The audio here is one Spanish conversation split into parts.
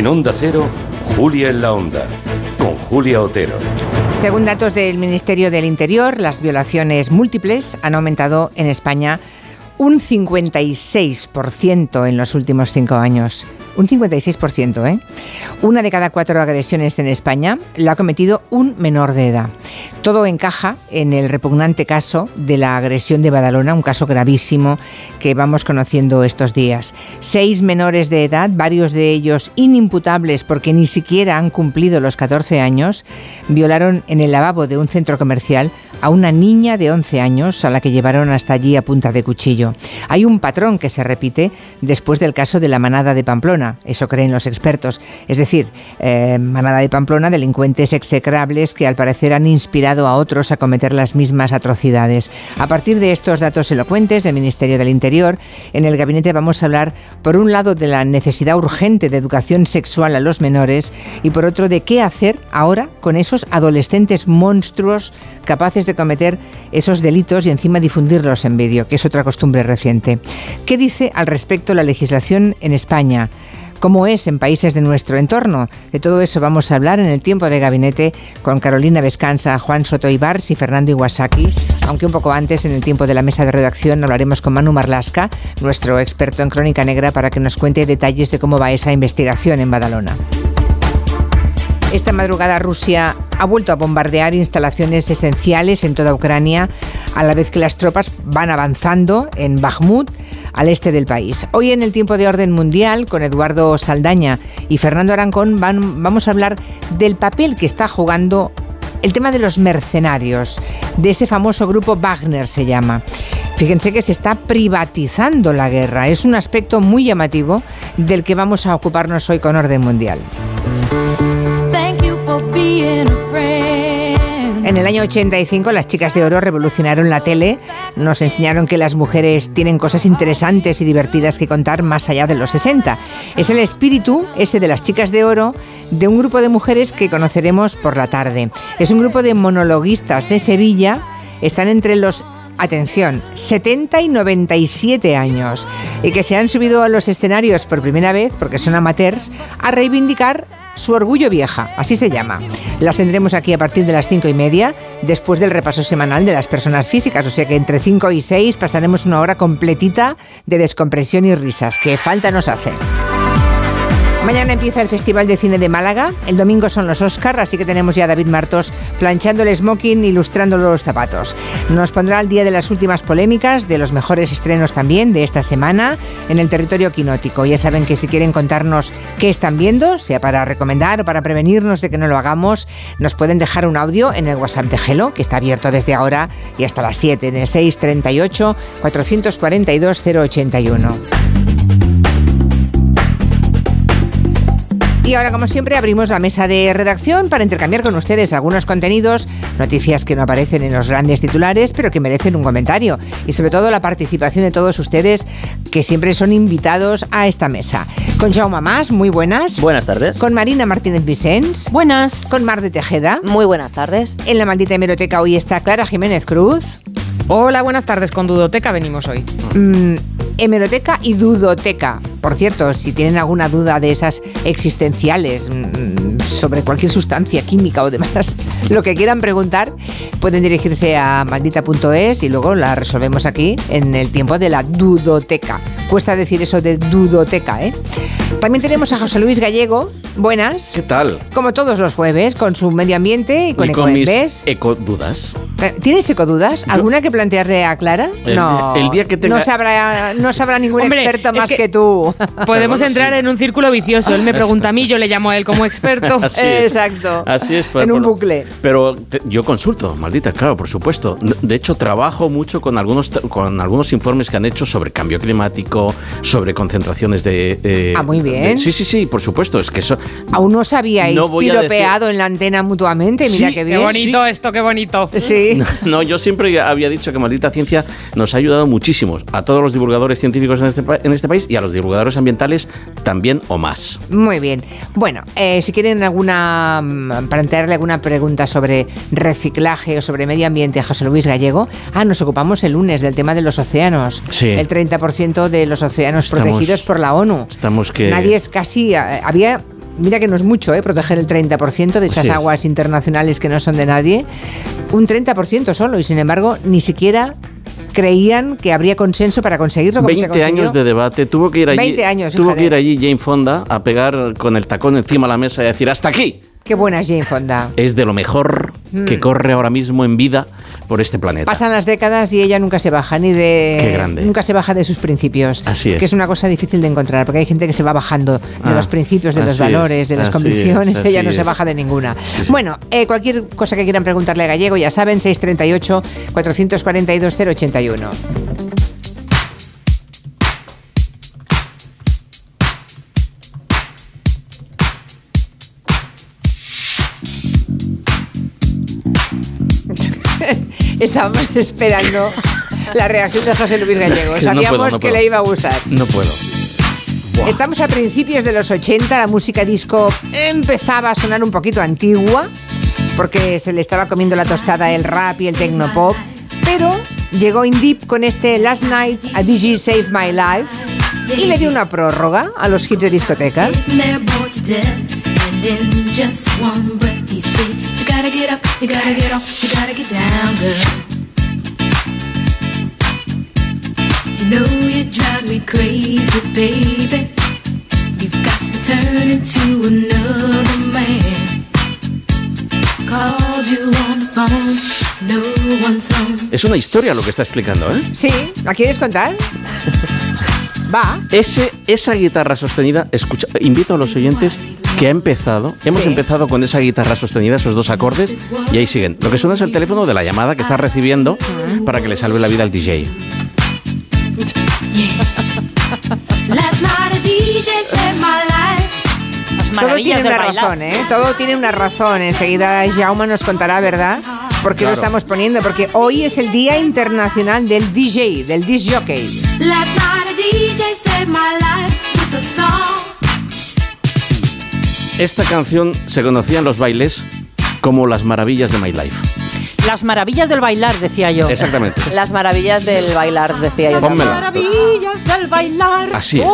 En Onda Cero, Julia en la Onda, con Julia Otero. Según datos del Ministerio del Interior, las violaciones múltiples han aumentado en España un 56% en los últimos cinco años. Un 56%, ¿eh? Una de cada cuatro agresiones en España la ha cometido un menor de edad. Todo encaja en el repugnante caso de la agresión de Badalona, un caso gravísimo que vamos conociendo estos días. Seis menores de edad, varios de ellos inimputables porque ni siquiera han cumplido los 14 años, violaron en el lavabo de un centro comercial a una niña de 11 años a la que llevaron hasta allí a punta de cuchillo. Hay un patrón que se repite después del caso de la manada de Pamplona, eso creen los expertos. Es decir, eh, manada de Pamplona, delincuentes execrables que al parecer han inspirado a otros a cometer las mismas atrocidades. A partir de estos datos elocuentes del Ministerio del Interior, en el gabinete vamos a hablar, por un lado, de la necesidad urgente de educación sexual a los menores y por otro, de qué hacer ahora con esos adolescentes monstruos capaces de cometer esos delitos y encima difundirlos en vídeo, que es otra costumbre reciente. ¿Qué dice al respecto la legislación en España? ¿Cómo es en países de nuestro entorno? De todo eso vamos a hablar en el tiempo de gabinete con Carolina Vescanza, Juan Soto Ibars y Fernando Iwasaki, aunque un poco antes en el tiempo de la mesa de redacción hablaremos con Manu Marlasca, nuestro experto en crónica negra, para que nos cuente detalles de cómo va esa investigación en Badalona. Esta madrugada Rusia ha vuelto a bombardear instalaciones esenciales en toda Ucrania, a la vez que las tropas van avanzando en Bakhmut, al este del país. Hoy en el tiempo de orden mundial, con Eduardo Saldaña y Fernando Arancón, vamos a hablar del papel que está jugando el tema de los mercenarios, de ese famoso grupo Wagner se llama. Fíjense que se está privatizando la guerra. Es un aspecto muy llamativo del que vamos a ocuparnos hoy con Orden Mundial. En el año 85 las chicas de oro revolucionaron la tele, nos enseñaron que las mujeres tienen cosas interesantes y divertidas que contar más allá de los 60. Es el espíritu, ese de las chicas de oro, de un grupo de mujeres que conoceremos por la tarde. Es un grupo de monologuistas de Sevilla, están entre los atención, 70 y 97 años, y que se han subido a los escenarios por primera vez, porque son amateurs, a reivindicar su orgullo vieja, así se llama. Las tendremos aquí a partir de las 5 y media, después del repaso semanal de las personas físicas, o sea que entre 5 y 6 pasaremos una hora completita de descompresión y risas, que falta nos hace. Mañana empieza el Festival de Cine de Málaga, el domingo son los Oscars, así que tenemos ya a David Martos planchando el smoking, ilustrando los zapatos. Nos pondrá al día de las últimas polémicas, de los mejores estrenos también de esta semana en el territorio quinótico. Ya saben que si quieren contarnos qué están viendo, sea para recomendar o para prevenirnos de que no lo hagamos, nos pueden dejar un audio en el WhatsApp de Gelo, que está abierto desde ahora y hasta las 7 en el 638 442 081. Y ahora, como siempre, abrimos la mesa de redacción para intercambiar con ustedes algunos contenidos, noticias que no aparecen en los grandes titulares, pero que merecen un comentario. Y sobre todo la participación de todos ustedes, que siempre son invitados a esta mesa. Con Jaume Más, muy buenas. Buenas tardes. Con Marina Martínez Vicens. Buenas. Con Mar de Tejeda. Muy buenas tardes. En la maldita hemeroteca hoy está Clara Jiménez Cruz. Hola, buenas tardes. Con Dudoteca venimos hoy. Mm, hemeroteca y dudoteca. Por cierto, si tienen alguna duda de esas existenciales mm, sobre cualquier sustancia química o demás, lo que quieran preguntar, pueden dirigirse a maldita.es y luego la resolvemos aquí en el tiempo de la dudoteca. Cuesta decir eso de dudoteca, ¿eh? También tenemos a José Luis Gallego. Buenas. ¿Qué tal? Como todos los jueves, con su medio ambiente y con, y con mis ecodudas. Eh, ¿Tienes ecodudas? ¿Alguna que plantearle a Clara? El no. el día que tenga- No sabrá, no sabrá ningún Hombre, experto es más que, que- tú. Podemos entrar sí. en un círculo vicioso. Él me pregunta a mí, yo le llamo a él como experto. Así es. Exacto. Así es. pues, En un bucle. Pero te- yo consulto, maldita, claro, por supuesto. De hecho, trabajo mucho con algunos, con algunos informes que han hecho sobre cambio climático, sobre concentraciones de... eh, Ah, muy bien. de- sí, sí, sí, por supuesto. Es que eso... Aún no os habíais No piropeado en la antena mutuamente, mira Sí, qué Qué bien. bonito esto, qué bonito. Sí. No, yo siempre había dicho que Maldita Ciencia nos ha ayudado muchísimo a todos los divulgadores científicos en este, en este país y a los divulgadores ambientales también o más. Muy bien. Bueno, eh, si quieren alguna mm, plantearle alguna pregunta sobre reciclaje o sobre medio ambiente a José Luis Gallego, ah, nos ocupamos el lunes del tema de los océanos. Sí. El 30% de los océanos Estamos- protegidos por la ONU. Estamos que... Nadie es casi. eh, había mira que no es mucho, ¿eh? proteger el 30% de esas aguas internacionales que no son de nadie. Un 30% solo, y sin embargo, ni siquiera creían que habría consenso para conseguirlo. como se 20 años de debate. Tuvo que ir allí. 20 años, tuvo que ir allí Jane Fonda a pegar con el tacón encima de la mesa y decir hasta aquí. Qué buena es Jane Fonda. Es de lo mejor que Mm. corre ahora mismo en vida por este planeta. Pasan las décadas y ella nunca se baja ni de Qué grande. nunca se baja de sus principios. Así es. Que es una cosa difícil de encontrar, porque hay gente que se va bajando de Ah, los principios, de los valores, es, de las convicciones. es, ella no se baja de ninguna. Sí, sí. Bueno, eh, cualquier cosa que quieran preguntarle a Gallego, ya saben, 638 442 081. Estábamos esperando la reacción de José Luis Gallego. Que no Sabíamos puedo, no que puedo. le iba a gustar. No puedo. Buah. Estamos a principios de los 80, la música disco empezaba a sonar un poquito antigua, porque se le estaba comiendo la tostada el rap y el tecnopop, pero llegó Indip con este Last Night a DJ Save My Life y le dio una prórroga a los hits de discoteca. Said, "You gotta get up, you gotta get off, you gotta get down, girl." You know you drive me crazy, baby. You've got to turn into another man. Called you on the phone, no one's home. Es una historia lo que está explicando, ¿eh? Sí, ¿la quieres contar? Va. Ese, esa guitarra sostenida, escucha, invito a los oyentes que ha empezado, hemos Sí. empezado con esa guitarra sostenida, esos dos acordes, y ahí siguen. Lo que suena es el teléfono de la llamada que está recibiendo para que le salve la vida al DJ. Todo tiene una razón, ¿eh? Todo tiene una razón. Enseguida Jaume nos contará, ¿verdad? ¿Por qué lo estamos poniendo? Porque hoy es el Día Internacional del DJ, del disc jockey. Esta canción se conocía en los bailes como Las Maravillas de My Life. Las maravillas del bailar, decía yo. Exactamente. Las maravillas del bailar, decía yo. Pónmela. Maravillas del bailar. Así es.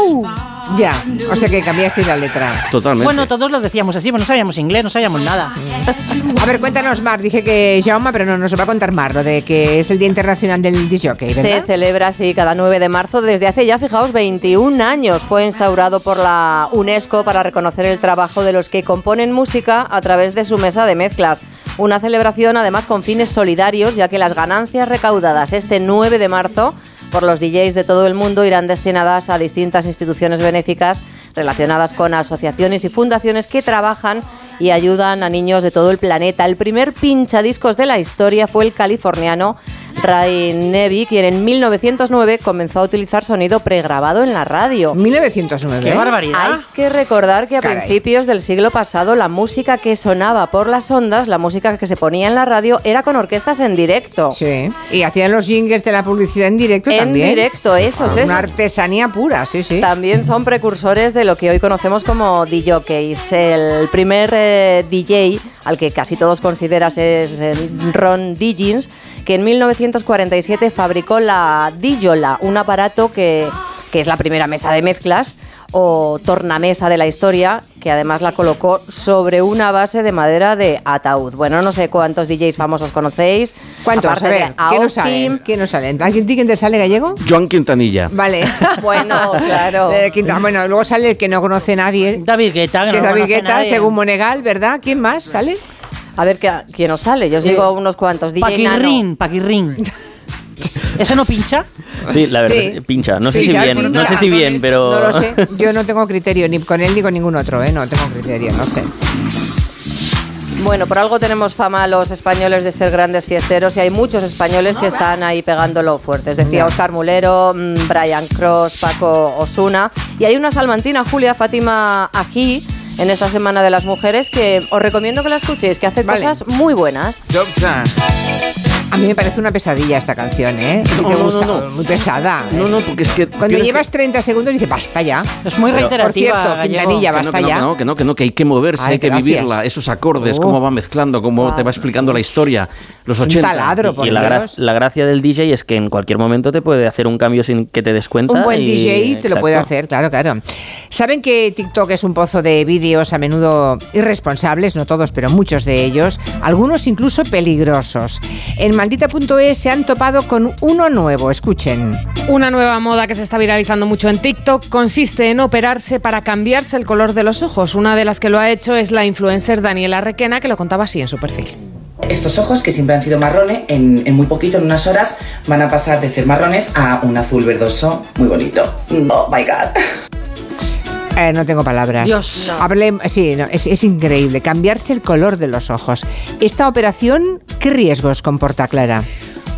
Ya, o sea que cambiasteis la letra. Totalmente. Bueno, todos lo decíamos así, pero no sabíamos inglés, no sabíamos nada. A ver, cuéntanos, Mar. Dije que Jaume, pero no nos va a contar Mar, lo de que es el Día Internacional del disc jockey, Se ¿verdad? celebra así cada 9 de marzo desde hace ya, fijaos, 21 años. Fue instaurado por la UNESCO para reconocer el trabajo de los que componen música a través de su mesa de mezclas. Una celebración además con fines solidarios, ya que las ganancias recaudadas este 9 de marzo por los DJs de todo el mundo irán destinadas a distintas instituciones benéficas relacionadas con asociaciones y fundaciones que trabajan y ayudan a niños de todo el planeta. El primer pinchadiscos de la historia fue el californiano Ray Nevi, quien en 1909 comenzó a utilizar sonido pregrabado en la radio. 1909. ¡Qué ¿eh? barbaridad! Hay que recordar que a Caray. principios del siglo pasado la música que sonaba por las ondas, la música que se ponía en la radio, era con orquestas en directo. Sí. Y hacían los jingles de la publicidad en directo En también. directo, esos, Una esos. artesanía pura, sí, sí. También son precursores de lo que hoy conocemos como DJs. El primer eh, DJ al que casi todos consideras es el Ron Diggins, que en 1947 fabricó la Dijola, un aparato que, que es la primera mesa de mezclas o tornamesa de la historia, que además la colocó sobre una base de madera de ataúd. Bueno, no sé cuántos DJs famosos conocéis. ¿Cuántos? aparte A ver, ¿quién nos salen? ¿Quién nos salen? ¿A quién quién te sale gallego? Joan Quintanilla. Vale. Bueno, claro. De Quinta- bueno, luego sale el que no conoce nadie, David Guetta, que, que no es David Guetta, nadie. según Monegal, ¿verdad? ¿Quién más sale? A ver ¿qué- quién os sale. Yo os digo unos cuantos. DJ Nano. Paquirrín, Paquirrín. ¿Ese no pincha? Sí, la verdad, Sí. pincha. No sé Sí, si bien, pincha. no sé si bien, pero. No lo sé. Yo no tengo criterio ni con él ni con ningún otro, ¿eh? No tengo criterio, no sé. Bueno, por algo tenemos fama los españoles de ser grandes fiesteros y hay muchos españoles que están ahí pegándolo fuertes. Decía Ya. Oscar Mulero, mm, Brian Cross, Paco Osuna. Y hay una salmantina, Julia Fátima Ají, en esta Semana de las Mujeres, que os recomiendo que la escuchéis, que hace Vale. cosas muy buenas. A mí me parece una pesadilla esta canción, ¿eh? ¿A ti No, te no, gusta? no, no. Muy pesada. ¿eh? No, no, porque es que... Cuando llevas que- 30 segundos dices, basta ya. Es muy Pero- Por reiterativa. cierto, Gallego. Quintanilla, basta que no, ya. que no, que no, que no, que hay que moverse, Ay, hay que gracias. vivirla, esos acordes, Oh. cómo va mezclando, cómo te va explicando la historia, los 80. taladro, por y la, gra- Dios. la gracia del DJ es que en cualquier momento te puede hacer un cambio sin que te des cuenta. Un buen y- DJ te lo puede hacer, claro, claro. Saben que TikTok es un pozo de vídeos a menudo irresponsables, no todos, pero muchos de ellos, algunos incluso peligrosos. En maldita.es se han topado con uno nuevo, escuchen. Una nueva moda que se está viralizando mucho en TikTok consiste en operarse para cambiarse el color de los ojos. Una de las que lo ha hecho es la influencer Daniela Requena, que lo contaba así en su perfil. Estos ojos, que siempre han sido marrones, en, en muy poquito, en unas horas, van a pasar de ser marrones a un azul verdoso muy bonito. Oh my god. Eh, no tengo palabras. Dios. Hablé, sí, no, es, es increíble. Cambiarse el color de los ojos. Esta operación, ¿qué riesgos comporta, Clara?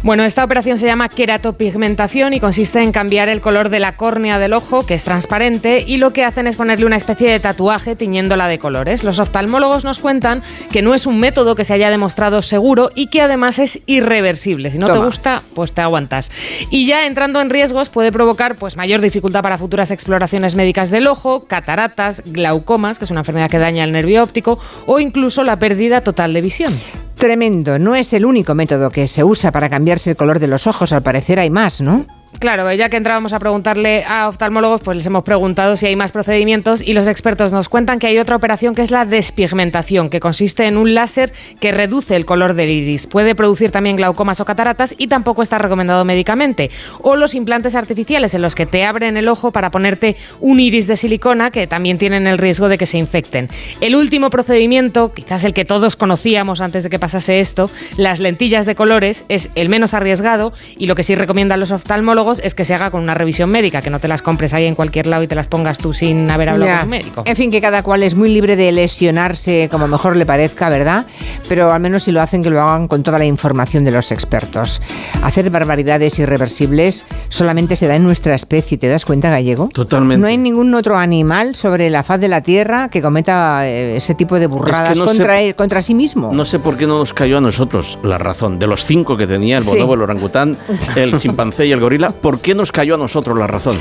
Bueno, esta operación se llama queratopigmentación y consiste en cambiar el color de la córnea del ojo, que es transparente, y lo que hacen es ponerle una especie de tatuaje tiñéndola de colores. Los oftalmólogos nos cuentan que no es un método que se haya demostrado seguro y que además es irreversible. Si no te gusta, pues te aguantas. Y ya entrando en riesgos puede provocar pues mayor dificultad para futuras exploraciones médicas del ojo, cataratas, glaucomas, que es una enfermedad que daña el nervio óptico, o incluso la pérdida total de visión. Tremendo. No es el único método que se usa para cambiarse el color de los ojos. Al parecer hay más, ¿no? Claro, ya que entrábamos a preguntarle a oftalmólogos, pues les hemos preguntado si hay más procedimientos y los expertos nos cuentan que hay otra operación que es la despigmentación, que consiste en un láser que reduce el color del iris. Puede producir también glaucomas o cataratas y tampoco está recomendado médicamente. O los implantes artificiales en los que te abren el ojo para ponerte un iris de silicona que también tienen el riesgo de que se infecten. El último procedimiento, quizás el que todos conocíamos antes de que pasase esto, las lentillas de colores, es el menos arriesgado y lo que sí recomiendan los oftalmólogos es que se haga con una revisión médica, que no te las compres ahí en cualquier lado y te las pongas tú sin haber hablado Ya. con un médico. En fin, que cada cual es muy libre de lesionarse como mejor le parezca, ¿verdad? Pero al menos si lo hacen, que lo hagan con toda la información de los expertos. Hacer barbaridades irreversibles solamente se da en nuestra especie, ¿te das cuenta, gallego? Totalmente. No hay ningún otro animal sobre la faz de la Tierra que cometa eh, ese tipo de burradas no contra, sé- él- contra sí mismo. No sé por qué no nos cayó a nosotros la razón. De los cinco que tenía el Sí. bonobo, el orangután, el chimpancé y el gorila, ¿por qué nos cayó a nosotros la razón?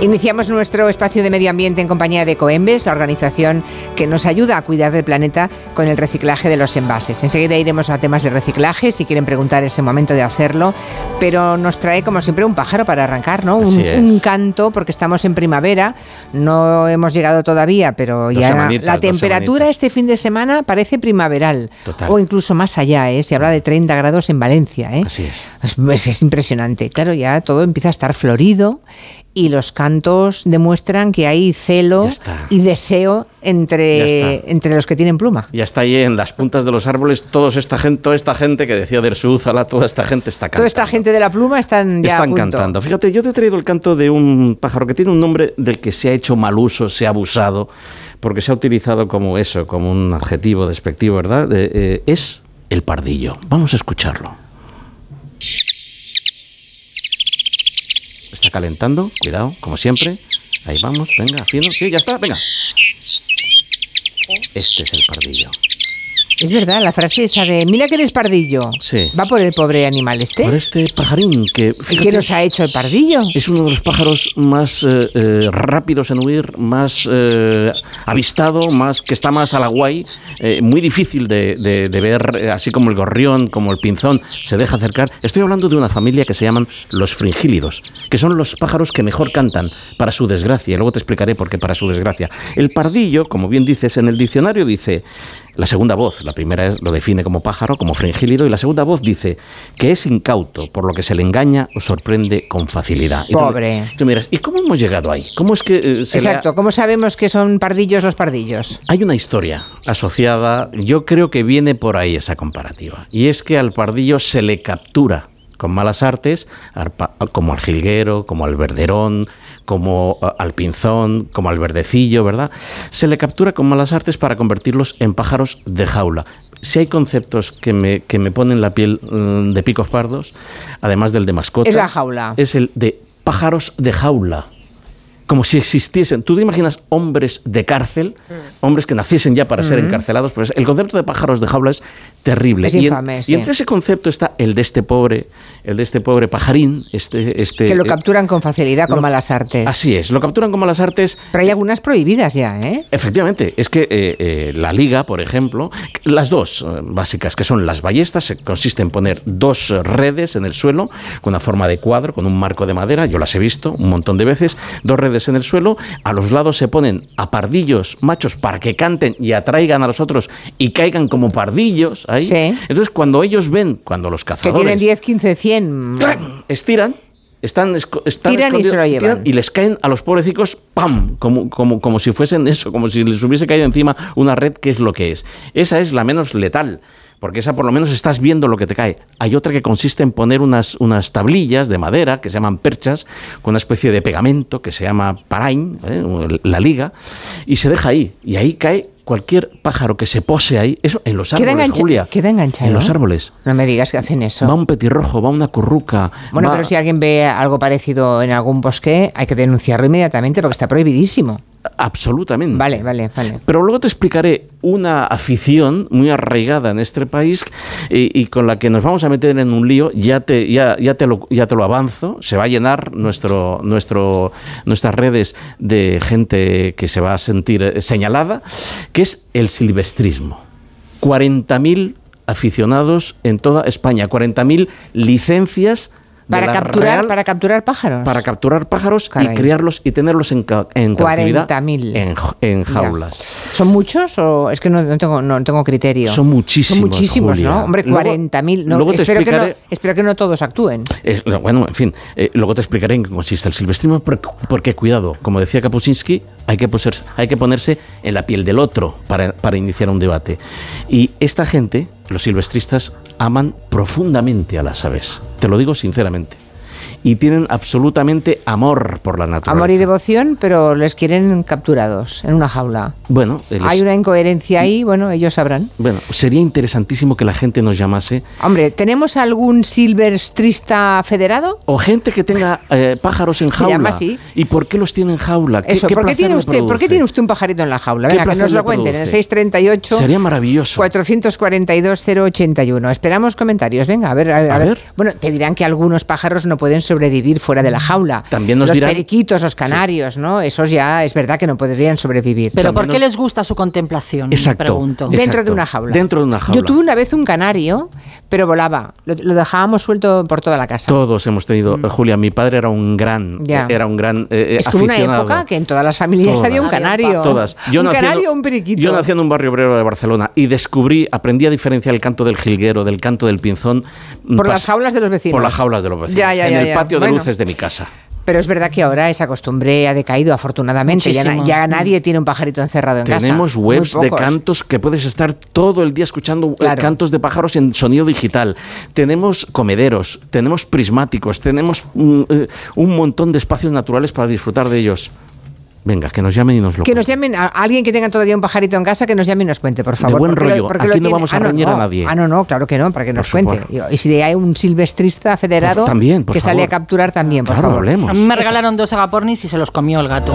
Iniciamos nuestro espacio de medio ambiente en compañía de Coembes, la organización que nos ayuda a cuidar del planeta con el reciclaje de los envases. Enseguida iremos a temas de reciclaje, si quieren preguntar es el momento de hacerlo, pero nos trae como siempre un pájaro para arrancar, ¿no? Un, canto, porque estamos en primavera, no hemos llegado todavía, pero Dos ya la temperatura este fin de semana parece primaveral, Total. o incluso más allá, ¿eh? se habla de 30 grados en Valencia. ¿eh? Así es. Es, es- es impresionante. Claro, ya todo empieza a estar florido y los cantos demuestran que hay celo y deseo entre, entre los que tienen pluma. Ya está ahí en las puntas de los árboles todos esta gente, toda esta gente que decía Dersúzala, toda esta gente está cantando. Toda esta gente de la pluma están ya a Están punto. cantando. Fíjate, yo te he traído el canto de un pájaro que tiene un nombre del que se ha hecho mal uso, se ha abusado, porque se ha utilizado como eso, como un adjetivo despectivo, ¿verdad? De, eh, es el pardillo. Vamos a escucharlo. Está calentando, cuidado, como siempre. Ahí vamos, venga, fino. Sí, ya está, venga. Este es el pardillo. Es verdad, la frase esa de mira que eres pardillo. Sí. Va por el pobre animal este. Por este pajarín que... ¿Y fíjate, qué nos ha hecho el pardillo? Es uno de los pájaros más eh, eh, rápidos en huir, más eh, avistado, más que está más a la guay, muy difícil de, de- de ver, así como el gorrión, como el pinzón, se deja acercar. Estoy hablando de una familia que se llaman los fringílidos, que son los pájaros que mejor cantan, para su desgracia, luego te explicaré por qué para su desgracia. El pardillo, como bien dices en el diccionario, dice, la segunda voz, la primera es- lo define como pájaro, como fringílido, y la segunda voz dice que es incauto, por lo que se le engaña o sorprende con facilidad. Y tú- Pobre. Tú dirás, ¿y cómo hemos llegado ahí? ¿Cómo es que eh, se le ha- Exacto, ¿cómo sabemos que son pardillos los pardillos? Hay una historia asociada, yo creo que viene por ahí esa comparativa, y es que al pardillo se le captura con malas artes, como al jilguero, como al verderón, como al pinzón, como al verdecillo, ¿verdad? Se le captura con malas artes para convertirlos en pájaros de jaula. Si hay conceptos que me, que me ponen la piel mm, de picos pardos, además del de mascota, Es la jaula. es el de pájaros de jaula como si existiesen. ¿Tú te imaginas hombres de cárcel? Hombres que naciesen ya para ser encarcelados. Pues el concepto de pájaros de jaula es terrible. Es y, en- infame, y entre ese concepto está el de este pobre, el de este pobre pajarín, este, este que lo eh, capturan con facilidad con lo- malas artes. Así es, lo capturan como las artes. Pero hay algunas prohibidas ya, ¿eh? Efectivamente, es que eh, eh, la liga, por ejemplo, las dos básicas, que son las ballestas, consiste en poner dos redes en el suelo, con una forma de cuadro, con un marco de madera, yo las he visto un montón de veces, dos redes en el suelo, a los lados se ponen a pardillos machos para que canten y atraigan a los otros y caigan como pardillos ahí. Sí. Entonces, cuando ellos ven, cuando los Que cazadores... tienen 10, 15, 100. ¡clac! estiran, están, Tiran y se lo llevan. tiran y les caen a los pobrecicos, ¡pam! Como, como, como si fuesen eso, como si les hubiese caído encima una red que es lo que es. Esa es la menos letal. Porque esa por lo menos estás viendo lo que te cae. Hay otra que consiste en poner unas, unas tablillas de madera que se llaman perchas, con una especie de pegamento que se llama parain, ¿eh? la liga, y se deja ahí. Y ahí cae cualquier pájaro que se pose ahí. Eso en los árboles, Julia. queda enganchado. En los árboles. No me digas que hacen eso. Va un petirrojo, va una curruca. Bueno, va- pero si alguien ve algo parecido en algún bosque, hay que denunciarlo inmediatamente porque está prohibidísimo. Absolutamente. Vale, vale, vale. Pero luego te explicaré una afición muy arraigada en este país y, y con la que nos vamos a meter en un lío. Ya te, ya, ya te, lo, ya te lo avanzo. Se va a llenar nuestro, nuestro, nuestras redes de gente que se va a sentir eh, señalada, que es el silvestrismo. 40.000 aficionados en toda España, 40.000 licencias Para capturar, Real para capturar pájaros. para capturar pájaros Caray. y criarlos y tenerlos en, en cautividad 40.000. en, en Ya. jaulas. ¿Son muchos o es que no, no tengo, no tengo criterio? Son muchísimos, Son muchísimos, Julia. ¿no? Hombre, Luego- 40.000. No, luego te espero, que no, espero que no todos actúen. Es- no, bueno, en fin, eh, luego te explicaré en qué consiste el silvestrismo, porque, porque, cuidado, como decía Kapuscinski, hay que, poserse- hay que ponerse en la piel del otro para, para iniciar un debate. Y esta gente, los silvestristas, aman profundamente a las aves, te lo digo sinceramente. Y tienen absolutamente amor por la naturaleza. Amor y devoción, pero les quieren capturados en una jaula. Bueno, el Hay una incoherencia ahí, bueno, ellos sabrán. bueno, sería interesantísimo que la gente nos llamase Hombre, ¿tenemos algún silvestrista federado? O gente que tenga eh, pájaros en Se jaula. llama así. ¿Y por qué los tiene en jaula? ¿Qué- Eso, qué ¿por qué, tiene usted, ¿por qué tiene usted un pajarito en la jaula? ¿Qué Venga, que nos lo cuenten en el produce? 638 Sería maravilloso. 442-081. Esperamos comentarios. Venga, a ver, a ver, A ver. Bueno, te dirán que algunos pájaros no pueden sobrevivir fuera de la jaula. También nos los dirán- periquitos, los canarios, ¿no? Esos ya es verdad que no podrían sobrevivir. Pero ¿por qué nos- les gusta su contemplación? Exacto. Pregunto. Exacto. Dentro de una jaula. Dentro de una jaula. Yo tuve una vez un canario, pero volaba. Lo, lo dejábamos suelto por toda la casa. Todos hemos tenido, eh, Julia, mi padre era un gran, Mm. Ya. era un gran eh, es como una época que en todas las familias Todas. había un canario. Todas. un nací en- canario o un periquito. Yo nací en un barrio obrero de Barcelona y descubrí, aprendí a diferenciar el canto del jilguero del canto del pinzón. mm, Por las jaulas de los vecinos. Por las jaulas de los vecinos. Ya, ya, en ya, el de luces de mi casa. Pero es verdad que ahora esa costumbre ha decaído, afortunadamente. Ya, na- ya nadie tiene un pajarito encerrado en casa. Tenemos webs de cantos que puedes estar todo el día escuchando eh, Claro. cantos de pájaros en sonido digital. Tenemos comederos, tenemos prismáticos, tenemos mm, eh, un montón de espacios naturales para disfrutar de ellos. Venga, que nos llamen y nos lo Que nos llamen, a alguien que tenga todavía un pajarito en casa, que nos llame y nos cuente, por favor. buen porque rollo. Aquí no vamos a reñir a nadie. Ah, no, no, claro que no, para que nos Por cuente. supuesto. Y si hay un silvestrista federado también, que sale a capturar también, por Claro, favor. hablemos. A mí me regalaron dos agapornis y se los comió el gato.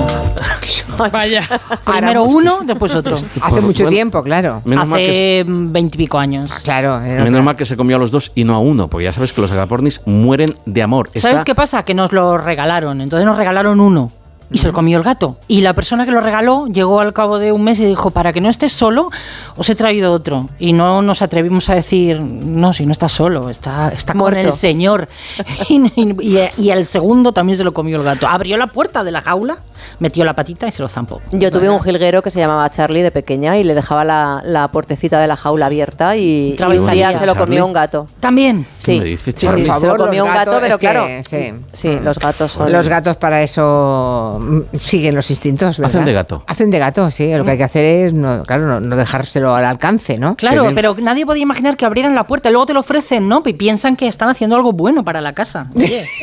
Vaya. Primero uno, después otro. Hace mucho bueno, tiempo, claro. Hace veintipico años. Claro. era Menos otra. mal que se comió a los dos y no a uno, porque ya sabes que los agapornis mueren de amor. ¿Sabes Está- qué pasa? Que nos lo regalaron. Entonces nos regalaron uno. Y se lo comió el gato. Y la persona que lo regaló llegó al cabo de un mes y dijo, para que no estés solo, os he traído otro. Y no nos atrevimos a decir, no, si no estás solo, está, está con Muerto. el señor. y, y- y el segundo también se lo comió el gato. Abrió la puerta de la jaula, metió la patita y se lo zampó. Yo tuve un jilguero que se llamaba Charlie de pequeña y le dejaba la, la puertecita de la jaula abierta y, y un día se lo comió un gato. También. Sí, me dices, sí, Charlie? sí, Por se lo favor, comió un gato, pero claro. sí. sí, los gatos son. Los gatos para eso mm, siguen los instintos, ¿verdad? Hacen de gato. Hacen de gato, sí. Lo que hay que hacer es, no, claro, no, no dejárselo al alcance, ¿no? Claro, pero nadie podía imaginar que abrieran la puerta. Luego te lo ofrecen, ¿no? Y piensan que están haciendo algo bueno para la casa. Oye.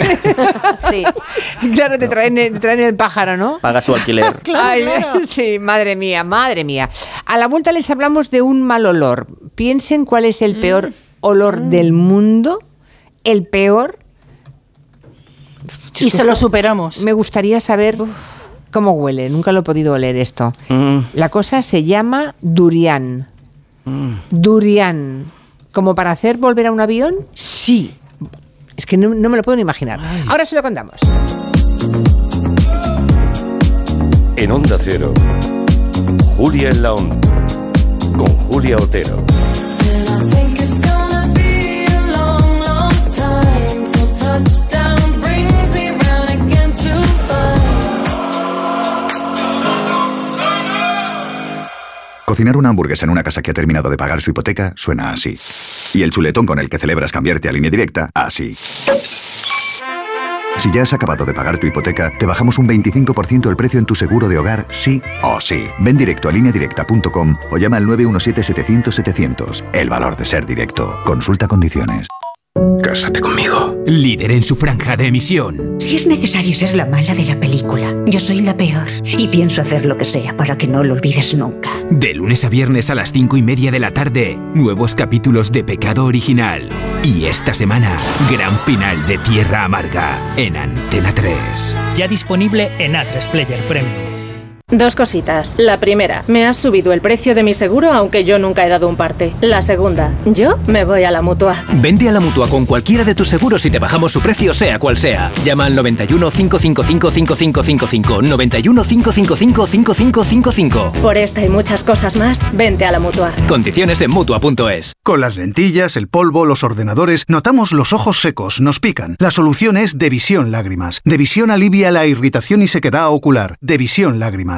Sí. Claro, te traen, te traen el pájaro, ¿no? Paga su alquiler. Ay, sí, madre mía, madre mía. A la vuelta les hablamos de un mal olor. Piensen cuál es el peor olor del mundo. El peor. Y se lo superamos. Me gustaría saber cómo huele. Nunca lo he podido oler esto. Mm, La cosa se llama durian. mm. Durian. como para hacer volver a un avión, sí. Es que no, no me lo puedo ni imaginar. Ahora se lo contamos. En Onda Cero, Julia en la Onda, con Julia Otero. Cocinar una hamburguesa en una casa que ha terminado de pagar su hipoteca suena así. Y el chuletón con el que celebras cambiarte a línea directa, así. Si ya has acabado de pagar tu hipoteca, te bajamos un 25% el precio en tu seguro de hogar, sí o sí. Ven directo a lineadirecta.com o llama al 917-700-700. El valor de ser directo. Consulta condiciones. Cásate conmigo. Líder en su franja de emisión. Si es necesario ser la mala de la película, yo soy la peor. Y pienso hacer lo que sea para que no lo olvides nunca. De lunes a viernes a las cinco y media de la tarde, nuevos capítulos de Pecado Original. Y esta semana, gran final de Tierra Amarga en Antena 3. Ya disponible en A3 Player Premium. Dos cositas. La primera, me has subido el precio de mi seguro aunque yo nunca he dado un parte. La segunda, yo me voy a la mutua. Vende a la mutua con cualquiera de tus seguros y te bajamos su precio, sea cual sea. Llama al 91 555 5555. 91 555 5555. Por esta y muchas cosas más, vente a la mutua. Condiciones en mutua.es. Con las lentillas, el polvo, los ordenadores, notamos los ojos secos, nos pican. La solución es Devisión Lágrimas. Devisión alivia la irritación y sequedad ocular. Devisión Lágrimas.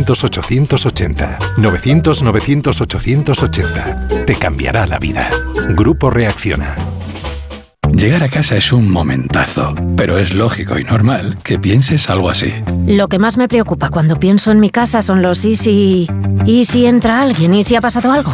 880. 900 900 880. Te cambiará la vida. Grupo Reacciona. Llegar a casa es un momentazo, pero es lógico y normal que pienses algo así. Lo que más me preocupa cuando pienso en mi casa son los y si... ¿Y si entra alguien? ¿Y si ha pasado algo?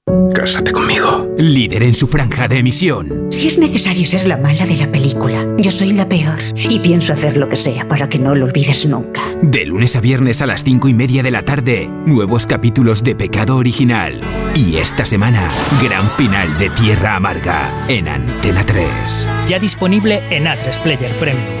Cásate conmigo. Líder en su franja de emisión. Si es necesario ser la mala de la película, yo soy la peor. Y pienso hacer lo que sea para que no lo olvides nunca. De lunes a viernes a las cinco y media de la tarde, nuevos capítulos de Pecado Original. Y esta semana, gran final de Tierra Amarga en Antena 3. Ya disponible en A3 Player Premium.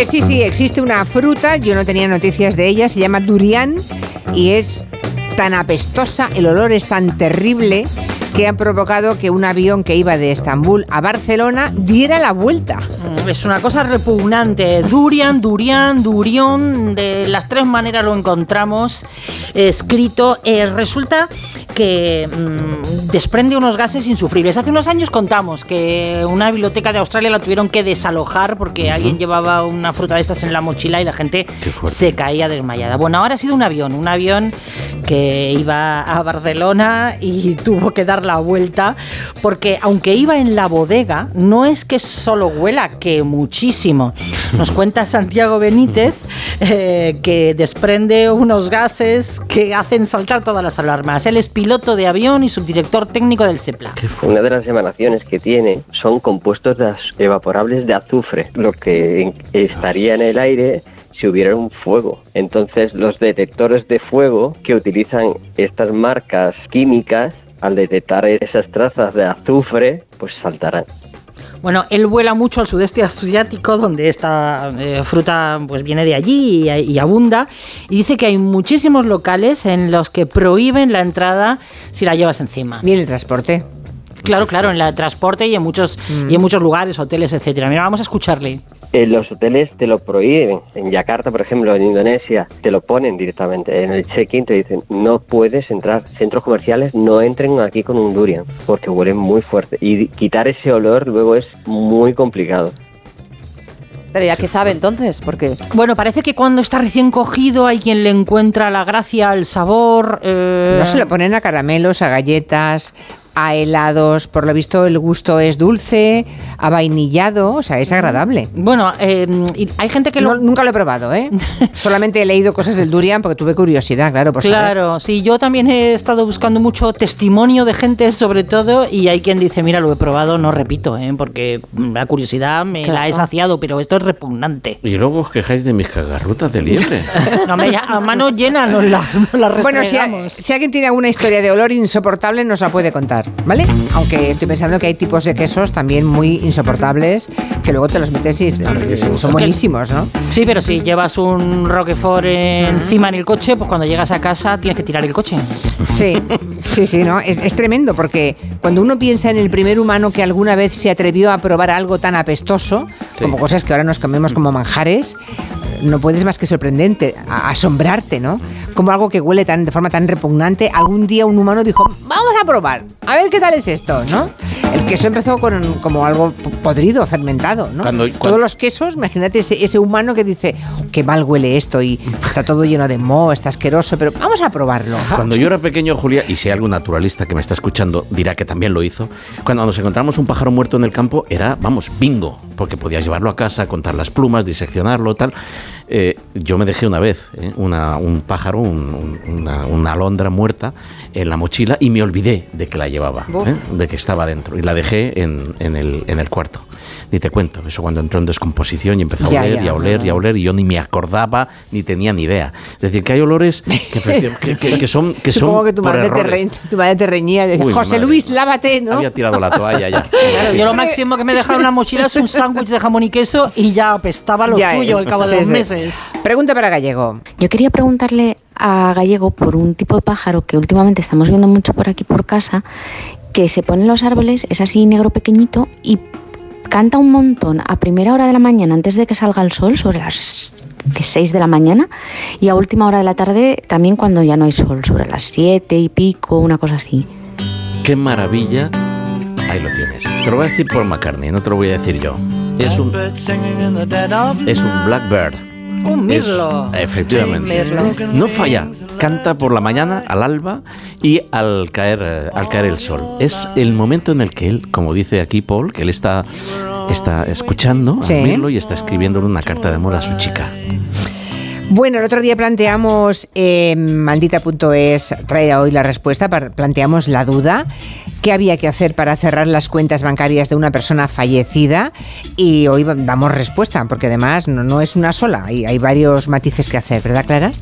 Pues sí, sí, existe una fruta, yo no tenía noticias de ella, se llama durian y es tan apestosa, el olor es tan terrible que han provocado que un avión que iba de Estambul a Barcelona diera la vuelta. Mm, Es una cosa repugnante. Durian, durian, durión, de las tres maneras lo encontramos escrito. Eh, resulta que mm, desprende unos gases insufribles. Hace unos años contamos que una biblioteca de Australia la tuvieron que desalojar porque alguien llevaba una fruta de estas en la mochila y la gente se caía desmayada. Bueno, ahora ha sido un avión, un avión que iba a Barcelona y tuvo que dar la vuelta porque aunque iba en la bodega, no es que solo huela, que muchísimo. Nos cuenta Santiago Benítez eh, que desprende unos gases que hacen saltar todas las alarmas. Él es piloto de avión y subdirector técnico del SEPLA. Una de las emanaciones que tiene son compuestos de evaporables de azufre, lo que estaría en el aire si hubiera un fuego. Entonces los detectores de fuego que utilizan estas marcas químicas, al detectar esas trazas de azufre, pues saltarán. Bueno, él vuela mucho al sudeste asiático, donde esta eh, fruta pues viene de allí y, y abunda. Y dice que hay muchísimos locales en los que prohíben la entrada si la llevas encima. ¿Y el transporte? Claro, claro, en el transporte y en muchos, y en muchos lugares, hoteles, etcétera. Mira, vamos a escucharle. En los hoteles te lo prohíben. En Yakarta, por ejemplo, en Indonesia, te lo ponen directamente. En el check-in te dicen, no puedes entrar. Centros comerciales no entren aquí con un durian, porque huelen muy fuerte. Y quitar ese olor luego es muy complicado. Pero ya que sabe entonces, porque... Bueno, parece que cuando está recién cogido hay quien le encuentra la gracia, el sabor... eh, No se lo ponen a caramelos, a galletas, a helados. Por lo visto, el gusto es dulce, a vainillado, o sea, es agradable. Bueno, eh, y hay gente que lo... No- nunca lo he probado, ¿eh? Solamente he leído cosas del durian porque tuve curiosidad, claro, por saber. Claro, sí, yo también he estado buscando mucho testimonio de gente sobre todo y hay quien dice, mira, lo he probado, no repito, ¿eh? porque la curiosidad me la he saciado, pero esto es repugnante. Y luego os quejáis de mis cagarrutas de liebre. No, me, ya- a mano llena nos la, nos la Bueno, si, si alguien tiene alguna historia de olor insoportable, nos la puede contar, ¿vale? Aunque estoy pensando que hay tipos de quesos también muy insoportables que luego te los metes y son buenísimos, ¿no? Sí, pero si llevas un Roquefort encima en el coche, pues cuando llegas a casa tienes que tirar el coche. Sí, sí, sí, ¿no? Es, es tremendo porque cuando uno piensa en el primer humano que alguna vez se atrevió a probar algo tan apestoso, como cosas que ahora nos comemos como manjares, no puedes más que sorprendente, asombrarte, ¿no? Como algo que huele tan, de forma tan repugnante, algún día un humano dijo, vamos a probar, a ver qué tal es esto, ¿no? El queso empezó con, como algo podrido, fermentado, ¿no? Cuando- Todos los quesos, imagínate ese, ese humano que dice, qué mal huele esto y está todo lleno de moho, está asqueroso, pero vamos a probarlo. Cuando yo era pequeño, Julia, y si hay algún naturalista que me está escuchando dirá que también lo hizo, cuando nos encontramos un pájaro muerto en el campo era, vamos, bingo, porque podías llevarlo a casa, contar las plumas, diseccionarlo, tal. Eh, yo me dejé una vez eh, una- un pájaro, un- un- una, una alondra muerta en la mochila y me olvidé de que la llevaba, eh, de que estaba dentro, y la dejé en, en el, en el cuarto. Ni te cuento, eso cuando entró en descomposición y empezó a Ya, oler ya. y a oler y a oler y yo ni me acordaba ni tenía ni idea. Es decir, que hay olores que, efecti- que- que- que son que Supongo son que tu por madre, te, errores. re- tu madre te reñía. Uy, José madre. Luis, lávate, ¿no? Había tirado la toalla ya. Claro, yo lo máximo que me he dejado en la mochila es un sándwich de jamón y queso y ya apestaba lo Ya suyo es. al cabo de Sí, los sí. meses. Pregunta para Gallego. Yo quería preguntarle a Gallego por un tipo de pájaro que últimamente estamos viendo mucho por aquí por casa, que se pone en los árboles, es así negro pequeñito y canta un montón a primera hora de la mañana antes de que salga el sol, sobre las 6 de la mañana, y a última hora de la tarde también cuando ya no hay sol, sobre las 7 y pico, una cosa así. Qué maravilla. Ahí lo tienes. Te lo voy a decir por McCartney, no te lo voy a decir yo. Es un, es un blackbird. Un Es- mirlo. efectivamente. Mirlo. No falla. Canta por la mañana, al alba y al caer, eh, al caer el sol. Es el momento en el que él, como dice aquí Paul, que él está, está escuchando Sí. a Mirlo y está escribiéndole una carta de amor a su chica. Bueno, el otro día planteamos, eh, maldita.es trae hoy la respuesta, planteamos la duda, qué había que hacer para cerrar las cuentas bancarias de una persona fallecida y hoy damos respuesta, porque además no, no es una sola, hay varios matices que hacer, ¿verdad Clara?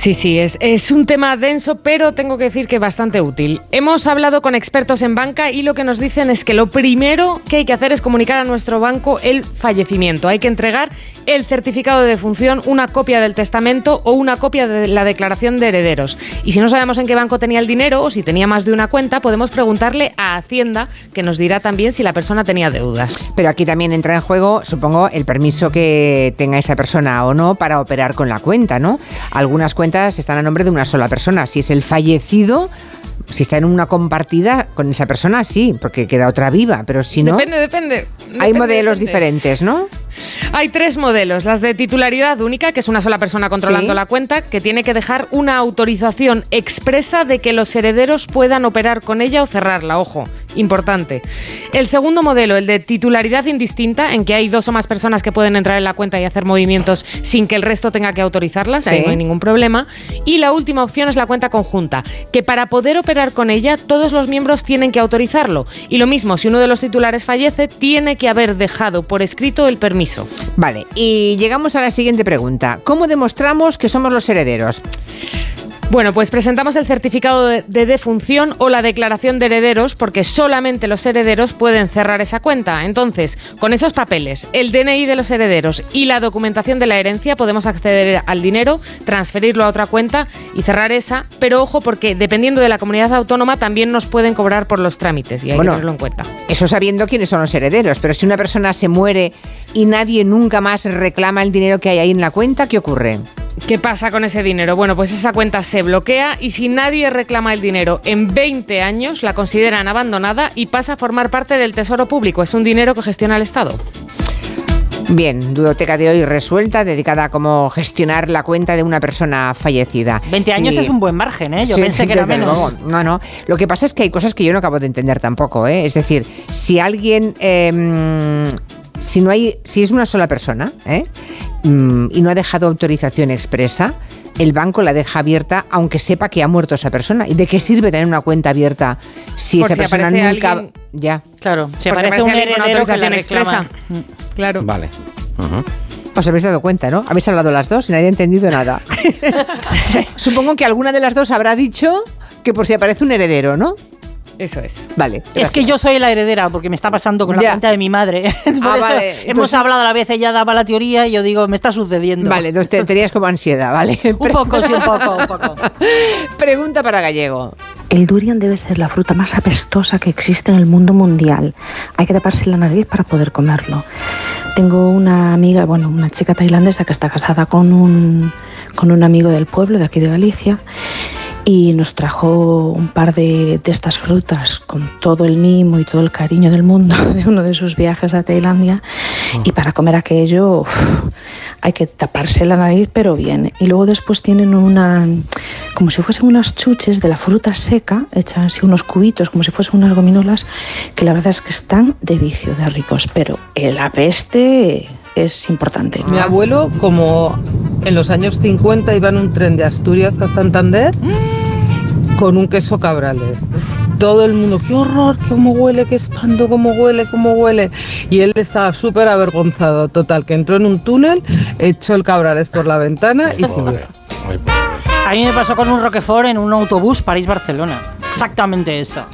Sí, sí, es, es un tema denso, pero tengo que decir que bastante útil. Hemos hablado con expertos en banca y lo que nos dicen es que lo primero que hay que hacer es comunicar a nuestro banco el fallecimiento. Hay que entregar el certificado de defunción, una copia del testamento o una copia de la declaración de herederos. Y si no sabemos en qué banco tenía el dinero o si tenía más de una cuenta, podemos preguntarle a Hacienda, que nos dirá también si la persona tenía deudas. Pero aquí también entra en juego, supongo, el permiso que tenga esa persona o no para operar con la cuenta, ¿no? Algunas cuentas están a nombre de una sola persona. Si es el fallecido, si está en una compartida con esa persona, sí, porque queda otra viva, pero si no... Depende, depende. Hay modelos depende. diferentes, ¿no? Hay tres modelos. Las de titularidad única, que es una sola persona controlando Sí. la cuenta, que tiene que dejar una autorización expresa de que los herederos puedan operar con ella o cerrarla. Ojo, importante. El segundo modelo, el de titularidad indistinta, en que hay dos o más personas que pueden entrar en la cuenta y hacer movimientos sin que el resto tenga que autorizarlas, ahí Sí. no hay ningún problema. Y la última opción es la cuenta conjunta, que para poder operar con ella, todos los miembros tienen que autorizarlo. Y lo mismo, si uno de los titulares fallece, tiene que haber dejado por escrito el permiso. Vale, y llegamos a la siguiente pregunta. ¿Cómo demostramos que somos los herederos? Bueno, pues presentamos el certificado de, de defunción o la declaración de herederos porque solamente los herederos pueden cerrar esa cuenta. Entonces, con esos papeles, el DNI de los herederos y la documentación de la herencia podemos acceder al dinero, transferirlo a otra cuenta y cerrar esa. Pero ojo porque dependiendo de la comunidad autónoma también nos pueden cobrar por los trámites y hay Bueno, que tenerlo en cuenta. Eso sabiendo quiénes son los herederos, pero si una persona se muere y nadie nunca más reclama el dinero que hay ahí en la cuenta, ¿qué ocurre? ¿Qué pasa con ese dinero? Bueno, pues esa cuenta se bloquea y si nadie reclama el dinero en 20 años, la consideran abandonada y pasa a formar parte del tesoro público. Es un dinero que gestiona el Estado. Bien, Dudoteca de hoy resuelta, dedicada a cómo gestionar la cuenta de una persona fallecida. 20 años Sí. es un buen margen, ¿eh? Yo Sí, pensé que era menos. luego. No, no. Lo que pasa es que hay cosas que yo no acabo de entender tampoco, ¿eh? Es decir, si alguien. eh, si no hay. Si es una sola persona, ¿eh? Mm, y no ha dejado autorización expresa. El banco la deja abierta aunque sepa que ha muerto esa persona. ¿Y de qué sirve tener una cuenta abierta si Por esa si persona aparece nunca. alguien- Ya. Claro, si aparece un con heredero que la autorización expresa. Claro. Vale. Os habéis dado cuenta, ¿no? Habéis hablado las dos y nadie ha entendido nada. Supongo que alguna de las dos habrá dicho que por si aparece un heredero, ¿no? Eso es. Vale. Es que yo soy la heredera porque me está pasando con la Ya. cuenta de mi madre. Por Ah, eso vale. Hemos Entonces- hablado a la vez, ella daba la teoría y yo digo, me está sucediendo. Vale, entonces te- tenías como ansiedad, ¿vale? Un poco, sí, un poco, un poco. Pregunta para Gallego. El durian debe ser la fruta más apestosa que existe en el mundo mundial. Hay que taparse la nariz para poder comerlo. Tengo una amiga, bueno, una chica tailandesa que está casada con un, con un amigo del pueblo de aquí de Galicia y nos trajo un par de, de estas frutas con todo el mimo y todo el cariño del mundo de uno de sus viajes a Tailandia. Y para comer aquello uf, hay que taparse la nariz, pero bien. Y luego después tienen una, como si fuesen unas chuches de la fruta seca, hechas así unos cubitos, como si fuesen unas gominolas, que la verdad es que están de vicio de ricos. Pero el apeste es importante. Mi abuelo, como en los años 50 iba en un tren de Asturias a Santander con un queso cabrales. Todo el mundo, qué horror, cómo huele, qué espanto, cómo huele, cómo huele. Y él estaba súper avergonzado. Total, que entró en un túnel, echó el cabrales por la ventana y subió. A mí me pasó con un Roquefort en un autobús París-Barcelona. Exactamente eso.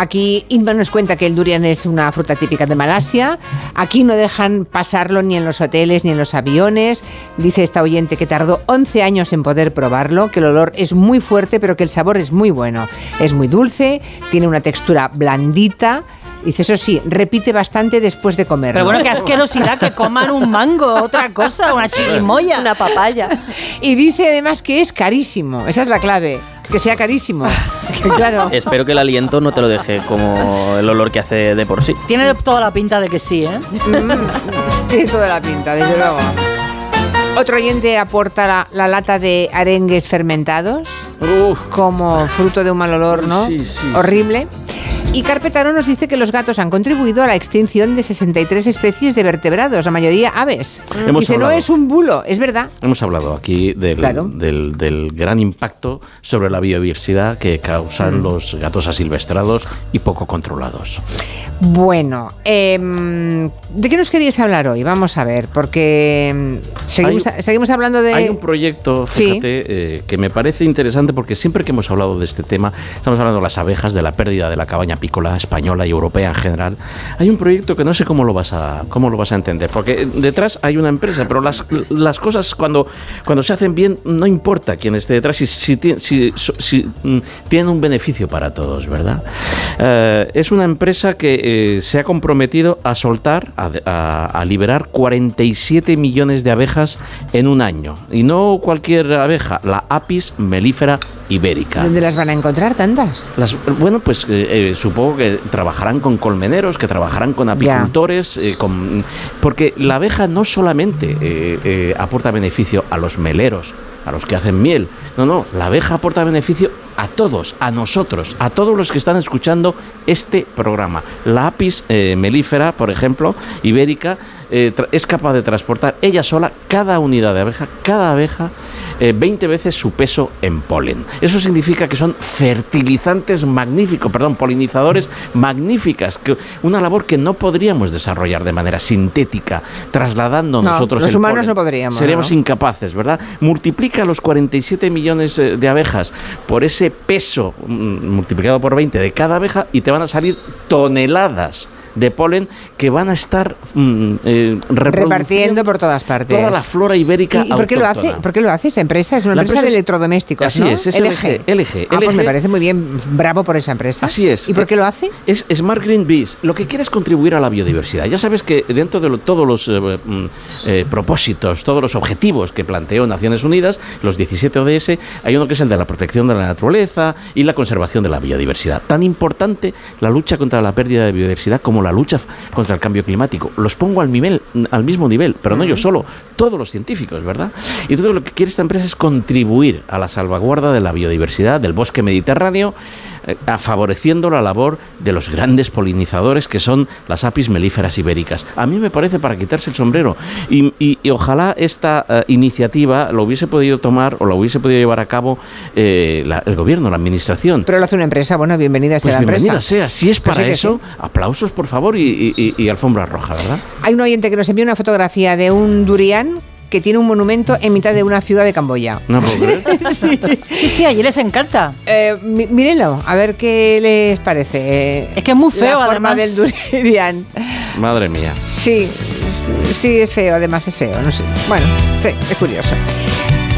Aquí Inma nos cuenta que el durian es una fruta típica de Malasia. Aquí no dejan pasarlo ni en los hoteles ni en los aviones. Dice esta oyente que tardó 11 años en poder probarlo, que el olor es muy fuerte, pero que el sabor es muy bueno. Es muy dulce, tiene una textura blandita. Dice, eso sí, repite bastante después de comerlo. Pero bueno, qué asquerosidad que coman un mango, otra cosa, una chirimoya. Una papaya. Y dice además que es carísimo. Esa es la clave. Que sea carísimo. Que claro. Espero que el aliento no te lo deje como el olor que hace de por sí. Tiene toda la pinta de que sí, ¿eh? Tiene toda la pinta, desde luego. Otro oyente aporta la, la lata de arengues fermentados como fruto de un mal olor, ¿no? Horrible. Y Carpetaro nos dice que los gatos han contribuido a la extinción de 63 especies de vertebrados, la mayoría aves. Hemos dice, no hablado. es un bulo, es verdad. Hemos hablado aquí del, Claro. del- del gran impacto sobre la biodiversidad que causan Mm. los gatos asilvestrados y poco controlados. Bueno, em, ¿de qué nos queríais hablar hoy? Vamos a ver, porque em, seguimos, seguimos hablando de... Hay un proyecto, Sí. fíjate, eh, que me parece interesante porque siempre que hemos hablado de este tema, estamos hablando de las abejas, de la pérdida de la cabaña apícola española y europea en general. Hay un proyecto que no sé cómo lo vas a, cómo lo vas a entender, porque detrás hay una empresa, pero las, las cosas cuando, cuando se hacen bien no importa quién esté detrás, si, si, si- si, mm, tienen un beneficio para todos, ¿verdad? Eh, es una empresa que eh, se ha comprometido a soltar, a, a- a liberar 47 millones de abejas en un año. Y no cualquier abeja, la Apis mellifera ibérica. ¿Dónde las van a encontrar tantas? Las- bueno, pues eh, eh, supongo que trabajarán con colmeneros, que trabajarán con apicultores, eh, con, porque la abeja no solamente aporta beneficio a los meleros, a los que hacen miel, no, no, la abeja aporta beneficio a todos, a nosotros, a todos los que están escuchando este programa. La apis melífera, por ejemplo, ibérica, eh, es capaz de transportar ella sola cada unidad de abeja, cada abeja, eh, 20 veces su peso en polen. Eso significa que son fertilizantes magníficos, perdón, polinizadores magníficas, que una labor que no podríamos desarrollar de manera sintética, trasladando No, nosotros los el humanos polen. no podríamos, Seríamos ¿no? incapaces, ¿verdad? Multiplica los 47 millones eh, de abejas por ese peso mm, multiplicado por 20 de cada abeja y te van a salir toneladas de polen que van a estar mm, eh, Repartiendo por todas partes. toda la flora ibérica ¿Y, y por qué lo hace? ¿Por qué lo hace esa empresa? Es una La empresa, empresa de electrodomésticos, Así ¿no? es, es LG. LG. Ah, pues me parece muy bien. Bravo por esa empresa. Así es. ¿Y por qué lo hace? Es Smart Green Bees. Lo que quiere es contribuir a la biodiversidad. Ya sabes que dentro de lo- todos los eh, mm, eh, propósitos, todos los objetivos que planteó Naciones Unidas, los 17 ODS, hay uno que es el de la protección de la naturaleza y la conservación de la biodiversidad. Tan importante la lucha contra la pérdida de biodiversidad como la lucha f- contra el cambio climático. Los pongo al, nivel, al mismo nivel, pero no yo solo, todos los científicos, ¿verdad? Y entonces lo que quiere esta empresa es contribuir a la salvaguarda de la biodiversidad del bosque mediterráneo favoreciendo la labor de los grandes polinizadores que son las apis melíferas ibéricas. A mí me parece para quitarse el sombrero y, y- y ojalá esta eh, iniciativa lo hubiese podido tomar o lo hubiese podido llevar a cabo eh, la- el gobierno, la administración. Pero lo hace una empresa. Bueno, bienvenida sea Pues la empresa. bienvenida sea, si es Pues para sí eso, aplausos por favor y, y- alfombra roja, ¿verdad? Hay un oyente que nos envió una fotografía de un durian que tiene un monumento en mitad de una ciudad de Camboya. No puedo creer. sí. Sí, sí, allí les encanta. Eh, mírenlo, a ver qué les parece. Es que es muy feo, La forma además. del durian. Madre mía. Sí, sí, es feo, además es feo. No sé. Bueno, sí, es curioso.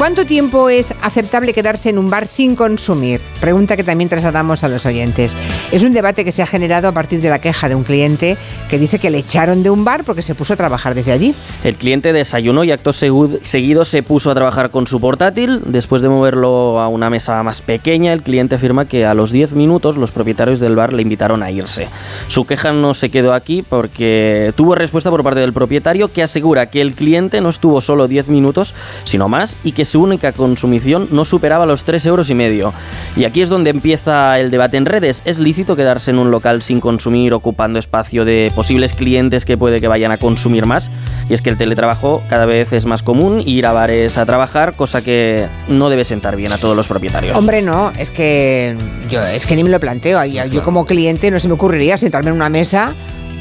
¿Cuánto tiempo es aceptable quedarse en un bar sin consumir? Pregunta que también trasladamos a los oyentes. Es un debate que se ha generado a partir de la queja de un cliente que dice que le echaron de un bar porque se puso a trabajar desde allí. El cliente desayunó y acto seguido se puso a trabajar con su portátil. Después de moverlo a una mesa más pequeña, el cliente afirma que a los 10 minutos los propietarios del bar le invitaron a irse. Su queja no se quedó aquí porque tuvo respuesta por parte del propietario que asegura que el cliente no estuvo solo 10 minutos, sino más, y que su única consumición no superaba los 3 euros y medio. Y aquí es donde empieza el debate en redes. ¿Es lícito quedarse en un local sin consumir, ocupando espacio de posibles clientes que puede que vayan a consumir más? Y es que el teletrabajo cada vez es más común, ir a bares a trabajar, cosa que no debe sentar bien a todos los propietarios. Hombre, no, es que yo es que ni me lo planteo. Yo, yo como cliente no se me ocurriría sentarme en una mesa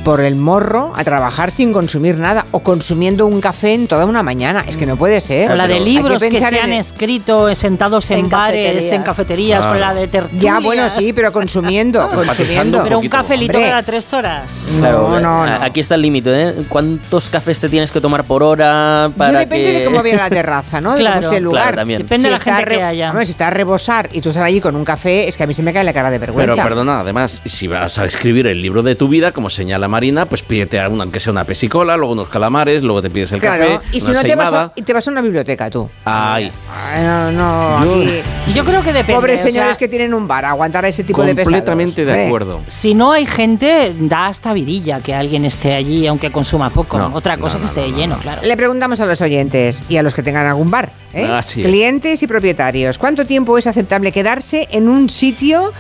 por el morro a trabajar sin consumir nada o consumiendo un café en toda una mañana. Es que no puede ser. Con la de libros que, se han el- escrito sentados en, En bares, cafeterías. en cafeterías, con la de tertulias. Ya, bueno, sí, pero consumiendo, consumiendo. Pero un cafelito Hombre. cada tres horas. Claro, No, no, no. Aquí está el límite, ¿eh? ¿Cuántos cafés te tienes que tomar por hora para Yo depende que- de cómo vea la terraza, ¿no? De Claro. cómo esté el lugar. Claro, también. Depende de la gente a que haya. hombre, si está a rebosar y tú estás allí con un café, es que a mí se me cae la cara de vergüenza. Pero perdona, además, si vas a escribir el libro de tu vida, como señala Marina, pues pídete una, aunque sea una pesicola, luego unos calamares, luego te pides el Claro, café, y si una no te vas, a, y te vas a una biblioteca tú. Ay, Ay, no, no, Yo- aquí. Yo creo que depende. Pobres o sea, señores que tienen un bar, aguantar a ese tipo de pesados. completamente de acuerdo. Si no hay gente, da hasta vidilla que alguien esté allí, aunque consuma poco. No, Otra cosa no, que no, esté no, lleno, no. claro. Le preguntamos a los oyentes y a los que tengan algún bar, ¿eh? Clientes y propietarios, ¿cuánto tiempo es aceptable quedarse en un sitio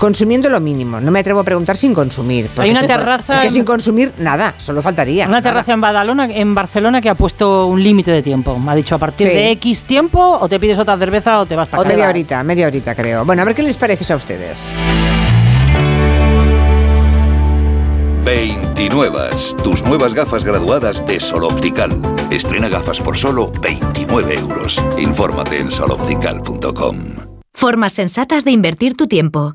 consumiendo lo mínimo? No me atrevo a preguntar sin consumir. porque Hay una terraza es que en- sin consumir nada, solo faltaría. Una terraza en Badalona, en Barcelona, que ha puesto un límite de tiempo. Me ha dicho a partir Sí. de X tiempo, o te pides otra cerveza o te vas para O casa. media horita, media horita creo. Bueno, a ver qué les parece eso a ustedes. 29. Tus nuevas gafas graduadas de Sol Optical. Estrena gafas por solo 29 euros. Infórmate en soloptical.com. Formas sensatas de invertir tu tiempo.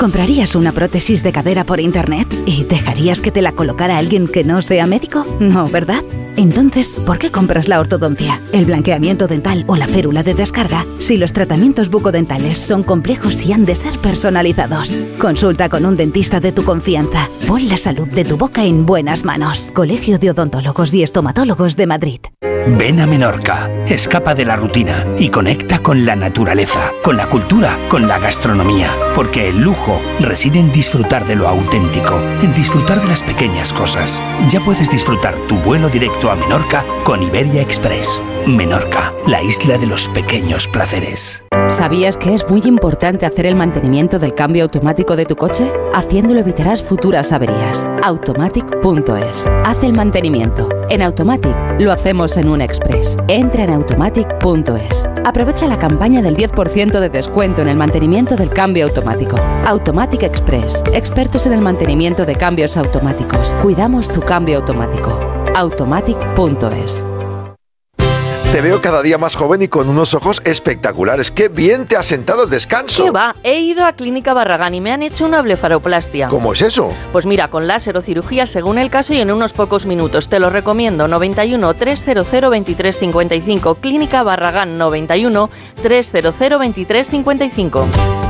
¿Comprarías una prótesis de cadera por internet y dejarías que te la colocara alguien que no sea médico? No, ¿verdad? Entonces, ¿por qué compras la ortodoncia, el blanqueamiento dental o la férula de descarga si los tratamientos bucodentales son complejos y han de ser personalizados? Consulta con un dentista de tu confianza. Pon la salud de tu boca en buenas manos. Colegio de Odontólogos y Estomatólogos de Madrid. Ven a Menorca, escapa de la rutina y conecta con la naturaleza, con la cultura, con la gastronomía, porque el lujo reside en disfrutar de lo auténtico, en disfrutar de las pequeñas cosas. Ya puedes disfrutar tu vuelo directo a Menorca con Iberia Express. Menorca, la isla de los pequeños placeres. ¿Sabías que es muy importante hacer el mantenimiento del cambio automático de tu coche? Haciéndolo evitarás futuras averías. Automatic.es. Haz el mantenimiento. En Automatic lo hacemos en un express. Entra en automatic.es. Aprovecha la campaña del 10% de descuento en el mantenimiento del cambio automático. Express. Expertos en el mantenimiento de cambios automáticos. Cuidamos tu cambio automático. Automatic.es. Te veo cada día más joven y con unos ojos espectaculares. ¡Qué bien te ha sentado el descanso! ¿Qué va? He ido a Clínica Barragán y me han hecho una blefaroplastia. ¿Cómo es eso? Pues mira, con láser o cirugía según el caso y en unos pocos minutos. Te lo recomiendo. 91 300 2355. Clínica Barragán 91 300 2355.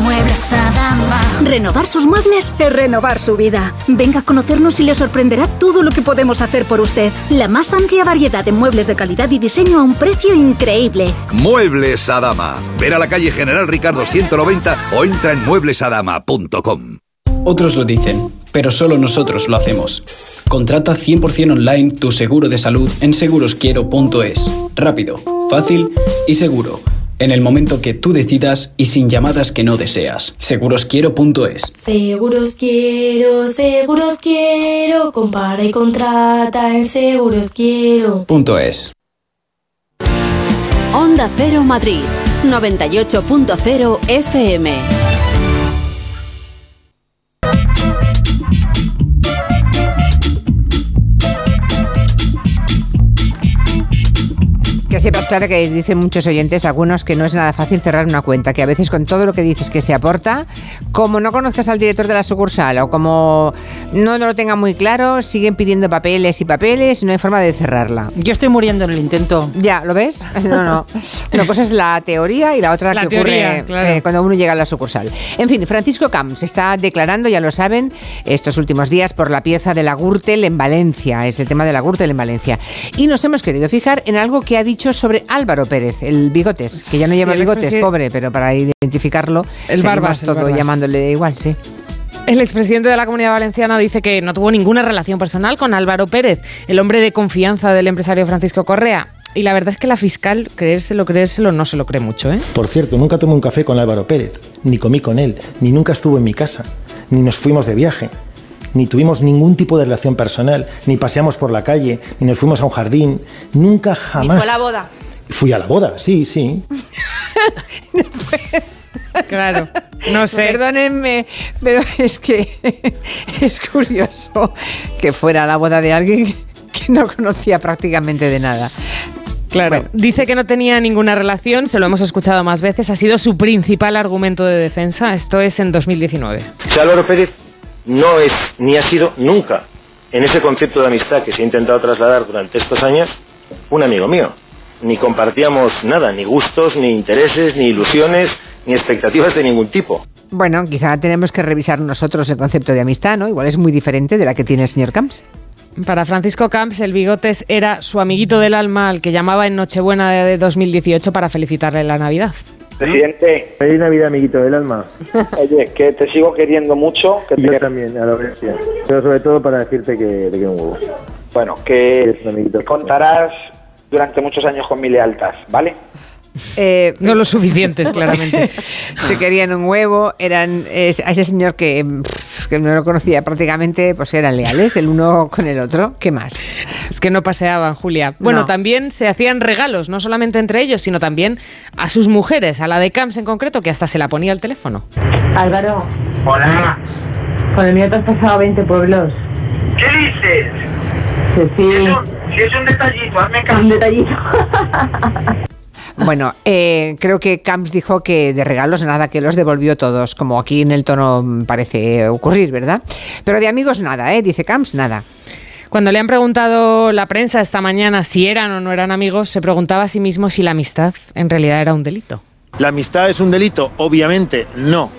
Muebles Adama. Renovar sus muebles es renovar su vida. Venga a conocernos y le sorprenderá todo lo que podemos hacer por usted. La más amplia variedad de muebles de calidad y diseño a un precio increíble. Muebles Adama. Ver a la calle General Ricardo 190 o entra en mueblesadama.com. Otros lo dicen, pero solo nosotros lo hacemos. Contrata 100% online tu seguro de salud en segurosquiero.es. Rápido, fácil y seguro. En el momento que tú decidas y sin llamadas que no deseas. Segurosquiero.es. Seguros quiero, seguros quiero. Compara y contrata en seguros quiero. Punto es. Onda Cero Madrid 98.0 FM. Que sepas, Clara, que dicen muchos oyentes, algunos, que no es nada fácil cerrar una cuenta, que a veces con todo lo que dices que se aporta, como no conozcas al director de la sucursal o como no lo tenga muy claro, siguen pidiendo papeles y papeles y no hay forma de cerrarla. Yo estoy muriendo en el intento. Ya, ¿lo ves? No, no. Una cosa es la teoría y la otra La que teoría, ocurre claro. eh, cuando uno llega a la sucursal. En fin, Francisco Camps está declarando, ya lo saben, estos últimos días por la pieza de la Gürtel en Valencia. Es el tema de la Gürtel en Valencia. Y nos hemos querido fijar en algo que ha dicho sobre Álvaro Pérez, el bigotes, que ya no lleva bigotes, pobre, pero para identificarlo, El Barbas, el todo Barbas. llamándole igual, sí. El expresidente de la Comunidad Valenciana dice que no tuvo ninguna relación personal con Álvaro Pérez, el hombre de confianza del empresario Francisco Correa. Y la verdad es que la fiscal, creérselo, creérselo, no se lo cree mucho, ¿eh? Por cierto, nunca tomé un café con Álvaro Pérez, ni comí con él, ni nunca estuvo en mi casa, ni nos fuimos de viaje, ni tuvimos ningún tipo de relación personal, ni paseamos por la calle, ni nos fuimos a un jardín, nunca jamás. boda. Fui a la boda, sí, sí. Claro, no sé. Perdónenme, pero es que es curioso que fuera a la boda de alguien que no conocía prácticamente de nada. Claro, dice que no tenía ninguna relación, se lo hemos escuchado más veces, ha sido su principal argumento de defensa, esto es en 2019. Si Álvaro Pérez no es ni ha sido nunca, en ese concepto de amistad que se ha intentado trasladar durante estos años, un amigo mío. Ni compartíamos nada, ni gustos, ni intereses, ni ilusiones, ni expectativas de ningún tipo. Bueno, quizá tenemos que revisar nosotros el concepto de amistad, ¿no? Igual es muy diferente de la que tiene el señor Camps. Para Francisco Camps, el Bigotes era su amiguito del alma al que llamaba en Nochebuena de 2018 para felicitarle la Navidad. Presidente. Feliz Navidad, amiguito del alma. Oye, que te sigo queriendo mucho. Que Y yo también, a la. Pero sobre todo para decirte que te quiero un huevo. Bueno, que contarás durante muchos años con mi lealtad, ¿vale? Eh, no lo suficientes, claramente. se querían un huevo, eran es- a ese señor que, pff, que no lo conocía prácticamente, pues eran leales el uno con el otro. ¿Qué más? Es que no paseaban, Julia. Bueno, No. también se hacían regalos, no solamente entre ellos, sino también a sus mujeres, a la de Camps en concreto, que hasta se la ponía al teléfono. Álvaro, Hola. con el mío te has pasado 20 pueblos. ¿Qué dices? Sí, sí. Si es un detallito, hazme Un detallito. Bueno, eh, creo que Camps dijo que de regalos nada, que los devolvió todos, como aquí en el tono parece ocurrir, ¿verdad? Pero de amigos nada, ¿eh? Dice Camps, nada. Cuando le han preguntado la prensa esta mañana si eran o no eran amigos, se preguntaba a sí mismo si la amistad en realidad era un delito. ¿La amistad es un delito? Obviamente no.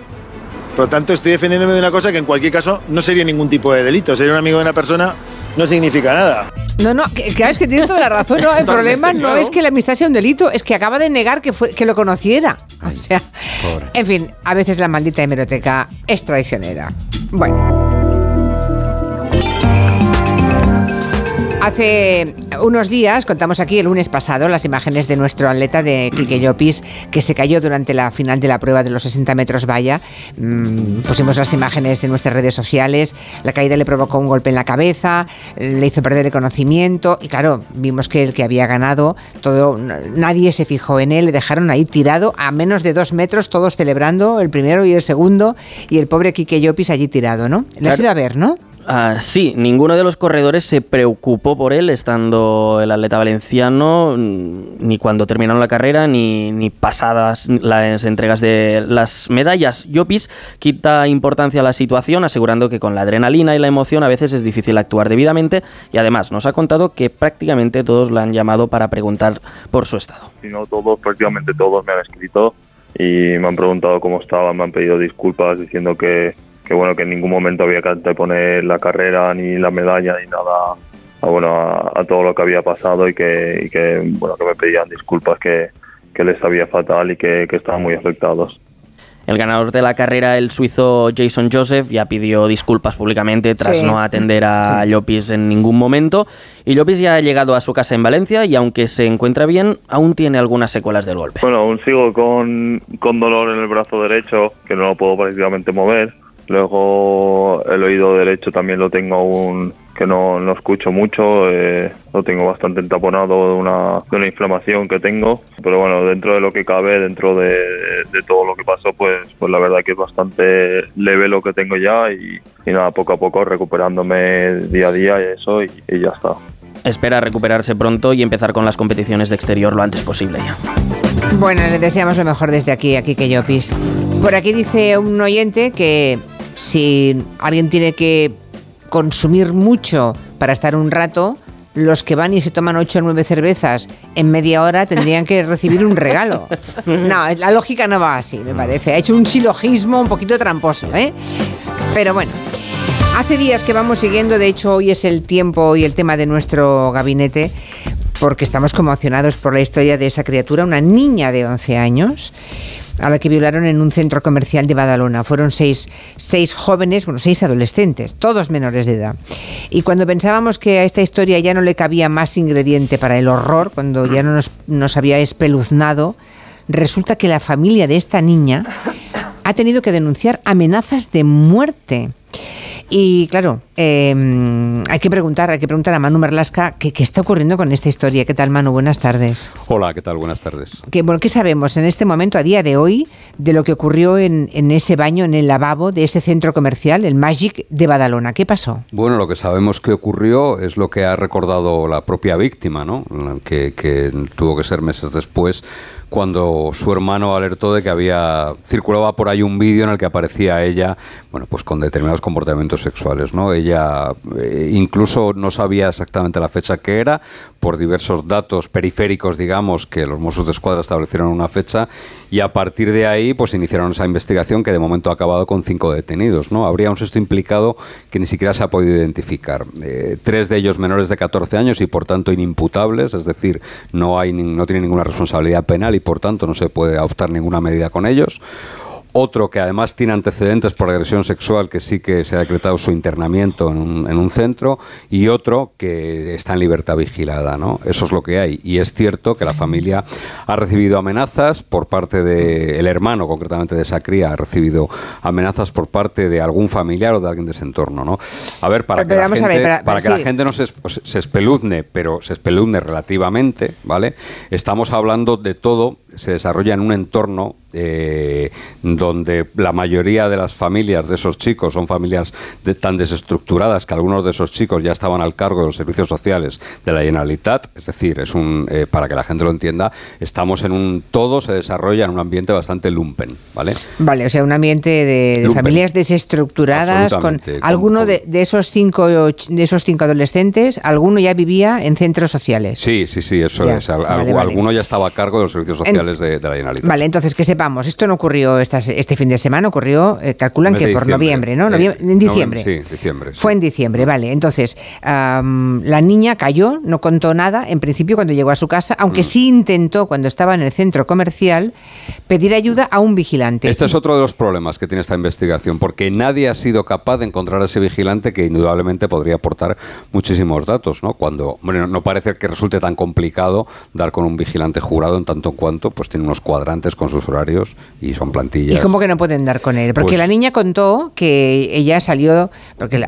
Por lo tanto, estoy defendiéndome de una cosa que en cualquier caso no sería ningún tipo de delito. Ser un amigo de una persona no significa nada. No, no, que, que es que tienes toda la razón. No, el problema no es que la amistad sea un delito, es que acaba de negar que, fue, que lo conociera. O sea, en fin, a veces la maldita hemeroteca es traicionera. Bueno. Hace unos días, contamos aquí el lunes pasado, las imágenes de nuestro atleta de Quique Llopis que se cayó durante la final de la prueba de los 60 metros valla. Mm, pusimos las imágenes en nuestras redes sociales. La caída le provocó un golpe en la cabeza, le hizo perder el conocimiento y claro, vimos que el que había ganado, todo, nadie se fijó en él, le dejaron ahí tirado a menos de dos metros, todos celebrando el primero y el segundo y el pobre Quique Llopis allí tirado, ¿no? Le has Claro. ido a ver, ¿no? Ah, sí, ninguno de los corredores se preocupó por él, estando el atleta valenciano, mm, ni cuando terminaron la carrera, ni, ni pasadas las entregas de las medallas. Llopis quita importancia a la situación, asegurando que con la adrenalina y la emoción a veces es difícil actuar debidamente, y además nos ha contado que prácticamente todos la han llamado para preguntar por su estado. Si no todos, prácticamente todos me han escrito y me han preguntado cómo estaba, me han pedido disculpas diciendo que, que bueno, que en ningún momento había que anteponer la carrera ni la medalla ni nada a, bueno, a, a todo lo que había pasado y que, y que, bueno, que me pedían disculpas, que, que les sabía fatal y que, que estaban muy afectados. El ganador de la carrera, el suizo Jason Joseph, ya pidió disculpas públicamente tras Sí. no atender a Llopis en ningún momento. Y Llopis ya ha llegado a su casa en Valencia y aunque se encuentra bien, aún tiene algunas secuelas del golpe. Bueno, aún sigo con, con dolor en el brazo derecho, que no lo puedo prácticamente mover. Luego el oído derecho también lo tengo aún, que no, no escucho mucho, eh, lo tengo bastante entaponado de una, de una inflamación que tengo. Pero bueno, dentro de lo que cabe, dentro de, de todo lo que pasó, pues, pues la verdad que es bastante leve lo que tengo ya y, y nada, poco a poco recuperándome día a día y eso y- y ya está. Espera recuperarse pronto y empezar con las competiciones de exterior lo antes posible ya. Bueno, le deseamos lo mejor desde aquí, aquí que Llopis. Por aquí dice un oyente que si alguien tiene que consumir mucho para estar un rato, los que van y se toman 8 o 9 cervezas en media hora tendrían que recibir un regalo. No, la lógica no va así, me parece. Ha hecho un silogismo un poquito tramposo, ¿eh? Pero bueno. Hace días que vamos siguiendo, de hecho hoy es el tiempo y el tema de nuestro gabinete, porque estamos conmocionados por la historia de esa criatura, una niña de 11 años, a la que violaron en un centro comercial de Badalona. Fueron seis, seis jóvenes, bueno, seis adolescentes, todos menores de edad. Y cuando pensábamos que a esta historia ya no le cabía más ingrediente para el horror, cuando ya no nos, nos había espeluznado, resulta que la familia de esta niña ha tenido que denunciar amenazas de muerte. Y claro, eh, hay que preguntar, hay que preguntar a Manu Merlasca qué, qué está ocurriendo con esta historia. ¿Qué tal, Manu? Buenas tardes. Hola, ¿qué tal? Buenas tardes. ¿Qué, bueno, ¿Qué sabemos en este momento, a día de hoy, de lo que ocurrió en, en ese baño, en el lavabo de ese centro comercial, el Magic de Badalona? ¿Qué pasó? Bueno, lo que sabemos que ocurrió es lo que ha recordado la propia víctima, ¿no? Que, que tuvo que ser meses después cuando su hermano alertó de que había circulaba por ahí un vídeo en el que aparecía ella, bueno, pues con determinados comportamientos sexuales, ¿no? Ella eh, incluso no sabía exactamente la fecha que era por diversos datos periféricos, digamos, que los Mossos de Escuadra establecieron una fecha y a partir de ahí pues iniciaron esa investigación que de momento ha acabado con cinco detenidos, ¿no? Habría un sexto implicado que ni siquiera se ha podido identificar. Eh, tres de ellos menores de 14 años y por tanto inimputables, es decir, no hay no tienen ninguna responsabilidad penal y por tanto no se puede adoptar ninguna medida con ellos otro que además tiene antecedentes por agresión sexual, que sí que se ha decretado su internamiento en un, centro, y otro que está en libertad vigilada. ¿no? Eso es lo que hay. Y es cierto que la familia ha recibido amenazas por parte del hermano, concretamente de esa cría, ha recibido amenazas por parte de algún familiar o de alguien de ese entorno. ¿no? A ver, para que, la gente, para, que la gente no se, se espeluzne, pero se espeluzne relativamente, ¿vale? Estamos hablando de todo, se desarrolla en un entorno eh, donde la mayoría de las familias de esos chicos son familias tan desestructuradas que algunos de esos chicos ya estaban al cargo de los servicios sociales de la Generalitat, es decir, es un eh, para que la gente lo entienda, estamos en un todo se desarrolla en un ambiente bastante lumpen, ¿vale? Vale, o sea, un ambiente de, familias desestructuradas con alguno de, esos cinco de esos cinco adolescentes, alguno ya vivía en centros sociales. Sí, sí, sí, eso es. alguno ya estaba a cargo de los servicios sociales de, la Generalitat. Vale, entonces que sepamos, esto no ocurrió este fin de semana, ocurrió, eh, calculan que por noviembre, ¿no? Eh, en diciembre. sí, diciembre. Fue en diciembre, vale. Entonces, la niña cayó, no contó nada, en principio cuando llegó a su casa, aunque mm. sí intentó, cuando estaba en el centro comercial, pedir ayuda a un vigilante. Este es otro de los problemas que tiene esta investigación, porque nadie ha sido capaz de encontrar a ese vigilante que indudablemente podría aportar muchísimos datos, ¿no? Cuando, bueno, no parece que resulte tan complicado dar con un vigilante jurado en tanto en cuanto pues tiene unos cuadrantes con sus horarios y son plantillas. ¿Y cómo que no pueden dar con él? Porque pues la niña contó que ella salió, porque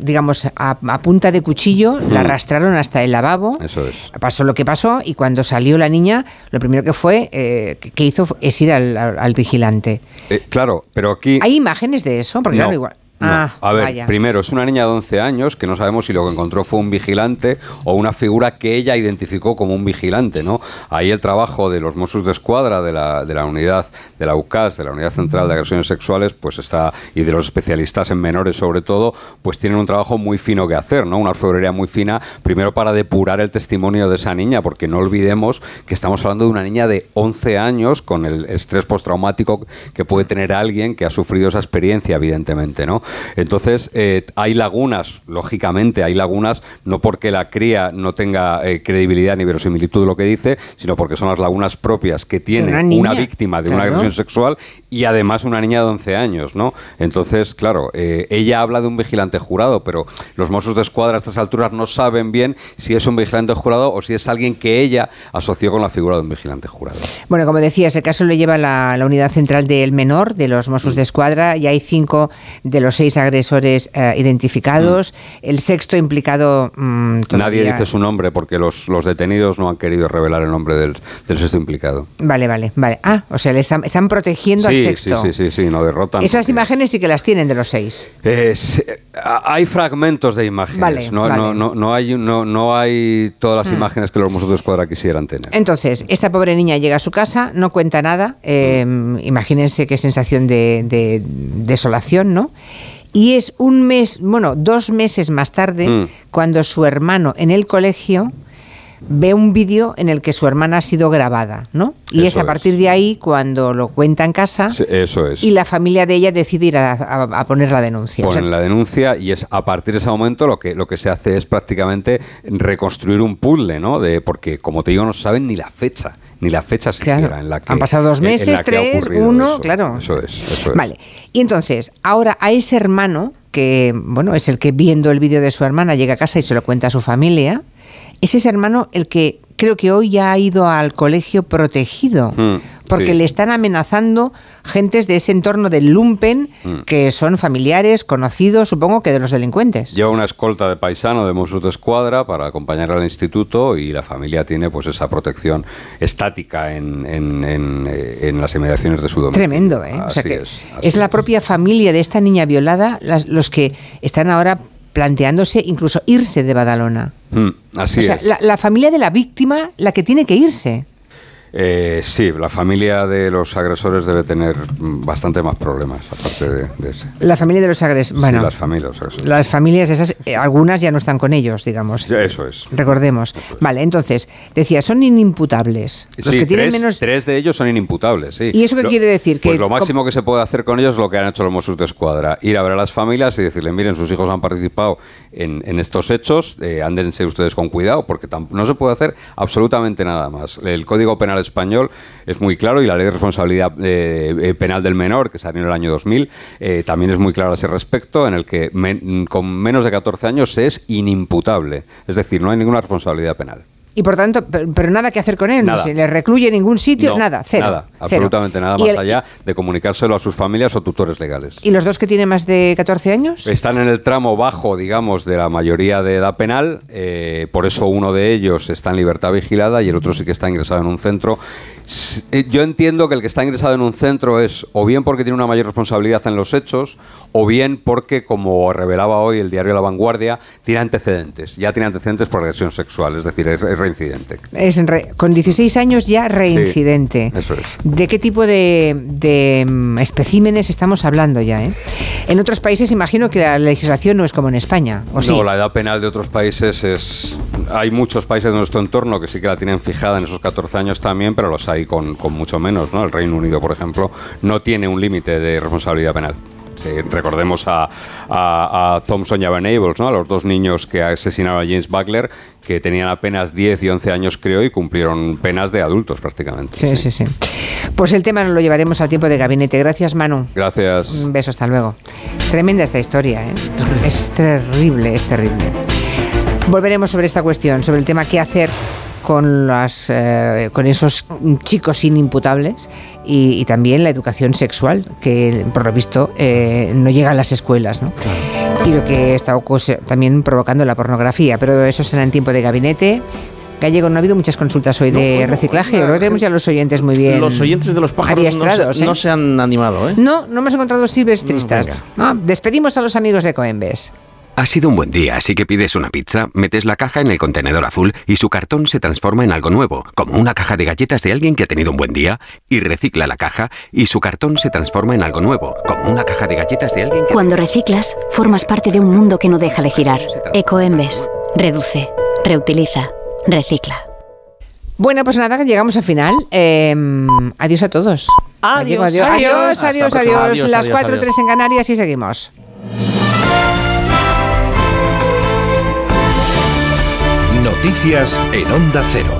digamos, a, punta de cuchillo, la mm. arrastraron hasta el lavabo. Eso es. Pasó lo que pasó y cuando salió la niña, lo primero que fue, eh, que hizo es ir al, vigilante. Eh, claro, pero aquí... ¿Hay imágenes de eso? Porque claro, igual... Ah, a ver, primero, es una niña de 11 años que no sabemos si lo que encontró fue un vigilante o una figura que ella identificó como un vigilante, ¿no? Ahí el trabajo de los Mossos de Escuadra, de la, de la unidad, de la UCAS, de la Unidad Central de Agresiones Sexuales, pues está, y de los especialistas en menores sobre todo, pues tienen un trabajo muy fino que hacer, ¿no? Una orfebrería muy fina, primero para depurar el testimonio de esa niña, porque no olvidemos que estamos hablando de una niña de 11 años con el estrés postraumático que puede tener alguien que ha sufrido esa experiencia, evidentemente, ¿no? Entonces, eh, hay lagunas, lógicamente, hay lagunas, no porque la cría no tenga eh, credibilidad ni verosimilitud de lo que dice, sino porque son las lagunas propias que tiene una, víctima de una agresión sexual y además una niña de 11 años, ¿no? Entonces, claro, eh, ella habla de un vigilante jurado, pero los Mossos de Escuadra a estas alturas no saben bien si es un vigilante jurado o si es alguien que ella asoció con la figura de un vigilante jurado. Bueno, como decía, ese caso lo lleva la, Unidad Central del Menor de los Mossos de Escuadra y hay cinco de los seis agresores eh, identificados. Mm. El sexto implicado. Mm, Nadie dice su nombre porque los, detenidos no han querido revelar el nombre del, sexto implicado. Vale, vale, vale. Ah, o sea, le están, protegiendo al sexto. Sí, sí, sí, sí, no derrotan. Esas imágenes sí que las tienen de los seis. hay fragmentos de imágenes. no, no, no, hay, no, no hay todas las mm. imágenes que los Mossos de Escuadra quisieran tener. Entonces, esta pobre niña llega a su casa, no cuenta nada. Em, imagínense qué sensación de, de desolación, ¿no? Y es un mes, bueno, dos meses más tarde, mm. cuando su hermano en el colegio ve un vídeo en el que su hermana ha sido grabada, ¿no? Y es a partir de ahí cuando lo cuenta en casa. eso es. Y la familia de ella decide ir a, poner la denuncia. Ponen la denuncia y es a partir de ese momento lo que, lo que se hace es prácticamente reconstruir un puzzle, ¿no? De, porque, como te digo, no saben ni la fecha ni la fecha siquiera en la que han pasado dos meses, tres, uno, claro. Eso es, eso es. Vale. Y entonces, ahora a ese hermano que bueno es el que viendo el vídeo de su hermana llega a casa y se lo cuenta a su familia es ese hermano el que creo que hoy ya ha ido al colegio protegido. Hmm, porque le están amenazando gentes de ese entorno del lumpen, hmm. que son familiares, conocidos, supongo que de los delincuentes. Lleva una escolta de paisano de Mossos de Escuadra para acompañar al instituto y la familia tiene pues esa protección estática en, en, las inmediaciones de su domicilio. Tremendo, ¿eh? es, es la propia familia de esta niña violada los que están ahora planteándose incluso irse de Badalona. Así o sea, es. La, familia de la víctima la que tiene que irse. Eh, sí, la familia de los agresores debe tener mm, bastante más problemas, aparte de, de ese. La familia de los agresores. Bueno, sí, las familias de los agresores. las familias esas, eh, algunas ya no están con ellos, digamos. Ya, Eso es. Recordemos. Vale, entonces, decía, son inimputables. Los sí, que tienen tres, menos. tres de ellos son inimputables, sí. ¿Y eso qué Lo- quiere decir? Pues Que lo máximo que se puede hacer con ellos es lo que han hecho los Mossos de Escuadra. Ir a ver a las familias y decirle, miren, sus hijos han participado en, en estos hechos, eh, ándense ustedes con cuidado, porque no se puede hacer absolutamente nada más. El Código Penal Español es muy claro y la Ley de Responsabilidad eh, eh, Penal del Menor, que salió en el año 2000, eh, también es muy clara a ese respecto, en el que con menos de 14 años es inimputable. Es decir, no hay ninguna responsabilidad penal. Y por tanto, pero, pero nada que hacer con él, Nada. no se le recluye en ningún sitio, No, nada, cero. Nada, cero. absolutamente nada más el- allá de comunicárselo a sus familias o tutores legales. ¿Y los dos que tienen más de 14 años? Están en el tramo bajo, digamos, de la mayoría de edad penal, eh, por eso uno de ellos está en libertad vigilada y el otro sí que está ingresado en un centro. Eh, Yo entiendo que el que está ingresado en un centro es o bien porque tiene una mayor responsabilidad en los hechos, o bien porque, como revelaba hoy el diario La Vanguardia, tiene antecedentes, ya tiene antecedentes por agresión sexual, es decir, es, es reincidente. Es re- con 16 años ya reincidente. Sí, eso es. ¿De qué tipo de, de, mm, especímenes estamos hablando ya? eh? En otros países imagino que la legislación no es como en España, ¿o sí? No, la edad penal de otros países es... Hay muchos países de nuestro entorno que sí que la tienen fijada en esos 14 años también, pero los hay con, con mucho menos, ¿no? El Reino Unido, por ejemplo, no tiene un límite de responsabilidad penal. Sí, recordemos a, a, a Thompson y a Venables, ¿no? a los dos niños que asesinaron a James Buckler, que tenían apenas 10 y 11 años, creo, y cumplieron penas de adultos prácticamente. Sí, sí, sí. Pues el tema nos lo llevaremos al tiempo de gabinete. Gracias, Manu. Gracias. Un beso, hasta luego. Tremenda esta historia, ¿eh? Es terrible, es terrible. Volveremos sobre esta cuestión, sobre el tema qué hacer con, las, eh, con esos chicos inimputables y, y también la educación sexual, que por lo visto eh, no llega a las escuelas, ¿no? Y lo que está también provocando la pornografía, pero eso será en tiempo de gabinete. Gallego, no ha habido muchas consultas hoy de reciclaje. Yo creo que tenemos ya los oyentes muy bien. Los oyentes de los pájaros no se, ¿eh? no se han animado, ¿eh? No, no hemos encontrado silvestristas. venga. Ah, despedimos a los amigos de Coembes. Ha sido un buen día, así que pides una pizza, metes la caja en el contenedor azul y su cartón se transforma en algo nuevo, como una caja de galletas de alguien que ha tenido un buen día, y recicla la caja y su cartón se transforma en algo nuevo, como una caja de galletas de alguien que... Cuando reciclas, formas parte de un mundo que no deja de girar. Ecoembes. Reduce, reutiliza, recicla. Bueno, pues nada, llegamos al final. Eh, adiós a todos. Adiós. Adiós, Adiós. adiós, adiós, adiós. Adiós, Las adiós, 4 adiós. 3 en Canarias y seguimos. Noticias en Onda Cero.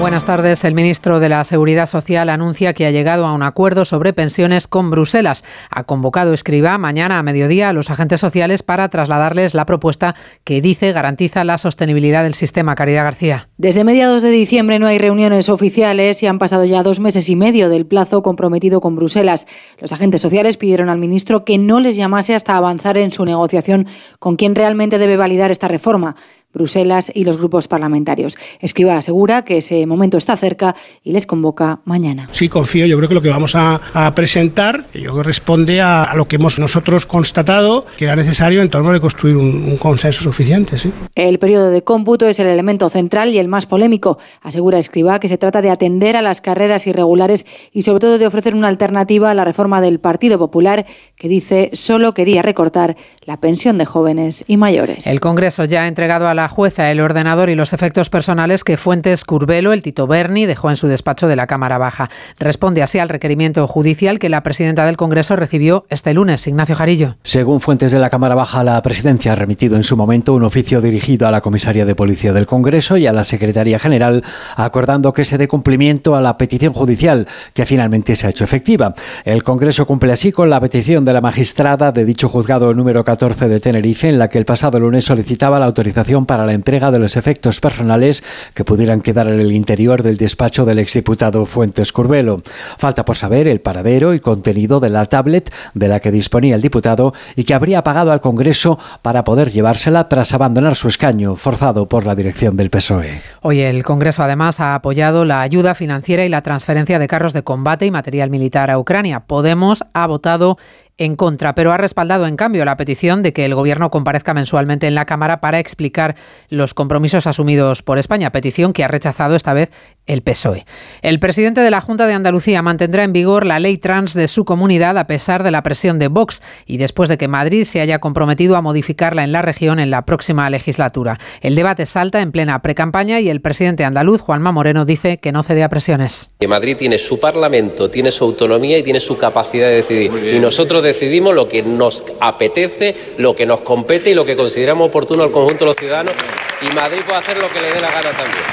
Buenas tardes. El ministro de la Seguridad Social anuncia que ha llegado a un acuerdo sobre pensiones con Bruselas. Ha convocado Escriba mañana a mediodía a los agentes sociales para trasladarles la propuesta que dice garantiza la sostenibilidad del sistema. Caridad García. Desde mediados de diciembre no hay reuniones oficiales y han pasado ya dos meses y medio del plazo comprometido con Bruselas. Los agentes sociales pidieron al ministro que no les llamase hasta avanzar en su negociación con quien realmente debe validar esta reforma. Bruselas y los grupos parlamentarios. Escriba asegura que ese momento está cerca y les convoca mañana. Sí, confío. Yo creo que lo que vamos a, a presentar yo responde a, a lo que hemos nosotros constatado que era necesario en torno de construir un, un consenso suficiente. ¿sí? El periodo de cómputo es el elemento central y el más polémico. Asegura Escribá que se trata de atender a las carreras irregulares y sobre todo de ofrecer una alternativa a la reforma del Partido Popular que dice solo quería recortar la pensión de jóvenes y mayores. El Congreso ya ha entregado a la jueza el ordenador y los efectos personales que Fuentes Curbelo, el Tito Berni, dejó en su despacho de la Cámara Baja. Responde así al requerimiento judicial que la presidenta del Congreso recibió este lunes, Ignacio Jarillo. Según fuentes de la Cámara Baja, la presidencia ha remitido en su momento un oficio dirigido a la Comisaría de Policía del Congreso y a la Secretaría General, acordando que se dé cumplimiento a la petición judicial, que finalmente se ha hecho efectiva. El Congreso cumple así con la petición de la magistrada de dicho juzgado número 14 de Tenerife, en la que el pasado lunes solicitaba la autorización para la entrega de los efectos personales que pudieran quedar en el interior del despacho del exdiputado Fuentes Curbelo. Falta por saber el paradero y contenido de la tablet de la que disponía el diputado y que habría pagado al Congreso para poder llevársela tras abandonar su escaño, forzado por la dirección del PSOE. Hoy el Congreso además ha apoyado la ayuda financiera y la transferencia de carros de combate y material militar a Ucrania. Podemos ha votado en contra, pero ha respaldado en cambio la petición de que el Gobierno comparezca mensualmente en la Cámara para explicar los compromisos asumidos por España, petición que ha rechazado esta vez el PSOE. El presidente de la Junta de Andalucía mantendrá en vigor la ley trans de su comunidad a pesar de la presión de Vox y después de que Madrid se haya comprometido a modificarla en la región en la próxima legislatura. El debate salta en plena precampaña y el presidente andaluz, Juanma Moreno, dice que no cede a presiones. Que Madrid tiene su parlamento, tiene su autonomía y tiene su capacidad de decidir. Y nosotros decidimos lo que nos apetece, lo que nos compete y lo que consideramos oportuno al conjunto de los ciudadanos. Y Madrid puede hacer lo que le dé la gana también.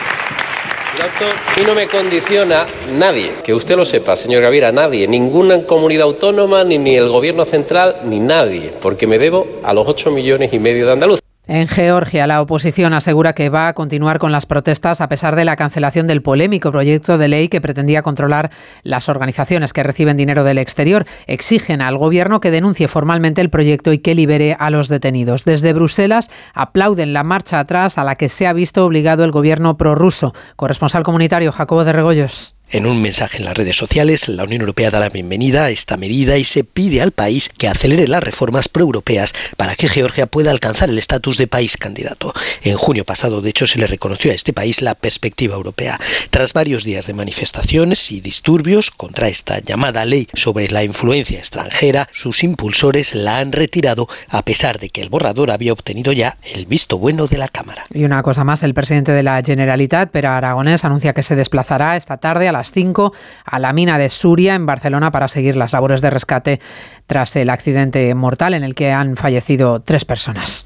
mí no me condiciona nadie, que usted lo sepa, señor Gaviera, nadie, ninguna comunidad autónoma, ni, ni el gobierno central, ni nadie, porque me debo a los 8 millones y medio de andaluces. En Georgia, la oposición asegura que va a continuar con las protestas a pesar de la cancelación del polémico proyecto de ley que pretendía controlar las organizaciones que reciben dinero del exterior. Exigen al gobierno que denuncie formalmente el proyecto y que libere a los detenidos. Desde Bruselas aplauden la marcha atrás a la que se ha visto obligado el gobierno prorruso. Corresponsal comunitario Jacobo de Regoyos. En un mensaje en las redes sociales, la Unión Europea da la bienvenida a esta medida y se pide al país que acelere las reformas proeuropeas para que Georgia pueda alcanzar el estatus de país candidato. En junio pasado, de hecho, se le reconoció a este país la perspectiva europea. Tras varios días de manifestaciones y disturbios contra esta llamada ley sobre la influencia extranjera, sus impulsores la han retirado a pesar de que el borrador había obtenido ya el visto bueno de la Cámara. Y una cosa más, el presidente de la Generalitat, Pere Aragonés, anuncia que se desplazará esta tarde a las 5 a la mina de Suria en Barcelona para seguir las labores de rescate tras el accidente mortal en el que han fallecido tres personas.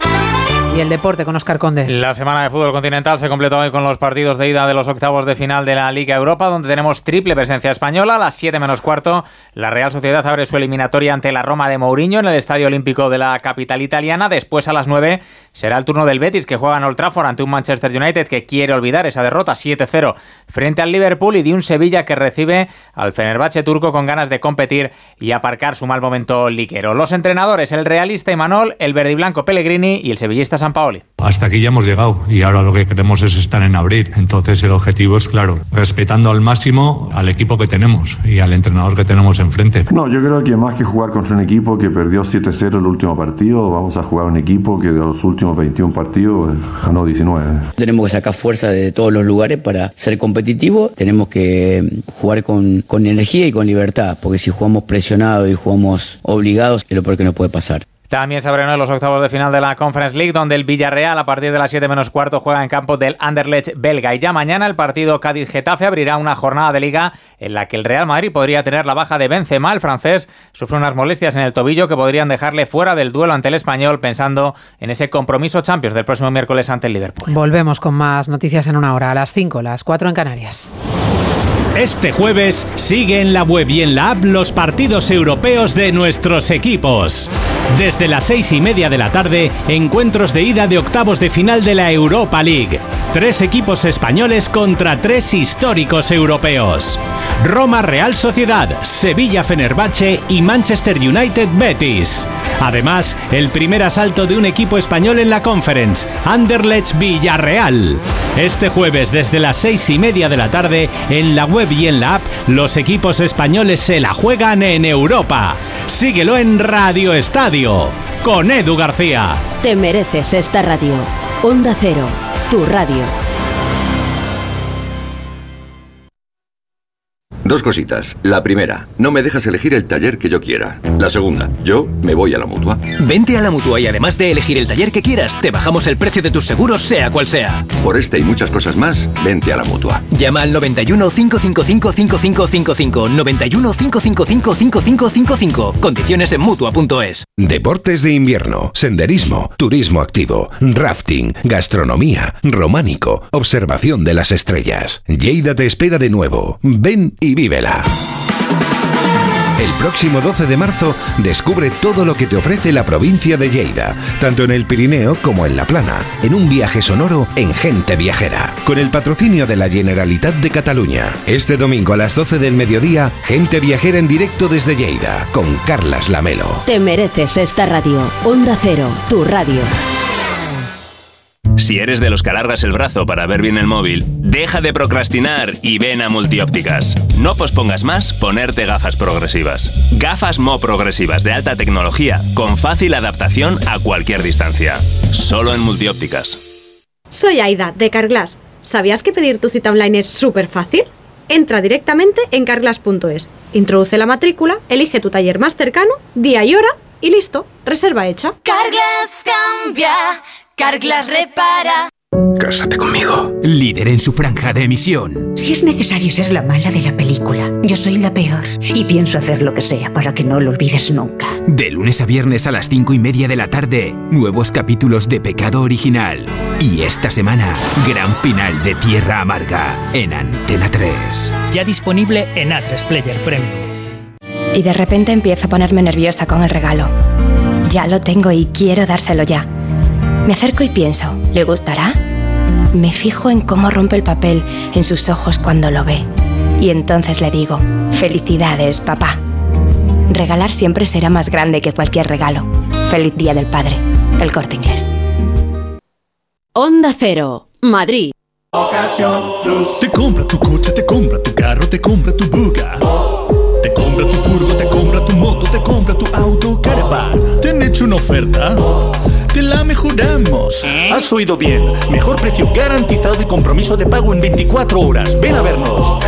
Y el deporte con Oscar Conde. La semana de fútbol continental se completó hoy con los partidos de ida de los octavos de final de la Liga Europa, donde tenemos triple presencia española. A las 7 menos cuarto, la Real Sociedad abre su eliminatoria ante la Roma de Mourinho en el Estadio Olímpico de la capital italiana. Después, a las 9, será el turno del Betis, que juega en Old Trafford ante un Manchester United que quiere olvidar esa derrota 7-0 frente al Liverpool y de un Sevilla que recibe al Fenerbahce turco con ganas de competir y aparcar su mal momento liquero. Los entrenadores, el realista Imanol, el verde y blanco Pellegrini y el sevillista San Paoli. Hasta aquí ya hemos llegado y ahora lo que queremos es estar en abril. Entonces el objetivo es claro, respetando al máximo al equipo que tenemos y al entrenador que tenemos enfrente. No, yo creo que más que jugar contra un equipo que perdió 7-0 el último partido, vamos a jugar un equipo que de los últimos 21 partidos eh, ganó 19. Tenemos que sacar fuerza de todos los lugares para ser competitivos. Tenemos que jugar con, con energía y con libertad, porque si jugamos presionados y jugamos obligados, es lo peor que nos puede pasar. También se abren los octavos de final de la Conference League, donde el Villarreal a partir de las 7 menos cuarto juega en campo del Anderlecht belga. Y ya mañana el partido Cádiz-Getafe abrirá una jornada de liga en la que el Real Madrid podría tener la baja de Benzema. El francés sufre unas molestias en el tobillo que podrían dejarle fuera del duelo ante el español, pensando en ese compromiso Champions del próximo miércoles ante el Liverpool. Volvemos con más noticias en una hora, a las 5, las 4 en Canarias. Este jueves sigue en la web y en la app los partidos europeos de nuestros equipos. Desde las seis y media de la tarde, encuentros de ida de octavos de final de la Europa League. Tres equipos españoles contra tres históricos europeos. Roma Real Sociedad, Sevilla Fenerbahce y Manchester United Betis. Además, el primer asalto de un equipo español en la Conference, Anderlecht Villarreal. Este jueves desde las seis y media de la tarde, en la web y en la app, los equipos españoles se la juegan en Europa. Síguelo en Radio Estadio, con Edu García. Te mereces esta radio. Onda Cero, tu radio. Dos cositas. La primera, no me dejas elegir el taller que yo quiera. La segunda, yo me voy a la mutua. Vente a la mutua y además de elegir el taller que quieras, te bajamos el precio de tus seguros, sea cual sea. Por este y muchas cosas más, vente a la mutua. Llama al 91 555 5555. 91 555 5555. Condiciones en mutua.es. Deportes de invierno, senderismo, turismo activo, rafting, gastronomía, románico, observación de las estrellas. Lleida te espera de nuevo. Ven y vívela. El próximo 12 de marzo descubre todo lo que te ofrece la provincia de Lleida, tanto en el Pirineo como en la Plana, en un viaje sonoro en Gente Viajera, con el patrocinio de la Generalitat de Cataluña. Este domingo a las 12 del mediodía, Gente Viajera en directo desde Lleida, con Carlas Lamelo. Te mereces esta radio. Onda Cero, tu radio. Si eres de los que alargas el brazo para ver bien el móvil, deja de procrastinar y ven a Multiópticas. No pospongas más ponerte gafas progresivas. Gafas Mo progresivas de alta tecnología con fácil adaptación a cualquier distancia. Solo en Multiópticas. Soy Aida, de Carglass. ¿Sabías que pedir tu cita online es súper fácil? Entra directamente en carglass.es, introduce la matrícula, elige tu taller más cercano, día y hora y listo, reserva hecha. Carglass cambia, Carglass repara. Cásate conmigo. Líder en su franja de emisión. Si es necesario ser la mala de la película, yo soy la peor. Y pienso hacer lo que sea para que no lo olvides nunca. De lunes a viernes a las cinco y media de la tarde, nuevos capítulos de Pecado Original. Y esta semana, gran final de Tierra Amarga en Antena 3. Ya disponible en A3 Player Premium. Y de repente empiezo a ponerme nerviosa con el regalo. Ya lo tengo y quiero dárselo ya. Me acerco y pienso, ¿le gustará? Me fijo en cómo rompe el papel en sus ojos cuando lo ve. Y entonces le digo, felicidades, papá. Regalar siempre será más grande que cualquier regalo. Feliz Día del Padre. El corte inglés. Onda Cero, Madrid. Te compra tu coche, te compra tu carro, te compra tu buga. Te compra tu furgo, te compra tu moto, te compra tu auto, caravan. ¿Te han hecho una oferta? Te la mejoramos. Has oído bien. Mejor precio garantizado y compromiso de pago en 24 horas. Ven a vernos.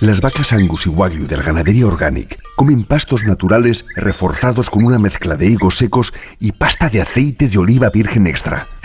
Las vacas Angus y Wagyu del Ganadería Organic comen pastos naturales reforzados con una mezcla de higos secos y pasta de aceite de oliva virgen extra.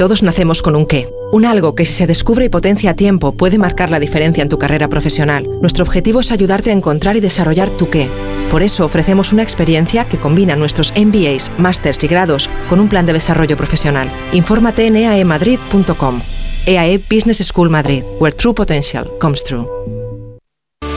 Todos nacemos con un qué, un algo que si se descubre y potencia a tiempo puede marcar la diferencia en tu carrera profesional. Nuestro objetivo es ayudarte a encontrar y desarrollar tu qué. Por eso ofrecemos una experiencia que combina nuestros MBAs, másters y grados con un plan de desarrollo profesional. Infórmate en eaemadrid.com. EAE Business School Madrid, where true potential comes true.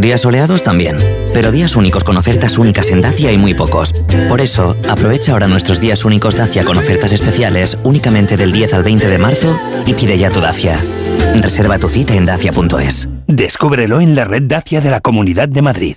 días soleados también, pero días únicos con ofertas únicas en Dacia hay muy pocos. Por eso, aprovecha ahora nuestros días únicos Dacia con ofertas especiales únicamente del 10 al 20 de marzo y pide ya tu Dacia. Reserva tu cita en dacia.es. Descúbrelo en la red Dacia de la Comunidad de Madrid.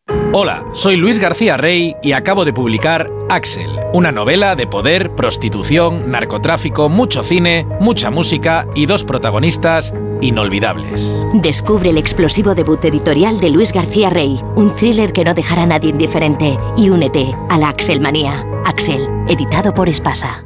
Hola, soy Luis García Rey y acabo de publicar Axel, una novela de poder, prostitución, narcotráfico, mucho cine, mucha música y dos protagonistas inolvidables. Descubre el explosivo debut editorial de Luis García Rey, un thriller que no dejará a nadie indiferente, y únete a la Axelmanía. Axel, editado por Espasa.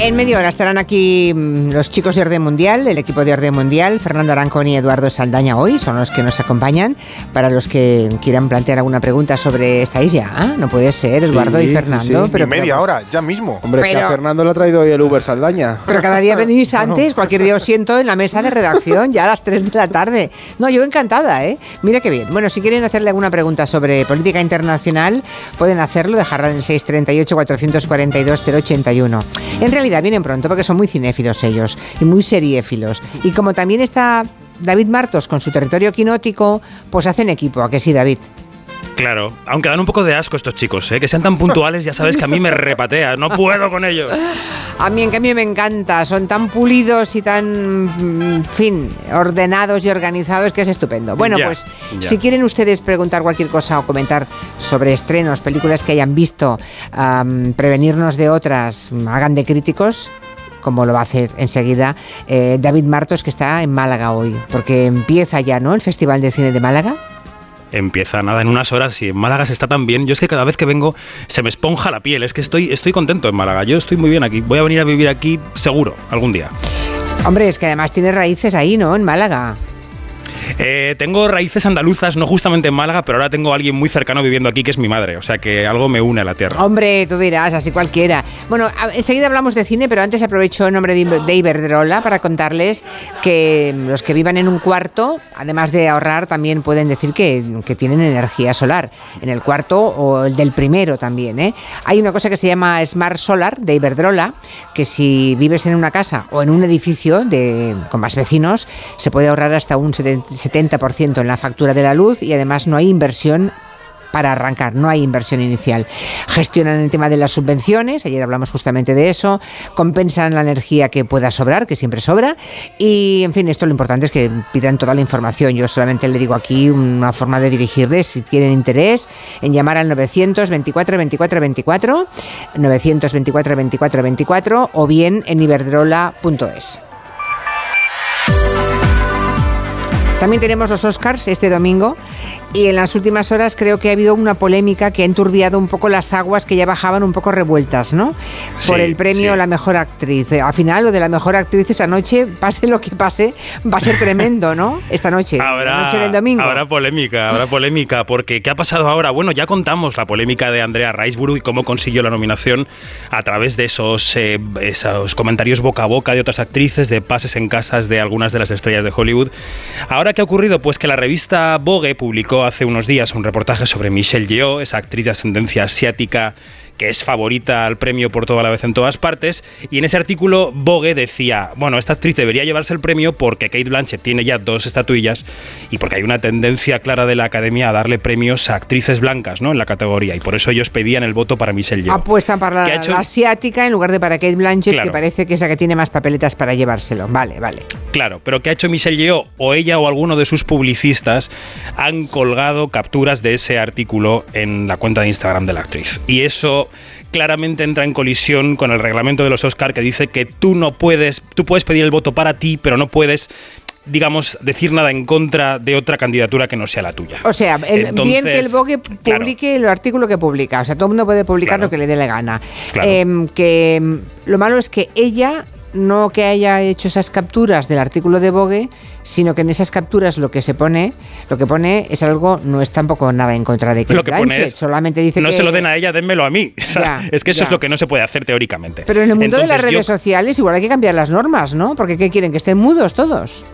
En media hora estarán aquí mm, los chicos de Orden Mundial, el equipo de Orden Mundial, Fernando Arancón y Eduardo Saldaña hoy, son los que nos acompañan. Para los que quieran plantear alguna pregunta sobre, ¿estáis ya? ¿Ah? No puede ser, Eduardo Sí, y Fernando. sí. Pero, Y media pero- hora, ya mismo. Hombre, es que Pero- a Fernando le ha traído hoy el Uber Saldaña. Pero cada día venís antes, cualquier día os siento en la mesa de redacción, ya a las 3 de la tarde. No, yo encantada, ¿eh? Mira qué bien. Bueno, si quieren hacerle alguna pregunta sobre política internacional, pueden hacerlo, dejarla en 638-442-081. En realidad vienen pronto porque son muy cinéfilos ellos y muy seriéfilos. Y como también está David Martos con su territorio quinótico, pues hacen equipo, ¿a que sí, David? Claro, aunque dan un poco de asco estos chicos, ¿eh? que sean tan puntuales, ya sabes que a mí me repatea, no puedo con ellos. A mí en cambio me encanta, son tan pulidos y tan, mm, en fin, ordenados y organizados que es estupendo. Bueno, Ya, pues ya. si quieren ustedes preguntar cualquier cosa o comentar sobre estrenos, películas que hayan visto, prevenirnos de otras, hagan de críticos como lo va a hacer enseguida eh, David Martos, que está en Málaga hoy, porque empieza ya, ¿no?, el Festival de Cine de Málaga. Empieza nada en unas horas y en Málaga se está tan bien. Yo es que cada vez que vengo se me esponja la piel, es que estoy, estoy contento en Málaga, yo estoy muy bien aquí, voy a venir a vivir aquí seguro, algún día. Hombre, es que además tiene raíces ahí, ¿no?, en Málaga. Eh, tengo raíces andaluzas, no justamente en Málaga, pero ahora tengo a alguien muy cercano viviendo aquí que es mi madre, o sea que algo me une a la tierra. Hombre, tú dirás, así cualquiera. Bueno, enseguida hablamos de cine, pero antes aprovecho en nombre de de Iberdrola para contarles que los que vivan en un cuarto, además de ahorrar, también pueden decir que, tienen energía solar en el cuarto o el del primero también. ¿eh? Hay una cosa que se llama Smart Solar de Iberdrola, que si vives en una casa o en un edificio con más vecinos, se puede ahorrar hasta un 70% en la factura de la luz y además no hay inversión para arrancar, no hay inversión inicial. Gestionan el tema de las subvenciones, ayer hablamos justamente de eso, compensan la energía que pueda sobrar, que siempre sobra, y en fin, esto lo importante es que pidan toda la información. Yo solamente le digo aquí una forma de dirigirles, si tienen interés, en llamar al 924 24 24, 924 24 24, o bien en iberdrola.es. También tenemos los Oscars este domingo y en las últimas horas creo que ha habido una polémica que ha enturbiado un poco las aguas que ya bajaban un poco revueltas, ¿no? Por Sí, el premio a la mejor actriz. Eh, Al final lo de la mejor actriz esta noche, pase lo que pase, va a ser tremendo, ¿no? Esta noche, la Habrá, noche del domingo. habrá polémica, habrá polémica, porque ¿qué ha pasado ahora? Bueno, ya contamos la polémica de Andrea Riseborough y cómo consiguió la nominación a través de esos, eh, esos comentarios boca a boca de otras actrices, de pases en casas de algunas de las estrellas de Hollywood. Ahora, ¿qué ha ocurrido? Pues que la revista Vogue publicó hace unos días un reportaje sobre Michelle Yeoh, esa actriz de ascendencia asiática que es favorita al premio por toda la vez en todas partes, y en ese artículo Vogue decía, bueno, esta actriz debería llevarse el premio porque Kate Blanchett tiene ya dos estatuillas y porque hay una tendencia clara de la academia a darle premios a actrices blancas, ¿no? En la categoría, y por eso ellos pedían el voto para Michelle Yeoh. Apuestan para ¿Qué la, ha hecho? la asiática en lugar de para Kate Blanchett, que parece que es la que tiene más papeletas para llevárselo. Vale, vale. Claro, pero ¿qué ha hecho Michelle Yeoh? O ella o alguno de sus publicistas han colgado capturas de ese artículo en la cuenta de Instagram de la actriz. Y eso claramente entra en colisión con el reglamento de los Oscar que dice que tú no puedes, tú puedes pedir el voto para ti, pero no puedes digamos, decir nada en contra de otra candidatura que no sea la tuya. O sea, el- bien que el Vogue claro. publique el artículo que publica. O sea, todo el mundo puede publicar lo que le dé la gana. Claro. Em, que em, lo malo es que ella no que haya hecho esas capturas del artículo de Vogue, sino que en esas capturas lo que se pone, lo que pone es algo, no es tampoco nada en contra de Kate Lo que pone es, solamente dice no que... se lo den a ella, dénmelo a mí. O sea, Ya, es que eso ya. es lo que no se puede hacer teóricamente. Pero en el mundo de las Entonces, yo- redes sociales igual hay que cambiar las normas, ¿no? Porque ¿qué quieren? Que estén mudos todos.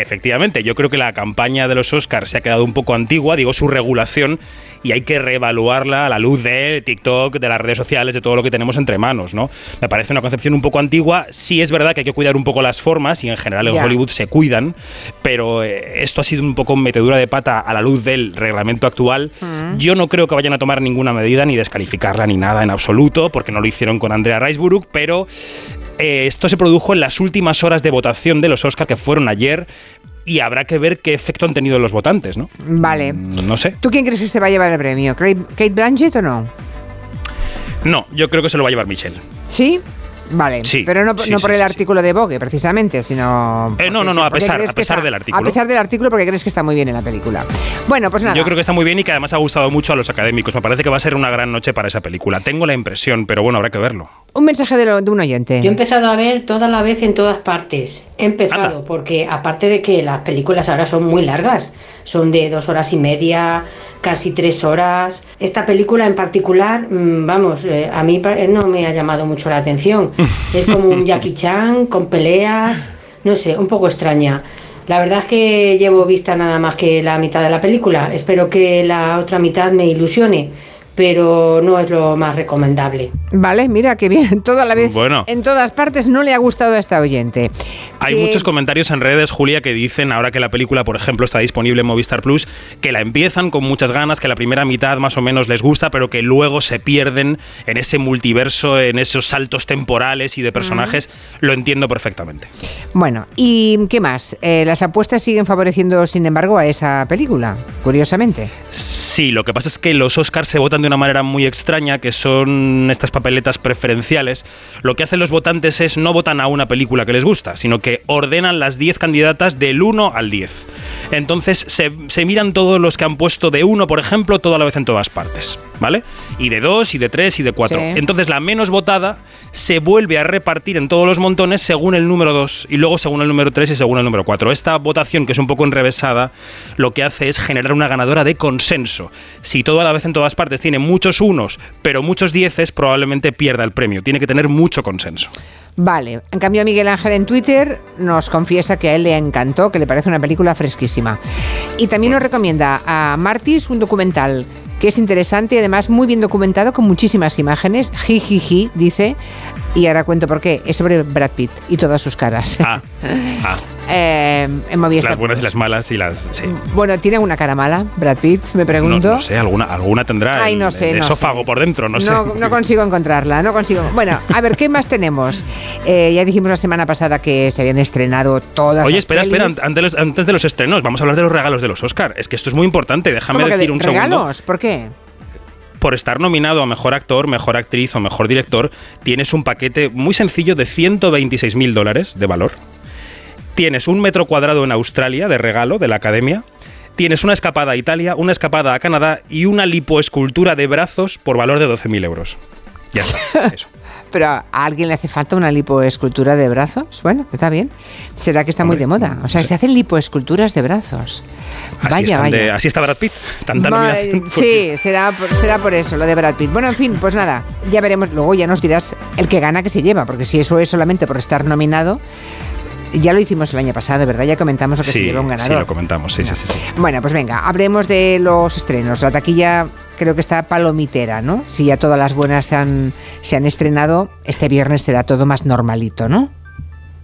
Efectivamente, yo creo que la campaña de los Oscars se ha quedado un poco antigua, digo su regulación, y hay que reevaluarla a la luz de TikTok, de las redes sociales, de todo lo que tenemos entre manos, ¿no? Me parece una concepción un poco antigua. Sí es verdad que hay que cuidar un poco las formas y en general en. Hollywood se cuidan, pero eh, esto ha sido un poco metedura de pata a la luz del reglamento actual. Mm. Yo no creo que vayan a tomar ninguna medida ni descalificarla ni nada en absoluto, porque no lo hicieron con Andrea Riseborough, pero eh, esto se produjo en las últimas horas de votación de los Oscars que fueron ayer y habrá que ver qué efecto han tenido los votantes, ¿no? Vale. No sé. ¿Tú quién crees que se va a llevar el premio? ¿Kate Kate Blanchett o no? No, yo creo que se lo va a llevar Michelle. ¿Sí? Vale, Sí, pero no, sí, no sí, por sí, el sí. artículo de Vogue, precisamente, sino... Eh, no, no, no, a pesar, a pesar está- del artículo. A pesar del artículo, porque crees que está muy bien en la película. Bueno, pues nada. Yo creo que está muy bien y que además ha gustado mucho a los académicos. Me parece que va a ser una gran noche para esa película. Tengo la impresión, pero bueno, habrá que verlo. Un mensaje de, lo- de un oyente. Yo he empezado a ver toda la vez en todas partes. He empezado porque aparte de que las películas ahora son muy largas, son de dos horas y media, casi tres horas. Esta película en particular, mm, vamos, eh, a mí pa- no me ha llamado mucho la atención. Es como un Jackie Chan con peleas, no sé, un poco extraña. La verdad es que llevo vista nada más que la mitad de la película. Espero que la otra mitad me ilusione, pero no es lo más recomendable. Vale, mira que bien, toda la vez, Bueno. en todas partes no le ha gustado a esta oyente. Hay Que- muchos comentarios en redes, Julia, que dicen, ahora que la película, por ejemplo, está disponible en Movistar Plus, que la empiezan con muchas ganas, que la primera mitad más o menos les gusta, pero que luego se pierden en ese multiverso, en esos saltos temporales y de personajes. Lo entiendo perfectamente. Bueno, ¿y qué más? Eh, las apuestas siguen favoreciendo, sin embargo, a esa película, curiosamente. Sí, lo que pasa es que los Oscars se votan de una manera muy extraña, que son estas papeletas preferenciales. Lo que hacen los votantes es no votan a una película que les gusta, sino que ordenan las 10 candidatas del 1 al 10. Entonces se, se miran todos los que han puesto de 1, por ejemplo, toda la vez en todas partes, ¿vale? Y de 2, y de 3, y de 4. Sí. Entonces la menos votada se vuelve a repartir en todos los montones según el número 2 y luego según el número 3 y según el número 4. Esta votación, que es un poco enrevesada, lo que hace es generar una ganadora de consenso. Si todo a la vez en todas partes tiene muchos unos, pero muchos dieces, probablemente pierda el premio. Tiene que tener mucho consenso. Vale, en cambio Miguel Ángel en Twitter nos confiesa que a él le encantó, que le parece una película fresquísima. Y también nos recomienda a Martis un documental que es interesante y además muy bien documentado con muchísimas imágenes. Jijiji, dice. Y ahora cuento por qué. Es sobre Brad Pitt y todas sus caras. Ah, ah. Eh, en. Las buenas y las malas y las... Sí. Bueno, ¿tiene una cara mala, Brad Pitt? Me pregunto. no sé, alguna, alguna tendrá Ay, el- no sé, el no esófago por dentro, no, sé. No, consigo encontrarla, no consigo. Bueno, a ver, ¿qué más tenemos? Eh, ya dijimos la semana pasada que se habían estrenado todas Oye, las espera, espera, antes de, los, antes de los estrenos, vamos a hablar de los regalos de los Oscar. Es que esto es muy importante, déjame ¿Cómo que decir de- un segundo. ¿Regalos? ¿Por qué? Por estar nominado a mejor actor, mejor actriz o mejor director, tienes un paquete muy sencillo de 126 mil dólares de valor. Tienes un metro cuadrado en Australia de regalo de la academia. Tienes una escapada a Italia, una escapada a Canadá y una lipoescultura de brazos por valor de 12.000 euros. Ya está, eso. ¿Pero a alguien le hace falta una lipoescultura de brazos? Bueno, está bien. ¿Será que está muy de moda? O sea, se hacen lipoesculturas de brazos. Así, Vaya, de- vaya. así está Brad Pitt. Tanta Ma- sí, será por, será por eso, lo de Brad Pitt. Bueno, en fin, pues nada, ya veremos. Luego ya nos dirás el que gana que se lleva, porque si eso es solamente por estar nominado, ya lo hicimos el año pasado, ¿verdad? Ya comentamos lo que se Sí, lleva un sí, ganador. lo comentamos, sí, sí, sí. sí. Bueno, pues venga, hablemos de los estrenos. La taquilla creo que está palomitera, ¿no? Si ya todas las buenas se han, se han estrenado, este viernes será todo más normalito, ¿no?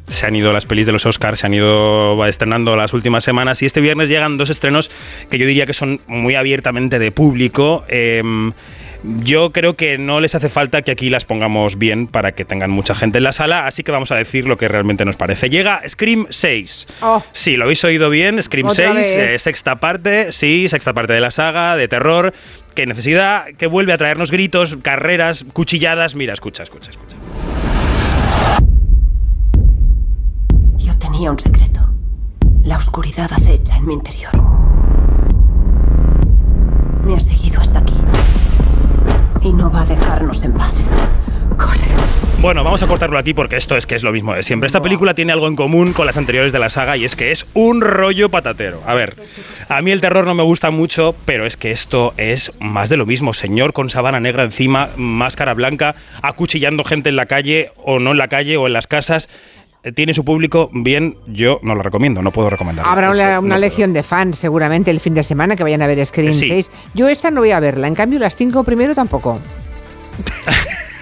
se han ido las pelis de los Oscars, se han ido estrenando las últimas semanas y este viernes llegan dos estrenos que yo diría que son muy abiertamente de público. Em, yo creo que no les hace falta que aquí las pongamos bien para que tengan mucha gente en la sala, así que vamos a decir lo que realmente nos parece. Llega Scream 6. Oh. Sí, lo habéis oído bien, Scream Otra 6, vez. eh, sexta parte, sí, sexta parte de la saga, de terror, que necesidad, que vuelve a traernos gritos, carreras, cuchilladas. Mira, escucha, escucha, escucha. Yo tenía un secreto. La oscuridad acecha en mi interior. Me ha seguido hasta aquí. Y no va a dejarnos en paz. Bueno, vamos a cortarlo aquí porque esto es que es lo mismo de siempre. Esta película tiene algo en común con las anteriores de la saga y es que es un rollo patatero. A ver, a mí el terror no me gusta mucho, pero es que esto es más de lo mismo. Señor con sabana negra encima, máscara blanca, acuchillando gente en la calle o no en la calle o en las casas. Tiene su público bien, yo no lo recomiendo, no puedo recomendarlo. Habrá una, una no legión de fans seguramente el fin de semana que vayan a ver Scream Sí. 6. Yo esta no voy a verla, en cambio las cinco primero tampoco.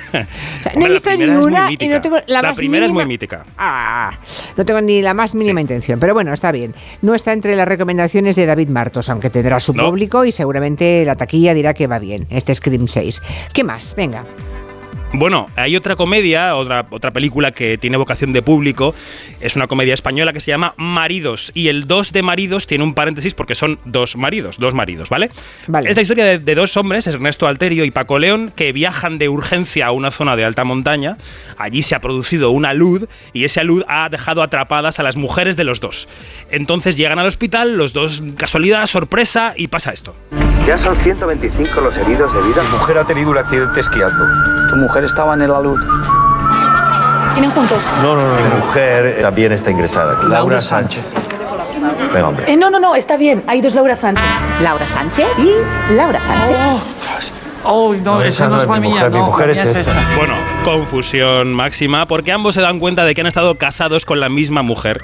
O sea, no he la visto ni una y no tengo la, La más primera es muy mínima- mítica. Ah, no tengo ni la más mínima intención, pero bueno, está bien. No está entre las recomendaciones de David Martos, aunque tendrá su No. público y seguramente la taquilla dirá que va bien, este Scream 6. ¿Qué más? Venga. Bueno, hay otra comedia, otra, otra película que tiene vocación de público. Es una comedia española que se llama Maridos. Y el 2 de maridos tiene un paréntesis porque son dos maridos, dos maridos, ¿vale? Vale. Es la historia de, de dos hombres, Ernesto Alterio y Paco León, que viajan de urgencia a una zona de alta montaña. Allí se ha producido una luz y esa luz ha dejado atrapadas a las mujeres de los dos. Entonces llegan al hospital, los dos, casualidad, sorpresa, y pasa esto. Ya son 125 los heridos de vida. Mi mujer ha tenido un accidente esquiando. ¿Tu mujer estaba en el alud? ¿Tienen juntos? No, no, no. Mi mujer también está ingresada. Laura, Sánchez. Venga, hombre. Eh, no, no, no, está bien. Hay dos Laura Sánchez. Laura Sánchez y Laura Sánchez. Oh, no, esa no es la mi mía. mujer, mi no, mujer es mía esta. Bueno, confusión máxima, porque ambos se dan cuenta de que han estado casados con la misma mujer,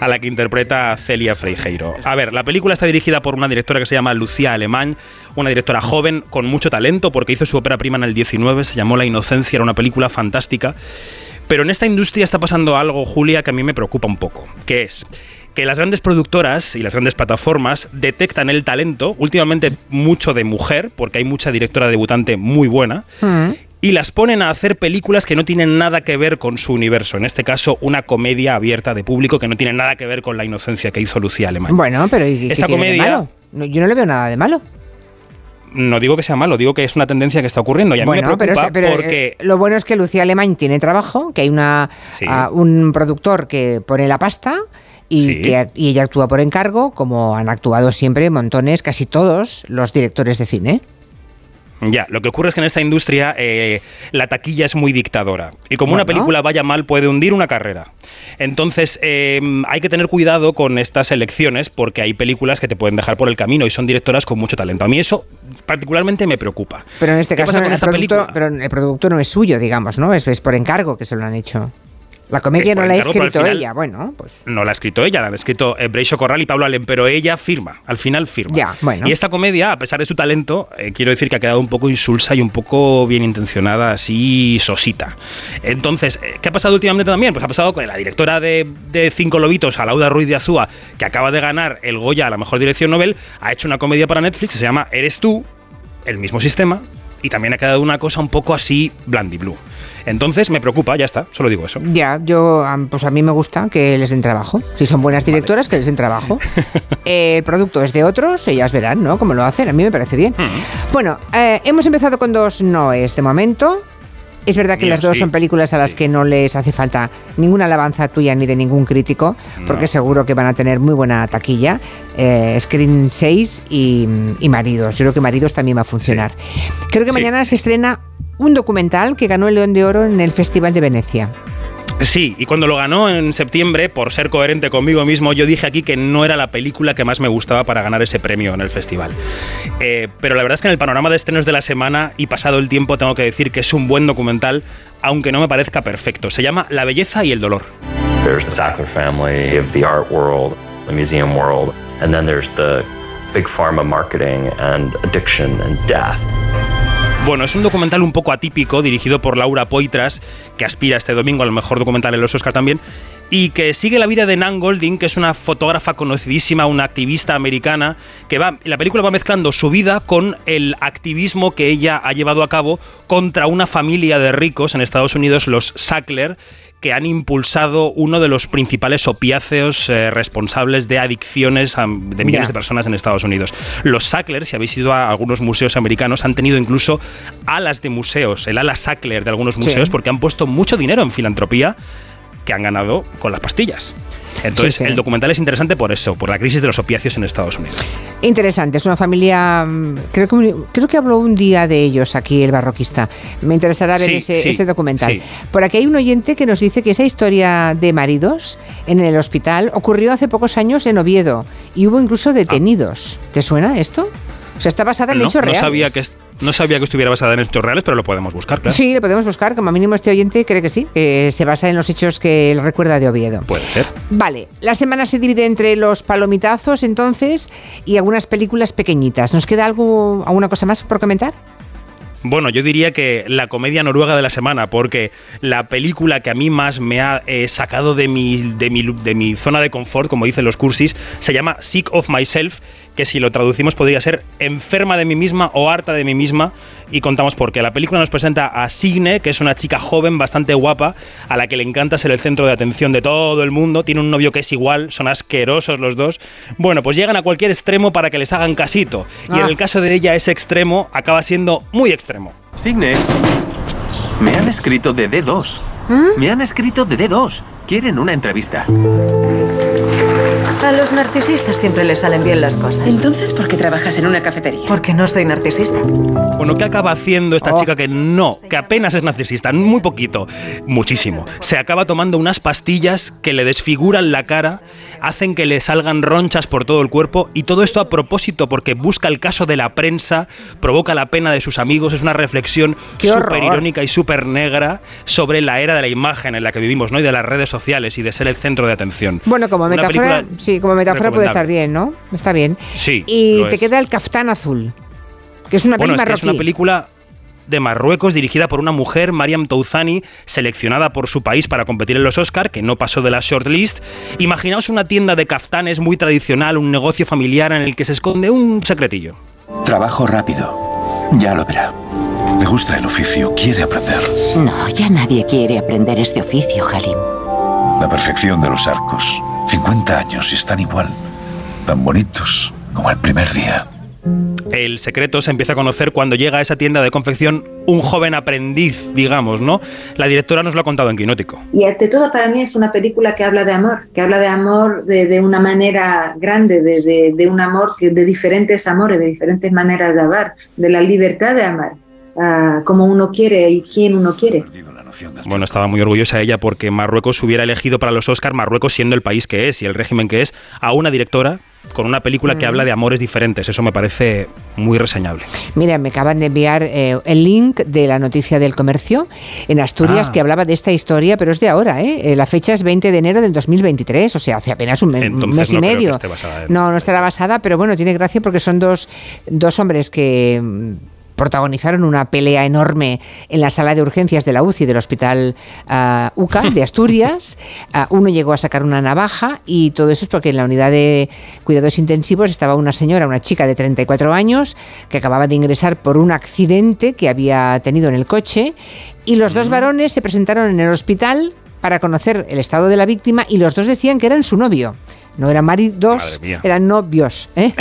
a la que interpreta Celia Freijeiro. A ver, la película está dirigida por una directora que se llama Lucía Alemán, una directora joven con mucho talento, porque hizo su ópera prima en el 19, se llamó La Inocencia, era una película fantástica. Pero en esta industria está pasando algo, Julia, que a mí me preocupa un poco, que es que las grandes productoras y las grandes plataformas detectan el talento, últimamente mucho de mujer, porque hay mucha directora debutante muy buena, y las ponen a hacer películas que no tienen nada que ver con su universo. En este caso, una comedia abierta de público que no tiene nada que ver con la inocencia que hizo Lucía Alemán. Bueno, pero ¿y qué Esta tiene de malo? No, yo no le veo nada de malo. No digo que sea malo, digo que es una tendencia que está ocurriendo. Y a mí bueno, pero, este- pero, porque eh, lo bueno es que Lucía Alemán tiene trabajo, que hay una Sí. ah, un productor que pone la pasta y, Sí. que, y ella actúa por encargo, como han actuado siempre montones, casi todos los directores de cine. Ya, lo que ocurre es que en esta industria eh, la taquilla es muy dictadora. Y como una película vaya mal, puede hundir una carrera. Entonces, eh, hay que tener cuidado con estas elecciones porque hay películas que te pueden dejar por el camino y son directoras con mucho talento. A mí eso particularmente me preocupa. Pero en este ¿Qué caso el producto, pero el producto no es suyo, digamos, ¿no? Es, es por encargo que se lo han hecho. La comedia Es no por la ha al escrito ella, bueno, pues No la ha escrito ella, la han escrito eh, Breixo Corral y Pablo Allen, pero ella firma, al final firma. Ya, bueno. Y esta comedia, a pesar de su talento, eh, quiero decir que ha quedado un poco insulsa y un poco bien intencionada, así sosita. Entonces, eh, ¿qué ha pasado últimamente también? Pues ha pasado con la directora de, de Cinco Lobitos, Alauda Ruiz de Azúa, que acaba de ganar el Goya a la mejor dirección Nobel, ha hecho una comedia para Netflix que se llama Eres tú, el mismo sistema, y también ha quedado una cosa un poco así blandiblue. Entonces me preocupa, ya está, solo digo eso. ya, yo, pues a mí me gusta que les den trabajo. Si son buenas directoras, que les den trabajo. El producto es de otros, ellas verán, ¿no? Cómo lo hacen, a mí me parece bien. Bueno, eh, hemos empezado con dos noes de momento. Es verdad que las dos sí. son películas a las que no les hace falta ninguna alabanza tuya ni de ningún crítico, porque seguro que van a tener muy buena taquilla. Eh, Screen 6 y, y Maridos. Yo creo que Maridos también va a funcionar. Creo que mañana se estrena un documental que ganó el León de Oro en el Festival de Venecia. Sí, y cuando lo ganó en septiembre, por ser coherente conmigo mismo, yo dije aquí que no era la película que más me gustaba para ganar ese premio en el festival. Eh, pero la verdad es que en el panorama de estrenos de la semana y pasado el tiempo tengo que decir que es un buen documental, aunque no me parezca perfecto. Se llama La belleza y el dolor. There's the Sackler family of the art world, the museum world, and then there's the big pharma marketing and addiction and death. Bueno, es un documental un poco atípico, dirigido por Laura Poitras, que aspira este domingo al mejor documental en los Oscar también, y que sigue la vida de Nan Golding, que es una fotógrafa conocidísima, una activista americana, que va, la película va mezclando su vida con el activismo que ella ha llevado a cabo contra una familia de ricos en Estados Unidos, los Sackler, que han impulsado uno de los principales opiáceos eh, responsables de adicciones a- de millones de personas en Estados Unidos. Los Sackler, si habéis ido a algunos museos americanos, han tenido incluso alas de museos, el ala Sackler de algunos Sí. museos, porque han puesto mucho dinero en filantropía que han ganado con las pastillas. Entonces, Sí, sí. el documental es interesante por eso, por la crisis de los opiáceos en Estados Unidos. Interesante, es una familia. mm, Creo que, creo que habló un día de ellos aquí, el barroquista. Me interesará ver Sí, ese, documental. Por aquí hay un oyente que nos dice que esa historia de maridos en el hospital ocurrió hace pocos años en Oviedo y hubo incluso detenidos. ¿Te suena esto? O sea, está basada en No, hechos no reales. sabía que no sabía que estuviera basada en hechos reales, pero lo podemos buscar, claro. Sí, le podemos buscar, como mínimo este oyente cree que sí, que se basa en los hechos que él recuerda de Oviedo. Puede ser. Vale, la semana se divide entre los palomitazos entonces y algunas películas pequeñitas. ¿Nos queda algo, alguna cosa más por comentar? Bueno, yo diría que la comedia noruega de la semana, porque la película que a mí más me ha eh, sacado de mi, de, mi, de mi zona de confort, como dicen los cursis, se llama Sick of Myself, que si lo traducimos podría ser enferma de mí misma o harta de mí misma, y contamos por qué. La película nos presenta a Signe, que es una chica joven, bastante guapa, a la que le encanta ser el centro de atención de todo el mundo, tiene un novio que es igual, son asquerosos los dos. Bueno, pues llegan a cualquier extremo para que les hagan casito, y en Ah. el caso de ella ese extremo acaba siendo muy extremo. Signe, me han escrito de D2. Me han escrito de D2. Quieren una entrevista. A los narcisistas siempre les salen bien las cosas. Entonces, ¿por qué trabajas en una cafetería? Porque no soy narcisista. Bueno, ¿qué acaba haciendo esta chica que no, que apenas es narcisista? Muy poquito, muchísimo. Se acaba tomando unas pastillas que le desfiguran la cara, hacen que le salgan ronchas por todo el cuerpo y todo esto a propósito porque busca el caso de la prensa, provoca la pena de sus amigos, es una reflexión súper irónica y súper negra sobre la era de la imagen en la que vivimos, ¿no? Y de las redes sociales y de ser el centro de atención. Bueno, como metáfora, película sí, como metáfora puede estar bien, ¿no? Está bien. Sí, Y lo te es. queda el caftán azul, que es una Bueno, peli es que es marroquí. una película de Marruecos dirigida por una mujer, Mariam Touzani, seleccionada por su país para competir en los Oscar, que no pasó de la shortlist. Imaginaos una tienda de caftanes muy tradicional, un negocio familiar en el que se esconde un secretillo. Trabajo rápido. Ya lo verá. Le gusta el oficio, quiere aprender. No, ya nadie quiere aprender este oficio, Halim. La perfección de los arcos. 50 años y están igual. Tan bonitos como el primer día. El secreto se empieza a conocer cuando llega a esa tienda de confección un joven aprendiz, digamos, ¿no? La directora nos lo ha contado en Quinótico. Y ante todo para mí es una película que habla de amor, que habla de amor de, de una manera grande, de, de- de un amor, que, de diferentes amores, de diferentes maneras de amar, de la libertad de amar, ah, como uno quiere y quién uno quiere. Bueno, estaba muy orgullosa ella porque Marruecos hubiera elegido para los Oscar, Marruecos siendo el país que es y el régimen que es, a una directora con una película que Mm. habla de amores diferentes. Eso me parece muy reseñable. Mira, me acaban de enviar eh, el link de la noticia del comercio en Asturias Ah. que hablaba de esta historia, pero es de ahora, ¿eh? Eh, La fecha es 20 de enero del 2023, o sea, hace apenas un, me- un Entonces mes y no creo que medio. esté basada en- No, no estará basada, pero bueno, tiene gracia porque son dos, dos hombres que protagonizaron una pelea enorme en la sala de urgencias de la UCI del Hospital ah, UCA de Asturias. Ah, uno llegó a sacar una navaja y todo eso es porque en la unidad de cuidados intensivos estaba una señora, una chica de 34 años, que acababa de ingresar por un accidente que había tenido en el coche y los dos varones se presentaron en el hospital para conocer el estado de la víctima y los dos decían que eran su novio. No eran maridos, eran novios. ¿eh?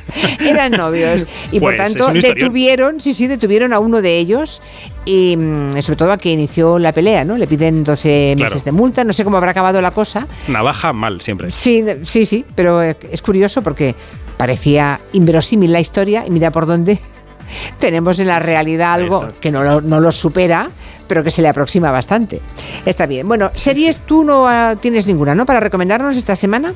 eran novios. Y por Pues es tanto detuvieron, sí, sí, detuvieron a uno de ellos y mm, sobre todo a que inició la pelea, ¿no? Le piden 12 Claro. meses de multa, no sé cómo habrá acabado la cosa. Navaja mal siempre. Sí, sí, sí, pero es curioso porque parecía inverosímil la historia y mira por dónde tenemos en la realidad algo que no lo, no lo supera, pero que se le aproxima bastante. Está bien. Bueno, series tú no ah, tienes ninguna, ¿no? Para recomendarnos esta semana.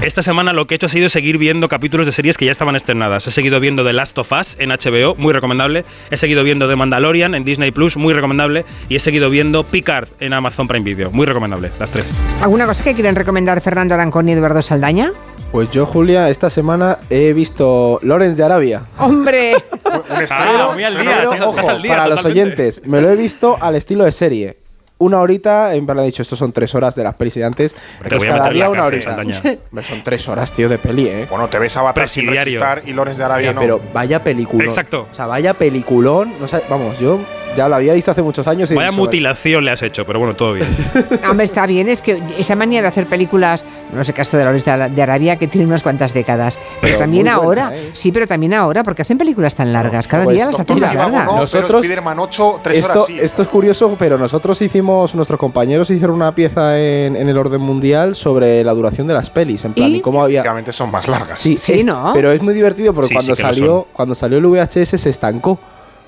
Esta semana lo que he hecho ha sido seguir viendo capítulos de series que ya estaban estrenadas. He seguido viendo The Last of Us en HBO, muy recomendable. He seguido viendo The Mandalorian en Disney Plus, muy recomendable. Y he seguido viendo Picard en Amazon Prime Video, muy recomendable, las tres. ¿Alguna cosa que quieren recomendar Fernando Arancón y Eduardo Saldaña? Pues yo, Julia, esta semana he visto Lorenz de Arabia. ¡Hombre! Ah, muy al día, Pero, estás- estás ojo, al día, para los oyentes, me lo he visto al estilo de serie. Una horita, en verdad he dicho, estos son tres horas de las pelis de antes. Te voy a cada día una horita. Son tres horas, tío, de peli, ¿eh? Bueno, te ves Avatar sin y Lorenz de Arabia Eh, no. Pero vaya peliculón. Exacto. O sea, vaya peliculón. No sé, vamos, yo ya lo había visto hace muchos años. y Vaya dicho, mutilación le has hecho, pero bueno, todo bien. Hombre, está bien, es que esa manía de hacer películas, no sé caso de la Loresta de Arabia, que tiene unas cuantas décadas. Pero, Pero también buena, ahora, ¿eh? sí, pero también ahora, porque hacen películas tan largas, cada Pues, día las hacen más Zivago largas. no, Nosotros- pero Spider-Man 8, 3 esto, horas sí. esto es curioso, pero nosotros hicimos, nuestros compañeros hicieron una pieza en, en el orden mundial sobre la duración de las pelis, en plan, ¿Y? y cómo había... Son más largas. Sí, Sí, es- ¿no? Pero es muy divertido porque Sí, cuando sí salió cuando salió el VHS se estancó.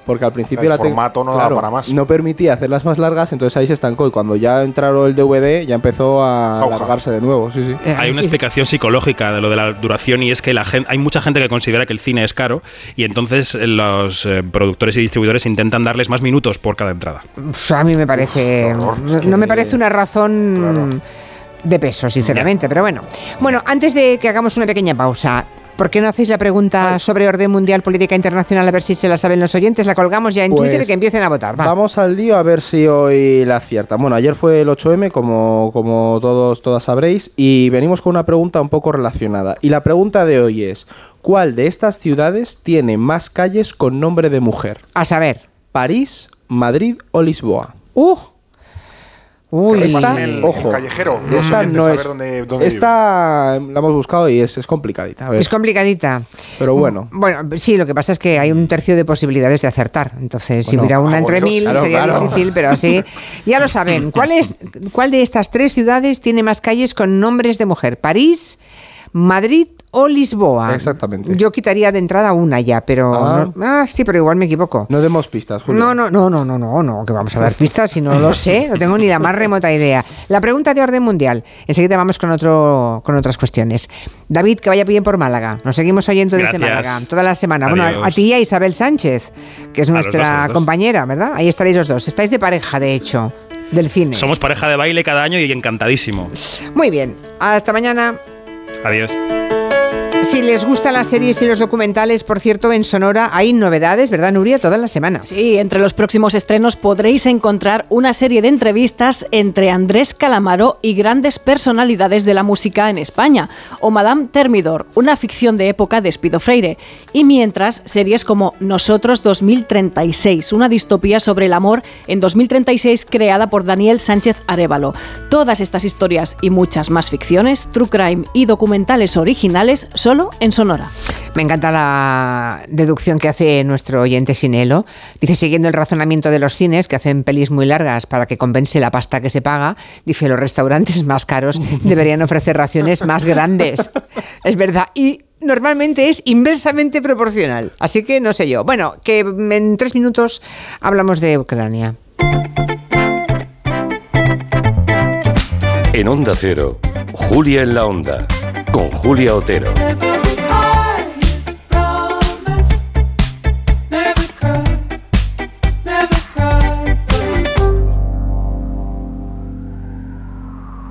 Porque al principio El la formato no daba para más. No permitía hacerlas más largas, entonces ahí se estancó. Y cuando ya entraron el DVD, ya empezó a Jauja. alargarse de nuevo. Sí, sí. Eh, Hay una explicación psicológica de lo de la duración y es que la gente, hay mucha gente que considera que el cine es caro y entonces eh, los eh, productores y distribuidores intentan darles más minutos por cada entrada. Uf, a mí me parece. no me parece una razón de peso, sinceramente, pero bueno. Bueno, antes de que hagamos una pequeña pausa. ¿Por qué no hacéis la pregunta sobre orden mundial, política internacional, a ver si se la saben los oyentes? La colgamos ya en Pues, Twitter y que empiecen a votar. Va. Vamos al lío a ver si hoy la aciertan. Bueno, ayer fue el 8M, como, como todos todas sabréis, y venimos con una pregunta un poco relacionada. Y la pregunta de hoy es: ¿cuál de estas ciudades tiene más calles con nombre de mujer? A saber. ¿París, Madrid o Lisboa? Uh. Uy, esta, El- ojo, el callejero, los esta no es. ver dónde- dónde esta la hemos buscado y es, es complicadita. a ver. Es complicadita. Pero bueno. Bueno, sí, lo que pasa es que hay un tercio de posibilidades de acertar. Entonces, si hubiera una ah, entre mil, claro, sería claro. difícil, pero así. Ya lo saben. ¿Cuál, es, ¿Cuál de estas tres ciudades tiene más calles con nombres de mujer? ¿París, Madrid o Lisboa? Exactamente. Yo quitaría de entrada una ya, pero. Ah. no- ah, sí, pero igual me equivoco. No demos pistas, Julio. No, no, no, no, no, no, no, que vamos a dar pistas si no lo sé, no tengo ni la más remota idea. La pregunta de orden mundial. Enseguida vamos con otro, con otras cuestiones. David, que vaya bien por Málaga. Nos seguimos oyendo desde Gracias. Málaga toda la semana. Bueno, a, ti y a Isabel Sánchez, que es A los dos, a nuestra compañera, ¿verdad? Ahí estaréis los dos. Estáis de pareja, de hecho, del cine. Somos pareja de baile cada año y encantadísimo. Muy bien. Hasta mañana. Adiós. Si les gustan las series y los documentales, por cierto, en Sonora hay novedades, ¿verdad, Nuria? Todas las semanas. Sí, entre los próximos estrenos podréis encontrar una serie de entrevistas entre Andrés Calamaro y grandes personalidades de la música en España, o Madame Thermidor, una ficción de época de Espido Freire, y mientras series como Nosotros 2036, una distopía sobre el amor en 2036 creada por Daniel Sánchez Arevalo. Todas estas historias y muchas más ficciones, true crime y documentales originales solo en Sonora. Me encanta la deducción que hace nuestro oyente Sinelo. Dice, siguiendo el razonamiento de los cines, que hacen pelis muy largas para que compense la pasta que se paga, dice, los restaurantes más caros deberían ofrecer raciones más grandes. Es verdad. Y normalmente es inversamente proporcional. Así que no sé yo. Bueno, que en tres minutos hablamos de Ucrania. En Onda Cero, Julia en la Onda, con Julia Otero.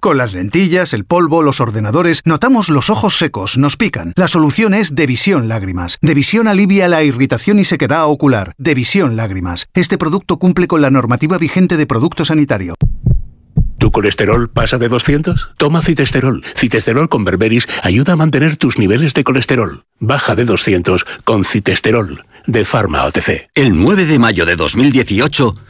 Con las lentillas, el polvo, los ordenadores, notamos los ojos secos, nos pican. La solución es Devisión Lágrimas. Devisión alivia la irritación y sequedad ocular. Devisión Lágrimas. Este producto cumple con la normativa vigente de producto sanitario. ¿Tu colesterol pasa de 200? Toma citesterol. Citesterol con berberis ayuda a mantener tus niveles de colesterol. Baja de 200 con citesterol de Pharma OTC. El 9 de mayo de 2018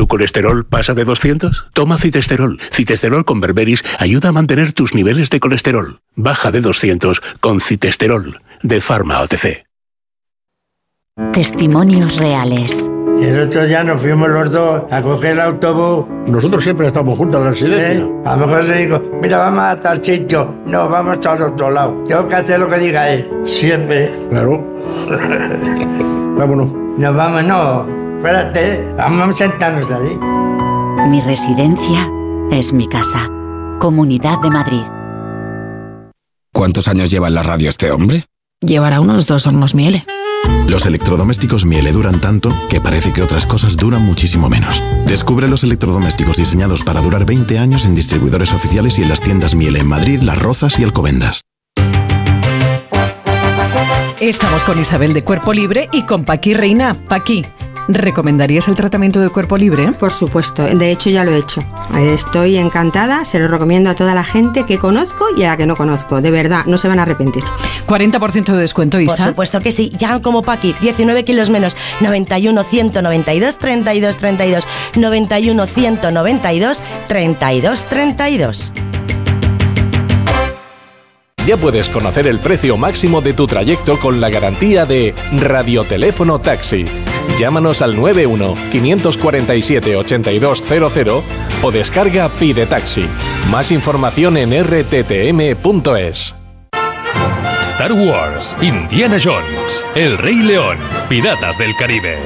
¿Tu colesterol pasa de 200? Toma citesterol. Citesterol con berberis ayuda a mantener tus niveles de colesterol. Baja de 200 con citesterol de Pharma OTC. Testimonios reales. El otro día nos fuimos los dos a coger el autobús. Nosotros siempre estamos juntos en la residencia. ¿Eh? A lo mejor se dijo, mira, vamos a tal sitio. No, vamos al otro lado. Tengo que hacer lo que diga él. Siempre. Claro. Vámonos. Nos vamos, no. Espérate, vamos a sentarnos ahí. Mi residencia es mi casa. Comunidad de Madrid. ¿Cuántos años lleva en la radio este hombre? Llevará unos dos hornos miele. Los electrodomésticos Miele duran tanto que parece que otras cosas duran muchísimo menos. Descubre los electrodomésticos diseñados para durar 20 años en distribuidores oficiales y en las tiendas Miele en Madrid, Las Rozas y Alcobendas. Estamos con Isabel de Cuerpo Libre y con Paqui Reina. Paqui, ¿Recomendarías el tratamiento de cuerpo libre? Por supuesto, de hecho ya lo he hecho. Estoy encantada, se lo recomiendo a toda la gente que conozco y a la que no conozco. De verdad, no se van a arrepentir. 40% de descuento, Isa. Por supuesto que sí. Llegan como Paqui, 19 kilos menos. 91 192 32 32. 91 192 32 32. Ya puedes conocer el precio máximo de tu trayecto con la garantía de Radioteléfono Taxi. Llámanos al 91 547 8200 o descarga Pide Taxi. Más información en rttm.es. Star Wars, Indiana Jones, El Rey León, Piratas del Caribe.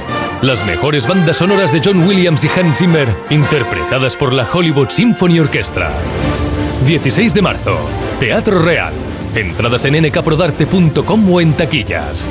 Las mejores bandas sonoras de John Williams y Hans Zimmer, interpretadas por la Hollywood Symphony Orchestra. 16 de marzo, Teatro Real. Entradas en nkprodarte.com o en taquillas.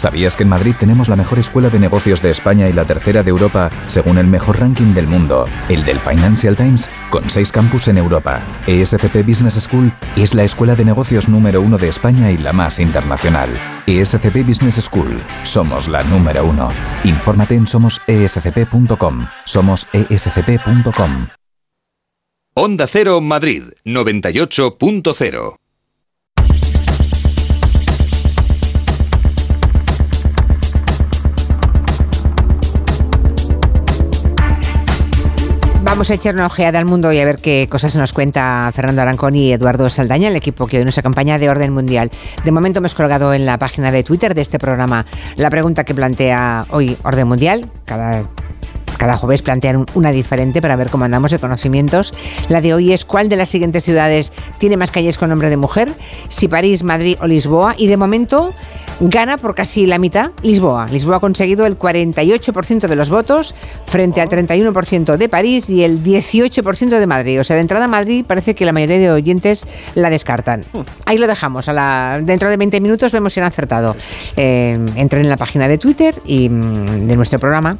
¿Sabías que en Madrid tenemos la mejor escuela de negocios de España y la tercera de Europa, según el mejor ranking del mundo, el del Financial Times, con seis campus en Europa? ESCP Business School es la escuela de negocios número uno de España y la más internacional. ESCP Business School, somos la número uno. Infórmate en somosescp.com. Somos E escp.com. Onda Cero Madrid 98.0 Vamos a echar una ojeada al mundo y a ver qué cosas nos cuenta Fernando Arancón y Eduardo Saldaña, el equipo que hoy nos acompaña de Orden Mundial. De momento hemos colgado en la página de Twitter de este programa la pregunta que plantea hoy Orden Mundial. Cada cada jueves plantean una diferente para ver cómo andamos de conocimientos. La de hoy es cuál de las siguientes ciudades tiene más calles con nombre de mujer, si París, Madrid o Lisboa. Y de momento gana por casi la mitad Lisboa. Lisboa ha conseguido el 48% de los votos frente al 31% de París y el 18% de Madrid. O sea, de entrada a Madrid parece que la mayoría de oyentes la descartan. Ahí lo dejamos. Dentro de 20 minutos vemos si han acertado. Eh, entren en la página de Twitter y mm, de nuestro programa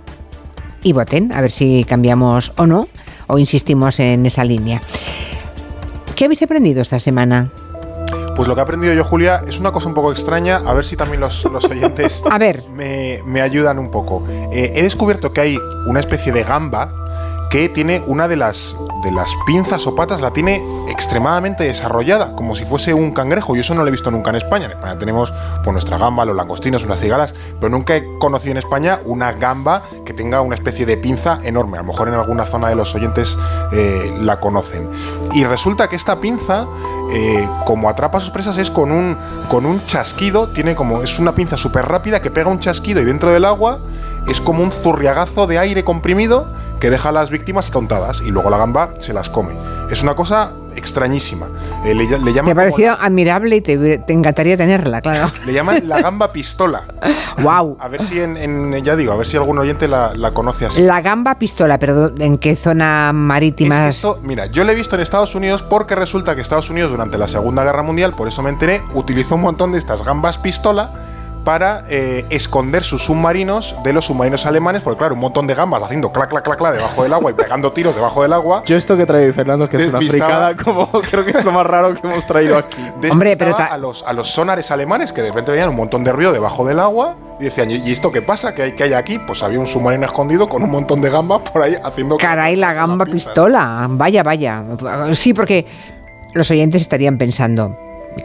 y voten a ver si cambiamos o no o insistimos en esa línea. ¿Qué habéis aprendido esta semana? Pues lo que he aprendido yo, Julia, es una cosa un poco extraña. A ver si también los, los oyentes a ver. Me, me ayudan un poco. Eh, he descubierto que hay una especie de gamba que tiene una de las, de las pinzas o patas, la tiene extremadamente desarrollada, como si fuese un cangrejo. Yo eso no lo he visto nunca en España. En España tenemos pues, nuestra gamba, los langostinos, unas cigalas, pero nunca he conocido en España una gamba que tenga una especie de pinza enorme. A lo mejor en alguna zona de los oyentes eh, la conocen. Y resulta que esta pinza, eh, como atrapa a sus presas, es con un, con un chasquido, tiene como, es una pinza súper rápida que pega un chasquido y dentro del agua es como un zurriagazo de aire comprimido que deja a las víctimas atontadas y luego la gamba se las come. Es una cosa extrañísima. Eh, le, le llaman Te ha parecido admirable y te, te, encantaría tenerla, claro. Le llaman la gamba pistola. wow. A ver si en, en, ya digo, a ver si algún oyente la, la, conoce así. La gamba pistola, pero ¿en qué zona marítima? Es que esto, mira, yo lo he visto en Estados Unidos porque resulta que Estados Unidos durante la Segunda Guerra Mundial, por eso me enteré, utilizó un montón de estas gambas pistola para eh, esconder sus submarinos de los submarinos alemanes, porque claro, un montón de gambas haciendo clac, clac, clac, clac debajo del agua y pegando tiros debajo del agua. Yo esto que trae Fernando, que es una fricada, como creo que es lo más raro que hemos traído aquí. Hombre, pero a los, a los sonares alemanes que de repente veían un montón de ruido debajo del agua y decían, ¿y esto qué pasa? ¿Qué hay, qué hay aquí? Pues había un submarino escondido con un montón de gambas por ahí haciendo... Caray, la gamba pistola. Vaya, vaya. Sí, porque los oyentes estarían pensando,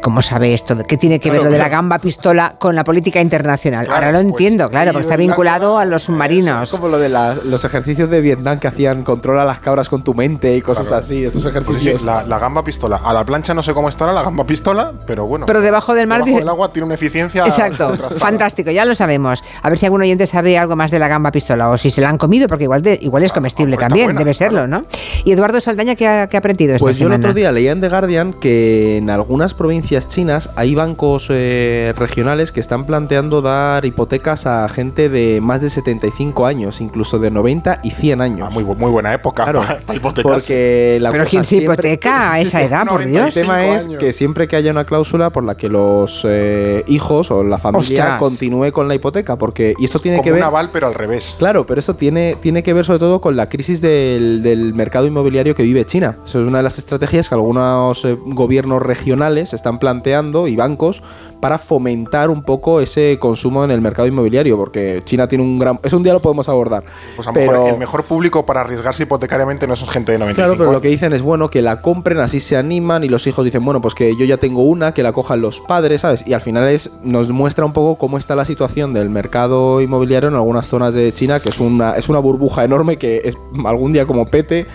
¿Cómo sabe esto? ¿Qué tiene que ver lo de la gamba pistola con la política internacional? Claro, Ahora lo pues, entiendo, claro, porque está la- vinculado a los submarinos. Como lo de la- los ejercicios de Vietnam que hacían controla las cabras con tu mente y cosas Claro. así. Estos Pues sí, ejercicios. la, la gamba pistola. A la plancha no sé cómo estará la gamba pistola, pero bueno. Pero debajo del mar Debajo dice- del agua tiene una eficiencia. Exacto, fantástico, ya lo sabemos. A ver si algún oyente sabe algo más de la gamba pistola o si se la han comido, porque igual, de- igual es comestible también, buena, debe serlo, ¿no? Y Eduardo Saldaña, ¿qué ha, qué ha aprendido esta Pues yo el otro día leía en The Guardian que en algunas provincias chinas hay bancos eh, regionales que están planteando dar hipotecas a gente de más de 75 años, incluso de 90 y 100 años. Ah, muy, bu- muy buena época Claro, para, para hipotecas. porque la Pero ¿quién se hipoteca a esa edad, por El Dios? tema es que siempre que haya una cláusula por la que los eh, hijos o la familia Ostras. continúe con la hipoteca, porque y esto tiene Como que ver un aval, pero al revés. Claro, pero esto tiene, tiene que ver sobre todo con la crisis del, del mercado inmobiliario que vive China. Eso es una de las estrategias que algunos eh, gobiernos regionales están planteando y bancos para fomentar un poco ese consumo en el mercado inmobiliario, porque China tiene un gran... Eso un día lo podemos abordar. Pues a lo pero, mejor el mejor público para arriesgarse hipotecariamente no es gente de 95 Claro, pero lo que dicen es bueno que la compren, así se animan y los hijos dicen, bueno, pues que yo ya tengo una, que la cojan los padres, ¿sabes? Y al final es nos muestra un poco cómo está la situación del mercado inmobiliario en algunas zonas de China, que es una, es una burbuja enorme que es, algún día como pete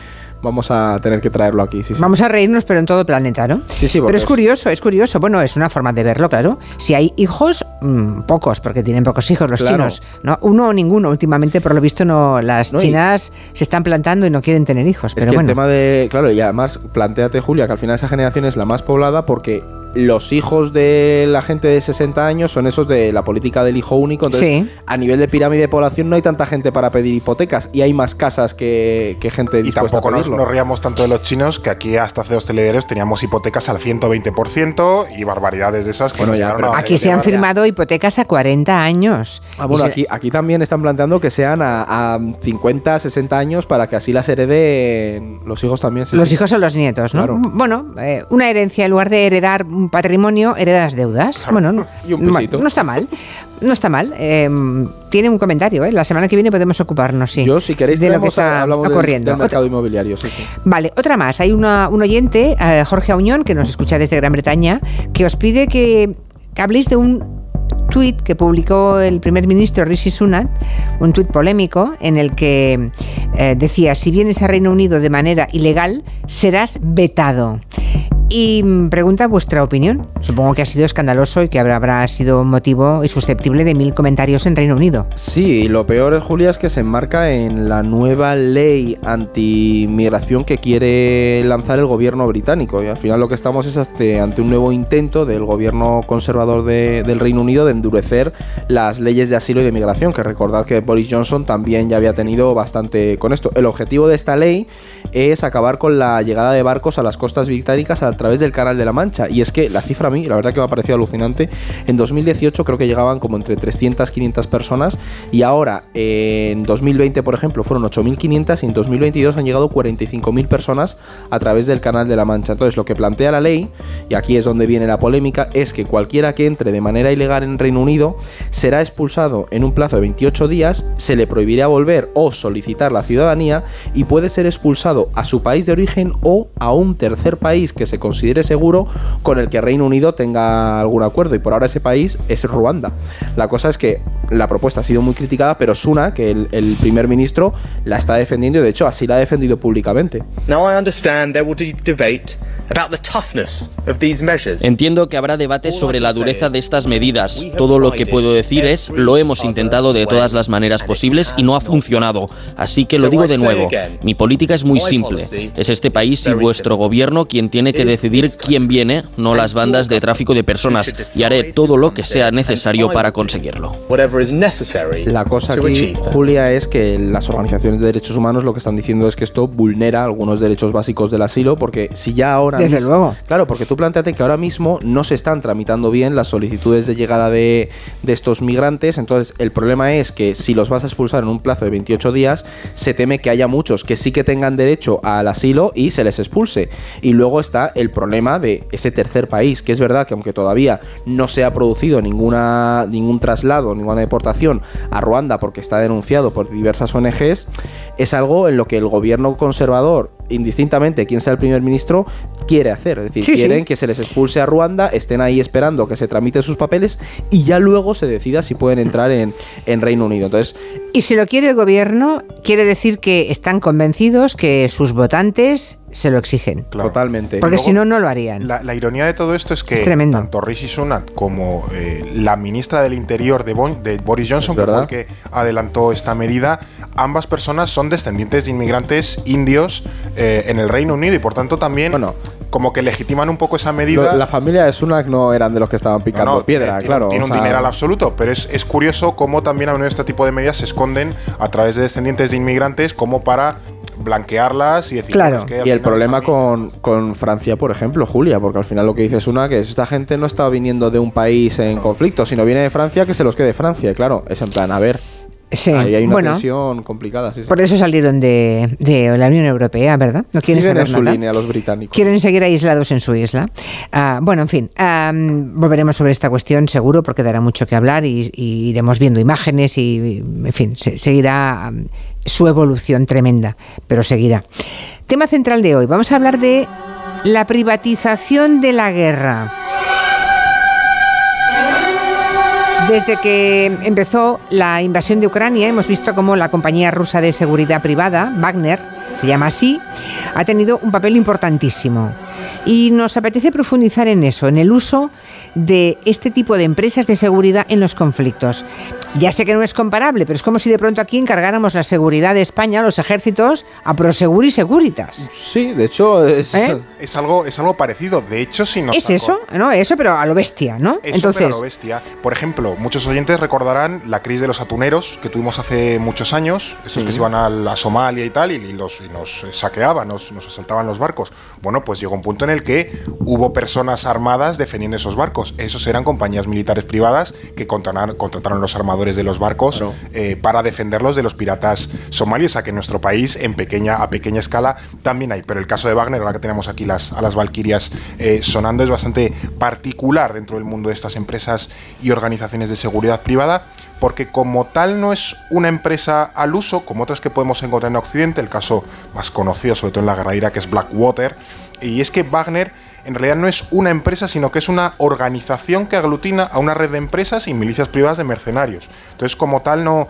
vamos a tener que traerlo aquí. Sí, sí. Vamos a reírnos, pero en todo el planeta, ¿no? Sí, sí, pero es curioso, es curioso. Bueno, es una forma de verlo, claro. Si hay hijos, mm, pocos, porque tienen pocos hijos los Claro. chinos. ¿no? Uno o ninguno. Últimamente, por lo visto, no las No, y- chinas se están plantando y no quieren tener hijos. Es Pero que bueno. el tema de. Claro, y además, planteate, Julia, que al final esa generación es la más poblada porque los hijos de la gente de 60 años son esos de la política del hijo único. Entonces, Sí. a nivel de pirámide de población no hay tanta gente para pedir hipotecas y hay más casas que, que gente Y dispuesta tampoco a nos, pedirlo. nos riamos tanto de los chinos que aquí hasta hace dos telediarios teníamos hipotecas al 120% y barbaridades de esas que Bueno, nos ya, a- Aquí se han firmado hipotecas a 40 años. Ah, bueno, Y se- aquí, aquí también están planteando que sean a, a 50, 60 años para que así las hereden los hijos también. sí, Los sí. hijos son los nietos, ¿no? Claro. Bueno, eh, una herencia, en lugar de heredar un patrimonio, heredas deudas. Bueno, no, Y un no- está mal. No está mal. Eh, tiene un comentario, ¿eh? La semana que viene podemos ocuparnos, sí. Yo, si queréis, de lo que está del- ocurriendo. del mercado inmobiliario. Sí, sí. Vale, otra más. Hay una, un oyente, eh, Jorge Auñón, que nos escucha desde Gran Bretaña, que os pide que, que habléis de un tuit que publicó el primer ministro Rishi Sunak, un tuit polémico en el que eh, decía, si vienes a Reino Unido de manera ilegal, serás vetado. Y mm, pregunta vuestra opinión. Supongo que ha sido escandaloso y que habrá, habrá sido motivo y susceptible de mil comentarios en Reino Unido. Sí, y lo peor, Julia, es que se enmarca en la nueva ley antimigración que quiere lanzar el gobierno británico. Y al final lo que estamos es ante, ante un nuevo intento del gobierno conservador de- del Reino Unido de endurecer las leyes de asilo y de migración, que recordad que Boris Johnson también ya había tenido bastante con esto. El objetivo de esta ley es acabar con la llegada de barcos a las costas británicas a través del Canal de la Mancha. Y es que la cifra a mí, la verdad que me ha parecido alucinante, en 2018 creo que llegaban como entre 300, 500 personas y ahora en 2020, por ejemplo, fueron 8.500 y en 2022 han llegado 45.000 personas a través del Canal de la Mancha. Entonces lo que plantea la ley, y aquí es donde viene la polémica, es que cualquiera que entre de manera ilegal en Reino Unido será expulsado en un plazo de 28 días, se le prohibirá volver o solicitar la ciudadanía y puede ser expulsado a su país de origen o a un tercer país que se considere seguro con el que Reino Unido tenga algún acuerdo. Y por ahora ese país es Ruanda. La cosa es que la propuesta ha sido muy criticada, pero Suna, que el, el primer ministro, la está defendiendo y de hecho así la ha defendido públicamente. Now I understand there will be debate about the toughness of these measures. Entiendo que habrá debate sobre la dureza de estas medidas. Todo lo que puedo decir es, lo hemos intentado de todas las maneras posibles y no ha funcionado. Así que lo digo de nuevo. Mi política es muy simple. Es este país y vuestro gobierno quien tiene que decidir quién viene, no las bandas de tráfico de personas. Y haré todo lo que sea necesario para conseguirlo. La cosa aquí. Julia, es que las organizaciones de derechos humanos lo que están diciendo es que esto vulnera algunos derechos básicos del asilo, porque si ya ahora... Desde luego. Claro, porque tú planteate que ahora mismo no se están tramitando bien las solicitudes de llegada de, de estos migrantes, entonces el problema es que si los vas a expulsar en un plazo de 28 días, se teme que haya muchos que sí que tengan derecho al asilo y se les expulse. Y luego está el problema de ese tercer país, que es verdad que aunque todavía no se ha producido ninguna, ningún traslado, ninguna deportación a Ruanda porque está denunciado por diversas ONGs, es algo en lo que el gobierno conservador indistintamente quién sea el primer ministro, quiere hacer. Es decir, Sí, quieren sí. que se les expulse a Ruanda, estén ahí esperando que se tramiten sus papeles y ya luego se decida si pueden entrar en, en Reino Unido. Entonces, Y si lo quiere el gobierno, quiere decir que están convencidos que sus votantes se lo exigen. totalmente. Porque si no, no lo harían. La, la ironía de todo esto es que Es tanto Rishi Sunak como eh, la ministra del Interior de, Bon- de Boris Johnson, que fue verdad. el que adelantó esta medida, ambas personas son descendientes de inmigrantes indios eh, en el Reino Unido y por tanto también como que legitiman un poco esa medida. lo- la familia de Sunak no eran de los que estaban picando No, no, piedra, tiene, claro. Tiene o un sea, dineral absoluto, pero es, es curioso cómo también a menudo este tipo de medidas se esconden a través de descendientes de inmigrantes como para blanquearlas y decir "Bueno, es que al Y el problema con, con Francia, por ejemplo, Julia, porque al final lo que dice Sunak es esta gente no está viniendo de un país en conflicto, sino viene de Francia, que se los quede Francia. Claro, es en plan, a ver. Sí, Ahí hay una bueno. tensión complicada, sí, sí. Por eso salieron de, de la Unión Europea, ¿verdad? No quieren Siguen en su nada. línea los británicos. Quieren seguir aislados en su isla. Ah, bueno, en fin, volveremos sobre esta cuestión seguro porque dará mucho que hablar y, y iremos viendo imágenes y, en fin, se- seguirá su evolución tremenda, pero seguirá. Tema central de hoy, vamos a hablar de la privatización de la guerra. Desde que empezó la invasión de Ucrania, hemos visto cómo la compañía rusa de seguridad privada, Wagner, se llama así, ha tenido un papel importantísimo. Y nos apetece profundizar en eso, en el uso de este tipo de empresas de seguridad en los conflictos. Ya sé que no es comparable, pero es como si de pronto aquí encargáramos la seguridad de España, los ejércitos, a Prosegur y Securitas. Sí, de hecho es... ¿Eh? Es algo, es algo parecido. De hecho, si nos Es eso, ¿no? Eso, pero a lo bestia, ¿no? Eso, Entonces, pero a lo bestia. Por ejemplo, muchos oyentes recordarán la crisis de los atuneros que tuvimos hace muchos años, esos Sí. que se iban a, la Somalia y tal, y, y los, y nos saqueaban, nos, nos asaltaban los barcos. Bueno, pues llegó un punto en el que hubo personas armadas defendiendo esos barcos. Esos eran compañías militares privadas que contrataron, contrataron los armadores de los barcos eh, para defenderlos de los piratas somalios, a que en nuestro país, en pequeña, a pequeña escala, también hay. Pero el caso de Wagner, ahora que tenemos aquí las, a las Valquirias eh, sonando, es bastante particular dentro del mundo de estas empresas y organizaciones de seguridad privada, porque como tal no es una empresa al uso, como otras que podemos encontrar en Occidente, el caso más conocido, sobre todo en la guerra de Irak, es Blackwater, y es que Wagner en realidad no es una empresa, sino que es una organización que aglutina a una red de empresas y milicias privadas de mercenarios. Entonces, como tal, no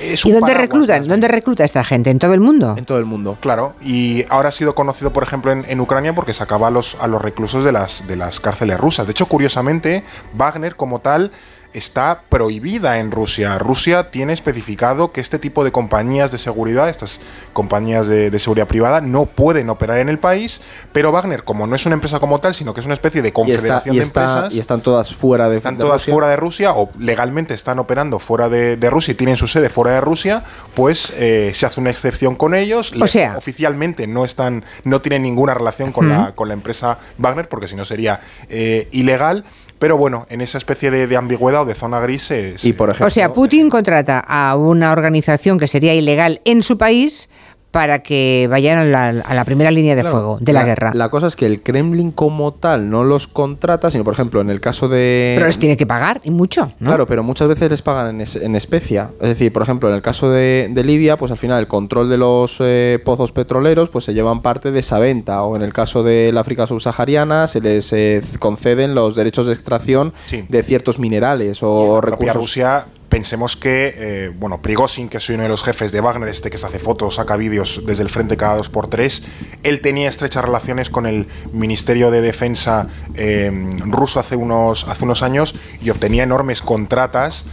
es ¿y dónde reclutan? ¿Dónde recluta esta gente? ¿En todo el mundo? En todo el mundo. Claro, y ahora ha sido conocido, por ejemplo, en, en Ucrania porque sacaba a los, a los reclusos de las, de las cárceles rusas. De hecho, curiosamente, Wagner como tal está prohibida en Rusia. Rusia tiene especificado que este tipo de compañías de seguridad, estas compañías de, de seguridad privada, no pueden operar en el país, pero Wagner, como no es una empresa como tal, sino que es una especie de Y, está- confederación de empresas, y están todas fuera de están de todas Rusia. fuera de Rusia o legalmente están operando fuera de, de Rusia y tienen su sede fuera de Rusia, pues eh, se hace una excepción con ellos. O sea- oficialmente no están, no tienen ninguna relación con, la, con la empresa Wagner, porque si no sería eh, ilegal. Pero bueno, en esa especie de, de ambigüedad o de zona gris se, Y por ejemplo, O sea, Putin contrata a una organización que sería ilegal en su país para que vayan a la, a la primera línea de Claro, fuego de la, guerra. La cosa es que el Kremlin como tal no los contrata, sino por ejemplo en el caso de... Pero les tiene que pagar, y mucho, ¿no? Claro, pero muchas veces les pagan en, es- en especia. Es decir, por ejemplo, en el caso de, de Libia, pues al final el control de los eh, pozos petroleros pues se llevan parte de esa venta. O en el caso del África subsahariana se les eh, conceden los derechos de extracción Sí. de ciertos minerales o la propia recursos. Rusia, pensemos que, eh, bueno, Prigozhin, que es uno de los jefes de Wagner, este que se hace fotos, saca vídeos desde el frente cada dos por tres, él tenía estrechas relaciones con el Ministerio de Defensa eh, ruso hace unos, hace unos años y obtenía enormes contratas.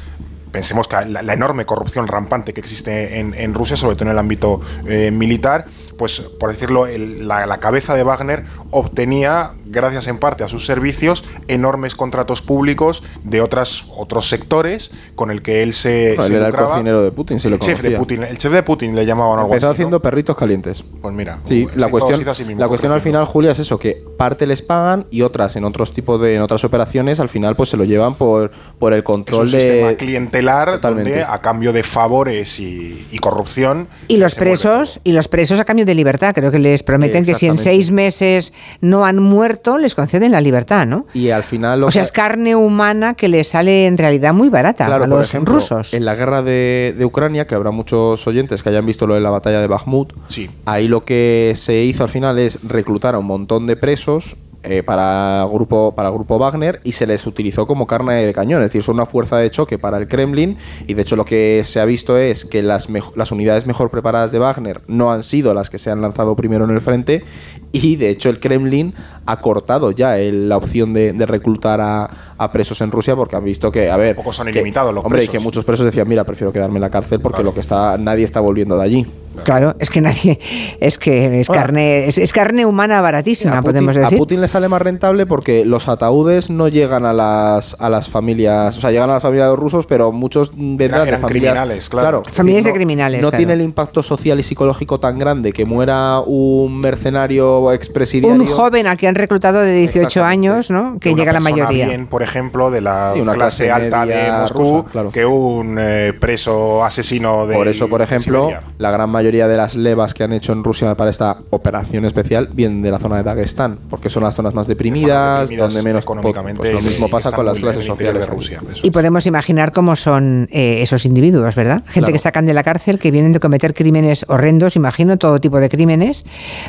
Pensemos que la, enorme corrupción rampante que existe en, en Rusia, sobre todo en el ámbito eh, militar, pues por decirlo, el- la, la cabeza de Wagner obtenía, gracias en parte a sus servicios, enormes contratos públicos de otras, otros sectores con el que él se, Bueno, se él era el cocinero de Putin, si lo el chef de. Putin, el chef de Putin le llamaban algo Empezó así, ¿no? haciendo perritos calientes. Pues mira, Sí, se la cuestión, mismo, la cuestión al final, Julia, es eso, que parte les pagan y otras en otros tipos de, en otras operaciones, al final pues se lo llevan por, por el Es control un sistema de. clientelar Totalmente. donde a cambio de favores y, y corrupción Y los presos, y los presos a cambio de libertad. Creo que les prometen que si en seis meses no han muerto, les conceden la libertad, ¿no? Y al final... lo O sea, que- es carne humana que les sale en realidad muy barata Claro, a por los ejemplo, rusos. En la guerra de, de Ucrania, que habrá muchos oyentes que hayan visto lo de la batalla de Bakhmut, ahí lo que se hizo al final es reclutar a un montón de presos eh, para grupo para grupo Wagner y se les utilizó como carne de cañón, es decir, son una fuerza de choque para el Kremlin y de hecho lo que se ha visto es que las, las unidades mejor preparadas de Wagner no han sido las que se han lanzado primero en el frente y de hecho el Kremlin ha cortado ya el- la opción de, de reclutar a, a presos en Rusia porque han visto que, a ver, son que- ilimitados los hombre, y presos. que muchos presos decían, mira, prefiero quedarme en la cárcel porque lo que está nadie está volviendo de allí. Claro, es que nadie, es que es carne, es, es carne humana baratísima, a Putin, podemos a decir. Putin le sale más rentable porque los ataúdes no llegan a las, a las familias, o sea, llegan a las familias de los rusos, pero muchos vendrán de eran familias criminales, claro. Familias de no- criminales, No claro. tiene el impacto social y psicológico tan grande que muera un mercenario expresidiario. Un joven al que han reclutado de 18 años, ¿no? Que llega la mayoría. bien, por ejemplo, de la una clase, clase alta de Moscú rusa, claro. que un eh, preso asesino de Por eso, por ejemplo, la gran mayoría de las levas que han hecho en Rusia para esta operación especial vienen de la zona de Dagestán, porque son las zonas más deprimidas, deprimidas donde menos económicamente pues lo y mismo pasa con las clases sociales. de Rusia. Y podemos imaginar cómo son eh, esos individuos, ¿verdad? Gente Claro. que sacan de la cárcel, que vienen de cometer crímenes horrendos, imagino, todo tipo de crímenes,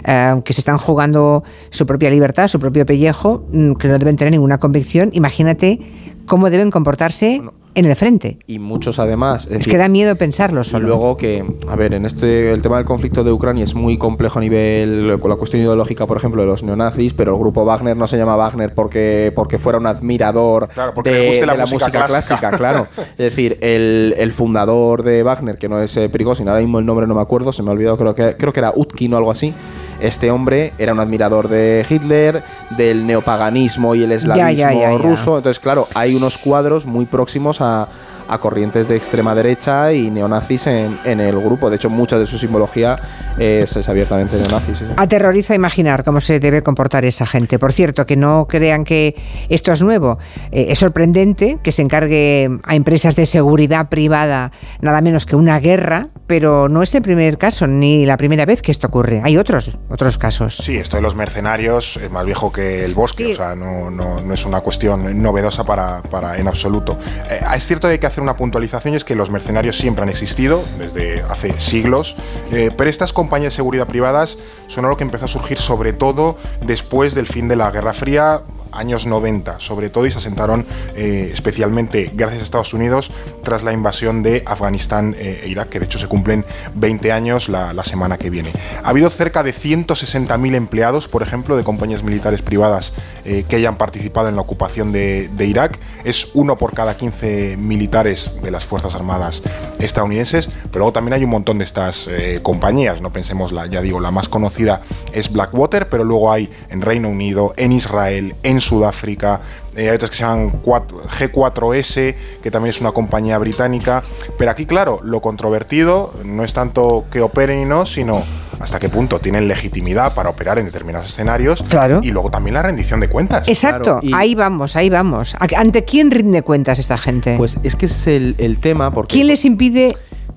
eh, que se están jugando su propia libertad, su propio pellejo, mm, que no deben tener ninguna convicción. Imagínate cómo deben comportarse en el frente. Y muchos además. Es decir, que da miedo pensarlo Y solo. luego que, a ver, en este el tema del conflicto de Ucrania es muy complejo a nivel con la cuestión ideológica, por ejemplo, de los neonazis, pero el grupo Wagner no se llama Wagner porque porque fuera un admirador Claro, porque de, le guste la de la música música, clásica. clásica, claro. Es decir, el, el fundador de Wagner, que no es eh, Prigozhin, ahora mismo el nombre no me acuerdo, se me ha olvidado, creo que creo que era Utkin o algo así. Este hombre era un admirador de Hitler, del neopaganismo y el eslavismo ya, ya, ya. ruso. Entonces, claro, hay unos cuadros muy próximos a, a corrientes de extrema derecha y neonazis en, en el grupo. De hecho, mucha de su simbología es, es abiertamente neonazi. sí, sí. Aterroriza imaginar cómo se debe comportar esa gente. Por cierto, que no crean que esto es nuevo. Eh, es sorprendente que se encargue a empresas de seguridad privada nada menos que una guerra, pero no es el primer caso ni la primera vez que esto ocurre. Hay otros, otros casos. Sí, esto de los mercenarios es más viejo que el bosque, o sea, no, no- no es una cuestión novedosa para, para- en absoluto. Eh, es cierto que hay que hacer una puntualización y es que los mercenarios siempre han existido, desde hace siglos, eh, pero estas compañías de seguridad privadas son algo que empezó a surgir sobre todo después del fin de la Guerra Fría, años 90, sobre todo, y se asentaron eh, especialmente gracias a Estados Unidos tras la invasión de Afganistán eh, e Irak, que de hecho se cumplen 20 años la, semana que viene. Ha habido cerca de 160.000 empleados, por ejemplo, de compañías militares privadas eh, que hayan participado en la ocupación de, Irak. Es uno por cada 15 militares de las Fuerzas Armadas estadounidenses, pero luego también hay un montón de estas compañías, no pensemos, la, ya digo, la más conocida es Blackwater, pero luego hay en Reino Unido, en Israel, en Sudáfrica, eh, hay otras que se llaman 4 G4S, que también es una compañía británica, pero aquí, claro, lo controvertido no es tanto que operen y no, sino hasta qué punto tienen legitimidad para operar en determinados escenarios Claro. y luego también la rendición de cuentas. Exacto, ahí vamos, ahí vamos. ¿A- ¿Ante quién rinde cuentas esta gente? Pues es que ese es el, el tema, porque ¿Quién les impide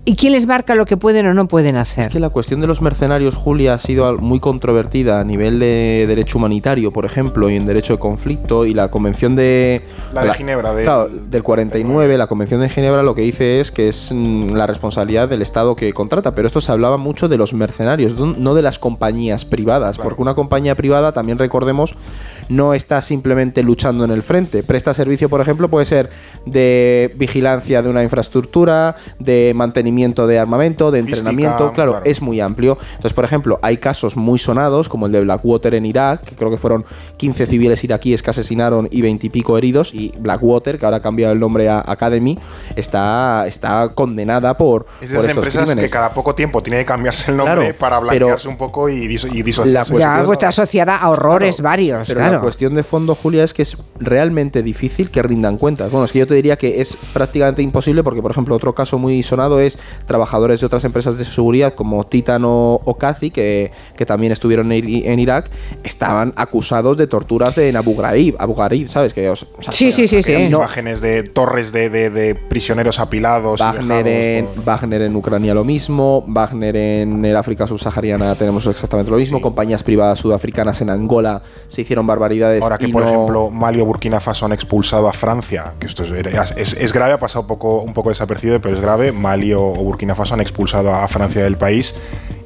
y quién les marca lo que pueden o no pueden hacer? Es que la cuestión de los mercenarios, Julia, ha sido muy controvertida a nivel de derecho humanitario, por ejemplo, y en derecho de conflicto, y la convención de... La de Ginebra, del- claro, del 49, la convención de Ginebra lo que dice es que es mm, la responsabilidad del Estado que contrata, pero esto se hablaba mucho de los mercenarios, no- no de las compañías privadas, porque una compañía privada, también recordemos, no está simplemente luchando en el frente. Presta servicio, por ejemplo, puede ser de vigilancia de una infraestructura, de mantenimiento de armamento, de entrenamiento. Claro, claro. es muy amplio. Entonces, por ejemplo, hay casos muy sonados, como el de Blackwater en Irak, que creo que fueron 15 civiles iraquíes que asesinaron y 20 y pico heridos, y Blackwater, que ahora ha cambiado el nombre a Academy, está, está condenada por, Es de por esas estos empresas crímenes. que cada poco tiempo tiene que cambiarse el nombre Claro, para pero blanquearse un poco y, diso- y disociarse. la cuestión- Ya, pues está asociada a horrores varios. Pero claro. Claro. cuestión de fondo, Julia, es que es realmente difícil que rindan cuentas. Bueno, es que yo te diría que es prácticamente imposible porque, por ejemplo, otro caso muy sonado es trabajadores de otras empresas de seguridad como Titan o, o Kazi, que, que también estuvieron en, Irak, estaban acusados de torturas en Abu Ghraib, Abu Ghraib, ¿sabes? Que, o sea, Aquellas no- imágenes de torres de, de- de prisioneros apilados. y Wagner dejados en, por- Wagner en Ucrania lo mismo, Wagner en el África subsahariana tenemos exactamente lo mismo, compañías privadas sudafricanas en Angola se hicieron barbaridades. Ahora que, y por no- ejemplo, Mali o Burkina Faso han expulsado a Francia, que esto es, es- es grave, ha pasado un poco, un poco desapercibido, pero es grave. Mali o, o Burkina Faso han expulsado a Francia del país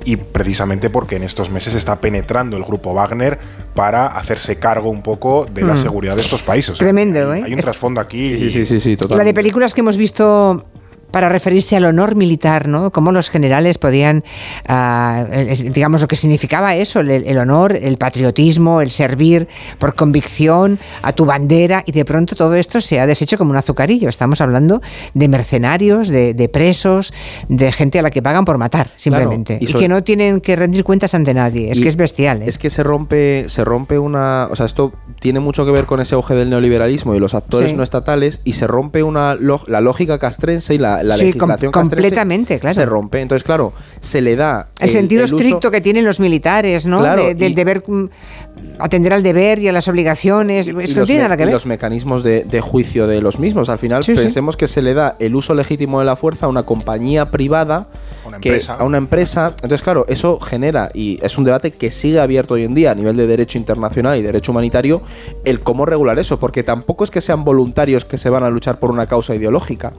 y precisamente porque en estos meses está penetrando el grupo Wagner para hacerse cargo un poco de la Mm. seguridad de estos países. Tremendo, hay, ¿eh? hay un trasfondo aquí. Sí, sí, sí, sí, La de películas que hemos visto para referirse al honor militar, ¿no? Cómo los generales podían, es- digamos, lo que significaba eso, el, el honor, el patriotismo, el servir por convicción a tu bandera, y de pronto todo esto se ha deshecho como un azucarillo. Estamos hablando de mercenarios, de, de presos, de gente a la que pagan por matar, simplemente. y que no tienen que rendir cuentas ante nadie. Es que es bestial. ¿eh? Es que se rompe, se rompe una. O sea, esto tiene mucho que ver con ese auge del neoliberalismo y los actores Sí. no estatales y se rompe una la lógica castrense y la, la Sí, legislación com- completamente, claro. Se rompe. Entonces, claro, se le da. El, sentido estricto que tienen los militares, ¿no? Claro, De- del y- deber, mm, atender al deber y a las obligaciones. Es y que no los tiene nada que y ver. los mecanismos de, de juicio de los mismos. Al final Sí, sí. pensemos que se le da el uso legítimo de la fuerza a una compañía privada, que- a una empresa. Entonces, claro, eso genera, y es un debate que sigue abierto hoy en día a nivel de derecho internacional y derecho humanitario, el cómo regular eso, porque tampoco es que sean voluntarios que se van a luchar por una causa ideológica.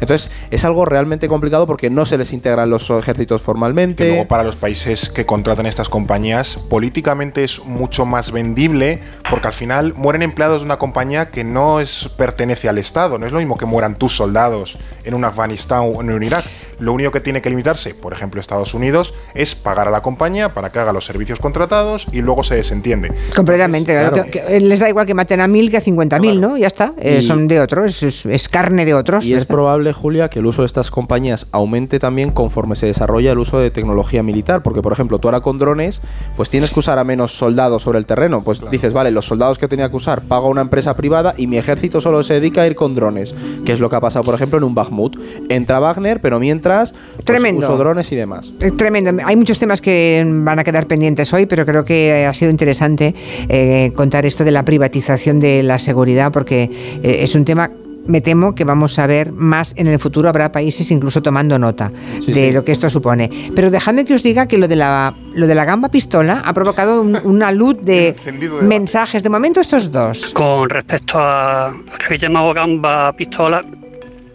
Entonces, es algo realmente complicado porque no se les integran los ejércitos formalmente. luego para los países que contratan estas compañías políticamente es mucho más vendible porque al final mueren empleados de una compañía que no es pertenece al Estado. No es lo mismo que mueran tus soldados en un Afganistán o en un Irak. Lo único que tiene que limitarse, por ejemplo, Estados Unidos, es pagar a la compañía para que haga los servicios contratados y luego se desentiende. Completamente, claro. claro. Que- que les da igual que maten a mil que a cincuenta mil, ¿no? Ya está. Eh, Y- son de otros, es, es carne de otros. Y es está. probable, Julia, que el uso de estas compañías aumente también conforme se desarrolla el uso de tecnología militar. Porque, por ejemplo, tú ahora con drones, pues tienes que usar a menos soldados sobre el terreno. Pues dices, vale, los soldados que tenía que usar pago a una empresa privada y mi ejército solo se dedica a ir con drones. Que es lo que ha pasado, por ejemplo, en un Bakhmut. Entra Wagner, pero mientras pues, Tremendo. uso drones y demás. Eh, Tremendo. Hay muchos temas que van a quedar pendientes hoy, pero creo que ha sido interesante eh, contar esto de la privatización de la seguridad, porque eh, es un tema. Me temo que vamos a ver más en el futuro. Habrá países incluso tomando nota Sí, de sí. lo que esto supone. Pero dejadme que os diga que lo de la, lo de la gamba pistola ha provocado un- una luz de mensajes. De momento, estos dos. Con respecto a lo que habéis llamado gamba pistola,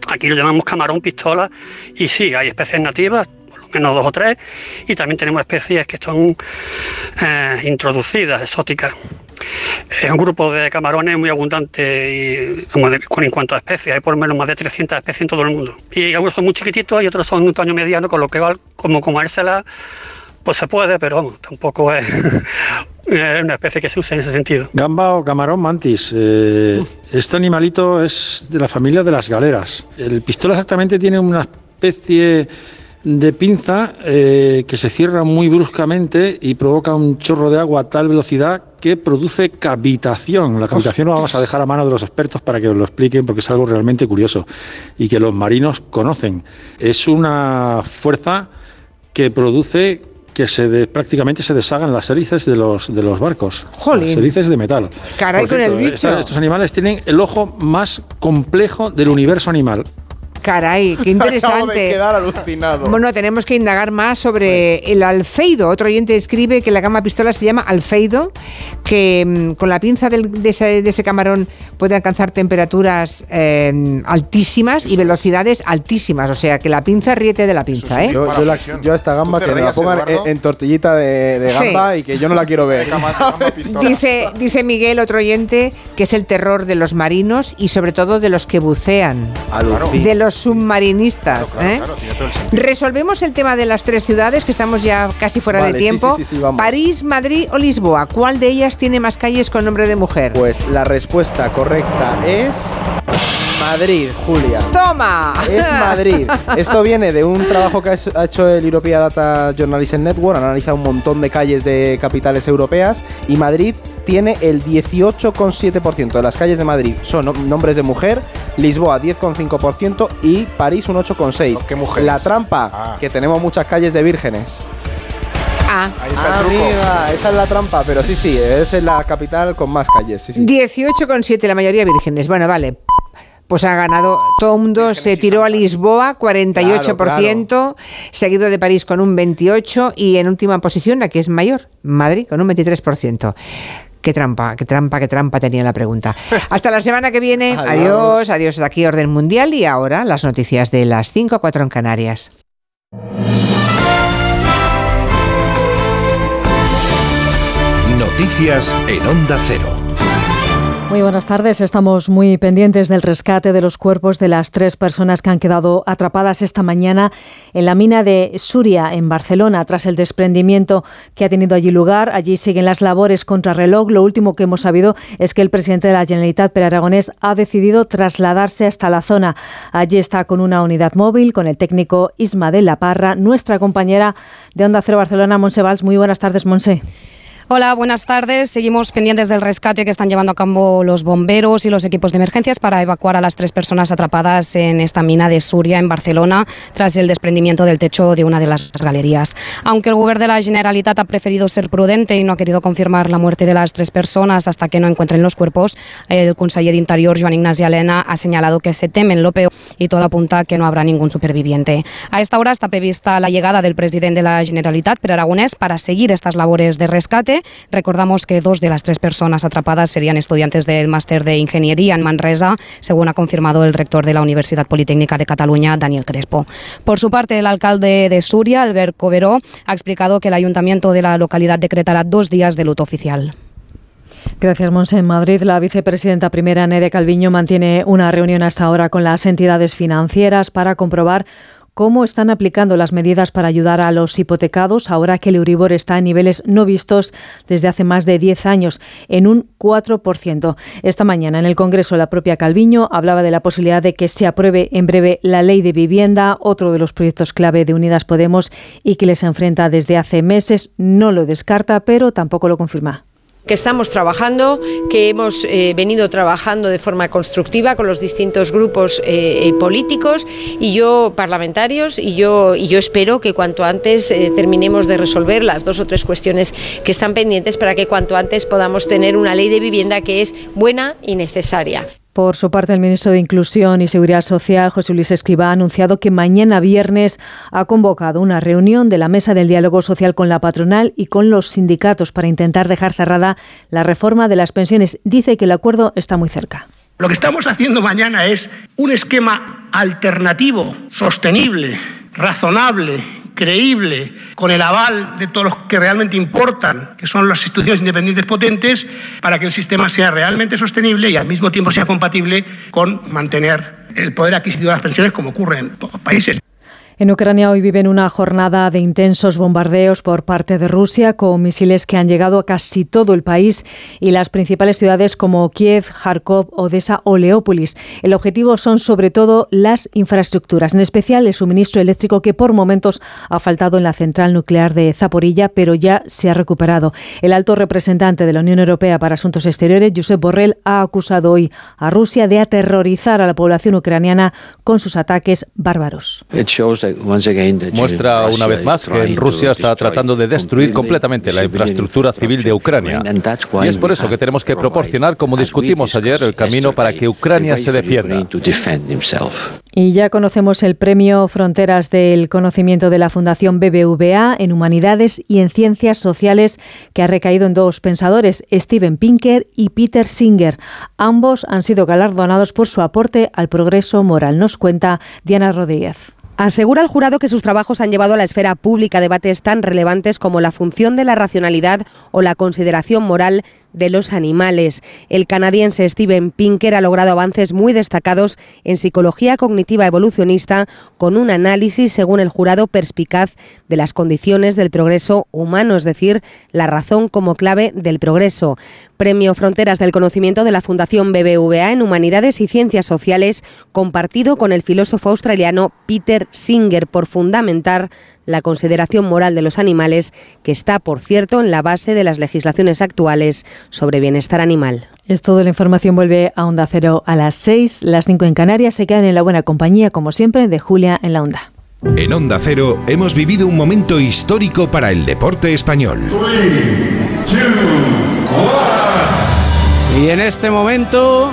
aquí lo llamamos camarón pistola y sí, hay especies nativas, menos dos o tres, y también tenemos especies que son eh, introducidas, exóticas. Es un grupo de camarones muy abundante y, de- con, en cuanto a especies, hay por lo menos más de 300 especies en todo el mundo. Y algunos son muy chiquititos y otros son un tamaño mediano, con lo que val- como comérselas, pues se puede, pero vamos, tampoco es es una especie que se use en ese sentido. Gamba o camarón mantis. eh, este animalito es de la familia de las galeras. El pistola exactamente tiene una especie de pinza eh, que se cierra muy bruscamente y provoca un chorro de agua a tal velocidad que produce cavitación. La cavitación lo vamos a dejar a mano de los expertos para que os lo expliquen porque es algo realmente curioso y que los marinos conocen. Es una fuerza que produce que se de- prácticamente se deshagan las hélices de los, de los barcos. Jolín. Las hélices de metal. Caray, con el bicho. estos animales tienen el ojo más complejo del universo animal. Caray, qué Acabo de interesante. quedar alucinado. Bueno, tenemos que indagar más sobre el alfeido. Otro oyente escribe que la gama pistola se llama alfeido, que mm, con la pinza del- de, ese, de ese camarón puede alcanzar temperaturas eh, altísimas y velocidades altísimas. O sea, que la pinza riete de la pinza, ¿eh? Yo, yo la- yo a esta gamba que me la pongan Eduardo? en, en tortillita de, de Sí. gamba y que yo no la quiero ver. Dice, dice Miguel, otro oyente, que es el terror de los marinos y sobre todo de los que bucean. Alucin. De los submarinistas. ¿eh? Resolvemos el tema de las tres ciudades, que estamos ya casi fuera Vale, de tiempo. sí, sí, sí, vamos. París, Madrid o Lisboa. ¿Cuál de ellas tiene más calles con nombre de mujer? Pues la respuesta correcta es Madrid, Julia. ¡Toma! Es Madrid. Esto viene de un trabajo que ha hecho- el European Data Journalism Network. Han analizado un montón de calles de capitales europeas y Madrid tiene el 18,7% de las calles de Madrid son nom- nombres de mujer, Lisboa 10,5% y París un 8,6%. ¿Qué mujeres? La trampa, Ah. que tenemos muchas calles de vírgenes. Ah, Ahí está el truco. Amiga, esa es la trampa, pero sí, sí, es la capital con más calles. Sí, sí. 18,7, la mayoría vírgenes. Bueno, vale. Pues ha ganado, todo el mundo se tiró a Lisboa, 48%, seguido de París con un 28% y en última posición, la que es mayor, Madrid, con un 23%. Qué trampa, qué trampa, qué trampa tenía la pregunta. Hasta la semana que viene. Adiós. Adiós, adiós. De aquí Orden Mundial y ahora las noticias de las 5 a 4 en Canarias. Noticias en Onda Cero. Muy buenas tardes. Estamos muy pendientes del rescate de los cuerpos de las tres personas que han quedado atrapadas esta mañana en la mina de Suria, en Barcelona, tras el desprendimiento que ha tenido allí lugar. Allí siguen las labores contra reloj. Lo último que hemos sabido es que el presidente de la Generalitat, Per Aragonés, ha decidido trasladarse hasta la zona. Allí está con una unidad móvil, con el técnico Isma de la Parra, nuestra compañera de Onda Cero Barcelona, Monse Valls. Muy buenas tardes, Monse. Hola, buenas tardes. Seguimos pendientes del rescate que están llevando a cabo los bomberos y los equipos de emergencias para evacuar a las tres personas atrapadas en esta mina de Suria, en Barcelona, tras el desprendimiento del techo de una de las galerías. Aunque el gobierno de la Generalitat ha preferido ser prudente y no ha querido confirmar la muerte de las tres personas hasta que no encuentren los cuerpos, el conseller de Interior, Joan Ignasi Alena, ha señalado que se temen lo peor y todo apunta a que no habrá ningún superviviente. A esta hora está prevista la llegada del presidente de la Generalitat, Per Aragonés, para seguir estas labores de rescate. Recordamos que dos de las tres personas atrapadas serían estudiantes del máster de Ingeniería en Manresa, según ha confirmado el rector de la Universidad Politécnica de Cataluña, Daniel Crespo. Por su parte, el alcalde de Suria, Albert Coberó, ha explicado que el ayuntamiento de la localidad decretará dos días de luto oficial. Gracias, Monse. En Madrid, la vicepresidenta primera, Nerea Calviño, mantiene una reunión hasta ahora con las entidades financieras para comprobar cómo están aplicando las medidas para ayudar a los hipotecados ahora que el Euribor está en niveles no vistos desde hace más de 10 años, en un 4%. Esta mañana en el Congreso la propia Calviño hablaba de la posibilidad de que se apruebe en breve la ley de vivienda, otro de los proyectos clave de Unidas Podemos y que les enfrenta desde hace meses. No lo descarta, pero tampoco lo confirma que estamos trabajando, que hemos eh, venido trabajando de forma constructiva con los distintos grupos eh, políticos y yo parlamentarios y yo y yo espero que cuanto antes eh, terminemos de resolver las dos o tres cuestiones que están pendientes para que cuanto antes podamos tener una ley de vivienda que es buena y necesaria. Por su parte, el ministro de Inclusión y Seguridad Social, José Luis Escribá, ha anunciado que mañana viernes ha convocado una reunión de la Mesa del Diálogo Social con la patronal y con los sindicatos para intentar dejar cerrada la reforma de las pensiones. Dice que el acuerdo está muy cerca. Lo que estamos haciendo mañana es un esquema alternativo, sostenible, razonable, creíble, con el aval de todos los que realmente importan, que son las instituciones independientes potentes, para que el sistema sea realmente sostenible y al mismo tiempo sea compatible con mantener el poder adquisitivo de las pensiones como ocurre en pocos países. En Ucrania hoy viven una jornada de intensos bombardeos por parte de Rusia con misiles que han llegado a casi todo el país y las principales ciudades como Kiev, Kharkov, Odessa o Leópolis. El objetivo son sobre todo las infraestructuras, en especial el suministro eléctrico que por momentos ha faltado en la central nuclear de Zaporilla, pero ya se ha recuperado. El alto representante de la Unión Europea para Asuntos Exteriores, Josep Borrell, ha acusado hoy a Rusia de aterrorizar a la población ucraniana con sus ataques bárbaros. Muestra una vez más que Rusia está tratando de destruir completamente la infraestructura civil de Ucrania. Y es por eso que tenemos que proporcionar, como discutimos ayer, el camino para que Ucrania se defienda. Y ya conocemos el premio Fronteras del Conocimiento de la Fundación BBVA en Humanidades y en Ciencias Sociales, que ha recaído en dos pensadores, Steven Pinker y Peter Singer. Ambos han sido galardonados por su aporte al progreso moral. Nos cuenta Diana Rodríguez. Asegura el jurado que sus trabajos han llevado a la esfera pública debates tan relevantes como la función de la racionalidad o la consideración moral de los animales. El canadiense Steven Pinker ha logrado avances muy destacados en psicología cognitiva evolucionista con un análisis, según el jurado, perspicaz de las condiciones del progreso humano, es decir, la razón como clave del progreso. Premio Fronteras del Conocimiento de la Fundación BBVA en Humanidades y Ciencias Sociales, compartido con el filósofo australiano Peter Singer por fundamentar la consideración moral de los animales, que está, por cierto, en la base de las legislaciones actuales sobre bienestar animal. Es todo, la información vuelve a Onda Cero a las 6, las 5 en Canarias, se quedan en la buena compañía, como siempre, de Julia en la Onda. En Onda Cero hemos vivido un momento histórico para el deporte español. Y en este momento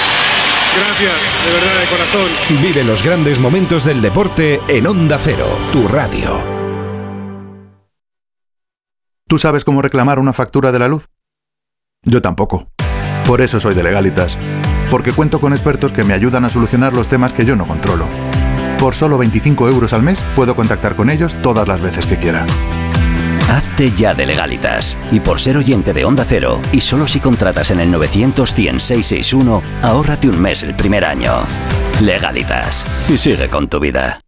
Gracias, de verdad, de corazón. Vive los grandes momentos del deporte en Onda Cero, tu radio. ¿Tú sabes cómo reclamar una factura de la luz? Yo tampoco. Por eso soy de Legalitas. Porque cuento con expertos que me ayudan a solucionar los temas que yo no controlo. Por solo 25 euros al mes puedo contactar con ellos todas las veces que quiera. Hazte ya de legalitas. Y por ser oyente de Onda Cero, y solo si contratas en el 900 661 ahórrate un mes el primer año. Legalitas. Y sigue con tu vida.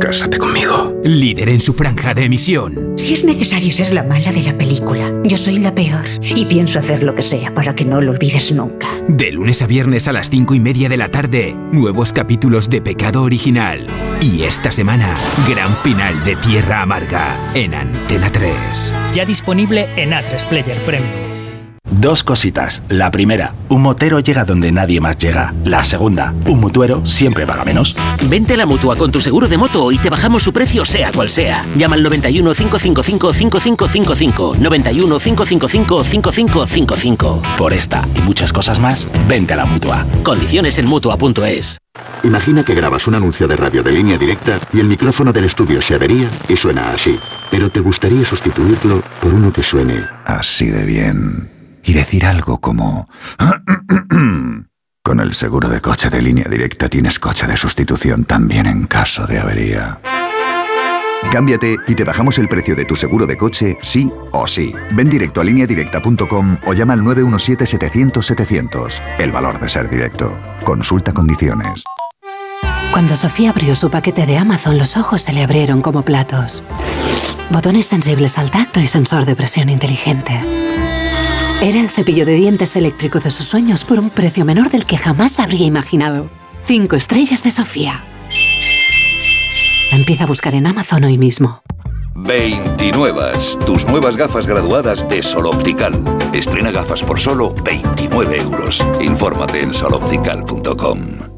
Cásate conmigo. Líder en su franja de emisión. Si es necesario ser la mala de la película, yo soy la peor. Y pienso hacer lo que sea para que no lo olvides nunca. De lunes a viernes a las cinco y media de la tarde, nuevos capítulos de Pecado Original. Y esta semana, gran final de Tierra Amarga en Antena 3. Ya disponible en A3 Player Premium. Dos cositas. La primera, un motero llega donde nadie más llega. La segunda, un mutuero siempre paga menos. Vente a la mutua con tu seguro de moto y te bajamos su precio sea cual sea. Llama al 91 555 5555. 91 555 5555. Por esta y muchas cosas más, vente a la mutua. Condiciones en mutua.es. Imagina que grabas un anuncio de radio de línea directa y el micrófono del estudio se avería y suena así. Pero te gustaría sustituirlo por uno que suene así de bien y decir algo como... Con el seguro de coche de línea directa tienes coche de sustitución también en caso de avería. Cámbiate y te bajamos el precio de tu seguro de coche, sí o sí. Ven directo a lineadirecta.com o llama al 917-700-700. El valor de ser directo. Consulta condiciones. Cuando Sofía abrió su paquete de Amazon, los ojos se le abrieron como platos. Botones sensibles al tacto y sensor de presión inteligente. Era el cepillo de dientes eléctrico de sus sueños por un precio menor del que jamás habría imaginado. Cinco estrellas de Sofía. Empieza a buscar en Amazon hoy mismo. 29. Tus nuevas gafas graduadas de Sol Optical. Estrena gafas por solo 29 euros. Infórmate en soloptical.com.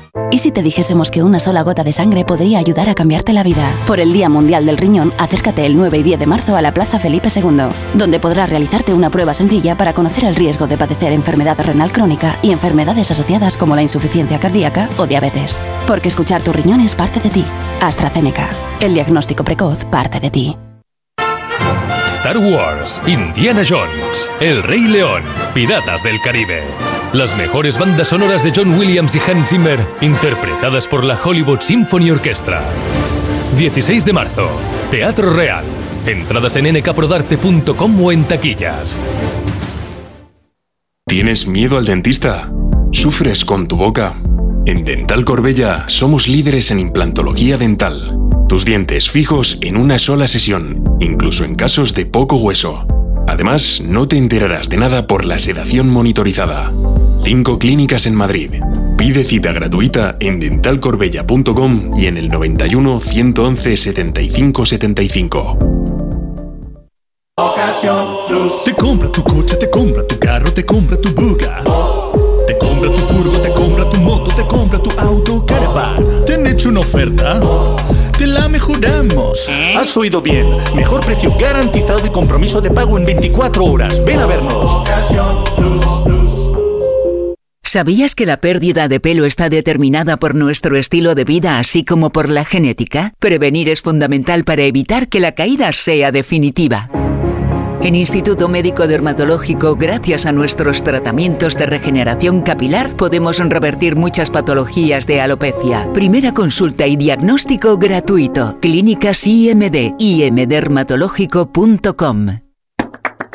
¿Y si te dijésemos que una sola gota de sangre podría ayudar a cambiarte la vida? Por el Día Mundial del Riñón, acércate el 9 y 10 de marzo a la Plaza Felipe II, donde podrás realizarte una prueba sencilla para conocer el riesgo de padecer enfermedad renal crónica y enfermedades asociadas como la insuficiencia cardíaca o diabetes. Porque escuchar tu riñón es parte de ti. AstraZeneca. El diagnóstico precoz parte de ti. Star Wars, Indiana Jones, El Rey León, Piratas del Caribe. Las mejores bandas sonoras de John Williams y Hans Zimmer, interpretadas por la Hollywood Symphony Orchestra. 16 de marzo, Teatro Real. Entradas en nkprodarte.com o en taquillas. ¿Tienes miedo al dentista? ¿Sufres con tu boca? En Dental Corbella somos líderes en implantología dental. Tus dientes fijos en una sola sesión, incluso en casos de poco hueso. Además, no te enterarás de nada por la sedación monitorizada. Cinco clínicas en Madrid. Pide cita gratuita en dentalcorbella.com y en el 91 111 75 75. Te compra tu coche, te compra tu carro, te compra tu buga. Te compra tu furgo, te compra tu moto, te compra tu auto, caravan. ¿Te han hecho una oferta? Te la mejoramos. Has oído bien. Mejor precio garantizado y compromiso de pago en 24 horas. Ven a vernos. ¿Sabías que la pérdida de pelo está determinada por nuestro estilo de vida así como por la genética? Prevenir es fundamental para evitar que la caída sea definitiva. En Instituto Médico Dermatológico, gracias a nuestros tratamientos de regeneración capilar, podemos revertir muchas patologías de alopecia. Primera consulta y diagnóstico gratuito. Clínicas IMD, imdermatológico.com.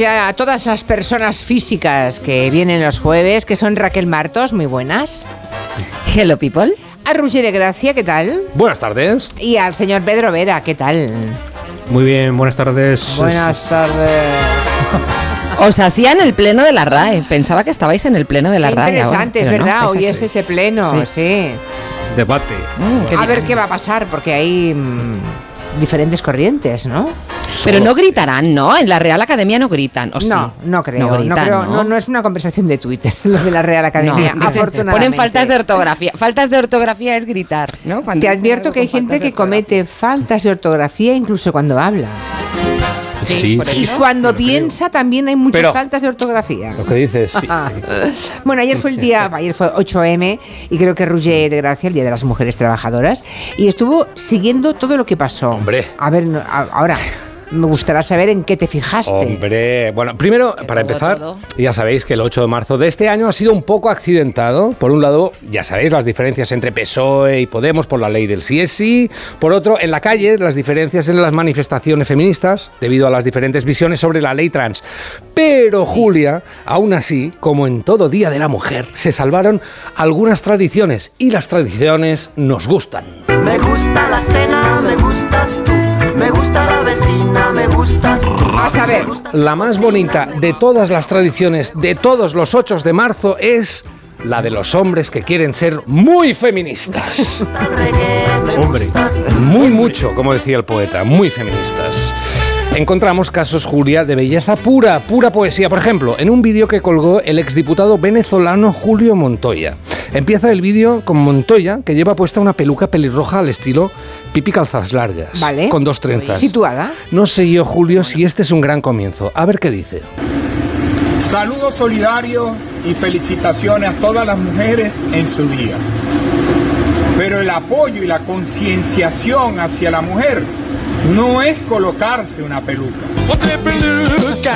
ya a todas las personas físicas que vienen los jueves, que son Raquel Martos, muy buenas. Hello, people. A Rusi de Gracia, ¿qué tal? Buenas tardes. Y al señor Pedro Vera, ¿qué tal? Muy bien, buenas tardes. Buenas tardes. Os hacían el pleno de la RAE. Pensaba que estabais en el pleno de la RAE. Interesante, es verdad. Hoy es ese pleno, sí. Debate. Mm, a ver qué va a pasar, porque hay mm, diferentes corrientes, ¿no? Pero no gritarán, ¿no? En la Real Academia no gritan. ¿o no, no creo. No, no, es una conversación de Twitter lo de la Real Academia, afortunadamente. Ponen faltas de ortografía. Faltas de ortografía es gritar, ¿no? Te advierto que hay gente que comete faltas de ortografía incluso cuando habla. Sí, y cuando piensa también hay muchas faltas de ortografía. Lo que dices, sí, Bueno, ayer fue el día, ayer fue 8M y creo que Roger de Gracia, el Día de las Mujeres Trabajadoras, y estuvo siguiendo todo lo que pasó. Hombre. A ver, ahora, me gustaría saber en qué te fijaste. Hombre, bueno, primero, para empezar, ya sabéis que el 8 de marzo de este año ha sido un poco accidentado. Por un lado, ya sabéis las diferencias entre PSOE y Podemos por la ley del sí es sí. Por otro, en la calle, las diferencias en las manifestaciones feministas, debido a las diferentes visiones sobre la ley trans. Pero, Julia, aún así, como en todo Día de la Mujer, se salvaron algunas tradiciones y las tradiciones nos gustan. Me gusta la cena, me gustas tú. Me gusta la vecina, me gustas. Vas a ver. La más bonita de todas las tradiciones de todos los 8 de marzo es la de los hombres que quieren ser muy feministas. Hombre, muy mucho, como decía el poeta, muy feministas encontramos casos, Julia, de belleza pura, pura poesía. Por ejemplo, en un vídeo que colgó el exdiputado venezolano Julio Montoya. Empieza el vídeo con Montoya, que lleva puesta una peluca pelirroja al estilo pipi calzas largas. Vale. Con dos trenzas. Situada. No sé yo, Julio, si este es un gran comienzo. A ver qué dice. Saludos solidarios y felicitaciones a todas las mujeres en su día. Pero el apoyo y la concienciación hacia la mujer no es colocarse una peluca.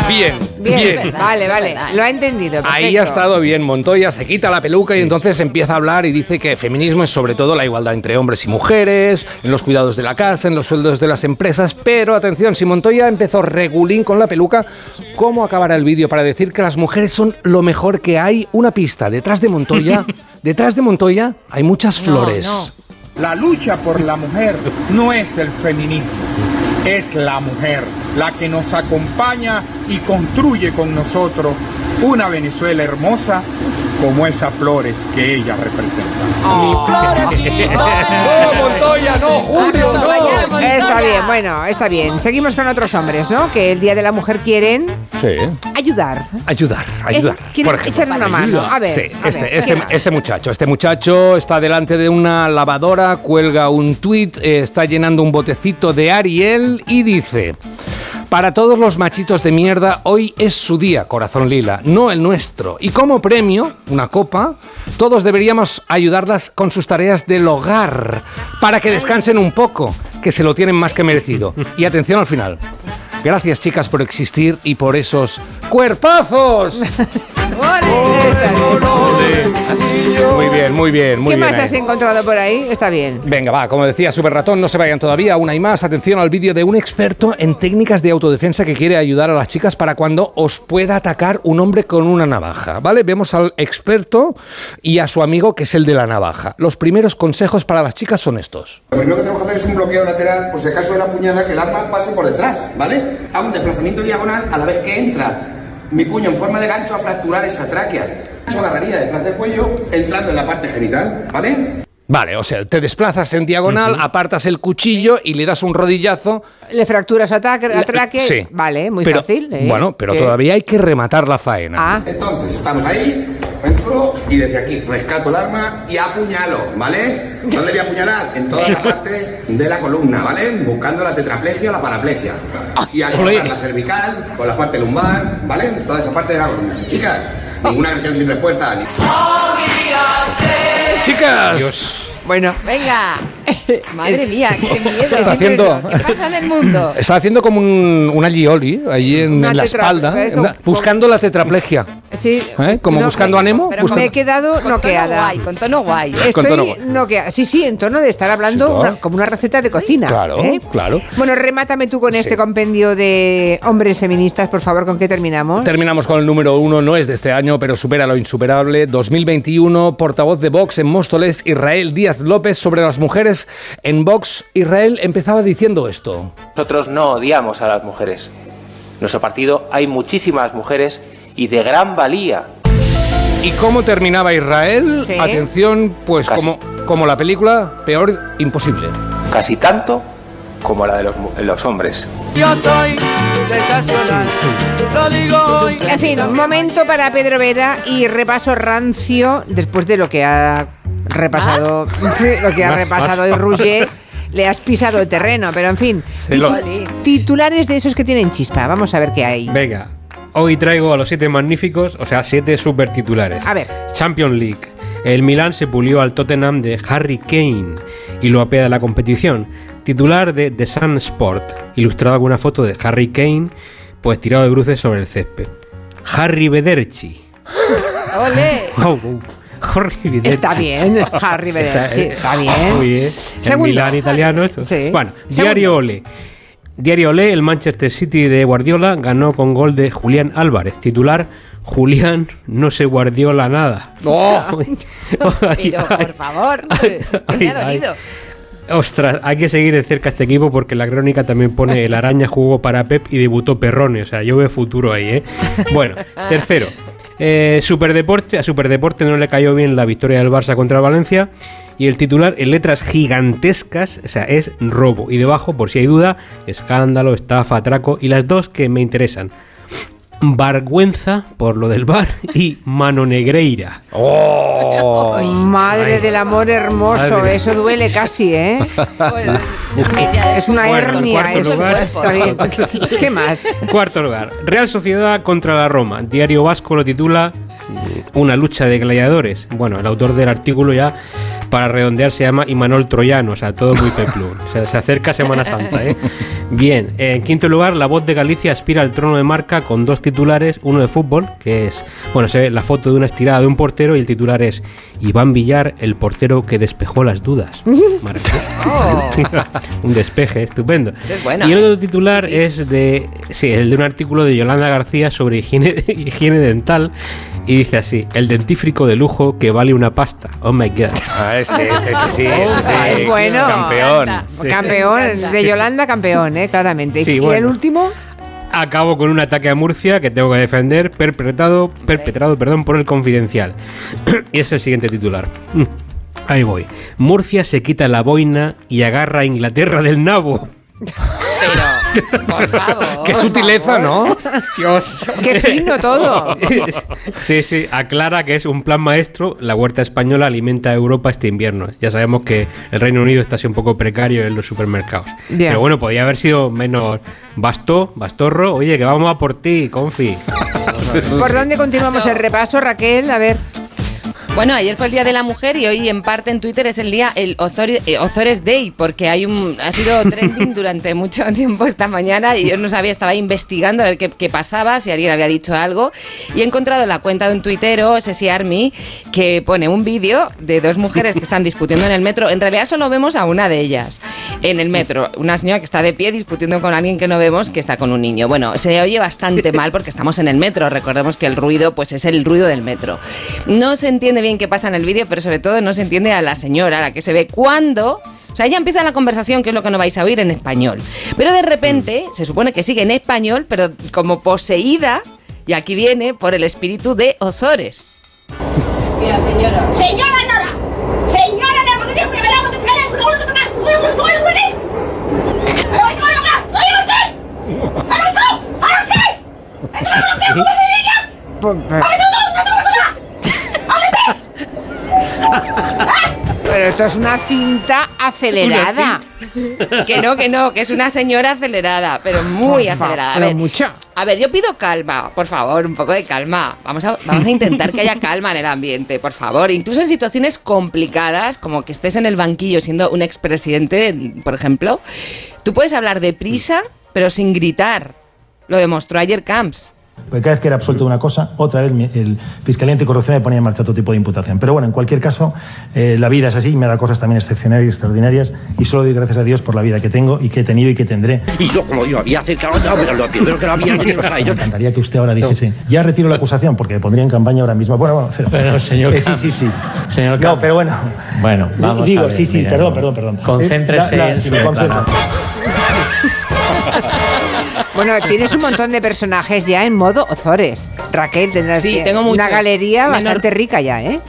Bien, bien. Vale, vale, lo ha entendido. Ahí ha estado bien. Montoya se quita la peluca y entonces empieza a hablar y dice que feminismo es sobre todo la igualdad entre hombres y mujeres, en los cuidados de la casa, en los sueldos de las empresas. Pero atención, si Montoya empezó regulín con la peluca, ¿cómo acabará el vídeo para decir que las mujeres son lo mejor que hay? Una pista. Detrás de Montoya, detrás de Montoya hay muchas flores. La lucha por la mujer no es el feminismo, es la mujer la que nos acompaña y construye con nosotros una Venezuela hermosa como esas flores que ella representa. Oh. no, Montoya, no, Julio, no. Está bien, bueno, está bien. Seguimos con otros hombres, ¿no? Que el Día de la Mujer quieren ayudar. Ayudar, ayudar. Eh, quieren echarle una mano. A ver, sí, este, este, este, muchacho, este muchacho está delante de una lavadora, cuelga un tuit, eh, está llenando un botecito de Ariel y dice... Para todos los machitos de mierda, hoy es su día, corazón lila, no el nuestro. Y como premio, una copa, todos deberíamos ayudarlas con sus tareas del hogar, para que descansen un poco, que se lo tienen más que merecido. Y atención al final. Gracias chicas por existir y por esos cuerpazos. Muy bien, muy bien, muy ¿Qué bien. más ahí. has encontrado por ahí? Está bien. Venga, va, como decía Super Ratón, no se vayan todavía, una y más. Atención al vídeo de un experto en técnicas de autodefensa que quiere ayudar a las chicas para cuando os pueda atacar un hombre con una navaja. ¿Vale? Vemos al experto y a su amigo que es el de la navaja. Los primeros consejos para las chicas son estos. Lo primero que tenemos que hacer es un bloqueo lateral, por si acaso de la puñada, que el arma pase por detrás, ¿vale? Hago un desplazamiento diagonal a la vez que entra mi puño en forma de gancho a fracturar esa tráquea. Yo agarraría detrás del cuello, entrando en la parte genital, ¿vale? Vale, o sea, te desplazas en diagonal, apartas el cuchillo y le das un rodillazo. Le fracturas a tráquea, a tráquea, Sí. Vale, muy Pero- fácil. ¿eh? Bueno, pero ¿Qué? todavía hay que rematar la faena. Ah, Entonces, estamos ahí, entro y desde aquí rescato el arma y apuñalo, ¿vale? ¿Dónde voy a apuñalar? En toda la parte de la columna, ¿vale? Buscando la tetraplegia o la paraplegia. Y a colocar la cervical o la parte lumbar, ¿vale? Toda esa parte de la columna. Chicas, ninguna agresión sin respuesta. ni- Chicas. Bueno. Venga. Madre mía, qué miedo. Está haciendo- ¿Qué pasa en el mundo? Está haciendo como un, una lioli allí en, Una en la espalda, ¿eh? buscando la tetraplegia. Sí. ¿Eh? Como No, buscando a Nemo. Pero buscando- me he quedado Con noqueada. tono guay, con tono guay. Estoy Con tono guay. noqueada. Sí, sí, en tono de estar hablando Sí, claro. una- como una receta de cocina. Claro, ¿eh? claro. Bueno, remátame tú con Sí. este compendio de hombres feministas, por favor, ¿con qué terminamos? Terminamos con el número uno, no es de este año, pero supera lo insuperable. 2021, portavoz de Vox en Móstoles, Israel Díaz López, sobre las mujeres en Vox. Israel empezaba diciendo esto. Nosotros no odiamos a las mujeres. En nuestro partido hay muchísimas mujeres y de gran valía. ¿Y cómo terminaba Israel? Sí. Atención, pues Casi. como, como la película, peor imposible. Casi tanto como la de los, hombres. Yo soy sensacional, lo digo hoy. En fin, un momento para Pedro Vera y repaso rancio después de lo que ha repasado, lo que ha Más, repasado más. hoy Rouget. Le has pisado el terreno, pero en fin. Lo- Titulares de esos que tienen chispa. Vamos a ver qué hay. Venga, hoy traigo a los siete magníficos, o sea, siete super titulares. A ver. Champions League. El Milan se pulió al Tottenham de Harry Kane y lo apea de la competición. Titular de The Sun Sport, ilustrado con una foto de Harry Kane, pues tirado de bruces sobre el césped. Harry Bederci. ¡Ole! Wow, wow. Harry. Está bien, Harry Bederci, está bien. Muy bien. Segundo. Milan italiano. esto. Sí. Bueno, Segundo. Diario Ole. Diario Ole, el Manchester City de Guardiola ganó con gol de Julián Álvarez. Titular, Julián no se guardiola nada. Pero, por favor, me ha dolido. Ostras, hay que seguir de cerca este equipo porque la crónica también pone el araña jugó para Pep y debutó Perrone. O sea, yo veo futuro ahí, ¿eh? Bueno, tercero. Eh, Superdeporte, a Superdeporte no le cayó bien la victoria del Barça contra el Valencia. Y el titular en letras gigantescas, o sea, es robo. Y debajo, por si hay duda, escándalo, estafa, atraco. Y las dos que me interesan. Vergüenza por lo del bar y mano negreira. ¡Oh! Madre del amor hermoso, Madre. eso duele casi, ¿eh? es una hernia, cuarto eso. lugar. Está bien. ¿Qué más? Cuarto lugar. Real Sociedad contra la Roma. Diario Vasco lo titula Una lucha de gladiadores. Bueno, el autor del artículo ya, para redondear, se llama Imanol Troyano. O sea, todo muy peplum. O sea, se acerca Semana Santa, ¿eh? Bien. En quinto lugar, La Voz de Galicia aspira al trono de marca con dos titulares. Uno de fútbol, que es... Bueno, se ve la foto de una estirada de un portero y el titular es Iván Villar, el portero que despejó las dudas. Maravilloso. un despeje, estupendo. Ese es bueno, y el ¿eh? otro titular es de. Sí, el de un artículo de Yolanda García sobre higiene, higiene dental. Y dice así: el dentífrico de lujo que vale una pasta. Oh my god. Ah, este, este, este sí, este sí. Es bueno. Campeón. Sí. Campeón, de Yolanda campeón, ¿eh? Claramente. Sí, ¿Y el bueno. último? Acabo con un ataque a Murcia que tengo que defender, perpetrado, perpetrado perdón, por el confidencial. y es el siguiente titular. Ahí voy. Murcia se quita la boina y agarra a Inglaterra del nabo. Pero, por favor. Qué sutileza, ¿no? Dios. Qué fino todo. Sí, sí, aclara que es un plan maestro. La huerta española alimenta a Europa este invierno. Ya sabemos que el Reino Unido está así un poco precario en los supermercados. Pero bueno, podía haber sido menos. Bastó, Bastorro, oye, que vamos a por ti, confi. ¿Por dónde continuamos el repaso, Raquel? A ver. Bueno, ayer fue el Día de la Mujer y hoy en parte en Twitter es el día el Ozores, eh, Ozores Day porque hay un ha sido trending durante mucho tiempo esta mañana y yo no sabía, estaba investigando a ver qué, qué pasaba, si alguien había dicho algo y he encontrado la cuenta de un tuitero, Sesi Army, que pone un vídeo de dos mujeres que están discutiendo en el metro. En realidad solo vemos a una de ellas en el metro, una señora que está de pie discutiendo con alguien que no vemos que está con un niño. Bueno, se oye bastante mal porque estamos en el metro, recordemos que el ruido pues es el ruido del metro. No se entiende bien qué pasa en el vídeo, pero sobre todo no se entiende a la señora, a la que se ve cuando... O sea, ella empieza la conversación, que es lo que no vais a oír en español. Pero de repente, se supone que sigue en español, pero como poseída, y aquí viene por el espíritu de Osores. Mira, señora. Señora Nora. Señora de Pero esto es una cinta acelerada. Que no, que no, que es una señora acelerada, pero muy acelerada. A pero ver, mucho. A ver, yo pido calma, por favor, un poco de calma. Vamos a, vamos a intentar que haya calma en el ambiente, por favor. Incluso en situaciones complicadas, como que estés en el banquillo siendo un expresidente, por ejemplo, tú puedes hablar deprisa, pero sin gritar. Lo demostró ayer Camps. Porque cada vez que era absuelto de una cosa, otra vez el Fiscalía Anticorrupción me ponía en marcha otro tipo de imputación. Pero bueno, en cualquier caso, eh, la vida es así, me da cosas también excepcionales y extraordinarias, y solo doy gracias a Dios por la vida que tengo y que he tenido y que tendré. Y yo, como yo había acercado, pero lo primero que lo había metido a Me ellos. encantaría que usted ahora dijese, ya retiro la acusación, porque me pondría en campaña ahora mismo. Bueno, bueno, pero, Pero, señor Eh, sí, sí, sí. Señor No, Camps. pero bueno. Bueno, vamos Digo, a ver, sí, sí, mire, perdón, no. perdón, perdón. Concéntrese Eh, la- la- en sí, su me. Bueno, tienes un montón de personajes ya en modo Ozores. Raquel, tendrás Sí, que- tengo una galería Menor- bastante rica ya, ¿eh?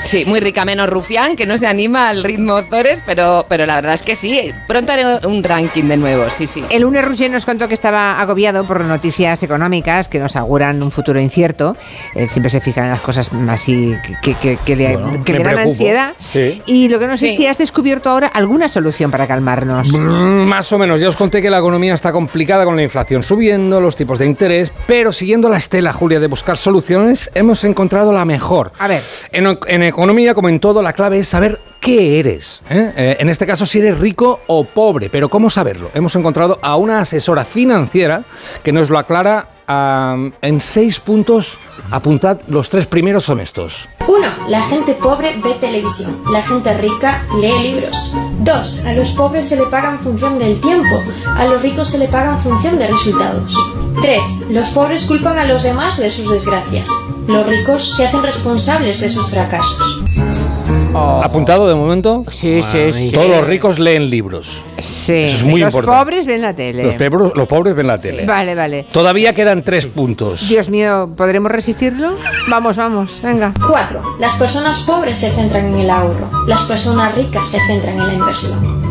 Sí, muy rica, menos Rufián, que no se anima al ritmo Ozores, pero, pero la verdad es que sí. Pronto haré un ranking de nuevo, sí, sí. El lunes Roger nos contó que estaba agobiado por noticias económicas que nos auguran un futuro incierto. Él siempre se fija en las cosas así que, que- que le, Bueno, que me le dan preocupo. ansiedad. Sí. Y lo que no sé Sí. si has descubierto ahora alguna solución para calmarnos. Mm, Más o menos, ya os conté que la economía está complicada con la inflación subiendo, los tipos de interés, pero siguiendo la estela, Julia, de buscar soluciones, hemos encontrado la mejor. A ver. En, en economía, como en todo, la clave es saber qué eres. ¿eh? Eh, en este caso, si eres rico o pobre, pero ¿cómo saberlo? Hemos encontrado a una asesora financiera que nos lo aclara en seis puntos. Apuntad, los tres primeros son estos. 1. La gente pobre ve televisión. La gente rica lee libros. 2. A los pobres se le paga función del tiempo. A los ricos se le paga función de resultados. 3. Los pobres culpan a los demás de sus desgracias. Los ricos se hacen responsables de sus fracasos. ¿Apuntado de momento? Sí, sí, sí. Todos los ricos leen libros. Sí, Eso es muy los importante. pobres ven la tele. Los, pebros- los pobres ven la tele. Vale, vale. Todavía quedan tres puntos. Dios mío, ¿podremos resistirlo? Vamos, vamos, venga. 4. Las personas pobres se centran en el ahorro. Las personas ricas se centran en la inversión.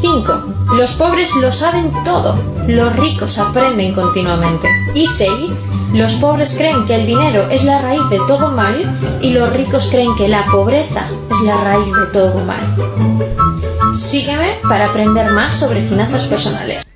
5. Los pobres lo saben todo. Los ricos aprenden continuamente. Y 6. Los pobres creen que el dinero es la raíz de todo mal y los ricos creen que la pobreza es la raíz de todo mal. Sígueme para aprender más sobre finanzas personales.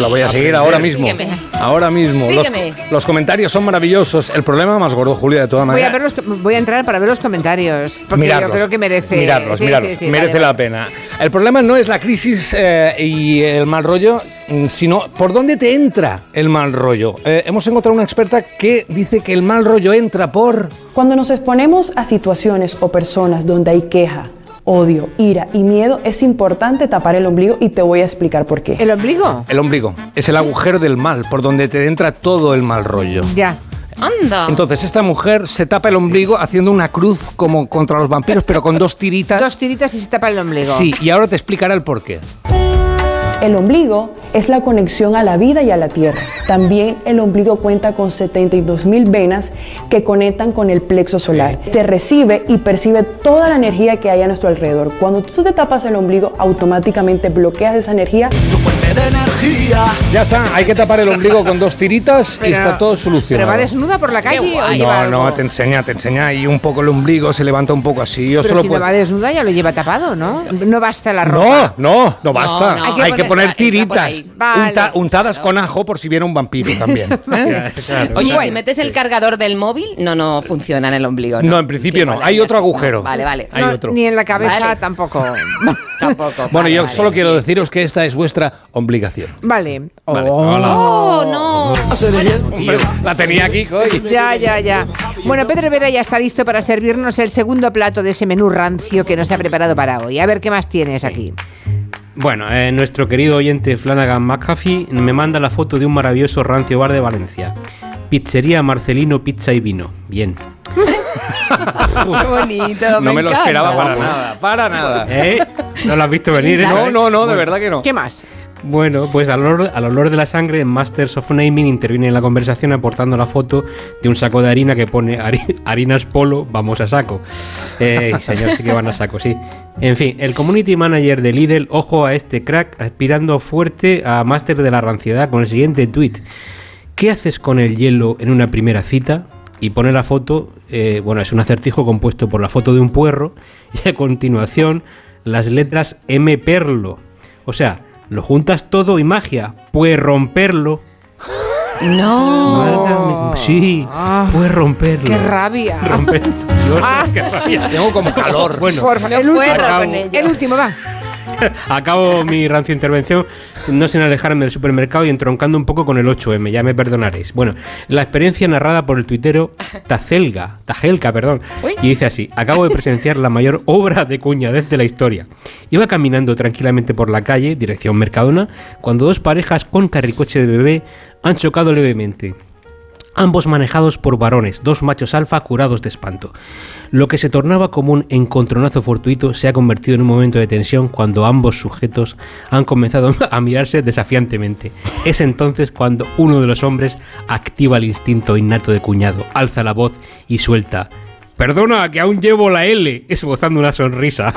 La voy a seguir ahora mismo. Sígueme. Ahora mismo. Los, Sígueme. los comentarios son maravillosos. El problema más gordo, Julia, de todas Voy a, maneras. ver los- voy a entrar para ver los comentarios. Porque Mirarlos. yo creo que merece. Mirarlos, sí, mirarlos. sí, sí, merece vale, la vale. pena. El problema no es la crisis eh, y el mal rollo, mm, sino por dónde te entra el mal rollo. Eh, hemos encontrado una experta que dice que el mal rollo entra por. Cuando nos exponemos a situaciones o personas donde hay queja, odio, ira y miedo, es importante tapar el ombligo y te voy a explicar por qué. ¿El ombligo? El ombligo. Es el agujero del mal, por donde te entra todo el mal rollo. Ya. Anda. Entonces esta mujer se tapa el ombligo haciendo una cruz como contra los vampiros, pero con dos tiritas. Dos tiritas y se tapa el ombligo. Sí, y ahora te explicará el porqué. El ombligo es la conexión a la vida y a la tierra. También el ombligo cuenta con 72 mil venas que conectan con el plexo solar. Te recibe y percibe toda la energía que hay a nuestro alrededor. Cuando tú te tapas el ombligo, automáticamente bloqueas esa energía. Ya está, hay que tapar el ombligo con dos tiritas y Pero- está todo solucionado. ¿Pero va desnuda por la calle o lleva No, algo? no, te enseña, te enseña ahí un poco el ombligo, se levanta un poco así. Yo Pero solo si puedo... no va desnuda ya lo lleva tapado, ¿no? No basta la ropa. No, no, no basta. no. Hay, Hay que que poner- poner entra por tiritas unta- untadas con ajo por si viene un vampiro también. ¿eh? Oye, si metes el cargador del móvil, no, no funciona en el ombligo. No, No, en principio no. Hay otro. No, agujero. Vale, vale. Hay No, otro. Ni en la cabeza Vale. tampoco. Tampoco. Bueno, vale, yo vale. solo quiero deciros que esta es vuestra obligación. Vale. Vale. Oh. Hola. ¡Oh, no! Hombre, la tenía aquí, hoy. Ya, ya, ya. Bueno, Pedro Vera ya está listo para servirnos el segundo plato de ese menú rancio que nos ha preparado para hoy. A ver qué más tienes aquí. Bueno, eh, nuestro querido oyente Flanagan McAfee me manda la foto de un maravilloso rancio bar de Valencia. Pizzería Marcelino Pizza y Vino. Bien. Qué bonito. No me lo encanta. esperaba para nada, para nada. ¿Eh? ¿No lo has visto venir? eh? No, no, no, de Bueno. verdad que no. ¿Qué más? Bueno, pues al olor, al olor de la sangre, Masters of Naming interviene en la conversación aportando la foto de un saco de harina que pone "Hari- harinas polo, vamos a saco. Eh, señor, sí que van a saco, sí. En fin, el community manager de Lidl, ojo a este crack, aspirando fuerte a Master de la ranciedad con el siguiente tweet. ¿Qué haces con el hielo en una primera cita? Y pone la foto, eh, bueno, es un acertijo compuesto por la foto de un puerro y a continuación las letras M perlo. O sea, lo juntas todo y magia, puedes romperlo. No. Válgame- Sí, puedes romperlo. ¡Qué rabia! Romper- Dios, qué rabia. Tengo como calor. Bueno, Por favor, el último. puedo acabo. con ello. El último, va. Acabo mi rancio intervención, no sin alejarme del supermercado y entroncando un poco con el 8M, ya me perdonaréis. Bueno, la experiencia narrada por el tuitero Tazelga, Tajelka, perdón, y dice así, acabo de presenciar la mayor obra de cuñadez de la historia. Iba caminando tranquilamente por la calle, dirección Mercadona, cuando dos parejas con carricoche de bebé han chocado levemente. Ambos manejados por varones, dos machos alfa curados de espanto. Lo que se tornaba como un encontronazo fortuito se ha convertido en un momento de tensión cuando ambos sujetos han comenzado a mirarse desafiantemente. Es entonces cuando uno de los hombres activa el instinto innato de cuñado, alza la voz y suelta. Perdona, que aún llevo la L, esbozando una sonrisa.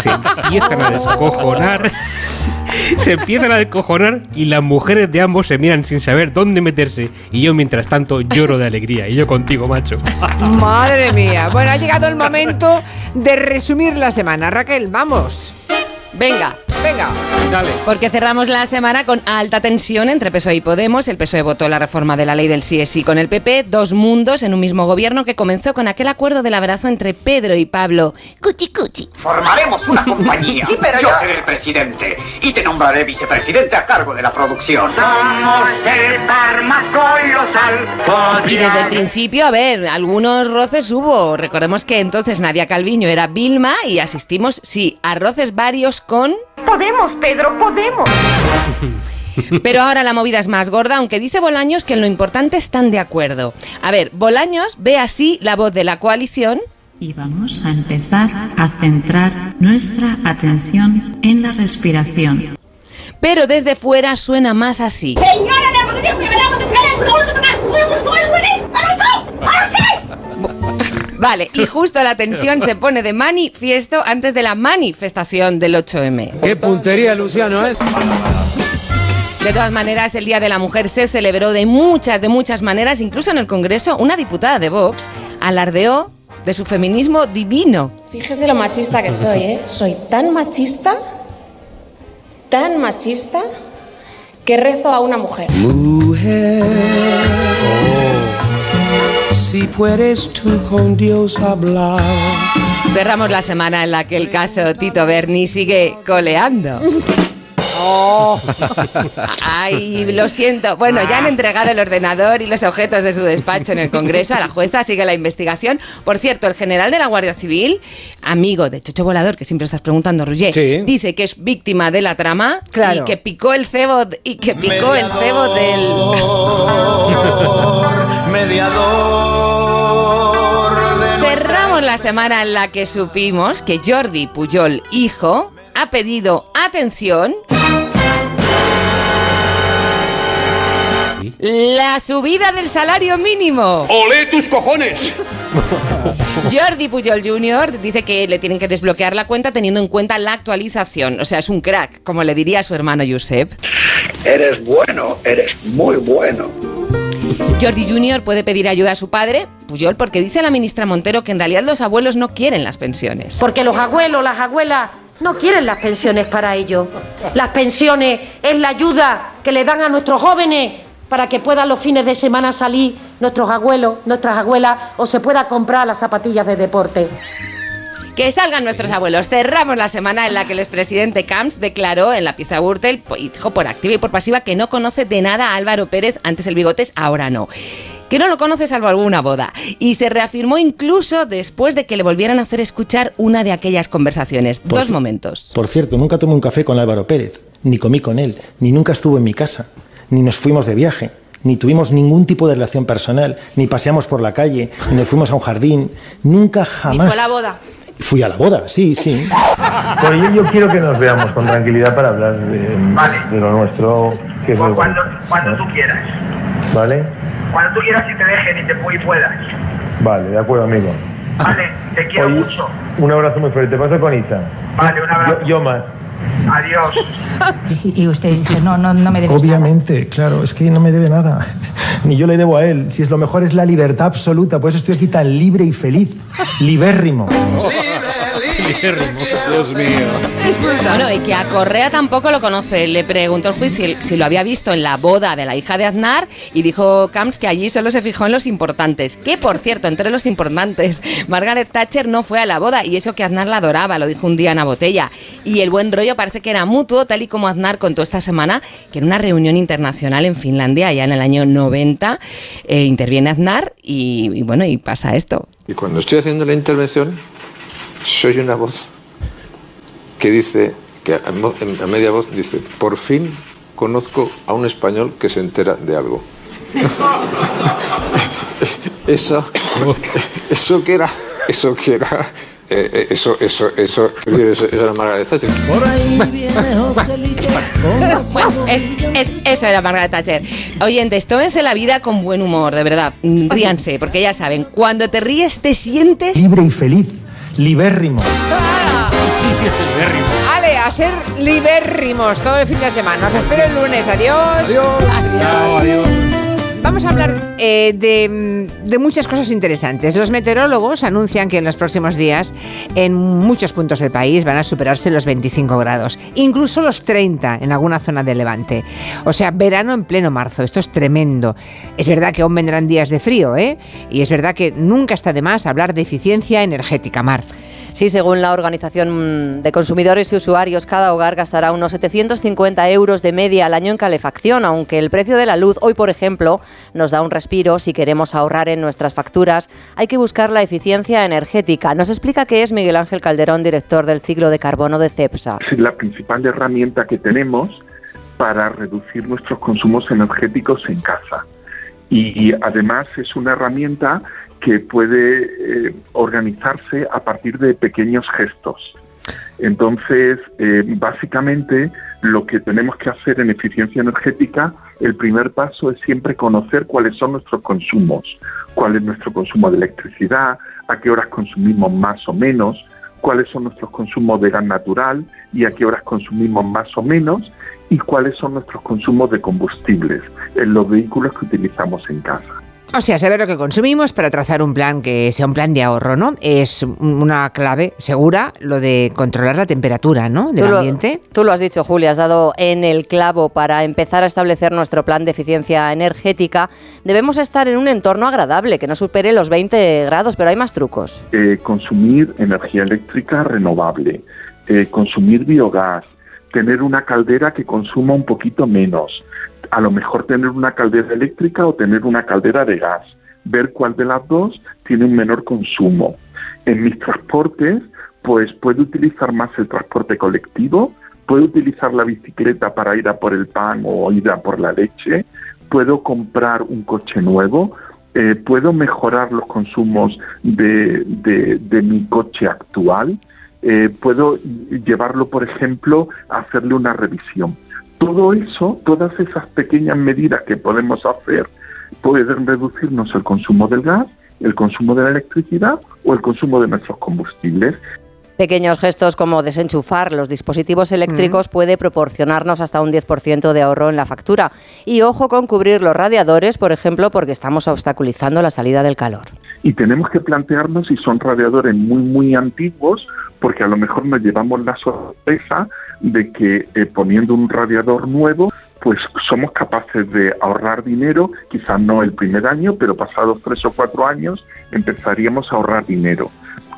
Se empiezan a descojonar. Se empiezan a descojonar y las mujeres de ambos se miran sin saber dónde meterse. Y yo, mientras tanto, lloro de alegría. Y yo contigo, macho. Madre mía. Bueno, ha llegado el momento de resumir la semana. Raquel, vamos. Venga. Venga. Dale. Porque cerramos la semana con alta tensión entre PSOE y Podemos. El PSOE votó la reforma de la ley del sí es sí con el PP. Dos mundos en un mismo gobierno que comenzó con aquel acuerdo del abrazo entre Pedro y Pablo. Cuchi cuchi. Formaremos una compañía. Yo seré el presidente y te nombraré vicepresidente a cargo de la producción. Somos el Parma colosal. Y desde el principio, a ver, algunos roces hubo. Recordemos que entonces Nadia Calviño era Vilma y asistimos, sí, a roces varios con... Podemos, Pedro, podemos. Pero ahora la movida es más gorda, aunque dice Bolaños que en lo importante están de acuerdo. A ver, Bolaños ve así la voz de la coalición. Y vamos a empezar a centrar nuestra atención en la respiración. Pero desde fuera suena más así. Vale, y justo la tensión se pone de manifiesto antes de la manifestación del 8M. Qué puntería, Luciano, ¿eh? De todas maneras, el Día de la Mujer se celebró de muchas, de muchas maneras. Incluso en el Congreso, una diputada de Vox alardeó de su feminismo divino. Fíjese lo machista que soy, ¿eh? Soy tan machista, tan machista, que rezo a una mujer. Mujer, si puedes tú con Dios hablar. Cerramos la semana en la que el caso Tito Berni sigue coleando. Oh. Ay, lo siento. Bueno, ya han entregado el ordenador y los objetos de su despacho en el Congreso a la jueza, sigue la investigación. Por cierto, el general de la Guardia Civil, amigo de Chocho Volador, que siempre estás preguntando, Roger, dice que es víctima de la trama Claro. y que picó el cebo y que picó el cebo del Cerramos la semana en la que supimos que Jordi Pujol, hijo, ha pedido atención. La subida del salario mínimo. ¡Olé tus cojones! Jordi Pujol Jr. dice que le tienen que desbloquear la cuenta teniendo en cuenta la actualización. O sea, es un crack, como le diría a su hermano Josep. Eres bueno, eres muy bueno. Jordi Jr. puede pedir ayuda a su padre, Pujol, porque dice la ministra Montero que en realidad los abuelos no quieren las pensiones. Porque los abuelos, las abuelas, no quieren las pensiones para ello. Las pensiones es la ayuda que le dan a nuestros jóvenes para que puedan los fines de semana salir nuestros abuelos, nuestras abuelas o se pueda comprar las zapatillas de deporte. Que salgan nuestros abuelos. Cerramos la semana en la que el expresidente Camps declaró en la pieza Gürtel y dijo por activa y por pasiva que no conoce de nada a Álvaro Pérez, antes el bigotes, ahora no. Que no lo conoce salvo alguna boda. Y se reafirmó incluso después de que le volvieran a hacer escuchar una de aquellas conversaciones. Por Dos momentos. Por cierto, nunca tomé un café con Álvaro Pérez, ni comí con él, ni nunca estuvo en mi casa, ni nos fuimos de viaje, ni tuvimos ningún tipo de relación personal, ni paseamos por la calle, ni nos fuimos a un jardín, nunca jamás. boda. Fui a la boda, sí, sí. Bueno, yo, yo quiero que nos veamos con tranquilidad para hablar de, de lo nuestro, que es muy Cuando, cuando tú quieras. ¿Vale? Cuando tú quieras y te dejen y te y puedas. Vale, de acuerdo, amigo. Vale, te quiero Oye, mucho. Un abrazo muy fuerte. Te paso con Isa. Vale, un abrazo. Yo, yo más. Adiós. Y usted dice, no, no, no me debes Obviamente, claro, es que no me debe nada. Ni yo le debo a él. Si es lo mejor es la libertad absoluta, por eso estoy aquí tan libre y feliz. Libérrimo. Dios mío. Bueno, y que a Correa tampoco lo conoce. Le preguntó el juez si, si lo había visto en la boda de la hija de Aznar y dijo Camps que allí solo se fijó en los importantes. Que, por cierto, entre los importantes, Margaret Thatcher no fue a la boda y eso que Aznar la adoraba, lo dijo un día en la botella. Y el buen rollo parece que era mutuo, tal y como Aznar contó esta semana que en una reunión internacional en Finlandia, ya en el año 90, eh, interviene Aznar y, y bueno, y pasa esto. Y cuando estoy haciendo la intervención, soy una voz que dice, que a, media voz dice, por fin conozco a un español que se entera de algo. eso, eso que era, eso que era, eh, eh, eso, eso, eso, eso, eso era Margaret Thatcher. Bueno, es, es- eso era Margaret Thatcher. Oyentes, tómense la vida con buen humor, de verdad. Mm, Ríanse, porque ya saben, cuando te ríes te sientes... Libre y feliz. Libérrimo. Ale, a ser libérrimos todo el fin de semana. Os espero el lunes. Adiós. Adiós. Vamos a hablar eh, de, muchas cosas interesantes. Los meteorólogos anuncian que en los próximos días en muchos puntos del país van a superarse los 25 grados, incluso los 30 en alguna zona de Levante. O sea, verano en pleno marzo. Esto es tremendo. Es verdad que aún vendrán días de frío, ¿eh? Y es verdad que nunca está de más hablar de eficiencia energética, Mar. Sí, según la Organización de Consumidores y Usuarios, cada hogar gastará unos 750 euros de media al año en calefacción, aunque el precio de la luz hoy, por ejemplo, nos da un respiro. Si queremos ahorrar en nuestras facturas, hay que buscar la eficiencia energética. Nos explica qué es Miguel Ángel Calderón, director del ciclo de carbono de CEPSA. la principal herramienta que tenemos para reducir nuestros consumos energéticos en casa. Y además es una herramienta que puede eh, organizarse a partir de pequeños gestos. Entonces, eh, básicamente, lo que tenemos que hacer en eficiencia energética, el primer paso es siempre conocer cuáles son nuestros consumos, cuál es nuestro consumo de electricidad, a qué horas consumimos más o menos, cuáles son nuestros consumos de gas natural y a qué horas consumimos más o menos, y cuáles son nuestros consumos de combustibles en los vehículos que utilizamos en casa. O sea, saber lo que consumimos para trazar un plan que sea un plan de ahorro, ¿no? Es una clave segura lo de controlar la temperatura, ¿no? Del Tú lo- ambiente. tú lo has dicho, Julia, has dado en el clavo para empezar a establecer nuestro plan de eficiencia energética. Debemos estar en un entorno agradable, que no supere los 20 grados, pero hay más trucos. eh, consumir energía eléctrica renovable, eh, consumir biogás, tener una caldera que consuma un poquito menos, a lo mejor tener una caldera eléctrica o tener una caldera de gas, ver cuál de las dos tiene un menor consumo. En mis transportes, pues puedo utilizar más el transporte colectivo, puedo utilizar la bicicleta para ir a por el pan o ir a por la leche, puedo comprar un coche nuevo, eh, puedo mejorar los consumos de, de- mi coche actual, eh, puedo llevarlo, por ejemplo, a hacerle una revisión. Todo eso, todas esas pequeñas medidas que podemos hacer, pueden reducirnos el consumo del gas, el consumo de la electricidad o el consumo de nuestros combustibles. Pequeños gestos como desenchufar los dispositivos eléctricos puede proporcionarnos hasta un 10% de ahorro en la factura. Y ojo con cubrir los radiadores, por ejemplo, porque estamos obstaculizando la salida del calor. y tenemos que plantearnos si son radiadores muy muy antiguos porque a lo mejor nos llevamos la sorpresa de que eh, poniendo un radiador nuevo pues somos capaces de ahorrar dinero, quizás no el primer año, pero pasados tres o cuatro años empezaríamos a ahorrar dinero.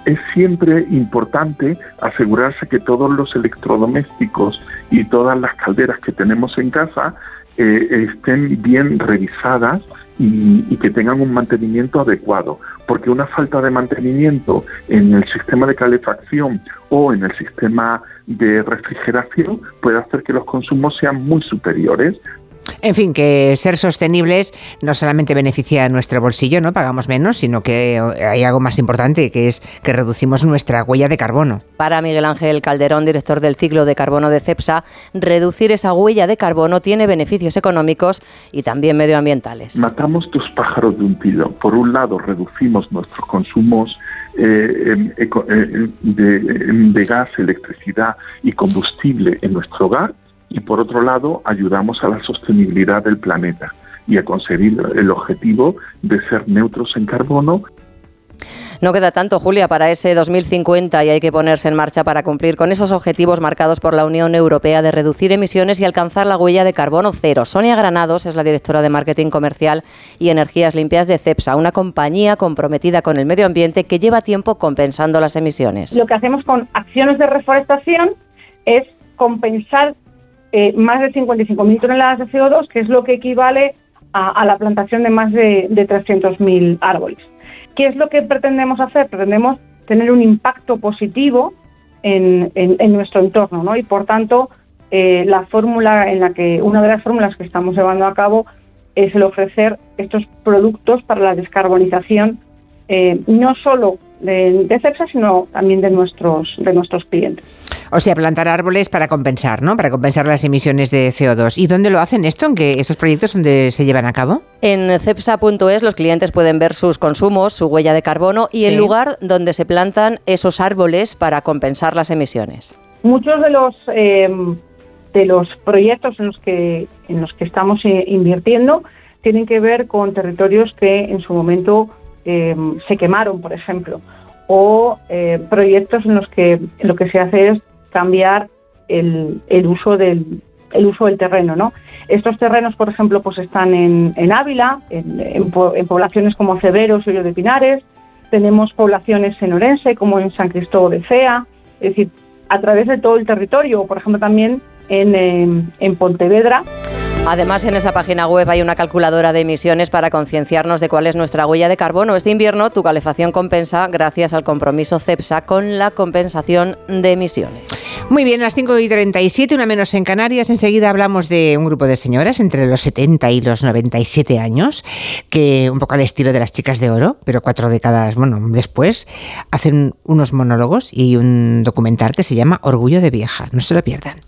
Es siempre importante asegurarse que todos los electrodomésticos y todas las calderas que tenemos en casa eh, estén bien revisadas y, y que tengan un mantenimiento adecuado, porque una falta de mantenimiento en el sistema de calefacción o en el sistema de refrigeración puede hacer que los consumos sean muy superiores. En fin, que ser sostenibles no solamente beneficia a nuestro bolsillo, no pagamos menos, sino que hay algo más importante, que es que reducimos nuestra huella de carbono. Para Miguel Ángel Calderón, director del ciclo de carbono de CEPSA, reducir esa huella de carbono tiene beneficios económicos y también medioambientales. Matamos dos pájaros de un tiro. Por un lado, reducimos nuestros consumos eh, em, eco- eh, de, em, de gas, electricidad y combustible en nuestro hogar y por otro lado ayudamos a la sostenibilidad del planeta y a conseguir el objetivo de ser neutros en carbono No queda tanto, Julia, para ese 2050 y hay que ponerse en marcha para cumplir con esos objetivos marcados por la Unión Europea de reducir emisiones y alcanzar la huella de carbono cero. Sonia Granados es la directora de Marketing Comercial y Energías Limpias de CEPSA, una compañía comprometida con el medio ambiente que lleva tiempo compensando las emisiones. Lo que hacemos con acciones de reforestación es compensar eh, más de 55.000 toneladas de CO2, que es lo que equivale a, la plantación de más de, de 300.000 árboles. ¿Qué es lo que pretendemos hacer? Pretendemos tener un impacto positivo en nuestro entorno, ¿no? Y por tanto, eh, la fórmula en la que una de las fórmulas que estamos llevando a cabo es el ofrecer estos productos para la descarbonización eh, no solo de, de CEPSA, sino también de nuestros de nuestros clientes. O sea, plantar árboles para compensar, ¿no? Para compensar las emisiones de CO2. ¿Y dónde lo hacen esto? ¿En qué estos proyectos donde se llevan a cabo? En cepsa.es los clientes pueden ver sus consumos, su huella de carbono y el lugar donde se plantan esos árboles para compensar las emisiones. Muchos de los eh, de los proyectos en los que en los que estamos eh, invirtiendo tienen que ver con territorios que en su momento eh, se quemaron, por ejemplo, o eh, proyectos en los que lo que se hace es cambiar el, el uso del el uso del terreno, ¿no? Estos terrenos, por ejemplo, pues están en, Ávila, en, en en poblaciones como Cebreros y Hoyo de Pinares, tenemos poblaciones en Orense, como en San Cristóbal de Cea, es decir, a través de todo el territorio, por ejemplo también en, eh, en Pontevedra. Además, en esa página web hay una calculadora de emisiones para concienciarnos de cuál es nuestra huella de carbono. Este invierno tu calefacción compensa gracias al compromiso CEPSA con la compensación de emisiones. Muy bien, a las 5 y 37, una menos en Canarias. Enseguida hablamos de un grupo de señoras entre los 70 y los 97 años, que un poco al estilo de las chicas de oro, pero cuatro décadas bueno, después, hacen unos monólogos y un documental que se llama Orgullo de Vieja. No se lo pierdan.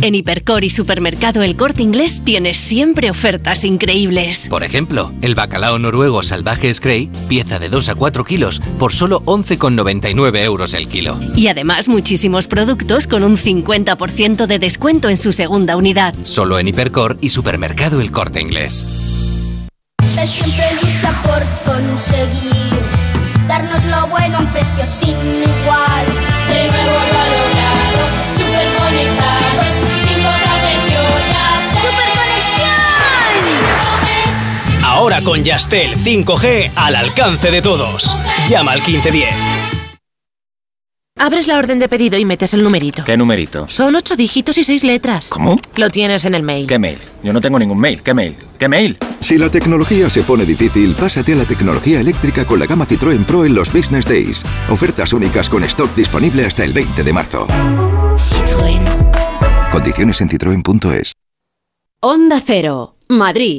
En Hipercor y Supermercado El Corte Inglés tienes siempre ofertas increíbles. Por ejemplo, el bacalao noruego salvaje Scray, pieza de 2 a 4 kilos, por solo 11,99 euros el kilo. Y además muchísimos productos con un 50% de descuento en su segunda unidad. Solo en Hipercor y Supermercado El Corte Inglés. Él siempre lucha por conseguir darnos lo bueno a un precio sin igual. Ahora con Yastel 5G al alcance de todos. Llama al 1510. Abres la orden de pedido y metes el numerito. ¿Qué numerito? Son ocho dígitos y seis letras. ¿Cómo? Lo tienes en el mail. ¿Qué mail? Yo no tengo ningún mail. ¿Qué mail? ¿Qué mail? Si la tecnología se pone difícil, pásate a la tecnología eléctrica con la gama Citroën Pro en los Business Days. Ofertas únicas con stock disponible hasta el 20 de marzo. Condiciones en citroen.es. Onda Cero, Madrid.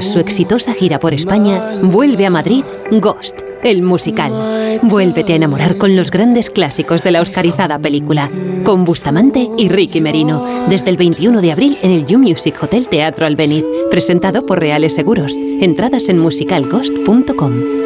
Su exitosa gira por España, vuelve a Madrid Ghost, el musical. Vuélvete a enamorar con los grandes clásicos de la oscarizada película, con Bustamante y Ricky Merino, desde el 21 de abril en el You Music Hotel Teatro Albeniz, presentado por Reales Seguros. Entradas en musicalghost.com.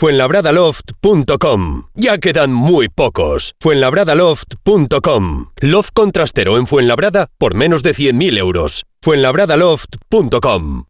Fuenlabradaloft.com. Ya quedan muy pocos. Fuenlabradaloft.com. Loft contrastero en Fuenlabrada por menos de 100.000 euros. Fuenlabradaloft.com.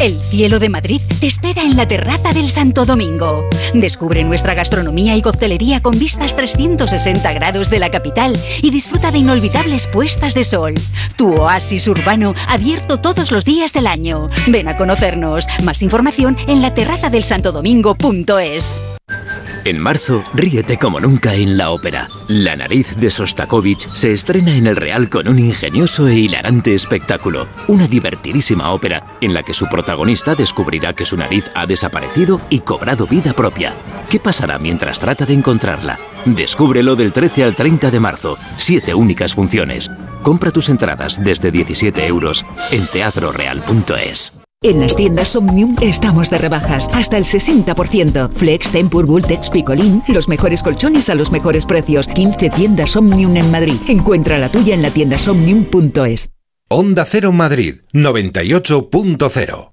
El cielo de Madrid te espera en la terraza del Santo Domingo. Descubre nuestra gastronomía y coctelería con vistas 360 grados de la capital y disfruta de inolvidables puestas de sol. Tu oasis urbano abierto todos los días del año. Ven a conocernos. Más información en la terraza del santodomingo.es. En marzo, ríete como nunca en la ópera. La nariz de Sostakovich se estrena en el Real con un ingenioso e hilarante espectáculo. Una divertidísima ópera en la que su protagonista descubrirá que su nariz ha desaparecido y cobrado vida propia. ¿Qué pasará mientras trata de encontrarla? Descúbrelo del 13 al 30 de marzo. Siete únicas funciones. Compra tus entradas desde 17 euros en teatroreal.es. En las tiendas Omnium estamos de rebajas hasta el 60%. Flex, Tempur, Bultex, Picolín, los mejores colchones a los mejores precios. 15 tiendas Omnium en Madrid. Encuentra la tuya en la tienda somnium.es. Onda Cero Madrid 98.0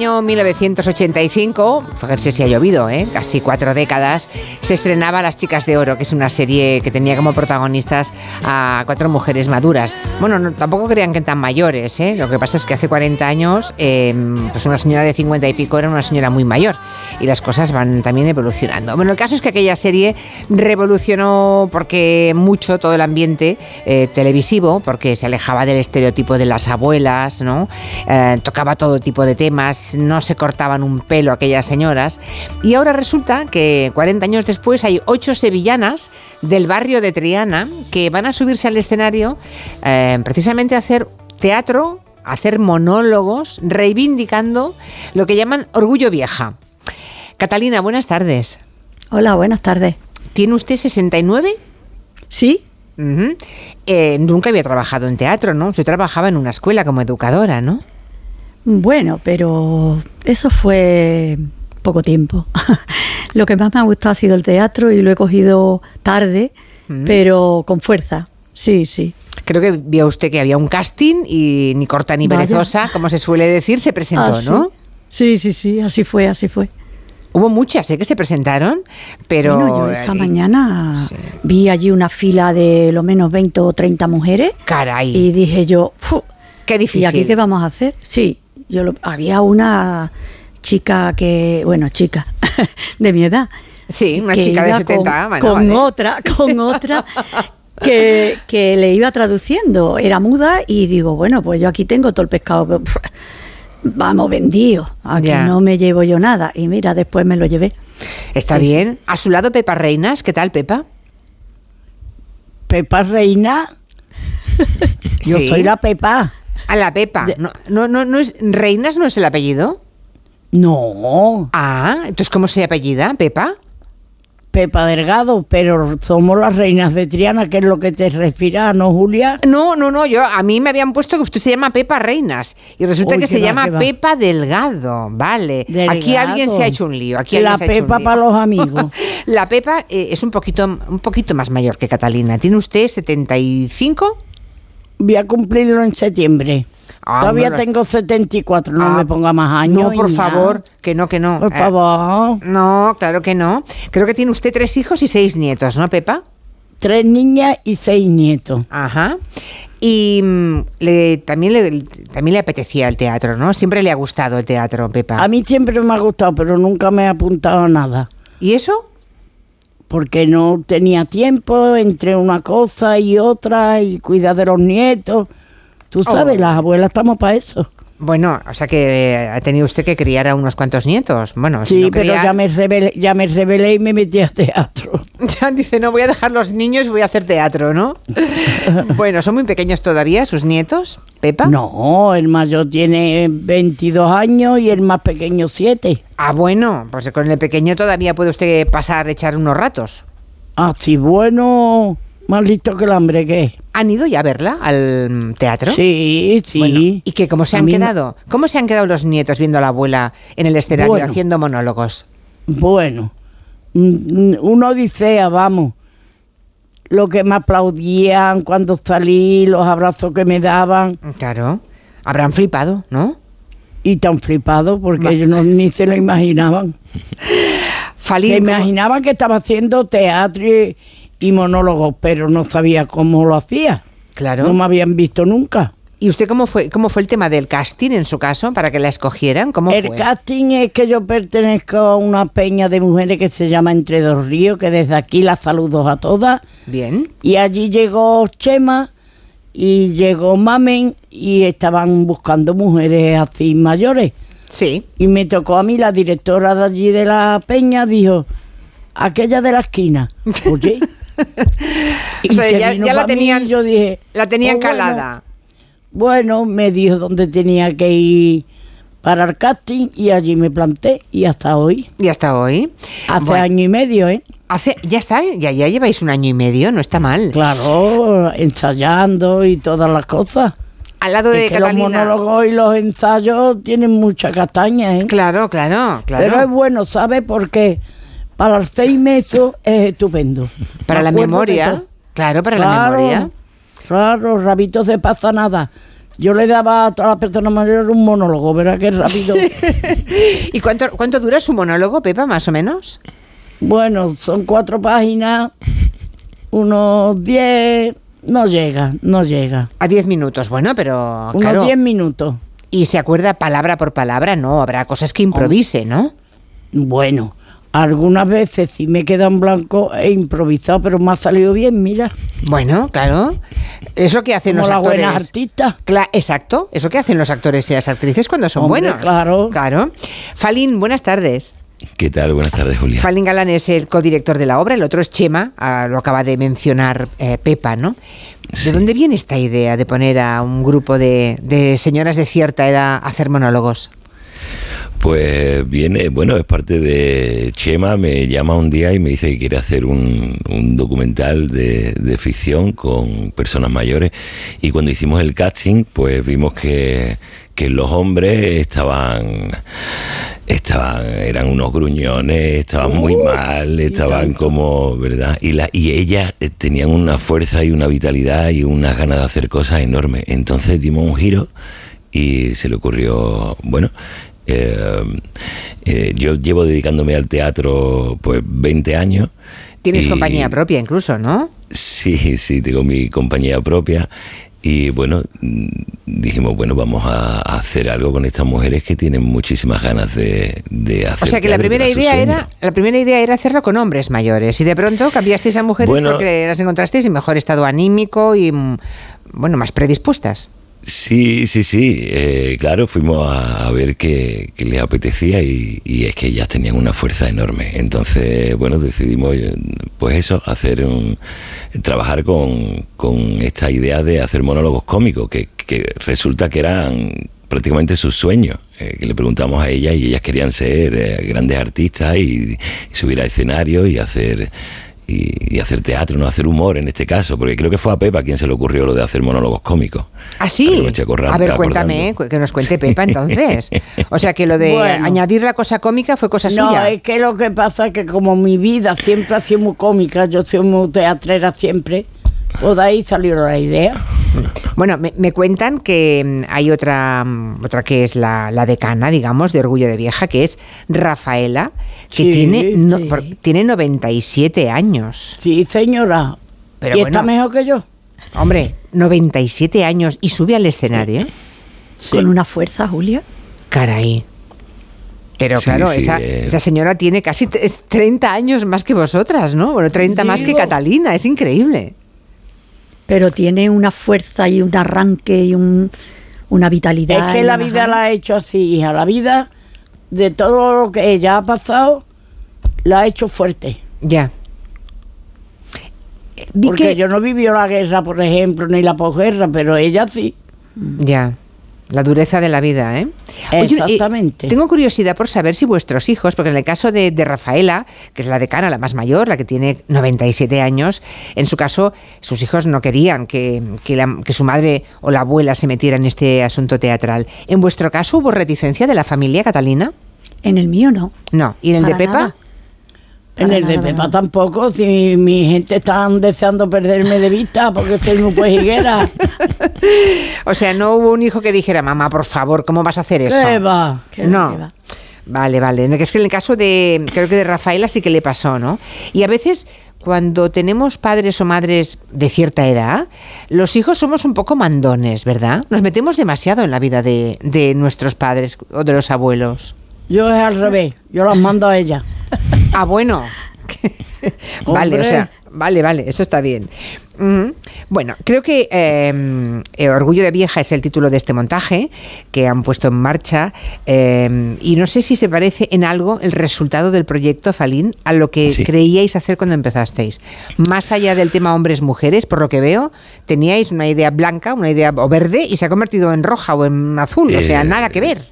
año 1985, fíjense si ha llovido, ¿eh? casi cuatro décadas, se estrenaba Las Chicas de Oro, que es una serie que tenía como protagonistas a cuatro mujeres maduras. Bueno, no- tampoco crean que tan mayores, ¿eh? lo que pasa es que hace 40 años, eh, pues una señora de 50 y pico era una señora muy mayor y las cosas van también evolucionando. Bueno, el caso es que aquella serie revolucionó porque mucho todo el ambiente eh, televisivo, porque se alejaba del estereotipo de las abuelas, ¿no? Eh, tocaba todo tipo de temas, no se cortaban un pelo aquellas señoras. Y ahora resulta que 40 años después hay ocho sevillanas del barrio de Triana que van a subirse al escenario eh, precisamente a hacer teatro, a hacer monólogos, reivindicando lo que llaman orgullo vieja. Catalina, buenas tardes. Hola, buenas tardes. ¿Tiene usted 69? Sí. Eh, nunca había trabajado en teatro, ¿no? Usted trabajaba en una escuela como educadora, ¿no? Bueno, pero eso fue poco tiempo. lo que más me ha gustado ha sido el teatro y lo he cogido tarde, Mm. pero con fuerza. Sí, sí. Creo que vio usted que había un casting y ni corta ni Vaya. perezosa, como se suele decir, se presentó, Ah. ¿no? Sí, sí, sí, así fue, así fue. Hubo muchas, ¿eh? que se presentaron, pero... Bueno, yo esa eh, mañana vi allí una fila de lo menos 20 o 30 mujeres. Caray. Y dije yo, "Fu, Qué difícil. ¿y aquí qué vamos a hacer? Sí, yo lo- había una chica que, bueno, chica de mi edad. Sí, una que chica de iba 70, con, bueno, con vale. otra, con otra que, que le iba traduciendo. Era muda y digo, bueno, pues yo aquí tengo todo el pescado. vamos, vendido. Aquí Ya. no me llevo yo nada. Y mira, después me lo llevé. Está Sí, bien. A su lado Pepa Reinas. ¿Qué tal, Pepa? Pepa Reina. Yo Sí. soy la Pepa. A la Pepa. No, no, no, no es, ¿Reinas no es el apellido? No. Ah, entonces ¿cómo se apellida, Pepa? Pepa Delgado, pero somos las reinas de Triana, que es lo que te refieras, ¿no, Julia? No, no, no, yo a mí me habían puesto que usted se llama Pepa Reinas y resulta Uy, que se va, llama. Pepa Delgado, vale. Aquí alguien se ha hecho un lío. Aquí La Pepa para los amigos. La Pepa eh, es un poquito, un poquito más mayor que Catalina. ¿Tiene usted 75? Voy a cumplirlo en septiembre. Ah, Todavía bueno. tengo 74, no Ah, me ponga más años. No, por nada. favor, que no, que no. Por Eh, favor. no, claro que no. Creo que tiene usted tres hijos y seis nietos, ¿no, Pepa? Tres niñas y seis nietos. Ajá. Y mm, le, también, le, también le apetecía el teatro, ¿no? Siempre le ha gustado el teatro, Pepa. A mí siempre me ha gustado, pero nunca me he apuntado a nada. ¿Y eso? Porque no tenía tiempo entre una cosa y otra y cuidar de los nietos. Tú sabes, Oh. las abuelas estamos para eso. Bueno, o sea que eh, ha tenido usted que criar a unos cuantos nietos. Bueno, si Sí, no pero ya me rebelé, ya me rebelé y me metí a teatro. Ya dice, no voy a dejar los niños, voy a hacer teatro, ¿no? bueno, ¿son muy pequeños todavía sus nietos, Pepa? No, el mayor tiene 22 años y el más pequeño 7. Ah, bueno, pues con el pequeño todavía puede usted pasar, echar unos ratos. Así bueno, más listo que el hambre que. ¿Han ido ya a verla al teatro? Sí, sí. Bueno, ¿Y qué? ¿Cómo se han quedado? ¿Cómo se han quedado los nietos viendo a la abuela en el escenario Bueno. haciendo monólogos? Bueno, mm, una odisea, vamos. Lo que me aplaudían cuando salí, los abrazos que me daban. Claro. Habrán flipado, ¿no? Y tan flipados porque ellos no, ni se lo imaginaban. Falín, se ¿cómo- imaginaban que estaba haciendo teatro y, y monólogos, pero no sabía cómo lo hacía. Claro. No me habían visto nunca. ¿Y usted cómo fue, cómo fue el tema del casting en su caso para que la escogieran? ¿Cómo El fue? casting es que yo pertenezco a una peña de mujeres que se llama Entre Dos Ríos, que desde aquí las saludo a todas. Bien. Y allí llegó Chema y llegó Mamen y estaban buscando mujeres así mayores. Sí. Y me tocó a mí, la directora de allí de la peña, dijo, aquella de la esquina. Oye. O sea, se ya- ya la mí tenían- yo dije, la tenían "Oh, bueno". calada. Bueno, me dijo dónde tenía que ir para el casting y allí me planté y hasta hoy. Y hasta hoy. Hace Bueno. año y medio, ¿eh? Hace, ya está, ya, ya lleváis un año y medio, no está mal. Claro, ensayando y todas las cosas. Al lado de Es que los monólogos y los ensayos tienen mucha castaña, ¿eh? Claro, claro, claro. Pero es bueno, ¿sabes? Porque para los seis meses es estupendo. Para la memoria. Claro, para la memoria. Claro, rabitos de pasa nada. Yo le daba a todas las personas mayores un monólogo, ¿verdad? Que rápido. ¿Y cuánto, cuánto dura su monólogo, Pepa, más o menos? bueno, son cuatro páginas, unos diez, no llega, no llega. A 10 minutos, bueno, pero Unos claro. diez minutos. ¿Y se acuerda palabra por palabra? No, habrá cosas que improvise, ¿no? Bueno, algunas veces sí me queda en blanco e improvisado, pero me ha salido bien, mira. Bueno, claro. Eso que hacen Como los actores. buenas artistas. Cla- exacto, eso que hacen los actores y las actrices cuando son Hombre, buenos. claro. Claro. Falín, buenas tardes. ¿Qué tal? Buenas tardes, Julia. Falín Galán es el codirector de la obra, el otro es Chema, ah, lo acaba de mencionar eh, Pepa, ¿no? ¿De dónde viene esta idea de poner a un grupo de, de señoras de cierta edad a hacer monólogos? Pues viene, bueno, es parte de Chema, me llama un día y me dice que quiere hacer un, un documental de, de ficción con personas mayores y cuando hicimos el casting pues vimos que, que los hombres estaban, estaban, eran unos gruñones, estaban muy mal, estaban como, ¿verdad? Y, la, y ellas eh, tenían una fuerza y una vitalidad y unas ganas de hacer cosas enormes. Entonces dimos un giro y se le ocurrió, bueno, yo llevo dedicándome al teatro pues 20 años. Tienes y- compañía propia incluso, ¿no? Sí, sí, tengo mi compañía propia. Y bueno, mm, dijimos, bueno, vamos a, hacer algo con estas mujeres que tienen muchísimas ganas de, de hacer. O sea que la primera idea sueño. era la primera idea era hacerlo con hombres mayores y de pronto cambiasteis a mujeres Bueno. porque las encontrasteis en mejor estado anímico y mm, bueno más predispuestas. Sí, sí, sí. eh, claro, fuimos a, ver qué, qué les apetecía y, y es que ellas tenían una fuerza enorme. Entonces, bueno, decidimos, eh, pues eso, hacer un, trabajar con, con esta idea de hacer monólogos cómicos, que, que resulta que eran prácticamente sus sueños. eh, que le preguntamos a ellas y ellas querían ser eh, grandes artistas y, y subir a escenario y hacer y, y hacer teatro, no hacer humor en este caso, porque creo que fue a Pepa quien se le ocurrió lo de hacer monólogos cómicos. ¿Ah, sí? A ver, cuéntame, cu- que nos cuente Pepa entonces. O sea, que lo de Bueno. añadir la cosa cómica fue cosa No, suya. es que lo que pasa es que como mi vida siempre ha sido muy cómica, yo soy muy teatrera siempre, pues de ahí salió la idea. Bueno, me, me cuentan que mm, hay otra, mm, otra que es la, la decana, digamos, de Orgullo de Vieja, que es Rafaela, que Sí, tiene, no- sí. por- tiene 97 años. Sí, señora. Pero y bueno, está mejor que yo. Hombre, 97 años y sube al escenario. Con una fuerza, Julia. Caray. Pero Sí, claro, sí, esa, eh. esa señora tiene casi t- es 30 años más que vosotras, ¿no? Bueno, 30 más que. Catalina, es increíble. Pero tiene una fuerza y un arranque y un, una vitalidad. Es que la vida la ha hecho así, hija. La vida, de todo lo que ella ha pasado, la ha hecho fuerte. Ya. Porque que- yo no vivió la guerra, por ejemplo, ni la posguerra, pero ella sí. Ya. La dureza de la vida, ¿eh? eh, Exactamente. tengo curiosidad por saber si vuestros hijos, porque en el caso de, de Rafaela, que es la decana, la más mayor, la que tiene 97 años, en su caso, sus hijos no querían que, que la- que su madre o la abuela se metiera en este asunto teatral. ¿En vuestro caso hubo reticencia de la familia, Catalina? En el mío no. No. ¿Y en el de Pepa? nada. En el de nada, Pepa tampoco, si mi gente están deseando perderme de vista porque estoy muy pejiguera. O sea, no hubo un hijo que dijera, mamá, por favor, ¿cómo vas a hacer eso? ¿Qué va? ¿Qué va, no. va? Vale, vale. Es que en el caso de, creo que de Rafaela sí que le pasó, ¿no? Y a veces cuando tenemos padres o madres de cierta edad, los hijos somos un poco mandones, ¿verdad? Nos metemos demasiado en la vida de, de nuestros padres o de los abuelos. Yo es al revés, yo las mando a ella. Ah, bueno. Vale, o sea, vale, vale, eso está bien. Bueno, creo que eh, eh, Orgullo de Vieja es el título de este montaje que han puesto en marcha eh, y no sé si se parece en algo el resultado del proyecto Falín a lo que Sí. creíais hacer cuando empezasteis. Más allá del tema hombres-mujeres, por lo que veo, teníais una idea blanca, una idea o verde y se ha convertido en roja o en azul, o sea, Eh, nada que ver.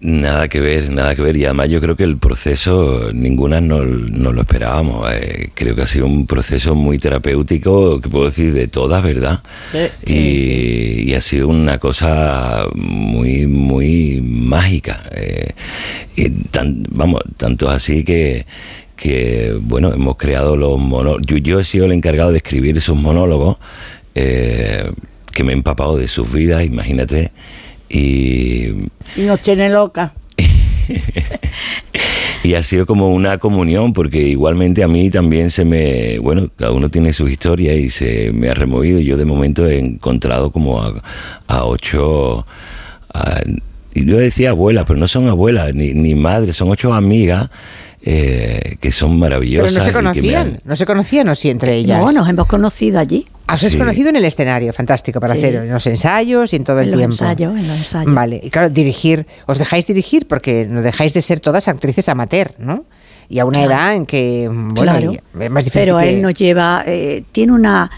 Nada que ver, nada que ver. Y además yo creo que el proceso, ninguna no, no lo esperábamos. Eh, creo que ha sido un proceso muy terapéutico, que puedo decir de todas, ¿verdad? y, y ha sido una cosa muy, muy mágica. Eh, y tan- vamos, tanto así que que bueno hemos creado los monólogos yo, yo he sido el encargado de escribir esos monólogos eh, que me he empapado de sus vidas imagínate y, Y nos tiene loca. y ha sido como una comunión porque igualmente a mí también se me bueno cada uno tiene su historia y se me ha removido yo de momento he encontrado como a, a ocho a- y yo decía abuelas pero no son abuelas ni, ni madres son ocho amigas eh, que son Pero maravillosas no se han- conocían, no se conocían o sí entre ellas. No, nos hemos conocido allí. Os habéis Sí. conocido en el escenario, fantástico, para Sí. hacer en los ensayos y en todo En el los tiempo. ensayos, en los ensayos. Vale, y claro, dirigir, os dejáis dirigir porque no dejáis de ser todas actrices amateur, ¿no? Y a una edad en que, bueno, Claro. es más difícil Pero que- él nos lleva, eh, tiene una,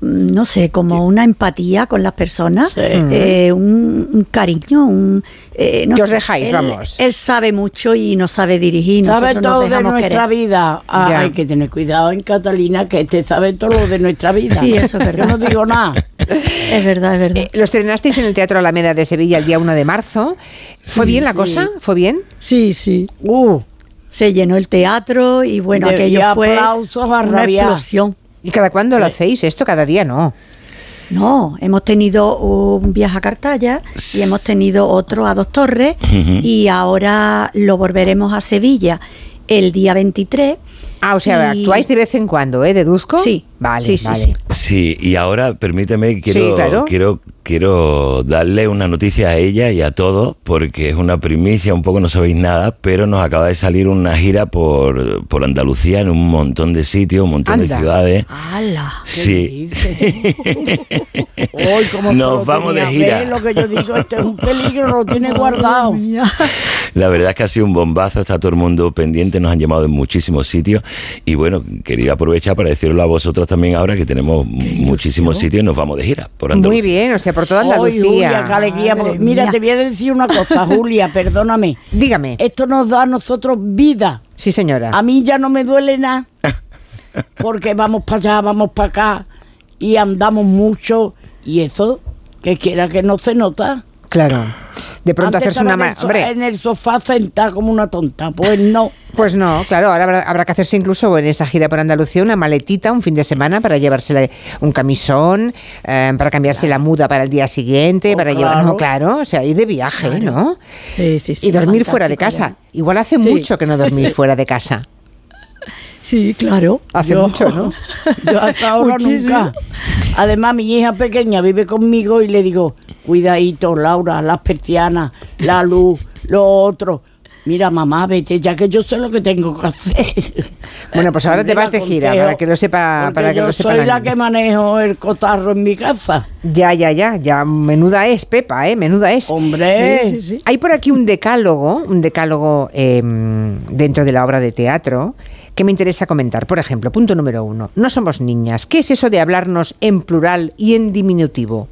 no sé, como una empatía con las personas, eh, un, un cariño, un... eh, no Que os sé, dejáis, él- vamos. Él sabe mucho y nos sabe dirigir. Sabe nosotros nos todo de nuestra querer. vida. Ah, hay que tener cuidado en Catalina, que este sabe todo lo de nuestra vida. Sí, eso es verdad. Yo no digo nada. Es verdad, es verdad. Eh, lo estrenasteis en el Teatro Alameda de Sevilla el día 1 de marzo. ¿Fue Sí, bien la sí. cosa? ¿Fue bien? Sí, sí. Uh, Se llenó el teatro y bueno, De- aquello y fue aplausos a una rabiar. explosión. ¿Y cada cuándo lo hacéis? Esto cada día no. No, hemos tenido un viaje a Cartaya y hemos tenido otro a Dos Torres y ahora lo volveremos a Sevilla el día 23. Ah, o sea, Y- actuáis de vez en cuando, ¿eh? ¿Deduzco? Sí. Vale, Sí, sí, vale. sí. Sí, y ahora permíteme, quiero, Sí, claro. quiero quiero darle una noticia a ella y a todos, porque es una primicia, un poco no sabéis nada, pero nos acaba de salir una gira por, por Andalucía en un montón de sitios, un montón de Anda. ciudades. ¡Hala! Sí, Hoy, como Nos vamos de tenía- gira. ¿Ves lo que yo digo, esto es un peligro, lo tiene guardado. La verdad es que ha sido un bombazo, está todo el mundo pendiente, nos han llamado en muchísimos sitios y bueno, quería aprovechar para decirlo a vosotros también ahora que tenemos muchísimos sitios y nos vamos de gira por Muy Andalucía. bien, o sea, por toda Ay, Andalucía. Julia, qué alegría. porque- mira, mía. te voy a decir una cosa, Julia, perdóname. Dígame. Esto nos da a nosotros vida. Sí, señora. A mí ya no me duele nada. Porque vamos para allá, vamos para acá y andamos mucho y eso, que quiera que no se nota. Claro. De pronto Antes hacerse una... en el so- en el sofá sentada como una tonta. Pues no. Pues no, claro, ahora habrá, habrá que hacerse incluso en esa gira por Andalucía una maletita un fin de semana para llevarse un camisón, eh, para cambiarse la muda para el día siguiente, para llevar, no, claro, o sea, ir de viaje, ¿no? Sí, sí, sí. y dormir fuera de casa. Igual hace mucho que no dormís fuera de casa. Sí, claro. Hace Yo- mucho, ¿no? Yo hasta ahora nunca. Además, mi hija pequeña vive conmigo y le digo, cuidadito, Laura, las persianas, la luz, lo otro. Mira, mamá, vete, ya que yo sé lo que tengo que hacer. Bueno, pues ahora te vas de gira, conteo, para que lo sepa, para que yo lo sepa soy la que manejo el cotarro en mi casa. Ya, ya, ya, ya, menuda es, Pepa, ¿eh? Menuda es. Hombre. Sí, sí, sí. Hay por aquí un decálogo, un decálogo eh, dentro de la obra de teatro que me interesa comentar. Por ejemplo, punto número uno, no somos niñas. ¿Qué es eso de hablarnos en plural y en diminutivo?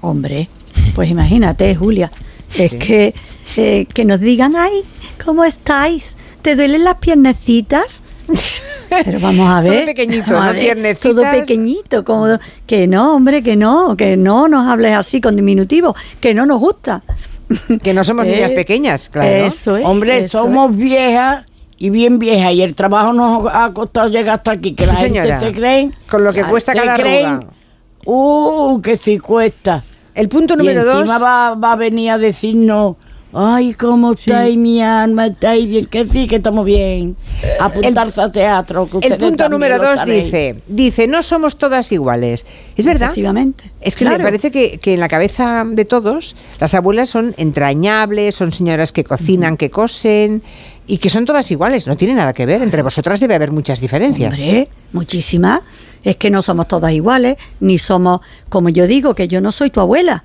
Hombre, pues imagínate, Julia, es que, eh, que nos digan, ay, ¿cómo estáis? ¿Te duelen las piernecitas? Pero vamos a Todo ver. pequeñito, ver, Piernecitas. Todo pequeñito, como que no, hombre, que no, que no nos hables así con diminutivo, que no nos gusta. Que no somos niñas Eh, pequeñas, claro. ¿no? Eso es. Hombre, eso somos viejas y bien viejas y el trabajo nos ha costado llegar hasta aquí. Que Sí, la gente se creen. Con lo que cuesta se cada creen, arruga. Uh, que sí cuesta. El punto Y número dos. encima va, va a venir a decirnos, ay, ¿cómo estáis mi alma? ¿Estáis bien? Que sí, que estamos bien. Apuntarse a teatro. que El punto número dos dice, dice, no somos todas iguales. ¿Es verdad? Efectivamente. Es que Claro. me parece que, que en la cabeza de todos las abuelas son entrañables, son señoras que cocinan, que cosen y que son todas iguales. No tiene nada que ver. Entre vosotras debe haber muchas diferencias. Hombre, muchísimas. Es que no somos todas iguales, ni somos, como yo digo, que yo no soy tu abuela.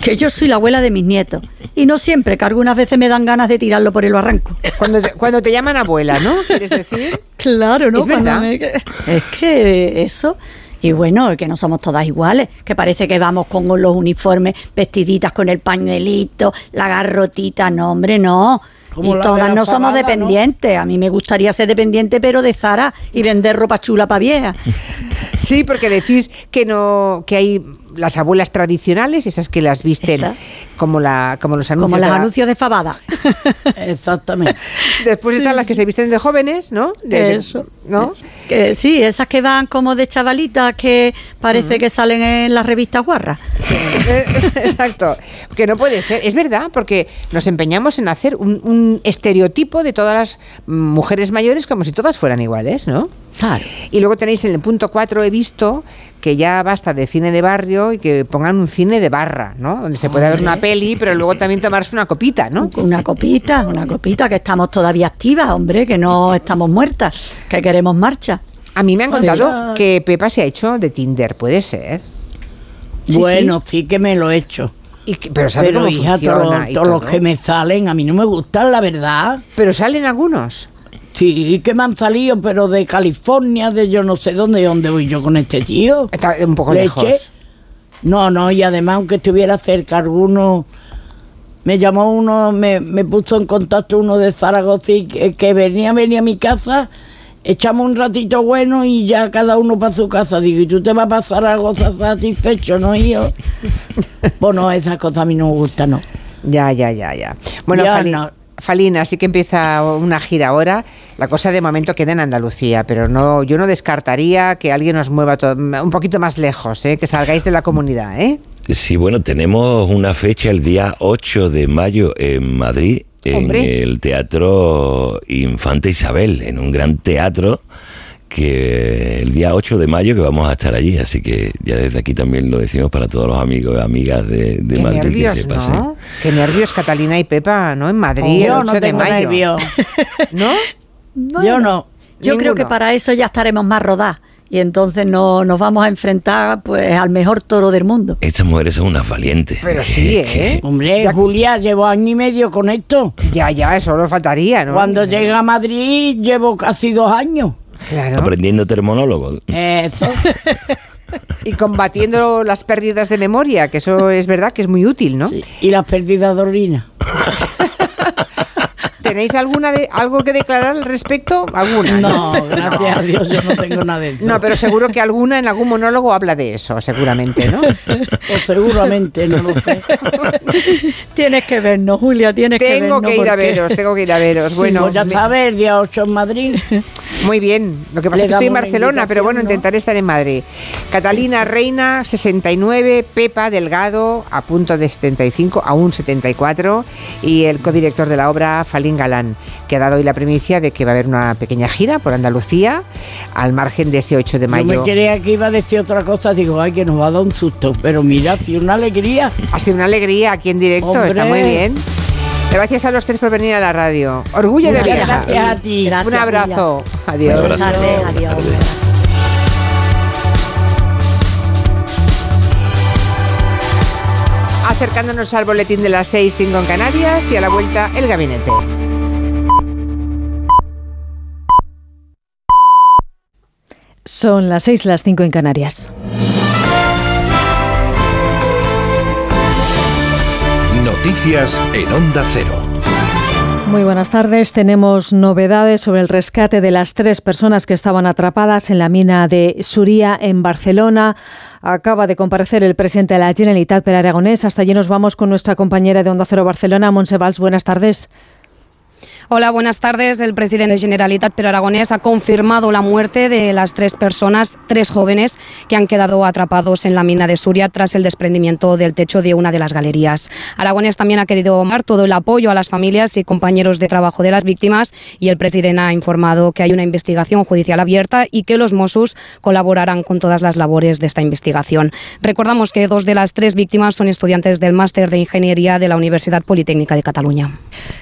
Que yo soy la abuela de mis nietos. Y no siempre, que algunas veces me dan ganas de tirarlo por el barranco. Cuando te, cuando te llaman abuela, ¿no? ¿Quieres decir? Claro, ¿no? Es Cuando verdad. me- Es que eso. Y bueno, que no somos todas iguales, que parece que vamos con los uniformes, vestiditas con el pañuelito, la garrotita, no, hombre, no. Como y todas no somos dependientes. A mí me gustaría ser dependiente, pero de Zara y vender ropa chula para vieja. Sí, porque decís que no que hay las abuelas tradicionales, esas que las visten Esa. como la como los anuncios. Como los anuncios de fabada. Exactamente. Después están las que se visten de jóvenes, ¿no? De- de- Eso. ¿no? Que sí, esas que van como de chavalitas que parece que salen en las revistas guarras. Eh, Exacto. Que no puede ser. Es verdad, porque nos empeñamos en hacer un, un estereotipo de todas las mujeres mayores como si todas fueran iguales, ¿no? Claro. Y luego tenéis en el punto 4, he visto que ya basta de cine de barrio y que pongan un cine de barra, ¿no? Donde se puede ver una peli, pero luego también tomarse una copita, ¿no? Una copita, una copita, que estamos todavía activas, hombre, que no estamos muertas, que queremos marcha. A mí me han Sí. contado que Pepa se ha hecho de Tinder, puede ser. Sí, bueno, sí. que me lo he hecho. Y que- pero sabe Pero cómo hija, funciona y todos los todo. que me salen, a mí no me gustan, la verdad. Pero salen algunos. Sí, que me han salido, pero de California, de yo no sé dónde, ¿dónde voy yo con este tío? Está un poco Leche. lejos. No, no, y además, aunque estuviera cerca, alguno. Me llamó uno, me, me puso en contacto uno de Zaragoza y que, que venía, venía a mi casa, echamos un ratito bueno y ya cada uno para su casa. Digo, ¿y tú te vas para Zaragoza satisfecho, no, hijo? pues no, esas cosas a mí no me gustan, no. Ya, ya, ya, ya. Bueno, Ya no. Falina, sí que empieza una gira ahora. La cosa de momento queda en Andalucía, pero no, yo no descartaría que alguien os mueva to- un poquito más lejos, ¿eh? que salgáis de la comunidad, ¿eh? Sí, bueno, tenemos una fecha el día 8 de mayo en Madrid, en Hombre. el Teatro Infante Isabel, en un gran teatro que el día 8 de mayo que vamos a estar allí, así que ya desde aquí también lo decimos para todos los amigos y amigas de, de Qué Madrid nervios, que se pasen. ¿no? Qué nervios Catalina y Pepa, ¿no? En Madrid, Yo el 8 no de tengo mayo. ¿No? Yo no. Yo creo que para eso ya estaremos más rodadas y entonces no, nos vamos a enfrentar pues al mejor toro del mundo. Estas mujeres son unas valientes. Pero sí, ¿eh? Hombre, Julia, llevo año y medio con esto. Ya, ya, eso lo faltaría, ¿no? Cuando llegué a Madrid llevo casi dos años. Claro. Aprendiendo termonólogo. Eso. Y combatiendo las pérdidas de memoria, que eso es verdad que es muy útil, ¿no? Y las pérdidas de orina. ¿Tenéis alguna de, algo que declarar al respecto? ¿Alguna? No, gracias a Dios yo no tengo nada de eso. No, pero seguro que alguna en algún monólogo habla de eso, seguramente, ¿no? Pues seguramente, no lo sé. Tienes que vernos, Julia, tienes que Tengo vernos. que ir a veros, tengo que ir a veros. Sí, bueno, pues ya me- sabes, el día 8 en Madrid. Muy bien, lo que pasa Le es que estoy en Barcelona, pero bueno, intentaré estar en Madrid. Catalina Reina, 69, Pepa Delgado, a punto de 75, aún 74, y el codirector de la obra, Falín Galán, que ha dado hoy la primicia de que va a haber una pequeña gira por Andalucía, al margen de ese 8 de Yo me mayo. creía que iba a decir otra cosa, digo, ay, que nos va a dar un susto. Pero mira, si una alegría. Ha sido una alegría aquí en directo, está muy bien. Gracias a los tres por venir a la radio. Orgullo de vieja. gracias a ti. Un Gracias, abrazo. Adiós. Un abrazo. Adiós. Acercándonos al boletín de las 6, 5 en Canarias y a la vuelta el gabinete. Son las 6, las 5 en Canarias. Noticias en Onda Cero. Muy buenas tardes. Tenemos novedades sobre el rescate de las tres personas que estaban atrapadas en la mina de Suría en Barcelona. Acaba de comparecer el presidente de la Generalitat, Per Aragonés. Hasta allí nos vamos con nuestra compañera de Onda Cero Barcelona, Montse Valls. Buenas tardes. Hola, buenas tardes. El presidente de Generalitat, Pedro Aragonés, ha confirmado la muerte de las tres personas, tres jóvenes, que han quedado atrapados en la mina de Suria tras el desprendimiento del techo de una de las galerías. Aragonés también ha querido dar todo el apoyo a las familias y compañeros de trabajo de las víctimas y el presidente ha informado que hay una investigación judicial abierta y que los Mossos colaborarán con todas las labores de esta investigación. Recordamos que dos de las tres víctimas son estudiantes del máster de Ingeniería de la Universidad Politécnica de Cataluña.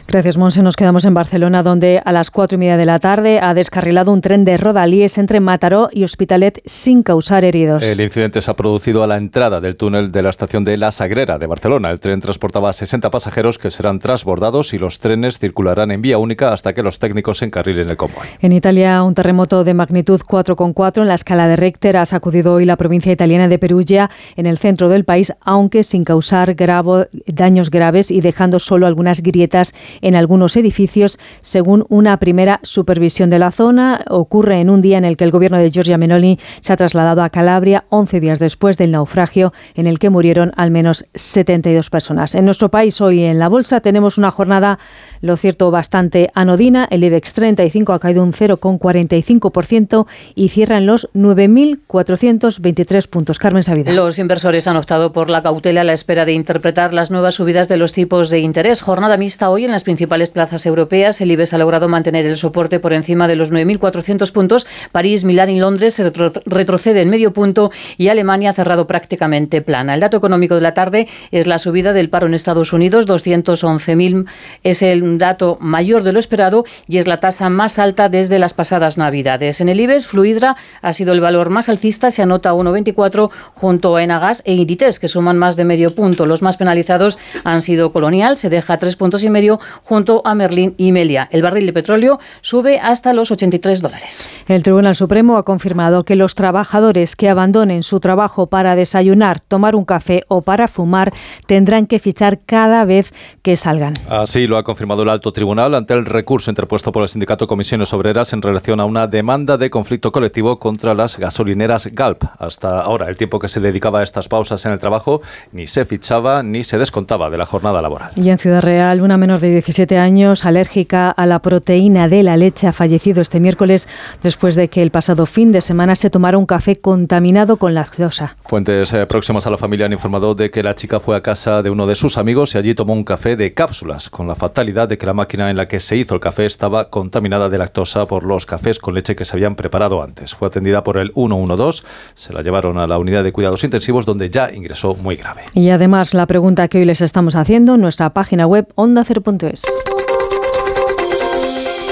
Gracias, Monse. Nos quedamos en Barcelona, donde a las cuatro y media de la tarde ha descarrilado un tren de Rodalíes entre Mataró y Hospitalet sin causar heridos. El incidente se ha producido a la entrada del túnel de la estación de La Sagrera de Barcelona. El tren transportaba a 60 pasajeros que serán transbordados y los trenes circularán en vía única hasta que los técnicos se encarrilen el convoy. En Italia, un terremoto de magnitud 4,4 en la escala de Richter ha sacudido hoy la provincia italiana de Perugia, en el centro del país, aunque sin causar gravo- daños graves y dejando solo algunas grietas en algunos edificios, según una primera supervisión de la zona. Ocurre en un día en el que el gobierno de Giorgia Meloni se ha trasladado a Calabria, 11 días después del naufragio en el que murieron al menos 72 personas. En nuestro país, hoy en la bolsa, tenemos una jornada, lo cierto, bastante anodina. El IBEX 35 ha caído un 0,45% y cierra en los 9.423 puntos. Carmen Savida. Los inversores han optado por la cautela a la espera de interpretar las nuevas subidas de los tipos de interés. Jornada mixta hoy en las principales plazas europeas. El IBEX ha logrado mantener el soporte por encima de los 9.400 puntos. París, Milán y Londres se retro- retroceden medio punto y Alemania ha cerrado prácticamente plana. El dato económico de la tarde es la subida del paro en Estados Unidos. 211.000 es el dato mayor de lo esperado y es la tasa más alta desde las pasadas Navidades. En el IBEX, Fluidra ha sido el valor más alcista, se anota 1,24 junto a Enagas e Inditex, que suman más de medio punto. Los más penalizados han sido Colonial, se deja tres puntos y medio junto a Merlin y Melia. El barril de petróleo sube hasta los 83 dólares. El Tribunal Supremo ha confirmado que los trabajadores que abandonen su trabajo para desayunar, tomar un café o para fumar tendrán que fichar cada vez que salgan. Así lo ha confirmado el alto tribunal ante el recurso interpuesto por el sindicato Comisiones Obreras en relación a una demanda de conflicto colectivo contra las gasolineras Galp. Hasta ahora, el tiempo que se dedicaba a estas pausas en el trabajo ni se fichaba ni se descontaba de la jornada laboral. Y en Ciudad Real, una menor de 17 años alérgica alérgica a la proteína de la leche ha fallecido este miércoles después de que el pasado fin de semana se tomara un café contaminado con lactosa. Fuentes eh, próximas a la familia han informado de que la chica fue a casa de uno de sus amigos y allí tomó un café de cápsulas, con la fatalidad de que la máquina en la que se hizo el café estaba contaminada de lactosa por los cafés con leche que se habían preparado antes. Fue atendida por el 112, se la llevaron a la unidad de cuidados intensivos donde ya ingresó muy grave. Y además la pregunta que hoy les estamos haciendo en nuestra página web onda0.es.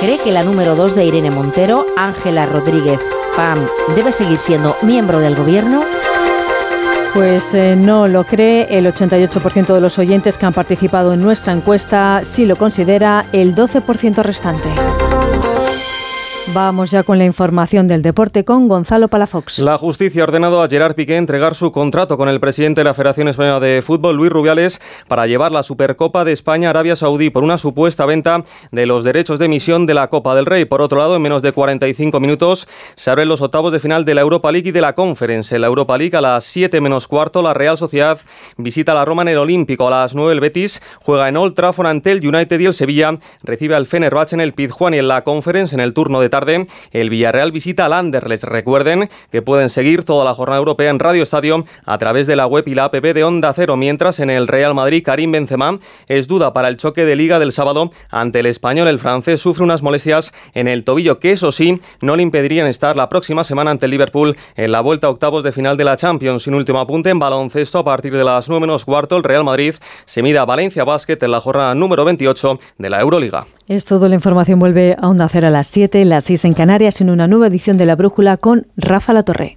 ¿Cree que la número 2 de Irene Montero, Ángela Rodríguez Pam, debe seguir siendo miembro del gobierno? Pues eh, no lo cree el 88% de los oyentes que han participado en nuestra encuesta, sí lo considera el 12% restante. Vamos ya con la información del deporte con Gonzalo Palafox. La justicia ha ordenado a Gerard Piqué entregar su contrato con el presidente de la Federación Española de Fútbol, Luis Rubiales, para llevar la Supercopa de España a Arabia Saudí por una supuesta venta de los derechos de emisión de la Copa del Rey. Por otro lado, en menos de 45 minutos se abren los octavos de final de la Europa League y de la Conference. En la Europa League a las 7 menos cuarto la Real Sociedad visita a la Roma en el Olímpico. A las 9 el Betis juega en Old Trafford ante el United y el Sevilla recibe al Fenerbahce en el Pizjuán y en la Conference en el turno de tarde el Villarreal visita al Anderlecht. Recuerden que pueden seguir toda la jornada europea en Radio Estadio a través de la web y la app de Onda Cero, mientras en el Real Madrid Karim Benzema es duda para el choque de liga del sábado ante el español. El francés sufre unas molestias en el tobillo que eso sí no le impedirían estar la próxima semana ante el Liverpool en la vuelta a octavos de final de la Champions. Sin último apunte en baloncesto a partir de las 9 menos cuarto el Real Madrid se mida a Valencia Basket en la jornada número 28 de la Euroliga. Es todo, la información vuelve a Onda Cero a las 7, las 6 en Canarias, en una nueva edición de La Brújula con Rafa La Torre.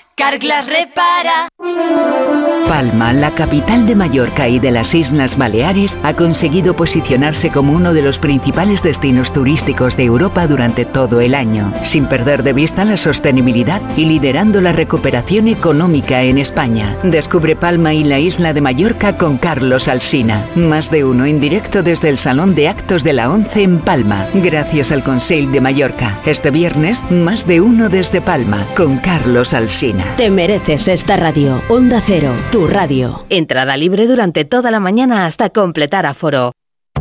Carglass repara. Palma, la capital de Mallorca y de las Islas Baleares, ha conseguido posicionarse como uno de los principales destinos turísticos de Europa durante todo el año, sin perder de vista la sostenibilidad y liderando la recuperación económica en España. Descubre Palma y la isla de Mallorca con Carlos Alsina. Más de uno en directo desde el Salón de Actos de la ONCE en Palma, gracias al Conseil de Mallorca. Este viernes, más de uno desde Palma con Carlos Alsina. Te mereces esta radio. Onda Cero, tu radio. Entrada libre durante toda la mañana hasta completar aforo.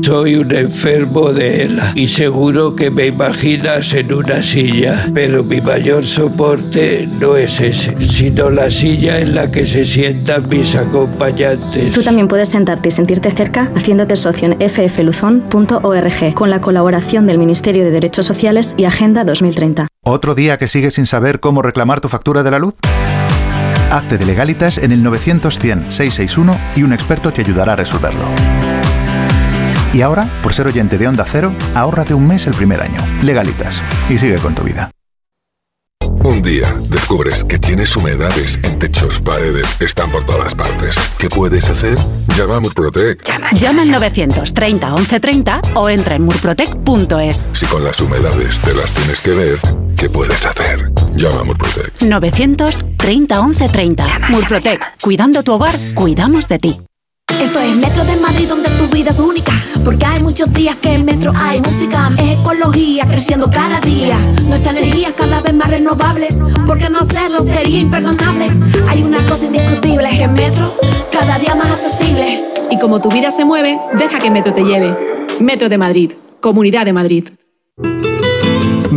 Soy un enfermo de ELA y seguro que me imaginas en una silla, pero mi mayor soporte no es ese, sino la silla en la que se sientan mis acompañantes. Tú también puedes sentarte y sentirte cerca haciéndote socio en ffluzon.org con la colaboración del Ministerio de Derechos Sociales y Agenda 2030. ¿Otro día que sigues sin saber cómo reclamar tu factura de la luz? Hazte de legalitas en el 900 100 661 y un experto te ayudará a resolverlo. Y ahora, por ser oyente de Onda Cero, ahórrate un mes el primer año. Legalitas. Y sigue con tu vida. Un día descubres que tienes humedades en techos, paredes, están por todas partes. ¿Qué puedes hacer? Llama a Murprotec. Llama al 930 1130 o entra en murprotec.es. Si con las humedades te las tienes que ver, ¿qué puedes hacer? Llama a Murprotec. 930 1130. Murprotec. Cuidando tu hogar, cuidamos de ti. Esto es Metro de Madrid donde tu vida es única. Porque hay muchos días que en Metro hay música. Es ecología creciendo cada día. Nuestra energía cada vez más renovable. Porque no hacerlo sería imperdonable. Hay una cosa indiscutible es que Metro cada día más accesible. Y como tu vida se mueve, deja que Metro te lleve. Metro de Madrid, Comunidad de Madrid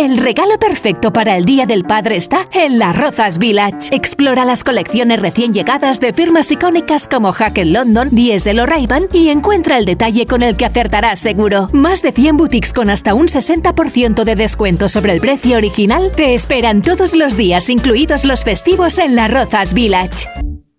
El regalo perfecto para el Día del Padre está en Las Rozas Village. Explora las colecciones recién llegadas de firmas icónicas como Hackett London, Diesel o ray y encuentra el detalle con el que acertarás seguro. Más de 100 boutiques con hasta un 60% de descuento sobre el precio original te esperan todos los días, incluidos los festivos en Las Rozas Village.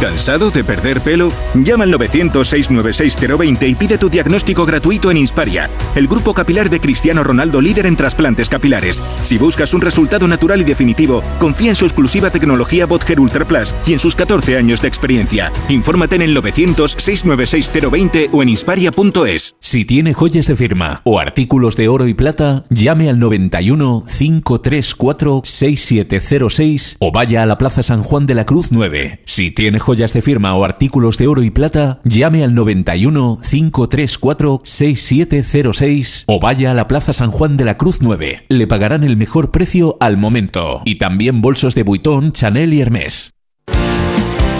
¿Cansado de perder pelo? Llama al 900-696-020 y pide tu diagnóstico gratuito en Insparia, el grupo capilar de Cristiano Ronaldo líder en trasplantes capilares. Si buscas un resultado natural y definitivo, confía en su exclusiva tecnología Botger Ultra Plus y en sus 14 años de experiencia. Infórmate en el 900-696-020 o en insparia.es. Si tiene joyas de firma o artículos de oro y plata, llame al 91 534 6706 o vaya a la Plaza San Juan de la Cruz 9. Si tiene joyas de firma o artículos de oro y plata, llame al 91 534 6706 o vaya a la Plaza San Juan de la Cruz 9. Le pagarán el mejor precio al momento. Y también bolsos de Vuitton, Chanel y Hermès.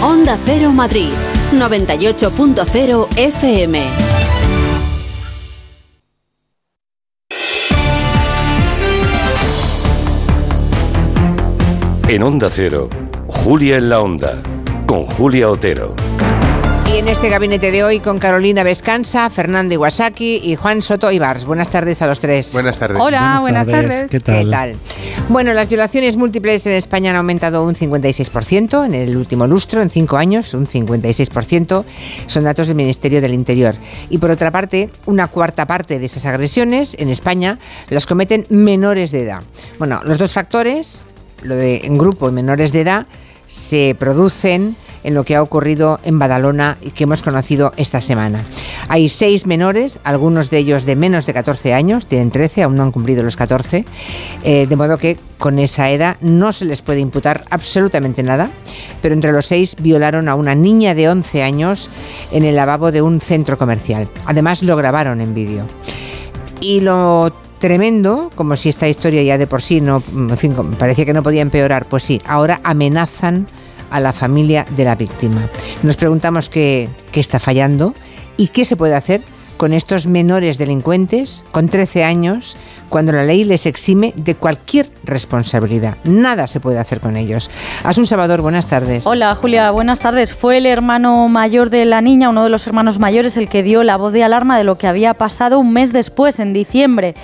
Onda Cero Madrid, 98.0 FM. En Onda Cero, Julia en la Onda, con Julia Otero. Y en este gabinete de hoy con Carolina Vescanza, Fernando Iwasaki y Juan Soto Ibars. Buenas tardes a los tres. Buenas tardes. Hola, buenas, tardes. ¿Qué tal? Bueno, las violaciones múltiples en España han aumentado un 56% en el último lustro, en cinco años, un 56%. Son datos del Ministerio del Interior. Y por otra parte, una cuarta parte de esas agresiones en España las cometen menores de edad. Bueno, los dos factores, lo de en grupo y menores de edad, se producen en lo que ha ocurrido en Badalona y que hemos conocido esta semana. Hay seis menores, algunos de ellos de menos de 14 años, tienen 13, aún no han cumplido los 14, eh, de modo que con esa edad no se les puede imputar absolutamente nada, pero entre los seis violaron a una niña de 11 años en el lavabo de un centro comercial. Además lo grabaron en vídeo. Y lo tremendo, como si esta historia ya de por sí no, en fin, parecía que no podía empeorar, pues sí, ahora amenazan a la familia de la víctima. Nos preguntamos qué, qué está fallando y qué se puede hacer con estos menores delincuentes con 13 años cuando la ley les exime de cualquier responsabilidad. Nada se puede hacer con ellos. Asun Salvador, buenas tardes. Hola Julia, buenas tardes. Fue el hermano mayor de la niña, uno de los hermanos mayores, el que dio la voz de alarma de lo que había pasado un mes después, en diciembre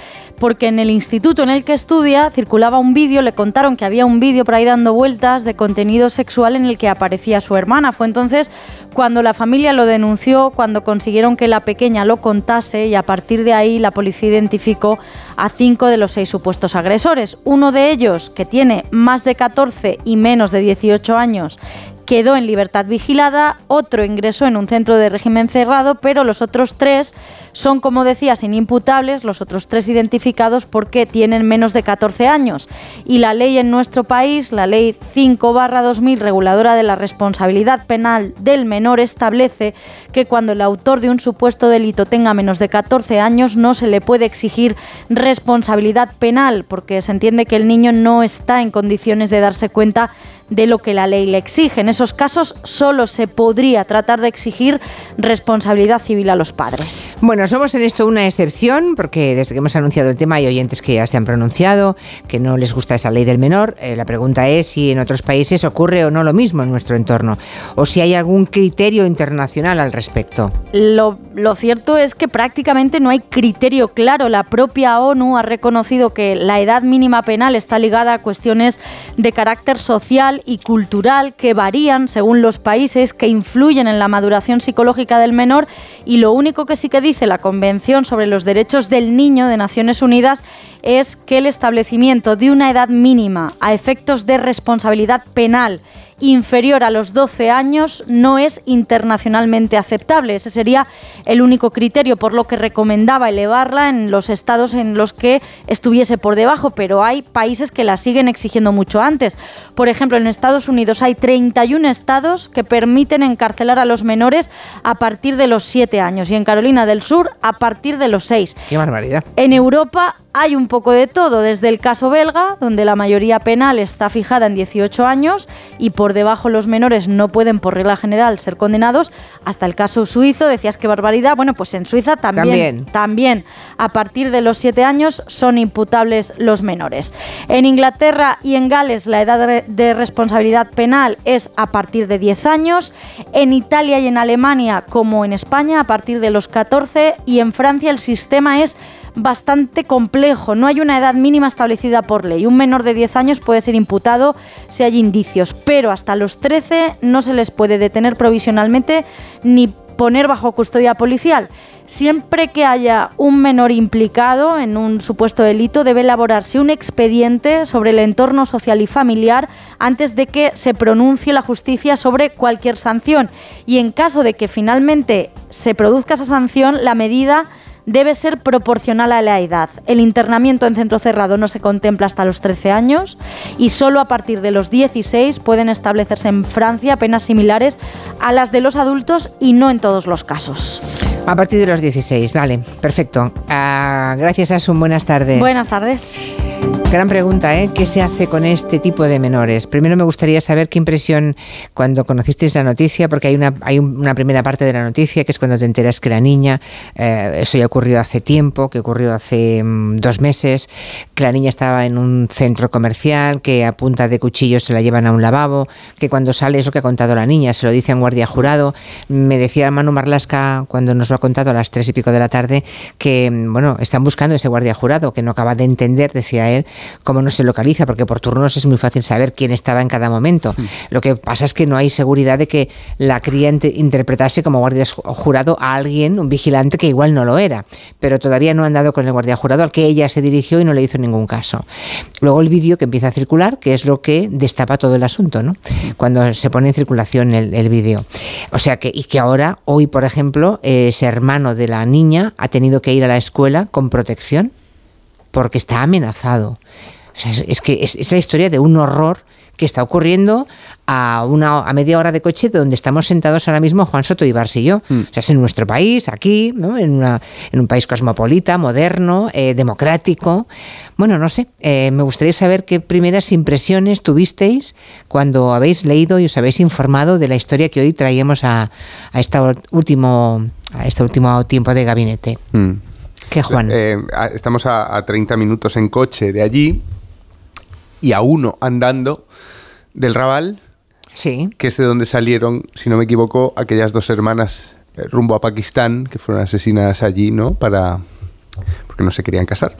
porque en el instituto en el que estudia circulaba un vídeo, le contaron que había un vídeo por ahí dando vueltas de contenido sexual en el que aparecía su hermana. Fue entonces cuando la familia lo denunció, cuando consiguieron que la pequeña lo contase y a partir de ahí la policía identificó a cinco de los seis supuestos agresores. Uno de ellos, que tiene más de 14 y menos de 18 años, quedó en libertad vigilada, otro ingresó en un centro de régimen cerrado, pero los otros tres son, como decías, inimputables, los otros tres identificados porque tienen menos de 14 años. Y la ley en nuestro país, la ley 5-2000, reguladora de la responsabilidad penal del menor, establece que cuando el autor de un supuesto delito tenga menos de 14 años no se le puede exigir responsabilidad penal, porque se entiende que el niño no está en condiciones de darse cuenta de lo que la ley le exige. En esos casos solo se podría tratar de exigir responsabilidad civil a los padres. Bueno, somos en esto una excepción porque desde que hemos anunciado el tema hay oyentes que ya se han pronunciado, que no les gusta esa ley del menor. Eh, la pregunta es si en otros países ocurre o no lo mismo en nuestro entorno o si hay algún criterio internacional al respecto. Lo, lo cierto es que prácticamente no hay criterio claro. La propia ONU ha reconocido que la edad mínima penal está ligada a cuestiones de carácter social y cultural que varían según los países, que influyen en la maduración psicológica del menor y lo único que sí que dice la Convención sobre los Derechos del Niño de Naciones Unidas es que el establecimiento de una edad mínima a efectos de responsabilidad penal inferior a los 12 años no es internacionalmente aceptable. Ese sería el único criterio, por lo que recomendaba elevarla en los estados en los que estuviese por debajo, pero hay países que la siguen exigiendo mucho antes. Por ejemplo, en Estados Unidos hay 31 estados que permiten encarcelar a los menores a partir de los 7 años y en Carolina del Sur a partir de los 6. Qué barbaridad. En Europa hay un poco de todo, desde el caso belga, donde la mayoría penal está fijada en 18 años y por debajo los menores no pueden, por regla general, ser condenados, hasta el caso suizo, decías que barbaridad, bueno, pues en Suiza también, también, a partir de los 7 años son imputables los menores. En Inglaterra y en Gales la edad de responsabilidad penal es a partir de 10 años, en Italia y en Alemania, como en España, a partir de los 14 y en Francia el sistema es bastante complejo. No hay una edad mínima establecida por ley. Un menor de 10 años puede ser imputado si hay indicios, pero hasta los 13 no se les puede detener provisionalmente ni poner bajo custodia policial. Siempre que haya un menor implicado en un supuesto delito, debe elaborarse un expediente sobre el entorno social y familiar antes de que se pronuncie la justicia sobre cualquier sanción. Y en caso de que finalmente se produzca esa sanción, la medida debe ser proporcional a la edad. El internamiento en centro cerrado no se contempla hasta los 13 años y solo a partir de los 16 pueden establecerse en Francia penas similares a las de los adultos y no en todos los casos. A partir de los 16, vale, perfecto. Ah, gracias, Asun. Buenas tardes. Buenas tardes. Gran pregunta, ¿eh? ¿Qué se hace con este tipo de menores? Primero me gustaría saber qué impresión cuando conocisteis la noticia, porque hay una, primera parte de la noticia que es cuando te enteras que la niña, eh, eso ya ocurrió hace tiempo, que ocurrió hace mm, dos meses, que la niña estaba en un centro comercial, que a punta de cuchillos se la llevan a un lavabo, que cuando sale es lo que ha contado la niña, se lo dice a un guardia jurado. Me decía Manu Marlasca cuando nos lo ha contado a las tres y pico de la tarde que, mm, bueno, están buscando ese guardia jurado, que no acaba de entender, decía él, cómo no se localiza, porque por turnos es muy fácil saber quién estaba en cada momento. Hmm. Lo que pasa es que no hay seguridad de que la cría interpretase como guardia jurado a alguien, un vigilante que igual no lo era, pero todavía no han dado con el guardia jurado al que ella se dirigió y no le hizo ningún caso. Luego el vídeo que empieza a circular, que es lo que destapa todo el asunto, ¿no? Hmm. Cuando se pone en circulación el, el vídeo. O sea que, y que ahora, hoy por ejemplo, ese hermano de la niña ha tenido que ir a la escuela con protección porque está amenazado. es, que es, la historia de un horror que está ocurriendo a, una, a media hora de coche de donde estamos sentados ahora mismo Juan Soto y Bars y yo. Mm. O sea, es en nuestro país, aquí, ¿no? en, una- en un país cosmopolita, moderno, eh, democrático. Bueno, no sé, eh, me gustaría saber qué primeras impresiones tuvisteis cuando habéis leído y os habéis informado de la historia que hoy traíamos a, a, esta último, a este último tiempo de gabinete. Mm. ¿Qué, Juan? Eh, estamos a, a 30 minutos en coche de allí y a uno andando del Raval, sí. que es de donde salieron, si no me equivoco, aquellas dos hermanas eh, rumbo a Pakistán que fueron asesinadas allí, ¿no? Para porque no se querían casar.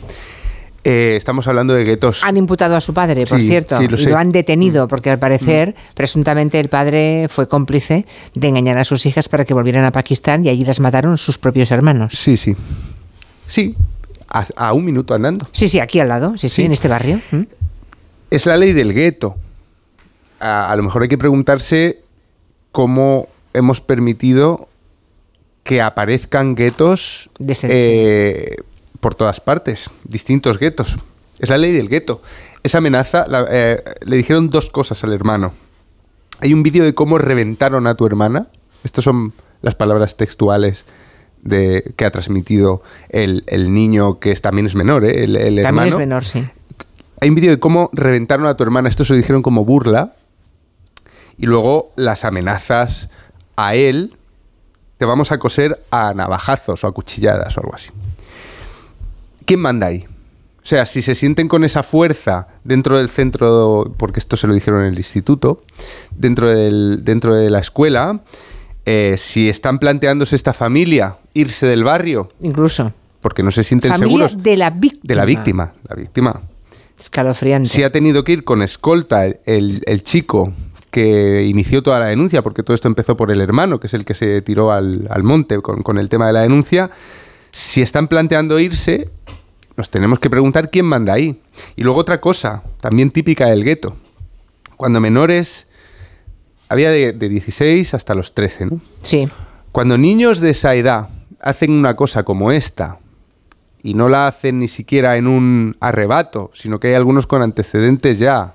Eh, estamos hablando de guetos. Han imputado a su padre, por Sí, cierto, sí, lo y sé. Mm. lo han detenido porque al parecer, presuntamente, el padre fue cómplice de engañar a sus hijas para que volvieran a Pakistán y allí las mataron sus propios hermanos. Sí, sí. Sí, a, a un minuto andando. Sí, sí, aquí al lado, sí, sí, en este barrio. ¿Mm? Es la ley del gueto. A, a lo mejor hay que preguntarse cómo hemos permitido que aparezcan guetos eh, por todas partes, distintos guetos. Es la ley del gueto. Esa amenaza, la- eh, le dijeron dos cosas al hermano. Hay un vídeo de cómo reventaron a tu hermana. Estas son las palabras textuales de, que ha transmitido el, el niño que es, también es menor, ¿eh? el, el También es hermano. menor, sí. Hay un vídeo de cómo reventaron a tu hermana. Esto se lo dijeron como burla. Y luego las amenazas a él. Te vamos a coser a navajazos o a cuchilladas o algo así. ¿Quién manda ahí? O sea, si se sienten con esa fuerza dentro del centro, porque esto se lo dijeron en el instituto, dentro, del, dentro de la escuela, eh, si están planteándose esta familia irse del barrio, Incluso. porque no se sienten Familia seguros de la víctima. de la víctima, la víctima. Escalofriante. Si ha tenido que ir con escolta el, el- el chico que inició toda la denuncia, porque todo esto empezó por el hermano, que es el que se tiró al, al monte con, con el tema de la denuncia, si están planteando irse, nos tenemos que preguntar quién manda ahí. Y luego otra cosa, también típica del gueto. Cuando menores, había de, de 16 hasta los 13, ¿no? Sí. Cuando niños de esa edad hacen una cosa como esta, y no la hacen ni siquiera en un arrebato, sino que hay algunos con antecedentes ya.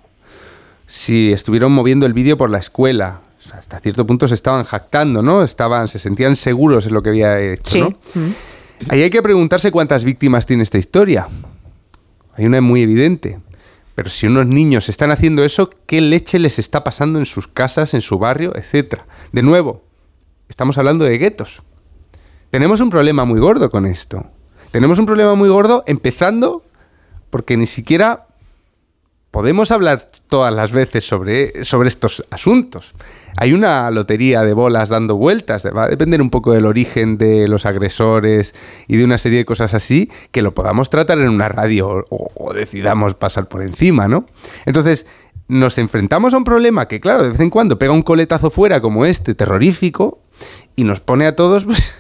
Si estuvieron moviendo el vídeo por la escuela, hasta cierto punto se estaban jactando, ¿no? Estaban, se sentían seguros en lo que había hecho, Sí. ¿no? Ahí hay que preguntarse cuántas víctimas tiene esta historia. Hay una muy evidente. Pero si unos niños están haciendo eso, ¿qué leche les está pasando en sus casas, en su barrio, etcétera? De nuevo, estamos hablando de guetos. Tenemos un problema muy gordo con esto. Tenemos un problema muy gordo empezando porque ni siquiera podemos hablar todas las veces sobre, sobre estos asuntos. Hay una lotería de bolas dando vueltas, va a depender un poco del origen de los agresores y de una serie de cosas así, que lo podamos tratar en una radio o, o decidamos pasar por encima, ¿no? Entonces, nos enfrentamos a un problema que, claro, de vez en cuando pega un coletazo fuera como este, terrorífico, y nos pone a todos, pues,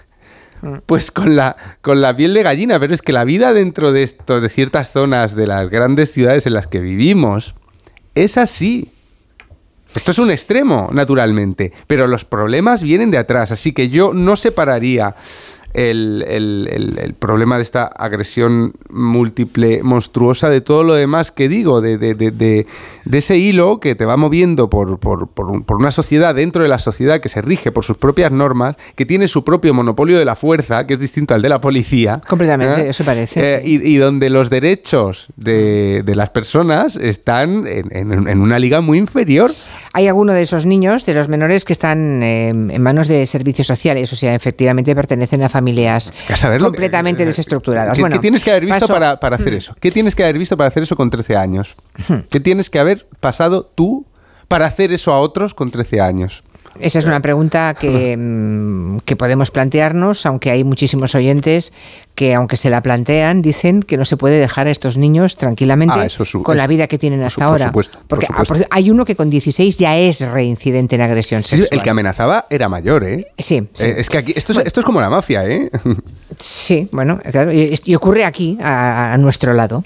pues con la, con la piel de gallina, pero es que la vida dentro de esto, de ciertas zonas de las grandes ciudades en las que vivimos, es así. Esto es un extremo, naturalmente, pero los problemas vienen de atrás, así que yo no separaría el, el- el- el problema de esta agresión múltiple, monstruosa, de todo lo demás que digo, de, de- de- ese hilo que te va moviendo por, por- por un- por una sociedad dentro de la sociedad que se rige por sus propias normas, que tiene su propio monopolio de la fuerza, que es distinto al de la policía. Completamente, ¿eh? eso parece. Eh, y, y donde los derechos de, de las personas están en, en- en una liga muy inferior. Hay alguno de esos niños, de los menores, que están eh, en manos de servicios sociales, o sea, efectivamente pertenecen a familias saber lo que- completamente desestructuradas. ¿Qué, Bueno, qué tienes que haber visto para, para hacer eso? ¿Qué tienes que haber visto para hacer eso con 13 años? ¿Qué tienes que haber pasado tú para hacer eso a otros con 13 años? Esa es una pregunta que, mm, que podemos plantearnos, aunque hay muchísimos oyentes que, aunque se la plantean, dicen que no se puede dejar a estos niños tranquilamente Ah, eso su- con la vida que tienen hasta por ahora. supuesto, Porque ah, por- hay uno que con 16 ya es reincidente en agresión Sí, sexual. el que amenazaba era mayor, ¿eh? Sí, sí. Eh, es que aquí, esto, es, esto es como la mafia, ¿eh? Sí, bueno, claro, y, y ocurre aquí, a, a nuestro lado.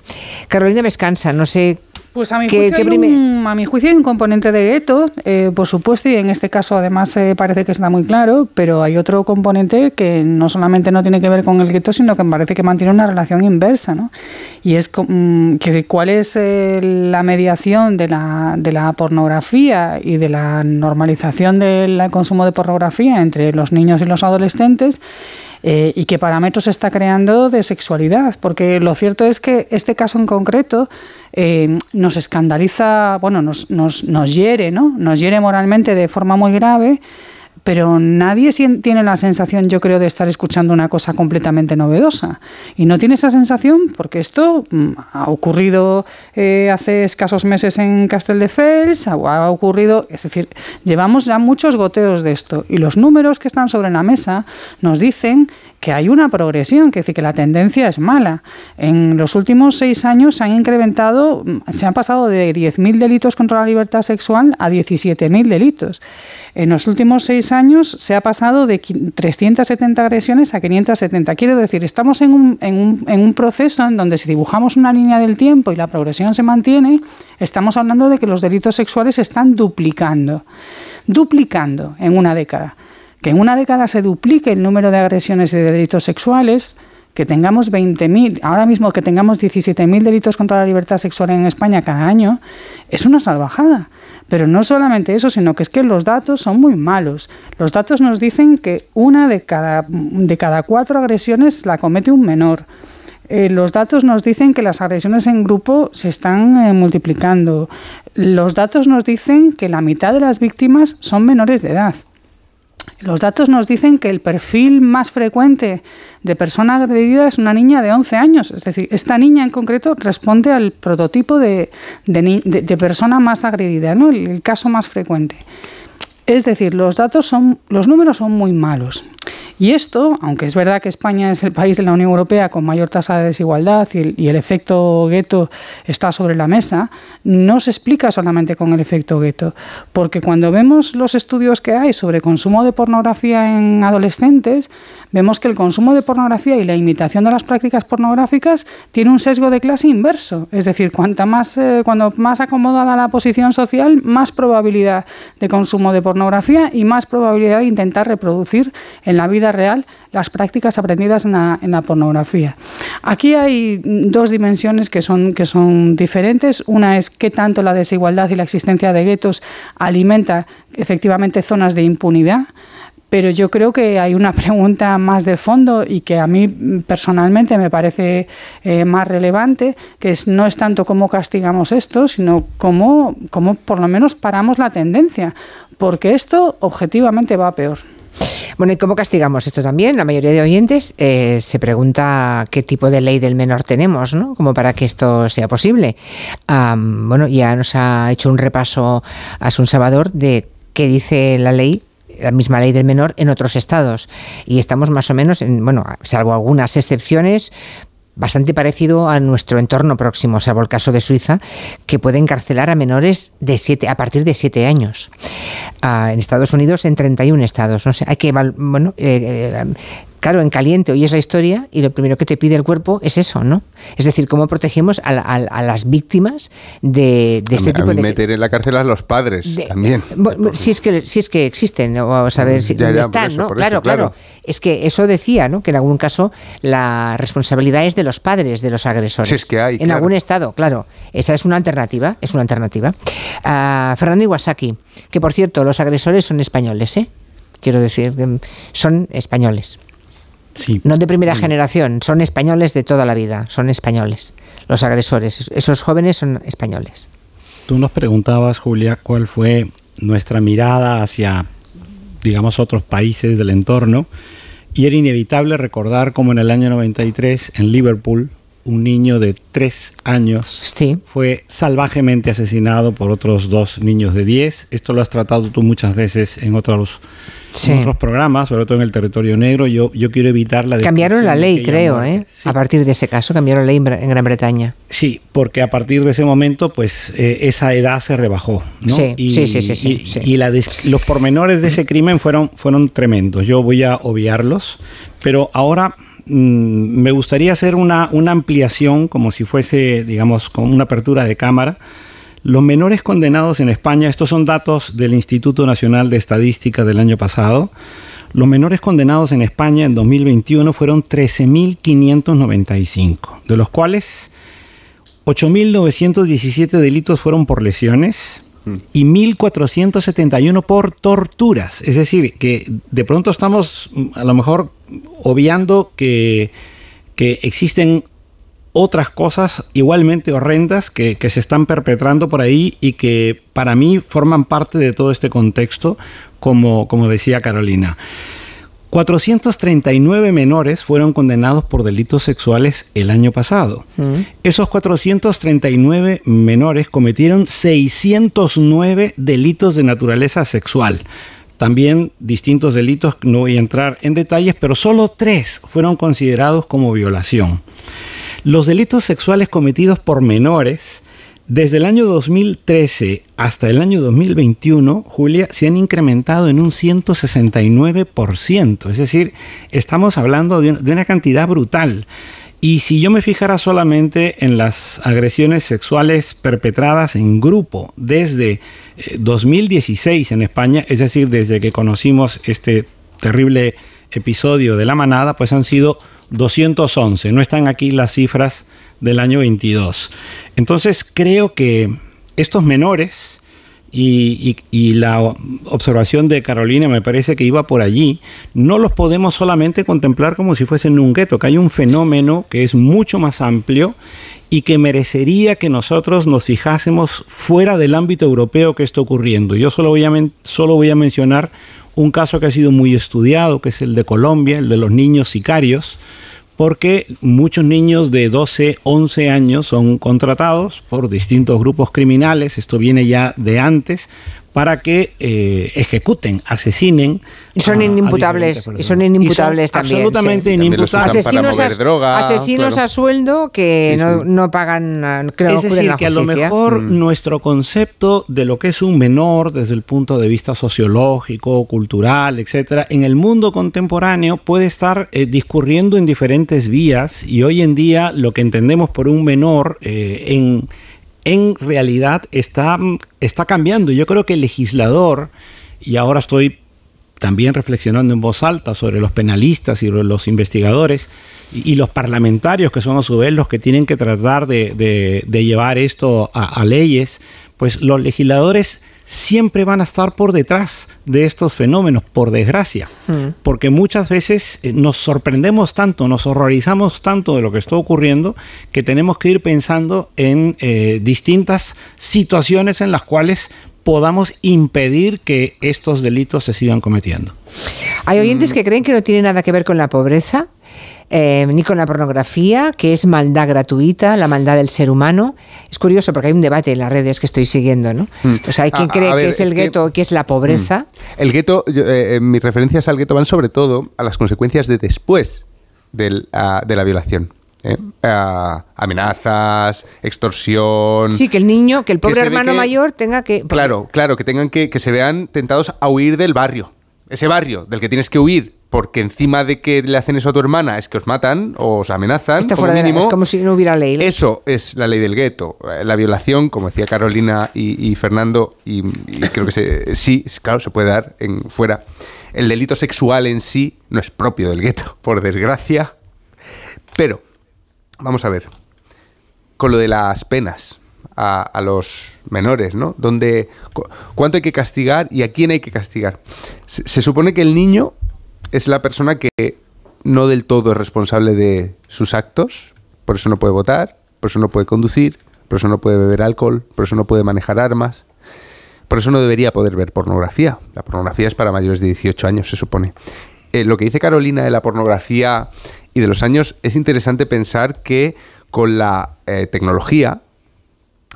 Carolina Vescansa, no sé Pues a mi, juicio hay un, a mi juicio hay un componente de gueto, eh, por supuesto, y en este caso además eh, parece que está muy claro, pero hay otro componente que no solamente no tiene que ver con el gueto, sino que parece que mantiene una relación inversa, ¿no? Y es mm, que cuál es eh, la mediación de la, de la pornografía y de la normalización del consumo de pornografía entre los niños y los adolescentes eh, y qué parámetros está creando de sexualidad. Porque lo cierto es que este caso en concreto eh, nos escandaliza, bueno, nos, nos, nos hiere, ¿no? Nos hiere moralmente de forma muy grave pero nadie tiene la sensación, yo creo, de estar escuchando una cosa completamente novedosa. Y no tiene esa sensación porque esto mm, ha ocurrido eh, hace escasos meses en Castelldefels, ha, ha ocurrido, es decir, llevamos ya muchos goteos de esto y los números que están sobre la mesa nos dicen que hay una progresión, que decir que la tendencia es mala. En los últimos seis años se han incrementado, se han pasado de 10.000 delitos contra la libertad sexual a 17.000 delitos. En los últimos seis años se ha pasado de 370 agresiones a 570. Quiero decir, estamos en un, en un, en un proceso en donde si dibujamos una línea del tiempo y la progresión se mantiene, estamos hablando de que los delitos sexuales se están duplicando, duplicando en una década que en una década se duplique el número de agresiones y de delitos sexuales, que tengamos 20.000, ahora mismo que tengamos 17.000 delitos contra la libertad sexual en España cada año, es una salvajada. Pero no solamente eso, sino que es que los datos son muy malos. Los datos nos dicen que una de cada, de cada cuatro agresiones la comete un menor. Eh, los datos nos dicen que las agresiones en grupo se están eh, multiplicando. Los datos nos dicen que la mitad de las víctimas son menores de edad. Los datos nos dicen que el perfil más frecuente de persona agredida es una niña de 11 años. Es decir, esta niña en concreto responde al prototipo de, persona más agredida, ¿no? el, caso más frecuente. Es decir, los datos son, los números son muy malos. Y esto, aunque es verdad que España es el país de la Unión Europea con mayor tasa de desigualdad y el, efecto gueto está sobre la mesa, no se explica solamente con el efecto gueto. Porque cuando vemos los estudios que hay sobre consumo de pornografía en adolescentes, vemos que el consumo de pornografía y la imitación de las prácticas pornográficas tiene un sesgo de clase inverso. Es decir, cuanta más, eh, cuando más acomodada la posición social, más probabilidad de consumo de pornografía y más probabilidad de intentar reproducir en la vida real las prácticas aprendidas en la, pornografía. Aquí hay dos dimensiones que son, que son diferentes. Una es qué tanto la desigualdad y la existencia de guetos alimenta efectivamente zonas de impunidad pero yo creo que hay una pregunta más de fondo y que a mí personalmente me parece eh, más relevante, que es, no es tanto cómo castigamos esto, sino cómo, cómo por lo menos paramos la tendencia, porque esto objetivamente va peor. Bueno, ¿y cómo castigamos esto también? La mayoría de oyentes eh, se pregunta qué tipo de ley del menor tenemos, ¿no? Como para que esto sea posible. bueno, ya nos ha hecho un repaso Asun Salvador de qué dice la ley la misma ley del menor en otros estados y estamos más o menos en bueno salvo algunas excepciones bastante parecido a nuestro entorno próximo, salvo el caso de Suiza, que puede encarcelar a menores de siete, a partir de 7 años. Ah, en Estados Unidos, en 31 estados. No sé, hay que bueno, eh, eh, claro, en caliente oyes la historia y lo primero que te pide el cuerpo es eso, ¿no? Es decir, cómo protegemos a, las víctimas de, este tipo de... meter en la cárcel a los padres también. si, es que, si es que existen, o a saber mm, si, dónde están, ¿no? Claro, claro, Es que eso decía, ¿no? Que en algún caso la responsabilidad es de los padres de los agresores. Si es que hay, En algún estado, claro. Esa es una alternativa, es una alternativa. Uh, Fernando Iwasaki, que por cierto, los agresores son españoles, ¿eh? Quiero decir, son españoles. No de primera generación, son españoles de toda la vida, son españoles. Los agresores, esos jóvenes son españoles. Tú nos preguntabas, Julia, cuál fue nuestra mirada hacia, digamos, otros países del entorno. Y era inevitable recordar como en el año 93, en Liverpool, un niño de tres años fue salvajemente asesinado por otros dos niños de diez. Esto lo has tratado tú muchas veces en otros en otros programas, sobre todo en el territorio negro. Yo, yo quiero evitar la... Cambiaron la ley, creo, ¿eh? A partir de ese caso, cambiaron la ley en Gran Bretaña. Sí, porque a partir de ese momento, pues eh, esa edad se rebajó. ¿no? Sí, y, sí, sí, sí, Y, la los pormenores de ese crimen fueron, fueron tremendos. Yo voy a obviarlos, pero ahora mm, me gustaría hacer una, una ampliación, como si fuese, digamos, con una apertura de cámara. Los menores condenados en España, estos son datos del Instituto Nacional de Estadística del año pasado, los menores condenados en España en 2021 fueron 13.595, de los cuales 8.917 delitos fueron por lesiones y 1.471 por torturas. Es decir, que de pronto estamos mm, a lo mejor obviando que, que existen otras cosas igualmente horrendas que, que, se están perpetrando por ahí y que para mí forman parte de todo este contexto, como, como decía Carolina. 439 menores fueron condenados por delitos sexuales el año pasado. Mm. Esos 439 menores cometieron 609 delitos de naturaleza sexual. También distintos delitos, no voy a entrar en detalles, pero solo tres fueron considerados como violación. Los delitos sexuales cometidos por menores desde el año 2013 hasta el año 2021, Julia, se han incrementado en un 169%. Es decir, estamos hablando de una cantidad brutal. Y si yo me fijara solamente en las agresiones sexuales perpetradas en grupo desde 2016 eh, en España, es decir, desde que conocimos este terrible episodio de la manada, pues han sido 211. No están aquí las cifras del año 22. Entonces creo que estos menores y, la observación de Carolina me parece que iba por allí, no los podemos solamente contemplar como si fuesen un gueto, que hay un fenómeno que es mucho más amplio y que merecería que nosotros nos fijásemos fuera del ámbito europeo que está ocurriendo. Yo solo voy a, solo voy a mencionar un caso que ha sido muy estudiado, que es el de Colombia, el de los niños sicarios, porque muchos niños de 12, 11 años son contratados por distintos grupos criminales, esto viene ya de antes, para que eh, ejecuten, asesinen. Y son inimputables, y son inimputables también. Absolutamente inimputables. Asesinos, a, asesinos a sueldo que no, no, pagan, creo Es decir, que a lo mejor mm. nuestro concepto de lo que es un menor desde el punto de vista sociológico, cultural, etcétera, en el mundo contemporáneo puede estar eh, discurriendo en diferentes vías y hoy en día lo que entendemos por un menor eh, en en realidad está, está cambiando. Yo creo que el legislador, y ahora estoy también reflexionando en voz alta sobre los penalistas y los investigadores y, los parlamentarios, que son a su vez los que tienen que tratar de, llevar esto a leyes, pues los legisladores siempre van a estar por detrás de estos fenómenos, por desgracia, mm. porque muchas veces eh, nos sorprendemos tanto, nos horrorizamos tanto de lo que está ocurriendo, que tenemos que ir pensando en eh, distintas situaciones en las cuales podamos impedir que estos delitos se sigan cometiendo. Hay oyentes mm. que creen que no tiene nada que ver con la pobreza, eh, ni con la pornografía, que es maldad gratuita, la maldad del ser humano. Es curioso porque hay un debate en las redes que estoy siguiendo, ¿no? Mm. O sea, hay quien cree que es el gueto, que, que es la pobreza. Mm. El gueto, eh, mis referencias al gueto van sobre todo a las consecuencias de después de la violación. ¿eh? amenazas, extorsión. Sí, que el niño, que el pobre hermano mayor tenga que. Claro, claro, que tengan que, que se vean tentados a huir del barrio. Ese barrio del que tienes que huir porque encima de que le hacen eso a tu hermana es que os matan o os amenazan. como mínimo, es como si no hubiera ley. Eso es la ley del gueto. Eh, la violación, como decía Carolina y, Fernando, y, creo que sí, claro, se puede dar en fuera. El delito sexual en sí no es propio del gueto, por desgracia. Pero, vamos a ver, con lo de las penas. A, los menores, ¿no? Donde, ¿Cuánto hay que castigar y a quién hay que castigar? se supone que el niño es la persona que no del todo es responsable de sus actos, por eso no puede votar, por eso no puede conducir, por eso no puede beber alcohol, por eso no puede manejar armas, por eso no debería poder ver pornografía. La pornografía es para mayores de 18 años, se supone. Eh, lo que dice Carolina de la pornografía y de los años, es interesante pensar que con la eh, tecnología,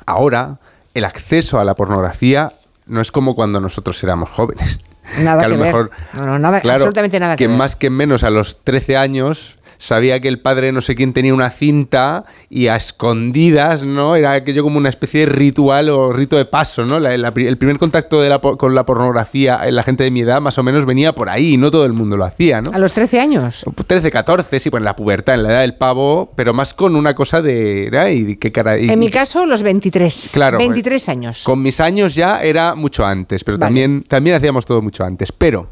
ahora, el acceso a la pornografía no es como cuando nosotros éramos jóvenes. Nada que, a lo mejor, nada, absolutamente nada que, más que menos a los 13 años sabía que el padre no sé quién tenía una cinta y a escondidas, ¿no? Era aquello como una especie de ritual o rito de paso, ¿no? La- la el primer contacto de la con la pornografía en la gente de mi edad más o menos venía por ahí, no todo el mundo lo hacía, ¿no? A los 13 años. 13, 14, sí, pues en la pubertad, en la edad del pavo, pero más con una cosa de... ¿y qué cara? y- En mi caso, los 23. Claro, 23 años. Con mis años ya era mucho antes, pero Vale. también, también hacíamos todo mucho antes. Pero,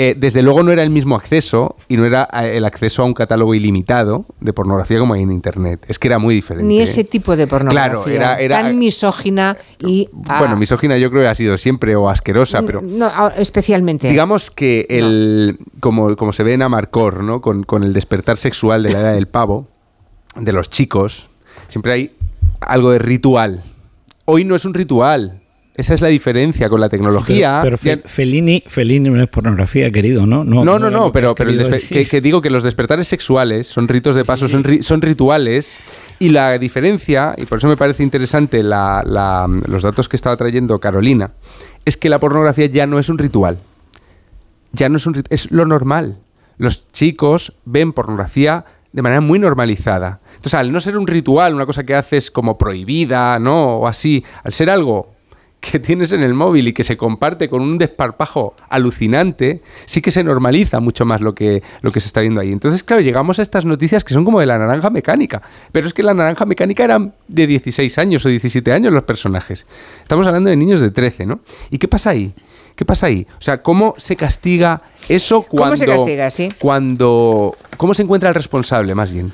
eh, desde luego no era el mismo acceso y no era eh, el acceso a un catálogo ilimitado de pornografía como hay en Internet. Es que era muy diferente. Ni ese tipo de pornografía. Claro, era- era- tan misógina y... ah, Bueno, misógina yo creo que ha sido siempre o asquerosa, pero... No, ah, especialmente. Digamos que el, como, como se ve en Amarcor, ¿no? Con, con el despertar sexual de la edad del pavo, de los chicos, siempre hay algo de ritual. Hoy no es un ritual. Esa es la diferencia con la tecnología. Pero, pero Fe- Fellini, Fellini no es pornografía, querido, ¿no? no, no, no, pero, el que, que digo que los despertares sexuales son ritos de paso, Son, ri- son rituales. Y la diferencia, y por eso me parece interesante la- la- los datos que estaba trayendo Carolina, es que la pornografía ya no es un ritual. Ya no es un rit- es lo normal. Los chicos ven pornografía de manera muy normalizada. Entonces, al no ser un ritual, una cosa que haces como prohibida, ¿no? O así, al ser algo que tienes en el móvil y que se comparte con un desparpajo alucinante, sí que se normaliza mucho más lo que, lo que se está viendo ahí. Entonces, claro, llegamos a estas noticias que son como de la naranja mecánica. Pero es que la naranja mecánica eran de 16 años o 17 años los personajes. Estamos hablando de niños de 13, ¿no? ¿Y qué pasa ahí? ¿Qué pasa ahí? O sea, ¿cómo se castiga eso cuando... ¿Cómo se castiga, sí? Cuando... ¿Cómo se encuentra el responsable, más bien?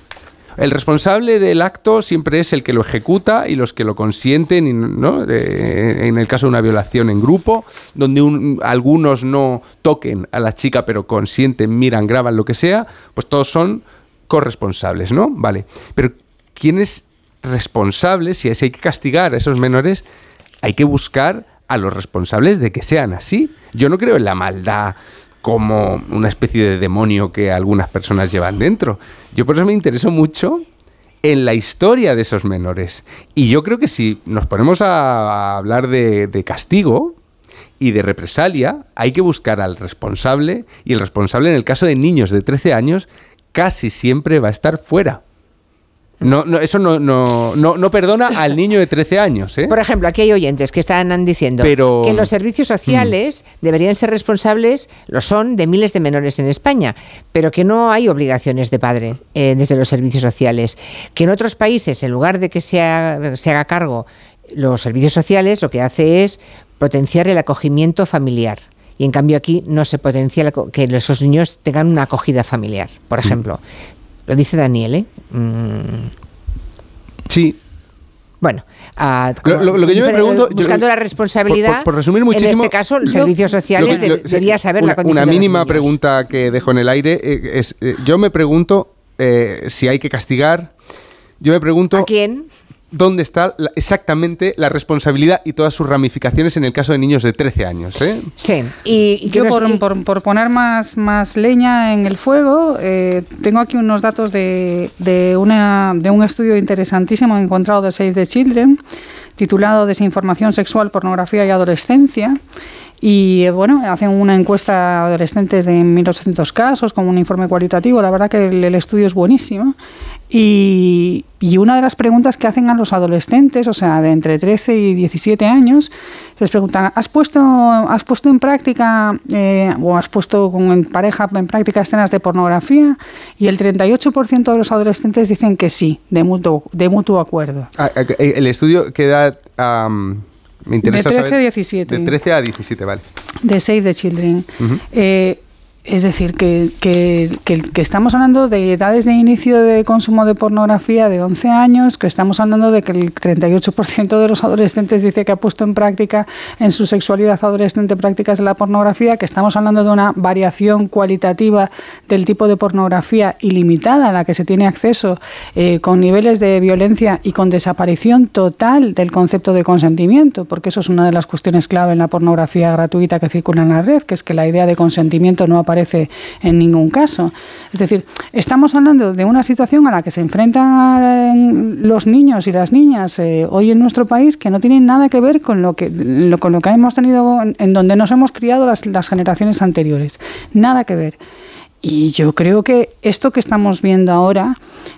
El responsable del acto siempre es el que lo ejecuta y los que lo consienten, ¿no? En el caso de una violación en grupo, donde un- algunos no toquen a la chica, pero consienten, miran, graban, lo que sea, pues todos son corresponsables, ¿no? Vale. Pero ¿quién es responsable? Si hay que castigar a esos menores, hay que buscar a los responsables de que sean así. Yo no creo en la maldad como una especie de demonio que algunas personas llevan dentro. Yo por eso me intereso mucho en la historia de esos menores. Y yo creo que si nos ponemos a, hablar de, de castigo y de represalia, hay que buscar al responsable y el responsable en el caso de niños de 13 años casi siempre va a estar fuera. No, no, eso no, no, no, no perdona al niño de 13 años. ¿eh? Por ejemplo, aquí hay oyentes que están diciendo Pero- que los servicios sociales deberían ser responsables, lo son, de miles de menores en España, pero que no hay obligaciones de padre eh, desde los servicios sociales. Que en otros países, en lugar de que se haga, se haga cargo los servicios sociales, lo que hace es potenciar el acogimiento familiar. Y en cambio aquí no se potencia que esos niños tengan una acogida familiar, por ejemplo. Lo dice Daniel, ¿eh? Mm. Sí. Bueno, Lo- lo- lo que yo me difere- pregunto- yo- buscando la responsabilidad, Por, por- por resumir muchísimo. en este caso, los servicios sociales que- lo- debía saber una, la condición Una de los mínima pregunta que dejo en el aire eh, es: eh, yo me pregunto eh, si hay que castigar. Yo me pregunto. ¿A quién? ¿Dónde está la- exactamente la responsabilidad y todas sus ramificaciones en el caso de niños de 13 años? ¿eh? Sí, y, y Yo, por, por- por poner más, más leña en el fuego, eh, tengo aquí unos datos de, de, una, de un estudio interesantísimo encontrado de Save the Children, titulado Desinformación sexual, pornografía y adolescencia. Y eh, bueno, hacen una encuesta a adolescentes de 1.800 casos con un informe cualitativo. La verdad que el, el estudio es buenísimo. Y, y una de las preguntas que hacen a los adolescentes, o sea, de entre 13 y 17 años, les preguntan, ¿has puesto, has puesto en práctica eh, o has puesto con en pareja en práctica escenas de pornografía? Y el 38% de los adolescentes dicen que sí, de mutuo, de mutuo acuerdo. Ah, eh, El estudio queda. am, me interesa De 13 saber- a 17. De 13 a 17, vale. de Save the Children. Ujú. Eh, es decir, que, que- estamos hablando de edades de inicio de consumo de pornografía de 11 años, que estamos hablando de que el 38% de los adolescentes dice que ha puesto en práctica en su sexualidad adolescente prácticas de la pornografía, que estamos hablando de una variación cualitativa del tipo de pornografía ilimitada a la que se tiene acceso, eh, con niveles de violencia y con desaparición total del concepto de consentimiento, porque eso es una de las cuestiones clave en la pornografía gratuita que circula en la red, que es que la idea de consentimiento no aparece en ningún caso. Es decir, estamos hablando de una situación a la que se enfrentan los niños y las niñas eh, hoy en nuestro país que no tienen nada que ver con lo que, con lo que hemos tenido, en donde nos hemos criado las, las generaciones anteriores. Nada que ver. Y yo creo que esto que estamos viendo ahora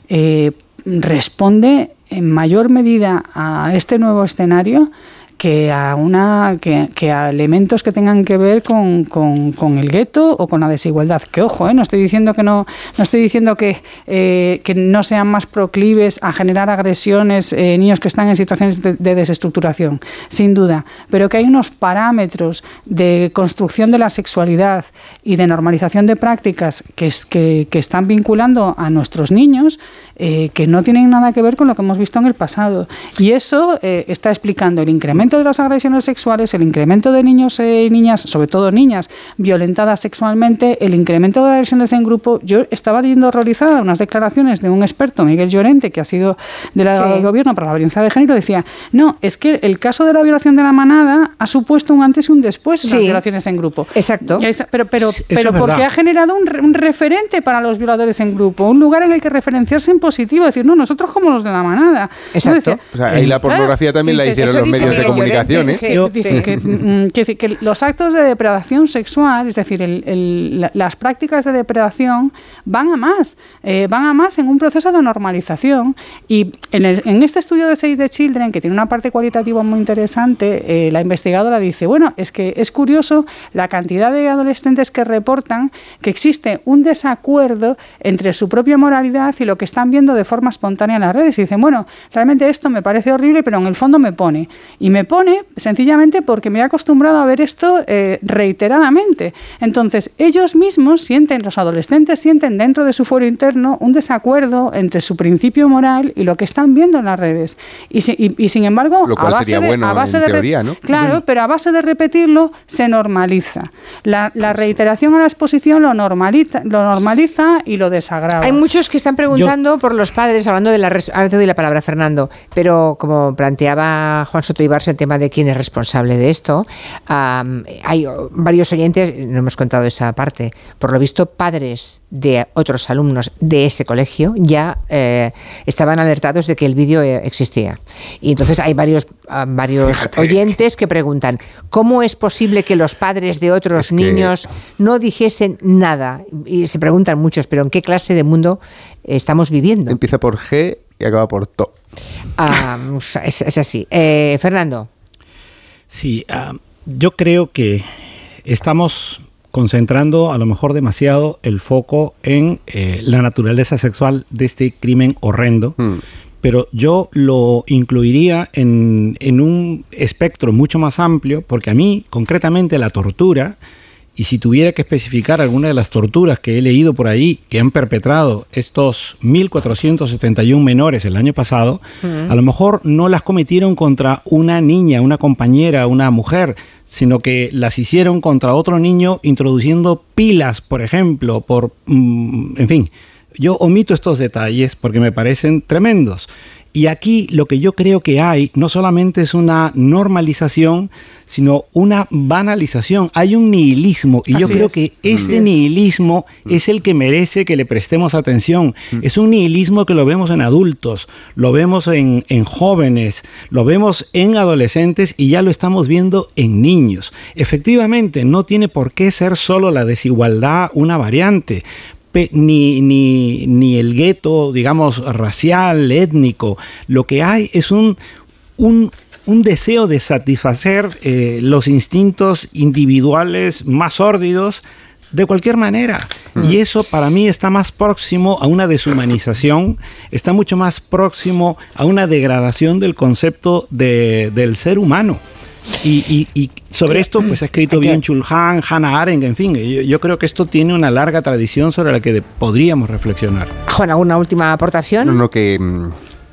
eh, responde en mayor medida a este nuevo escenario que a una que, que a elementos que tengan que ver con, con, con el gueto o con la desigualdad. Que ojo, ¿eh? no estoy diciendo que no, no estoy diciendo que, eh, que no sean más proclives a generar agresiones eh, niños que están en situaciones de, de desestructuración, sin duda, pero que hay unos parámetros de construcción de la sexualidad y de normalización de prácticas que, es, que, que están vinculando a nuestros niños eh, que no tienen nada que ver con lo que hemos visto en el pasado. Y eso está explicando el incremento de las agresiones sexuales, el incremento de niños y niñas, sobre todo niñas, violentadas sexualmente, el incremento de agresiones en grupo. Yo estaba leyendo horrorizada unas declaraciones de un experto, Miguel Llorente, que ha sido delegado Sí. del gobierno para la violencia de género, decía, no, es que el caso de la violación de la manada ha supuesto un antes y un después en las violaciones en grupo. Exacto. Pero pero, Eso pero porque verdad. ha generado un, re- un referente para los violadores en grupo, un lugar en el que referenciarse en positivo, decir, no, nosotros como los de la manada. Exacto. Decía, O sea, ahí la pornografía también la hicieron los medios de comunicación, ¿eh? sí, Yo- sí. que, mm, que que los actos de depredación sexual, es decir, el- el- la- las prácticas de depredación van a más, eh, van a más en un proceso de normalización. Y en, el- en este estudio de Save the Children, que tiene una parte cualitativa muy interesante, eh, la investigadora dice, bueno, es que es curioso la cantidad de adolescentes que reportan que existe un desacuerdo entre su propia moralidad y lo que están viendo de forma espontánea en las redes. Y dicen, bueno, realmente esto me parece horrible, pero en el fondo me pone. Y me pone sencillamente porque me he acostumbrado a ver esto eh, reiteradamente. Entonces, ellos mismos sienten, los adolescentes sienten dentro de su fuero interno un desacuerdo entre su principio moral y lo que están viendo en las redes. Y, si- y- y sin embargo, Lo cual a base sería de, bueno a base en de teoría, ¿no? Claro, pero a base de repetirlo se normaliza. La, la reiteración a la exposición lo normaliza, lo normaliza y lo desagrava. Hay muchos que están preguntando por los padres, hablando de la... Ahora te doy la palabra, Fernando, pero como planteaba Juan Soto Ibarra el tema de quién es responsable de esto, hay varios oyentes, no hemos contado esa parte, por lo visto padres de otros alumnos de ese colegio ya eh, estaban alertados de que el vídeo eh, existía. Y entonces hay varios, varios oyentes que preguntan, ¿cómo es posible que los padres de otros niños no dijesen nada? Y se preguntan muchos, pero ¿en qué clase de mundo estamos viviendo? Empieza por G y acaba por TO. Ah, es, es así. Eh, Fernando. Sí, ah, yo creo que estamos concentrando a lo mejor demasiado el foco en eh, la naturaleza sexual de este crimen horrendo, pero yo lo incluiría en, en un espectro mucho más amplio, porque a mí concretamente la tortura, y si tuviera que especificar alguna de las torturas que he leído por ahí que han perpetrado estos 1.471 menores el año pasado, Mm. a lo mejor no las cometieron contra una niña, una compañera, una mujer, sino que las hicieron contra otro niño introduciendo pilas, por ejemplo, por, mm, en fin, yo omito estos detalles porque me parecen tremendos. Y aquí lo que yo creo que hay no solamente es una normalización, sino una banalización. Hay un nihilismo y yo creo es. que Así este es. nihilismo es el que merece que le prestemos atención. Es un nihilismo que lo vemos en adultos, lo vemos en, en jóvenes, lo vemos en adolescentes y ya lo estamos viendo en niños. Efectivamente, no tiene por qué ser solo la desigualdad una variante ni, ni, ni el gueto, digamos, racial, étnico. Lo que hay es un, un, un deseo de satisfacer eh, los instintos individuales más sórdidos de cualquier manera. Y eso para mí está más próximo a una deshumanización, está mucho más próximo a una degradación del concepto de- del ser humano. Y, y- y sobre esto pues ha escrito bien Chulhan, Hannah Arendt, en fin, yo, yo creo que esto tiene una larga tradición sobre la que podríamos reflexionar. Juan, ¿alguna última aportación? No, no, que...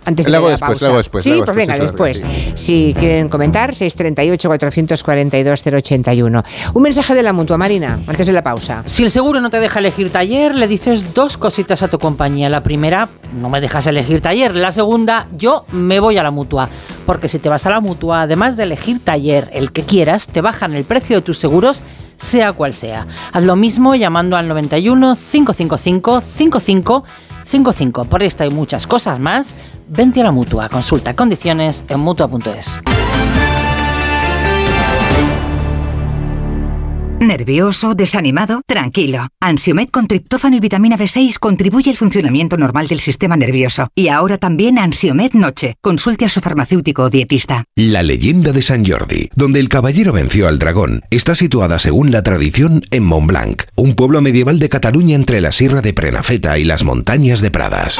Antes de hago la después, pausa. hago después, Sí, hago pues después, venga, después. Si quieren comentar, 638-442-081. Un mensaje de la mutua, Marina, antes de la pausa. Si el seguro no te deja elegir taller, le dices dos cositas a tu compañía. La primera, no me dejas elegir taller. La segunda, yo me voy a la mutua. Porque si te vas a la mutua, además de elegir taller, el que quieras, te bajan el precio de tus seguros, sea cual sea. Haz lo mismo llamando al 91 555 55 55. Por esta y muchas cosas más, vente a la mutua. Consulta condiciones en mutua.es. ¿Nervioso? ¿Desanimado? Tranquilo. Ansiomed con triptófano y vitamina B6 contribuye al funcionamiento normal del sistema nervioso. Y ahora también Ansiomed Noche. Consulte a su farmacéutico o dietista. La leyenda de San Jordi, donde el caballero venció al dragón, está situada según la tradición en Montblanc, un pueblo medieval de Cataluña entre la Sierra de Prenafeta y las montañas de Pradas.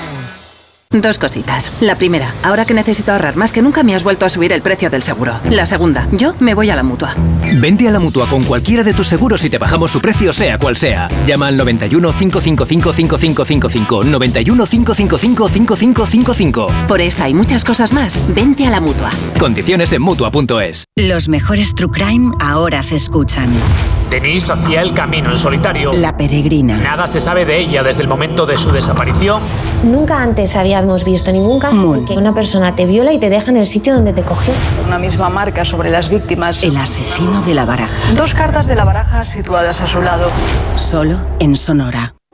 Dos cositas. La primera, ahora que necesito ahorrar más que nunca me has vuelto a subir el precio del seguro. La segunda, yo me voy a la mutua. Vente a la mutua con cualquiera de tus seguros y te bajamos su precio, sea cual sea. Llama al 91 555 5555. 91 555 5555. Por esta y muchas cosas más, vente a la mutua. Condiciones en mutua.es. Los mejores True Crime ahora se escuchan. Denise hacía el camino en solitario. La peregrina. Nada se sabe de ella desde el momento de su desaparición. Nunca antes habíamos visto ningún caso en que una persona te viola y te deja en el sitio donde te cogió. Una misma marca sobre las víctimas. El asesino de la baraja. Dos cartas de la baraja situadas a su lado. Solo en Sonora.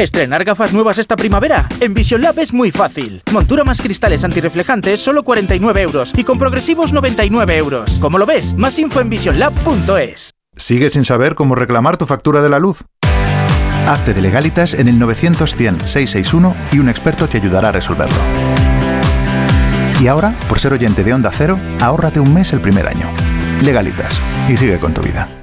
¿Estrenar gafas nuevas esta primavera? En Vision Lab es muy fácil. Montura más cristales antirreflejantes, solo 49 euros. Y con progresivos, 99 euros. ¿Cómo lo ves? Más info en visionlab.es. ¿Sigues sin saber cómo reclamar tu factura de la luz? Hazte de legalitas en el 900-100-661 y un experto te ayudará a resolverlo. Y ahora, por ser oyente de Onda Cero, ahórrate un mes el primer año. Legalitas. Y sigue con tu vida.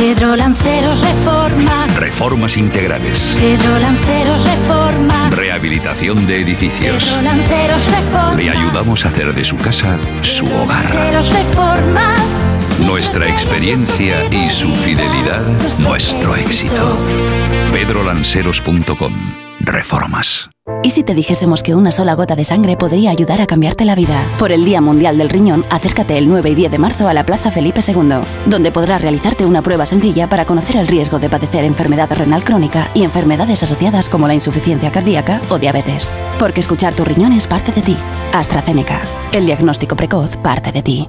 Pedro Lanceros Reformas. Reformas integrales. Pedro Lanceros Reformas. Rehabilitación de edificios. Pedro Lanceros Reformas. Le ayudamos a hacer de su casa su hogar. Lanceros Reformas. Nuestra experiencia y su fidelidad, nuestro éxito. pedrolanceros.com Reformas. ¿Y si te dijésemos que una sola gota de sangre podría ayudar a cambiarte la vida? Por el Día Mundial del Riñón, acércate el 9 y 10 de marzo a la Plaza Felipe II, donde podrás realizarte una prueba sencilla para conocer el riesgo de padecer enfermedad renal crónica y enfermedades asociadas como la insuficiencia cardíaca o diabetes. Porque escuchar tu riñón es parte de ti. AstraZeneca. El diagnóstico precoz parte de ti.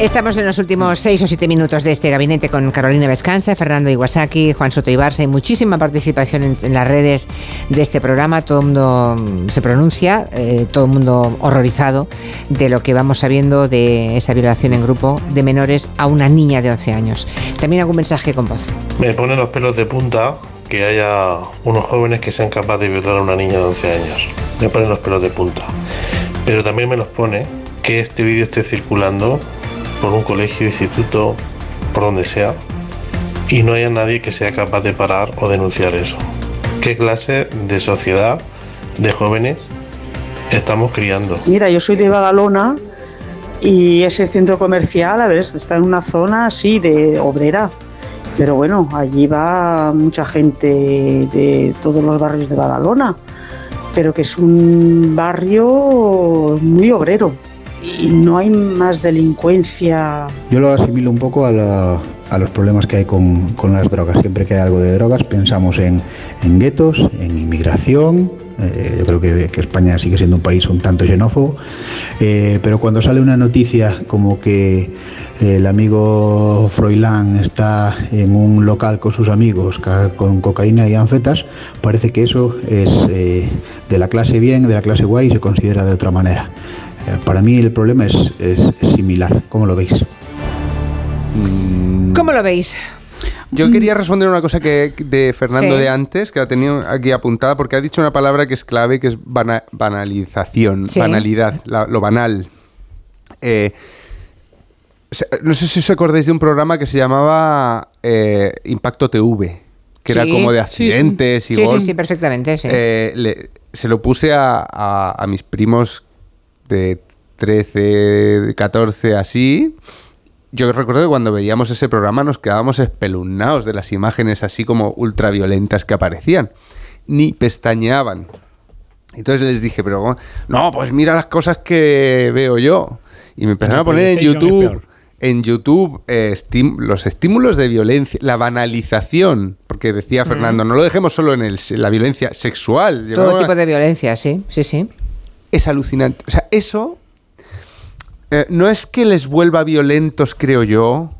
Estamos en los últimos seis o siete minutos de este gabinete con Carolina Vescanza, Fernando Iwasaki, Juan Soto Ibarza. Hay muchísima participación en, las redes de este programa. Todo el mundo mm, se pronuncia, eh, todo el mundo horrorizado de lo que vamos sabiendo de esa violación en grupo de menores a una niña de 11 años. También algún mensaje con voz. Me pone los pelos de punta que haya unos jóvenes que sean capaces de violar a una niña de 11 años. Me ponen los pelos de punta. Pero también me los pone que este vídeo esté circulando por un colegio, instituto, por donde sea, y no haya nadie que sea capaz de parar o denunciar eso. ¿Qué clase de sociedad, de jóvenes, estamos criando? Mira, yo soy de Badalona y ese centro comercial, a ver, está en una zona así de obrera. Pero bueno, allí va mucha gente de todos los barrios de Badalona, pero que es un barrio muy obrero y no hay más delincuencia. Yo lo asimilo un poco a, la- a los problemas que hay con, las drogas. Siempre que hay algo de drogas pensamos en, guetos, en inmigración. Eh, yo creo que, España sigue siendo un país un tanto xenófobo. Eh, pero cuando sale una noticia como que el amigo Froilán está en un local con sus amigos con cocaína y anfetas, parece que eso es eh, de la clase bien, de la clase guay y se considera de otra manera. Eh, Para mí el problema es, es- es similar. ¿Cómo lo veis? ¿Cómo lo veis? Yo quería responder una cosa que de Fernando Sí. de antes, que la tenía aquí apuntada, porque ha dicho una palabra que es clave, que es bana- banalización, Sí. banalidad, la- lo banal. Eh, no sé si os acordáis de un programa que se llamaba eh, Impacto TV, que era como de Sí, sí. accidentes y Sí, sí, sí, perfectamente, sí. Eh, le- se lo puse a, a- a mis primos de 13, 14, así. Yo recuerdo que cuando veíamos ese programa nos quedábamos espeluznados de las imágenes así como ultraviolentas que aparecían. Ni pestañeaban. Entonces les dije, pero no, pues mira las cosas que veo yo. Y me empezaron En a poner en YouTube, en YouTube eh, estim- los estímulos de violencia, la banalización, porque decía Fernando, no lo dejemos solo en, el- en la violencia sexual. Todo tipo de violencia, sí, sí, sí. Es alucinante. O sea, eso eh, no es que les vuelva violentos, creo yo.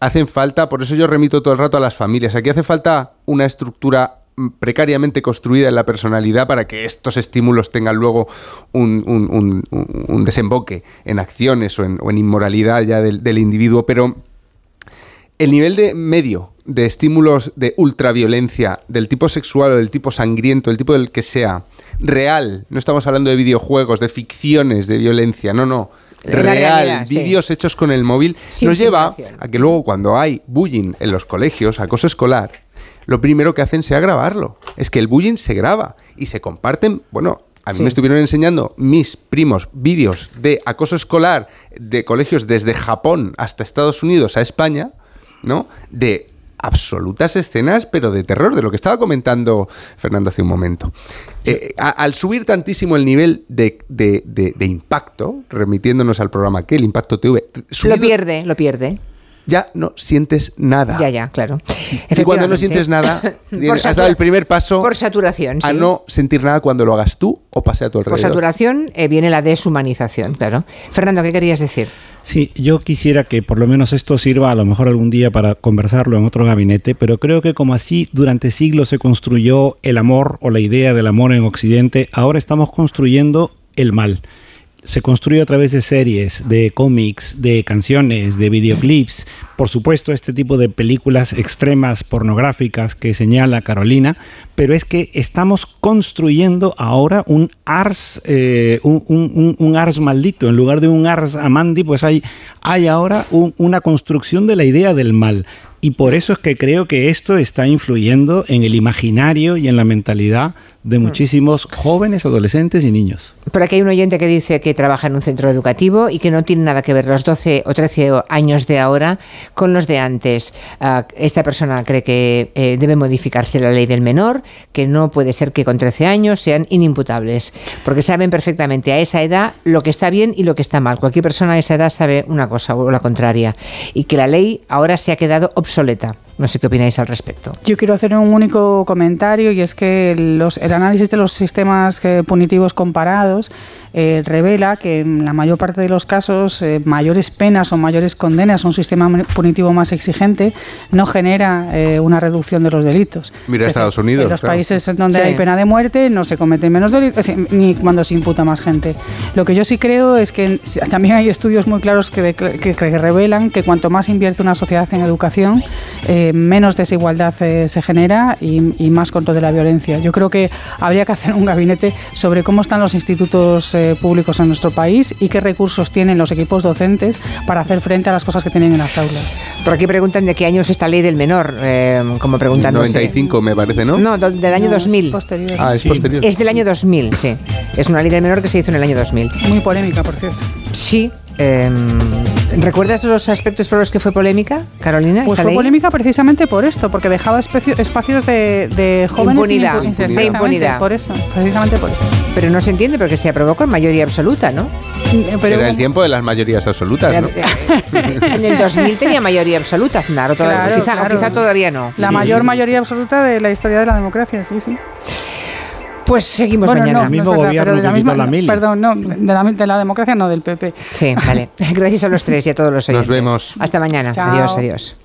Hacen falta, por eso yo remito todo el rato a las familias. Aquí hace falta una estructura mm, precariamente construida en la personalidad para que estos estímulos tengan luego un, un- un- desemboque en acciones o en, inmoralidad ya del, del individuo. Pero el nivel de medio de estímulos de ultraviolencia del tipo sexual o del tipo sangriento, el tipo del que sea, real, no estamos hablando de videojuegos, de ficciones de violencia, no, no, La real, sí. vídeos hechos con el móvil, Sin nos lleva a que luego cuando hay bullying en los colegios, acoso escolar, lo primero que hacen sea grabarlo. Es que el bullying se graba y se comparten, bueno, a mí Sí. me estuvieron enseñando mis primos vídeos de acoso escolar de colegios desde Japón hasta Estados Unidos a España, ¿no? De absolutas escenas, pero de terror, de lo que estaba comentando Fernando hace un momento. Eh, a- al subir tantísimo el nivel de, de- de- de impacto, remitiéndonos al programa que el Impacto TV, Lo subido- pierde, lo pierde. ya no sientes nada. Ya, ya, claro. Y cuando no sientes nada, Por has dado el primer paso Por saturación, a sí. no sentir nada cuando lo hagas tú o pase a tu Por alrededor. saturación eh, viene la deshumanización, claro. Fernando, ¿qué querías decir? Sí, yo quisiera que por lo menos esto sirva a lo mejor algún día para conversarlo en otro gabinete, pero creo que como así durante siglos se construyó el amor o la idea del amor en Occidente, ahora estamos construyendo el mal. Se construye a través de series, de cómics, de canciones, de videoclips, por supuesto este tipo de películas extremas pornográficas que señala Carolina, pero es que estamos construyendo ahora un ars, eh, un, un- ars maldito, en lugar de un ars amandi, pues hay, hay ahora un- una construcción de la idea del mal. Y por eso es que creo que esto está influyendo en el imaginario y en la mentalidad de muchísimos jóvenes, adolescentes y niños. Por aquí hay un oyente que dice que trabaja en un centro educativo y que no tiene nada que ver los 12 o 13 años de ahora con los de antes. Ah, esta persona cree que eh, debe modificarse la ley del menor, que no puede ser que con 13 años sean inimputables, porque saben perfectamente a esa edad lo que está bien y lo que está mal. Cualquier persona a esa edad sabe una cosa o la contraria. Y que la ley ahora se ha quedado obsoleta. No sé qué opináis al respecto. Yo quiero hacer un único comentario y es que los- el análisis de los sistemas eh, punitivos comparados eh, revela que en la mayor parte de los casos eh, mayores penas o mayores condenas, un sistema punitivo más exigente, no genera eh, una reducción de los delitos. Mira Es Estados decir, Unidos. En los claro. países en donde Sí. hay pena de muerte no se cometen menos delitos, ni cuando se imputa más gente. Lo que yo sí creo es que también hay estudios muy claros que, de- que- que revelan que cuanto más invierte una sociedad en educación, eh, menos desigualdad eh, se genera y, y más control de la violencia. Yo creo que habría que hacer un gabinete sobre cómo están los institutos eh, públicos en nuestro país y qué recursos tienen los equipos docentes para hacer frente a las cosas que tienen en las aulas. Por aquí preguntan de qué año es esta ley del menor, eh, como preguntándose. 95 me parece, ¿no? No, do- del año 2000. Ah, es posterior. Es del año 2000, sí. Es una ley del menor que se hizo en el año 2000. Muy polémica, por cierto. Sí. eh, ¿Recuerdas los aspectos por los que fue polémica, Carolina? Pues fue ley? polémica precisamente por esto, porque dejaba especio- espacios de, de jóvenes Impunidad, impu- impunidad. exactamente, Impunidad. Por eso, precisamente por eso. Pero no se entiende porque se aprobó con mayoría absoluta, ¿no? Pero Era el tiempo de las mayorías absolutas, ¿no? En el 2000 tenía mayoría absoluta, Aznar, o Claro, quizá, o quizá todavía no. La mayor mayoría absoluta de la historia de la democracia, sí, sí. Pues seguimos Bueno, mañana. no, no es verdad, pero de la misma- Perdón, no, de la, de la democracia no, del PP. Sí, vale. Gracias a los tres y a todos los oyentes. vemos. Hasta mañana. Chao. Adiós, adiós.